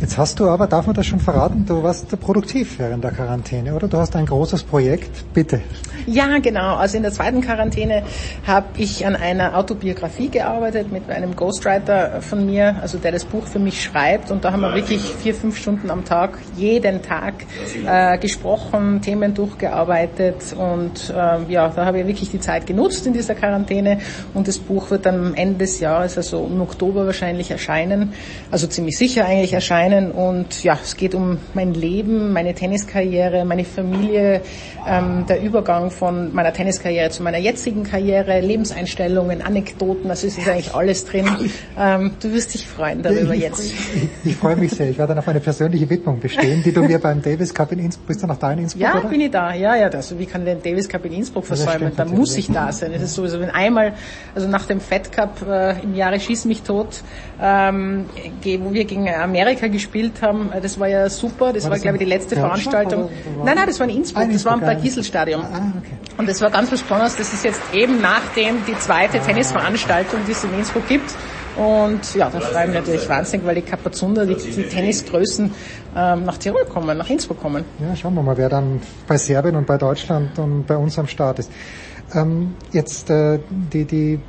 [SPEAKER 3] Jetzt hast du aber, darf man das schon verraten, du warst produktiv während der Quarantäne, oder? Du hast ein großes Projekt, bitte.
[SPEAKER 27] Ja, genau. Also in der zweiten Quarantäne habe ich an einer Autobiografie gearbeitet mit einem Ghostwriter von mir, also der das Buch für mich schreibt. Und da haben wir wirklich vier, fünf Stunden am Tag, jeden Tag äh, gesprochen, Themen durchgearbeitet. Und äh, ja, da habe ich wirklich die Zeit genutzt in dieser Quarantäne. Und das Buch wird dann Ende des Jahres, also im Oktober wahrscheinlich erscheinen. Also ziemlich sicher eigentlich erscheinen erscheinen. Und ja, es geht um mein Leben, meine Tenniskarriere, meine Familie, ähm, der Übergang von meiner Tenniskarriere zu meiner jetzigen Karriere, Lebenseinstellungen, Anekdoten, also es ist eigentlich alles drin. Ähm, du wirst dich freuen darüber
[SPEAKER 3] ich,
[SPEAKER 27] jetzt.
[SPEAKER 3] Ich, ich, freue mich sehr. Ich werde dann auf eine persönliche Widmung bestehen, die du mir beim Davis Cup in Innsbruck, bist du noch da in Innsbruck?
[SPEAKER 27] Ja,
[SPEAKER 3] oder?
[SPEAKER 27] bin ich da. Ja, ja, also wie kann ich den Davis Cup in Innsbruck versäumen? Da muss ich da sein. Es ist sowieso, wenn einmal, also nach dem Fed Cup äh, im Jahre Schieß mich tot, ähm, wo wir gegen Amerika gespielt haben. Äh, das war ja super. Das war, war glaube ich, die letzte Veranstaltung. Nein, nein, das war in Innsbruck. Ah, das war am Parkieselstadion. Ah, okay. Und das war ganz was Besonderes. Das ist jetzt eben nachdem die zweite Tennisveranstaltung, die es in Innsbruck gibt. Und ja, da freue ich mich natürlich wahnsinnig, weil die Kapazunder, die, die Tennisgrößen ähm, nach Tirol kommen, nach Innsbruck kommen.
[SPEAKER 3] Ja, schauen wir mal, wer dann bei Serbien und bei Deutschland und bei uns am Start ist. Ähm, jetzt äh, die, die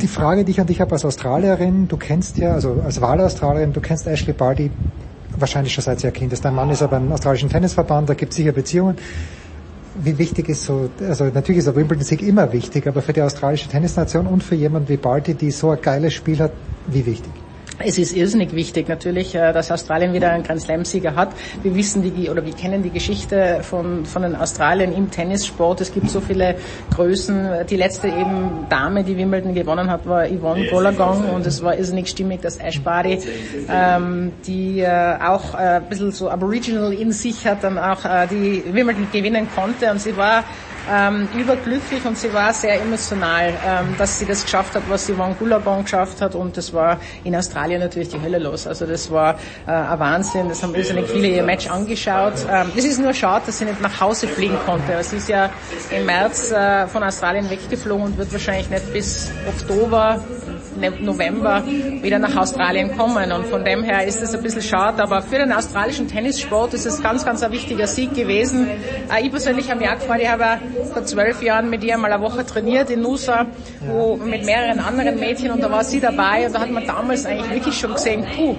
[SPEAKER 3] die Frage, die ich an dich habe als Australierin, du kennst ja, also als Wahlaustralierin, du kennst Ashley Barty wahrscheinlich schon seit sie ein Kind ist. Dein Mann ist aber im australischen Tennisverband, da gibt es sicher Beziehungen. Wie wichtig ist so, also natürlich ist der Wimbledon-Sieg immer wichtig, aber für die australische Tennisnation und für jemanden wie Barty, die so ein geiles Spiel hat, wie wichtig?
[SPEAKER 27] Es ist irrsinnig wichtig natürlich, äh, dass Australien wieder einen Grand Slam-Sieger hat. Wir wissen die, oder wir kennen die Geschichte von, von den Australien im Tennissport. Es gibt so viele Größen. Die letzte eben Dame, die Wimbledon gewonnen hat, war Yvonne Goolagong und es war irrsinnig stimmig, dass Ash Barty, ähm, die äh, auch äh, ein bisschen so Aboriginal in sich hat, dann auch äh, die Wimbledon gewinnen konnte und sie war ähm, überglücklich und sie war sehr emotional, ähm, dass sie das geschafft hat, was sie Van Gulabong geschafft hat und das war in Australien natürlich die Hölle los. Also das war äh, ein Wahnsinn, das haben irrsinnig viele ihr Match angeschaut. Ähm, es ist nur schade, dass sie nicht nach Hause fliegen konnte. Sie ist ja im März äh, von Australien weggeflogen und wird wahrscheinlich nicht bis Oktober November wieder nach Australien kommen. Und von dem her ist es ein bisschen schade, aber für den australischen Tennissport ist es ganz, ganz ein wichtiger Sieg gewesen. Äh, ich persönlich habe mich auch gefreut, ich habe vor zwölf Jahren mit ihr mal eine Woche trainiert in Nusa, wo mit mehreren anderen Mädchen und da war sie dabei und da hat man damals eigentlich wirklich schon gesehen, puh,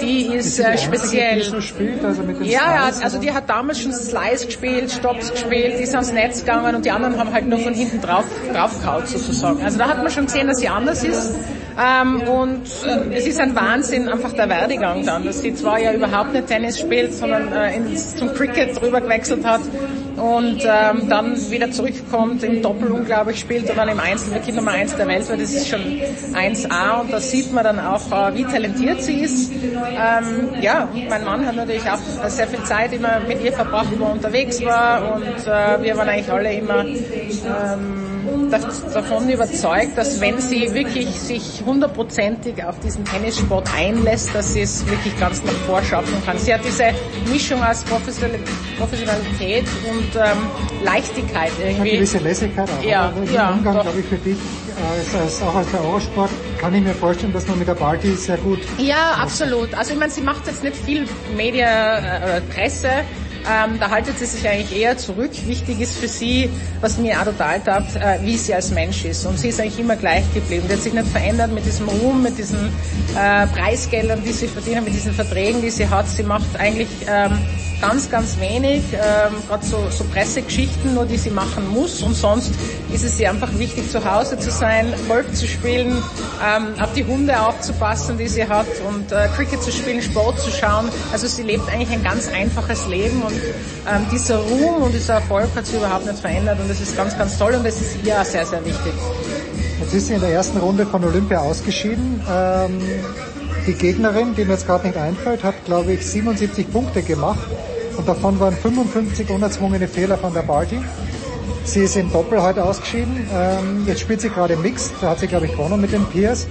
[SPEAKER 27] die ist äh, speziell.
[SPEAKER 3] So spielt, also mit
[SPEAKER 27] ja, ja, also die hat damals schon Slice gespielt, Stops gespielt, die ist ans Netz gegangen und die anderen haben halt nur von hinten drauf, drauf gehauen sozusagen. Also da hat man schon gesehen, dass sie anders ist. Ähm, und äh, es ist ein Wahnsinn, einfach der Werdegang dann, dass sie zwar ja überhaupt nicht Tennis spielt, sondern äh, ins, zum Cricket rüber gewechselt hat und ähm, dann wieder zurückkommt, im Doppel unglaublich spielt und dann im Einzel wirklich Nummer eins der Welt wird. Das ist schon 1A und da sieht man dann auch, äh, wie talentiert sie ist. Ähm, ja, mein Mann hat natürlich auch sehr viel Zeit immer mit ihr verbracht, wo er unterwegs war und äh, wir waren eigentlich alle immer ähm, davon überzeugt, dass wenn sie wirklich sich hundertprozentig auf diesen Tennissport einlässt, dass sie es wirklich ganz nach vorschaffen kann. Sie hat diese Mischung aus Professionalität und ähm, Leichtigkeit irgendwie.
[SPEAKER 3] Eine gewisse Lässigkeit auch.
[SPEAKER 27] Ja,
[SPEAKER 3] also
[SPEAKER 27] ja.
[SPEAKER 3] Umgang, glaube ich, für dich, äh, als, als, auch als der Eurosport kann ich mir vorstellen, dass man mit der Party sehr gut.
[SPEAKER 27] Ja, absolut. Also ich meine, sie macht jetzt nicht viel Media äh, oder Presse. Ähm, da haltet sie sich eigentlich eher zurück. Wichtig ist für sie, was mir auch total taugt, äh, wie sie als Mensch ist. Und sie ist eigentlich immer gleich geblieben. Die hat sich nicht verändert mit diesem Ruhm, mit diesen äh, Preisgeldern, die sie verdienen, mit diesen Verträgen, die sie hat. Sie macht eigentlich ähm, ganz, ganz wenig, ähm, gerade so, so Pressegeschichten, nur die sie machen muss. Und sonst ist es ihr einfach wichtig, zu Hause zu sein, Golf zu spielen, ähm, auf die Hunde aufzupassen, die sie hat und äh, Cricket zu spielen, Sport zu schauen. Also sie lebt eigentlich ein ganz einfaches Leben und ähm, dieser Ruhm und dieser Erfolg hat sie überhaupt nicht verändert und das ist ganz, ganz toll und das ist ihr auch sehr, sehr wichtig.
[SPEAKER 3] Jetzt ist sie in der ersten Runde von Olympia ausgeschieden. Ähm, die Gegnerin, die mir jetzt gerade nicht einfällt, hat, glaube ich, 77 Punkte gemacht und davon waren 55 unerzwungene Fehler von der Party. Sie ist im Doppel heute ausgeschieden. Ähm, jetzt spielt sie gerade Mixed, da hat sie, glaube ich, gewonnen mit den Peers.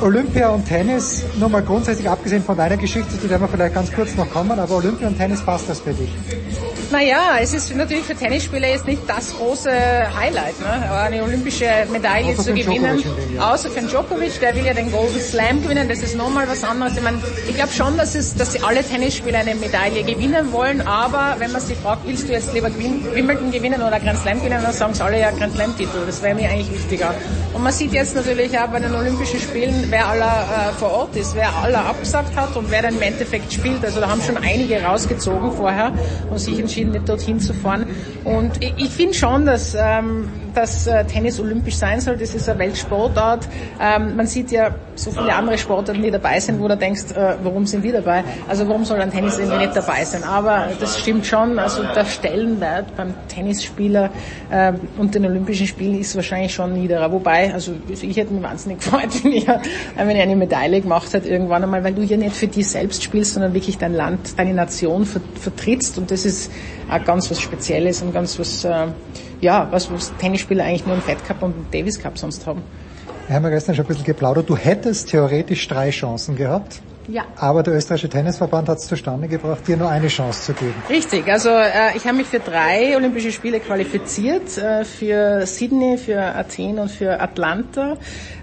[SPEAKER 3] Olympia und Tennis, nur mal grundsätzlich abgesehen von deiner Geschichte, zu der wir vielleicht ganz kurz noch kommen, aber Olympia und Tennis passt das für dich?
[SPEAKER 27] Naja, es ist natürlich für Tennisspieler jetzt nicht das große Highlight, ne? eine olympische Medaille außer zu gewinnen. Außer für Djokovic, der will ja den Golden Slam gewinnen, das ist nochmal was anderes. Ich, mein, ich glaube schon, dass, es, dass sie alle Tennisspieler eine Medaille gewinnen wollen, aber wenn man sie fragt, willst du jetzt lieber Wimbledon gewinnen oder Grand Slam gewinnen, dann sagen sie alle ja Grand Slam Titel. Das wäre mir eigentlich wichtiger. Und man sieht jetzt natürlich auch bei den Olympischen Spielen, wer aller äh, vor Ort ist, wer aller abgesagt hat und wer dann im Endeffekt spielt. Also da haben schon einige rausgezogen vorher und sich entschieden, entschieden, dorthin zu fahren. Und ich, ich finde schon, dass, ähm, dass äh, Tennis olympisch sein soll. Das ist eine Weltsportart. Ähm, man sieht ja so viele andere Sportarten, die dabei sind, wo du denkst, äh, warum sind die dabei? Also warum soll ein Tennis irgendwie nicht dabei sein? Aber das stimmt schon. Also der Stellenwert beim Tennisspieler äh, und den Olympischen Spielen ist wahrscheinlich schon niederer. Wobei, also ich hätte mich wahnsinnig gefreut, wenn ich, wenn ich eine Medaille gemacht hätte irgendwann einmal, weil du ja nicht für dich selbst spielst, sondern wirklich dein Land, deine Nation vertrittst. Und das ist auch ganz was Spezielles und ganz was, äh, ja, was, was Tennisspieler eigentlich nur im Fed Cup und im Davis Cup sonst haben.
[SPEAKER 3] Wir haben ja gestern schon ein bisschen geplaudert. Du hättest theoretisch drei Chancen gehabt.
[SPEAKER 27] Ja.
[SPEAKER 3] Aber der österreichische Tennisverband hat es zustande gebracht, dir nur eine Chance zu geben.
[SPEAKER 27] Richtig, also äh, ich habe mich für drei Olympische Spiele qualifiziert, äh, für Sydney, für Athen und für Atlanta.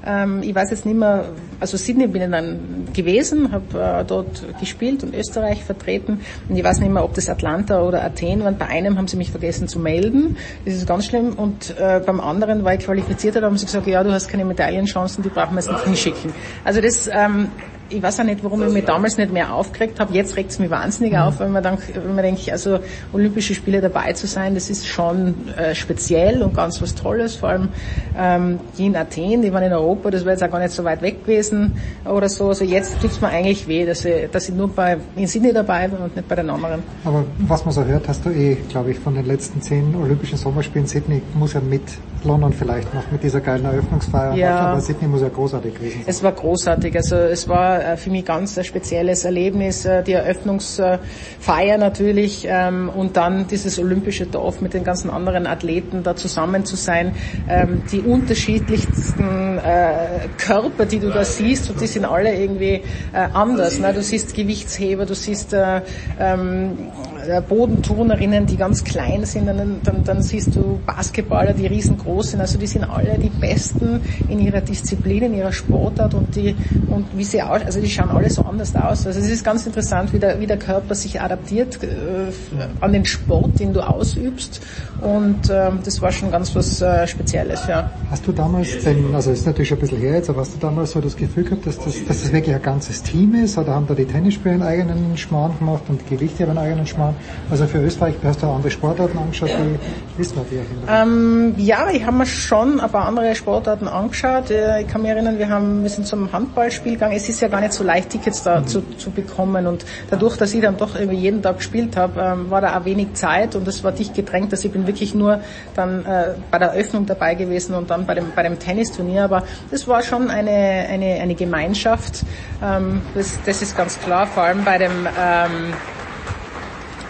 [SPEAKER 27] Ähm, ich weiß jetzt nicht mehr, also Sydney bin ich dann gewesen, habe äh, dort gespielt und Österreich vertreten und ich weiß nicht mehr, ob das Atlanta oder Athen waren. Bei einem haben sie mich vergessen zu melden, das ist ganz schlimm und äh, beim anderen, weil ich qualifiziert habe, haben sie gesagt, ja, du hast keine Medaillenchancen, die brauchen wir jetzt nicht hinschicken. Also das ähm, ich weiß auch nicht, warum ich mich damals nicht mehr aufgeregt habe. Jetzt regt es mich wahnsinnig mhm. auf, wenn man, dann, wenn man denkt, also Olympische Spiele dabei zu sein, das ist schon äh, speziell und ganz was Tolles. Vor allem ähm, die in Athen, die waren in Europa, das wäre jetzt auch gar nicht so weit weg gewesen oder so. Also jetzt tut's mir eigentlich weh, dass ich, dass ich nur bei in Sydney dabei war und nicht bei den anderen.
[SPEAKER 3] Aber was man so hört, hast du eh, glaube ich, von den letzten zehn Olympischen Sommerspielen Sydney muss ja mit London vielleicht noch mit dieser geilen Eröffnungsfeier.
[SPEAKER 27] Ja.
[SPEAKER 3] Aber Sydney muss ja großartig gewesen sein.
[SPEAKER 27] Es war großartig. Also es war äh, für mich ganz ein spezielles Erlebnis. Äh, die Eröffnungsfeier natürlich ähm, und dann dieses olympische Dorf mit den ganzen anderen Athleten da zusammen zu sein. Ähm, die unterschiedlichsten äh, Körper, die du da siehst, und die sind alle irgendwie anders. Ne? Du siehst Gewichtsheber, du siehst ähm, Bodenturnerinnen, die ganz klein sind, dann, dann, dann siehst du Basketballer, die riesengroß sind. Also die sind alle die Besten in ihrer Disziplin, in ihrer Sportart und die und wie sie auch, also die schauen alle so anders aus. Also es ist ganz interessant, wie der, wie der Körper sich adaptiert äh, an den Sport, den du ausübst. Und äh, das war schon ganz was äh, Spezielles, ja.
[SPEAKER 3] Hast du damals denn, also ist natürlich schon ein bisschen her jetzt, aber hast du damals so das Gefühl gehabt, dass das, dass das wirklich ein ganzes Team ist? Oder haben da die Tennisspieler einen eigenen Schmarrn gemacht und die Gewichte einen eigenen Schmarrn? Also für Österreich, hast du andere Sportarten angeschaut, die wissen wir
[SPEAKER 27] ähm, Ja, ich habe mir schon ein paar andere Sportarten angeschaut. Äh, ich kann mich erinnern, wir haben, wir sind zum Handballspiel gegangen. Es ist ja gar nicht so leicht, Tickets da mhm. zu, zu bekommen. Und dadurch, dass ich dann doch irgendwie jeden Tag gespielt habe, ähm, war da auch wenig Zeit und es war dicht gedrängt, dass ich bin wirklich nur dann äh, bei der Öffnung dabei gewesen und dann bei dem, bei dem Tennisturnier. Aber das war schon eine, eine, eine Gemeinschaft. Ähm, das, das ist ganz klar, vor allem bei dem ähm,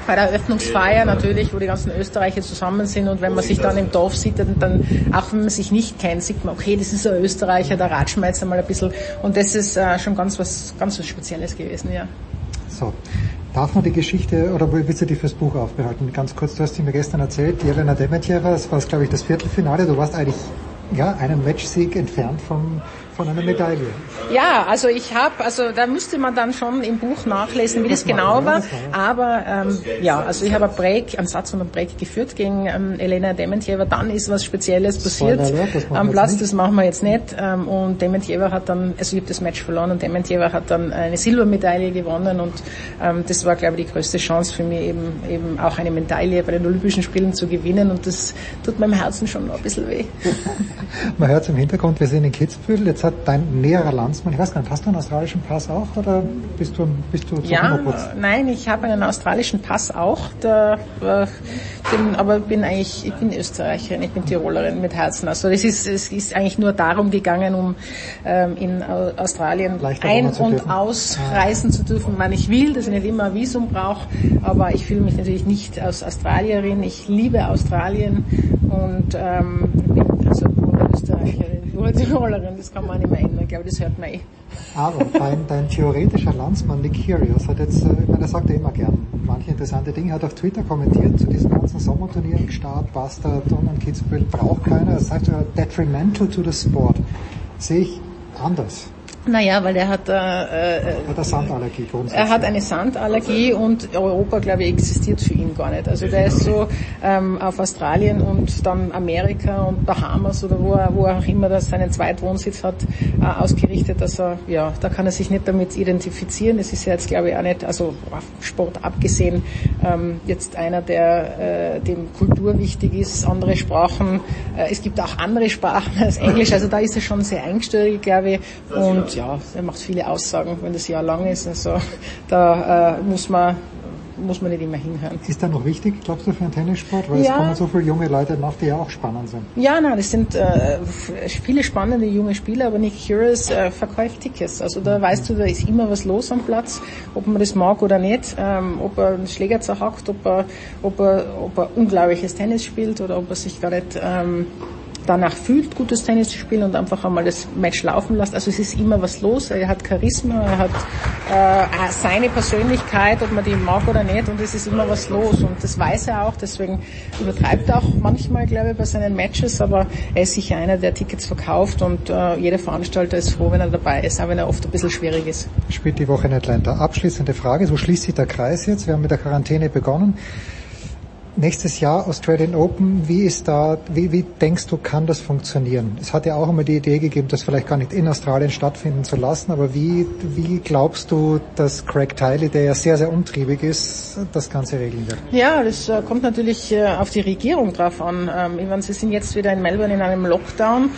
[SPEAKER 27] bei der Eröffnungsfeier natürlich, wo die ganzen Österreicher zusammen sind und wenn man sich dann im Dorf sieht, dann, dann auch wenn man sich nicht kennt, sieht man, okay, das ist ein Österreicher, da ratschen wir jetzt einmal ein bisschen und das ist äh, schon ganz was, ganz was Spezielles gewesen, ja.
[SPEAKER 3] So. Darf man die Geschichte, oder willst du die fürs Buch aufbehalten? Ganz kurz, du hast sie mir gestern erzählt, die Elena Demetjeva, das war, glaube ich, das Viertelfinale, du warst eigentlich ja, einen Matchsieg entfernt vom von einer Medaille.
[SPEAKER 27] Ja, also ich habe, also da müsste man dann schon im Buch nachlesen, wie das, genau war. Aber ähm, ja, also ich habe einen Break, einen Satz und einen Break geführt gegen ähm, Elena Dementjewa. Dann ist was Spezielles passiert am Platz. Das machen wir jetzt nicht. Ähm, und Dementjewa hat dann, also ich habe das Match verloren und Dementjewa hat dann eine Silbermedaille gewonnen und ähm, das war, glaube ich, die größte Chance für mich eben eben auch eine Medaille bei den Olympischen Spielen zu gewinnen und das tut meinem Herzen schon noch ein bisschen weh.
[SPEAKER 3] man hört es im Hintergrund, wir sind in Kitzbühel. Jetzt hat dein näherer Landsmann, ich weiß gar nicht, hast du einen australischen Pass auch oder bist du, bist du zu
[SPEAKER 27] Ja, nein, ich habe einen australischen Pass auch, der, äh, bin, aber bin eigentlich, ich bin Österreicherin, ich bin Tirolerin mit Herzen. Also es ist, es ist eigentlich nur darum gegangen, um ähm, in Australien Leichter ein- und ausreisen zu dürfen, wann ich will, dass ich nicht immer ein Visum brauche, aber ich fühle mich natürlich nicht als Australierin, ich liebe Australien und ähm, bin also Österreicherin, nur Tirolerin, das kann man nicht mehr ändern, ich glaube, das hört man eh.
[SPEAKER 3] Aber dein, dein theoretischer Landsmann Nick Curious hat jetzt, äh, ich meine, er sagt ja immer gern manche interessante Dinge, hat auf Twitter kommentiert zu diesen ganzen Sommerturnieren, Start, Bastard und Kitzbühel, braucht keiner, er sagt ja detrimental to the sport. Sehe ich anders.
[SPEAKER 27] Naja, weil er hat, äh,
[SPEAKER 3] äh, hat eine Sandallergie
[SPEAKER 27] Er hat eine Sandallergie und Europa, glaube ich, existiert für ihn gar nicht. Also der ist so ähm, auf Australien und dann Amerika und Bahamas oder wo er, wo er auch immer das seinen Zweitwohnsitz hat, äh, ausgerichtet, dass er, ja, da kann er sich nicht damit identifizieren. Es ist ja jetzt, glaube ich, auch nicht, also Sport abgesehen, ähm, jetzt einer, der äh, dem Kultur wichtig ist, andere Sprachen. Äh, es gibt auch andere Sprachen als Englisch, also da ist er schon sehr eingestellt, glaube ich. Und ja, er macht viele Aussagen, wenn das Jahr lang ist. Also da äh, muss man muss man nicht immer hinhören.
[SPEAKER 3] Ist da noch wichtig, glaubst du, für einen Tennissport? Weil ja. es kommen so viele junge Leute nach, die ja auch spannend sind.
[SPEAKER 27] Ja, nein, das sind äh, viele spannende junge Spieler, aber Nick Curious äh, verkauft Tickets. Also da weißt du, da ist immer was los am Platz, ob man das mag oder nicht, ähm, ob er einen Schläger zerhackt, ob er, ob er, ob er unglaubliches Tennis spielt oder ob er sich gar nicht ähm, danach fühlt, gutes Tennis zu spielen und einfach einmal das Match laufen lässt. Also es ist immer was los. Er hat Charisma, er hat äh, seine Persönlichkeit, ob man die mag oder nicht, und es ist immer was los. Und das weiß er auch, deswegen übertreibt er auch manchmal, glaube ich, bei seinen Matches, aber er ist sicher einer, der Tickets verkauft und äh, jeder Veranstalter ist froh, wenn er dabei ist, auch wenn er oft ein bisschen schwierig ist.
[SPEAKER 3] Spielt die Woche in Atlanta. Abschließende Frage, so schließt sich der Kreis jetzt. Wir haben mit der Quarantäne begonnen. Nächstes Jahr Australian Open, wie ist da, wie, wie denkst du, kann das funktionieren? Es hat ja auch immer die Idee gegeben, das vielleicht gar nicht in Australien stattfinden zu lassen, aber wie, wie glaubst du, dass Craig Tiley, der ja sehr, sehr umtriebig ist, das Ganze regeln wird?
[SPEAKER 27] Ja, das äh, kommt natürlich äh, auf die Regierung drauf an. Ähm, ich meine, sie sind jetzt wieder in Melbourne in einem Lockdown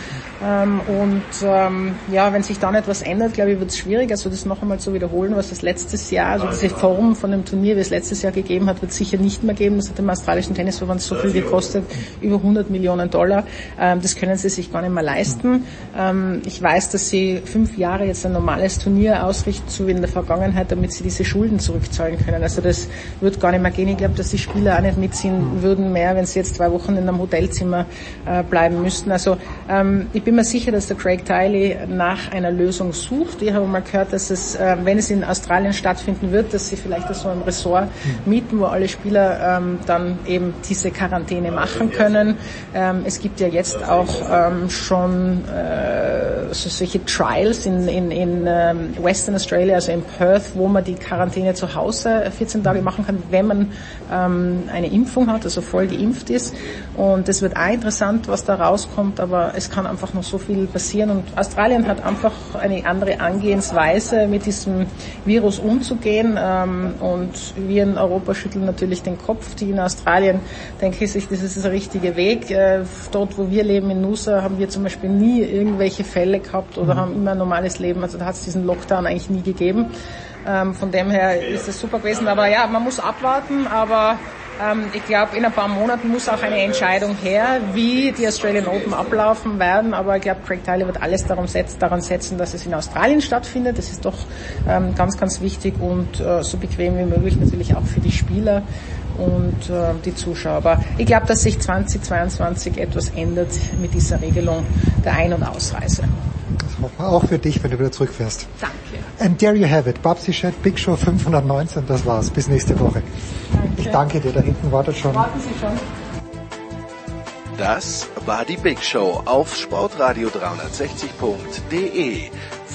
[SPEAKER 27] ähm, und ähm, ja, wenn sich da nicht was ändert, glaube ich, wird es schwierig. Also das noch einmal zu wiederholen, was es letztes Jahr, also diese Form von dem Turnier, wie es letztes Jahr gegeben hat, wird es sicher nicht mehr geben. Das hat australischen Tennisverband so viel gekostet, über 100 Millionen Dollar. Ähm, das können sie sich gar nicht mehr leisten. Ähm, ich weiß, dass sie fünf Jahre jetzt ein normales Turnier ausrichten, so wie in der Vergangenheit, damit sie diese Schulden zurückzahlen können. Also das wird gar nicht mehr gehen. Ich glaube, dass die Spieler auch nicht mitziehen würden mehr, wenn sie jetzt zwei Wochen in einem Hotelzimmer äh, bleiben müssten. Also ähm, ich bin mir sicher, dass der Craig Tiley nach einer Lösung sucht. Ich habe mal gehört, dass es, äh, wenn es in Australien stattfinden wird, dass sie vielleicht so ein Ressort mieten, wo alle Spieler dann eben diese Quarantäne machen können. Ähm, es gibt ja jetzt auch ähm, schon äh, so solche Trials in, in, in ähm, Western Australia, also in Perth, wo man die Quarantäne zu Hause 14 Tage machen kann, wenn man ähm, eine Impfung hat, also voll geimpft ist. Und es wird auch interessant, was da rauskommt, aber es kann einfach noch so viel passieren. Und Australien hat einfach eine andere Angehensweise, mit diesem Virus umzugehen. Ähm, und wir in Europa schütteln natürlich den Kopf. Die in Australien denke ich sich, das ist der richtige Weg. Äh, dort, wo wir leben in Nusa, haben wir zum Beispiel nie irgendwelche Fälle gehabt oder mhm. haben immer ein normales Leben. Also da hat es diesen Lockdown eigentlich nie gegeben. Ähm, von dem her ist es super gewesen. Aber ja, man muss abwarten, aber ähm, ich glaube, in ein paar Monaten muss auch eine Entscheidung her, wie die Australian Open ablaufen werden. Aber ich glaube, Craig Tyler wird alles daran setzen, daran setzen, dass es in Australien stattfindet. Das ist doch ähm, ganz, ganz wichtig und äh, so bequem wie möglich natürlich auch für die Spieler und äh, die Zuschauer. Aber ich glaube, dass sich 2022 etwas ändert mit dieser Regelung der Ein- und Ausreise.
[SPEAKER 3] Das hoffen wir auch für dich, wenn du wieder zurückfährst.
[SPEAKER 27] Danke.
[SPEAKER 3] And there you have it. Babsi Chat, Big Show 519, das war's. Bis nächste Woche.
[SPEAKER 27] Danke.
[SPEAKER 3] Ich danke dir, da hinten wartet schon.
[SPEAKER 27] Warten Sie schon.
[SPEAKER 1] Das war die Big Show auf sportradio360.de.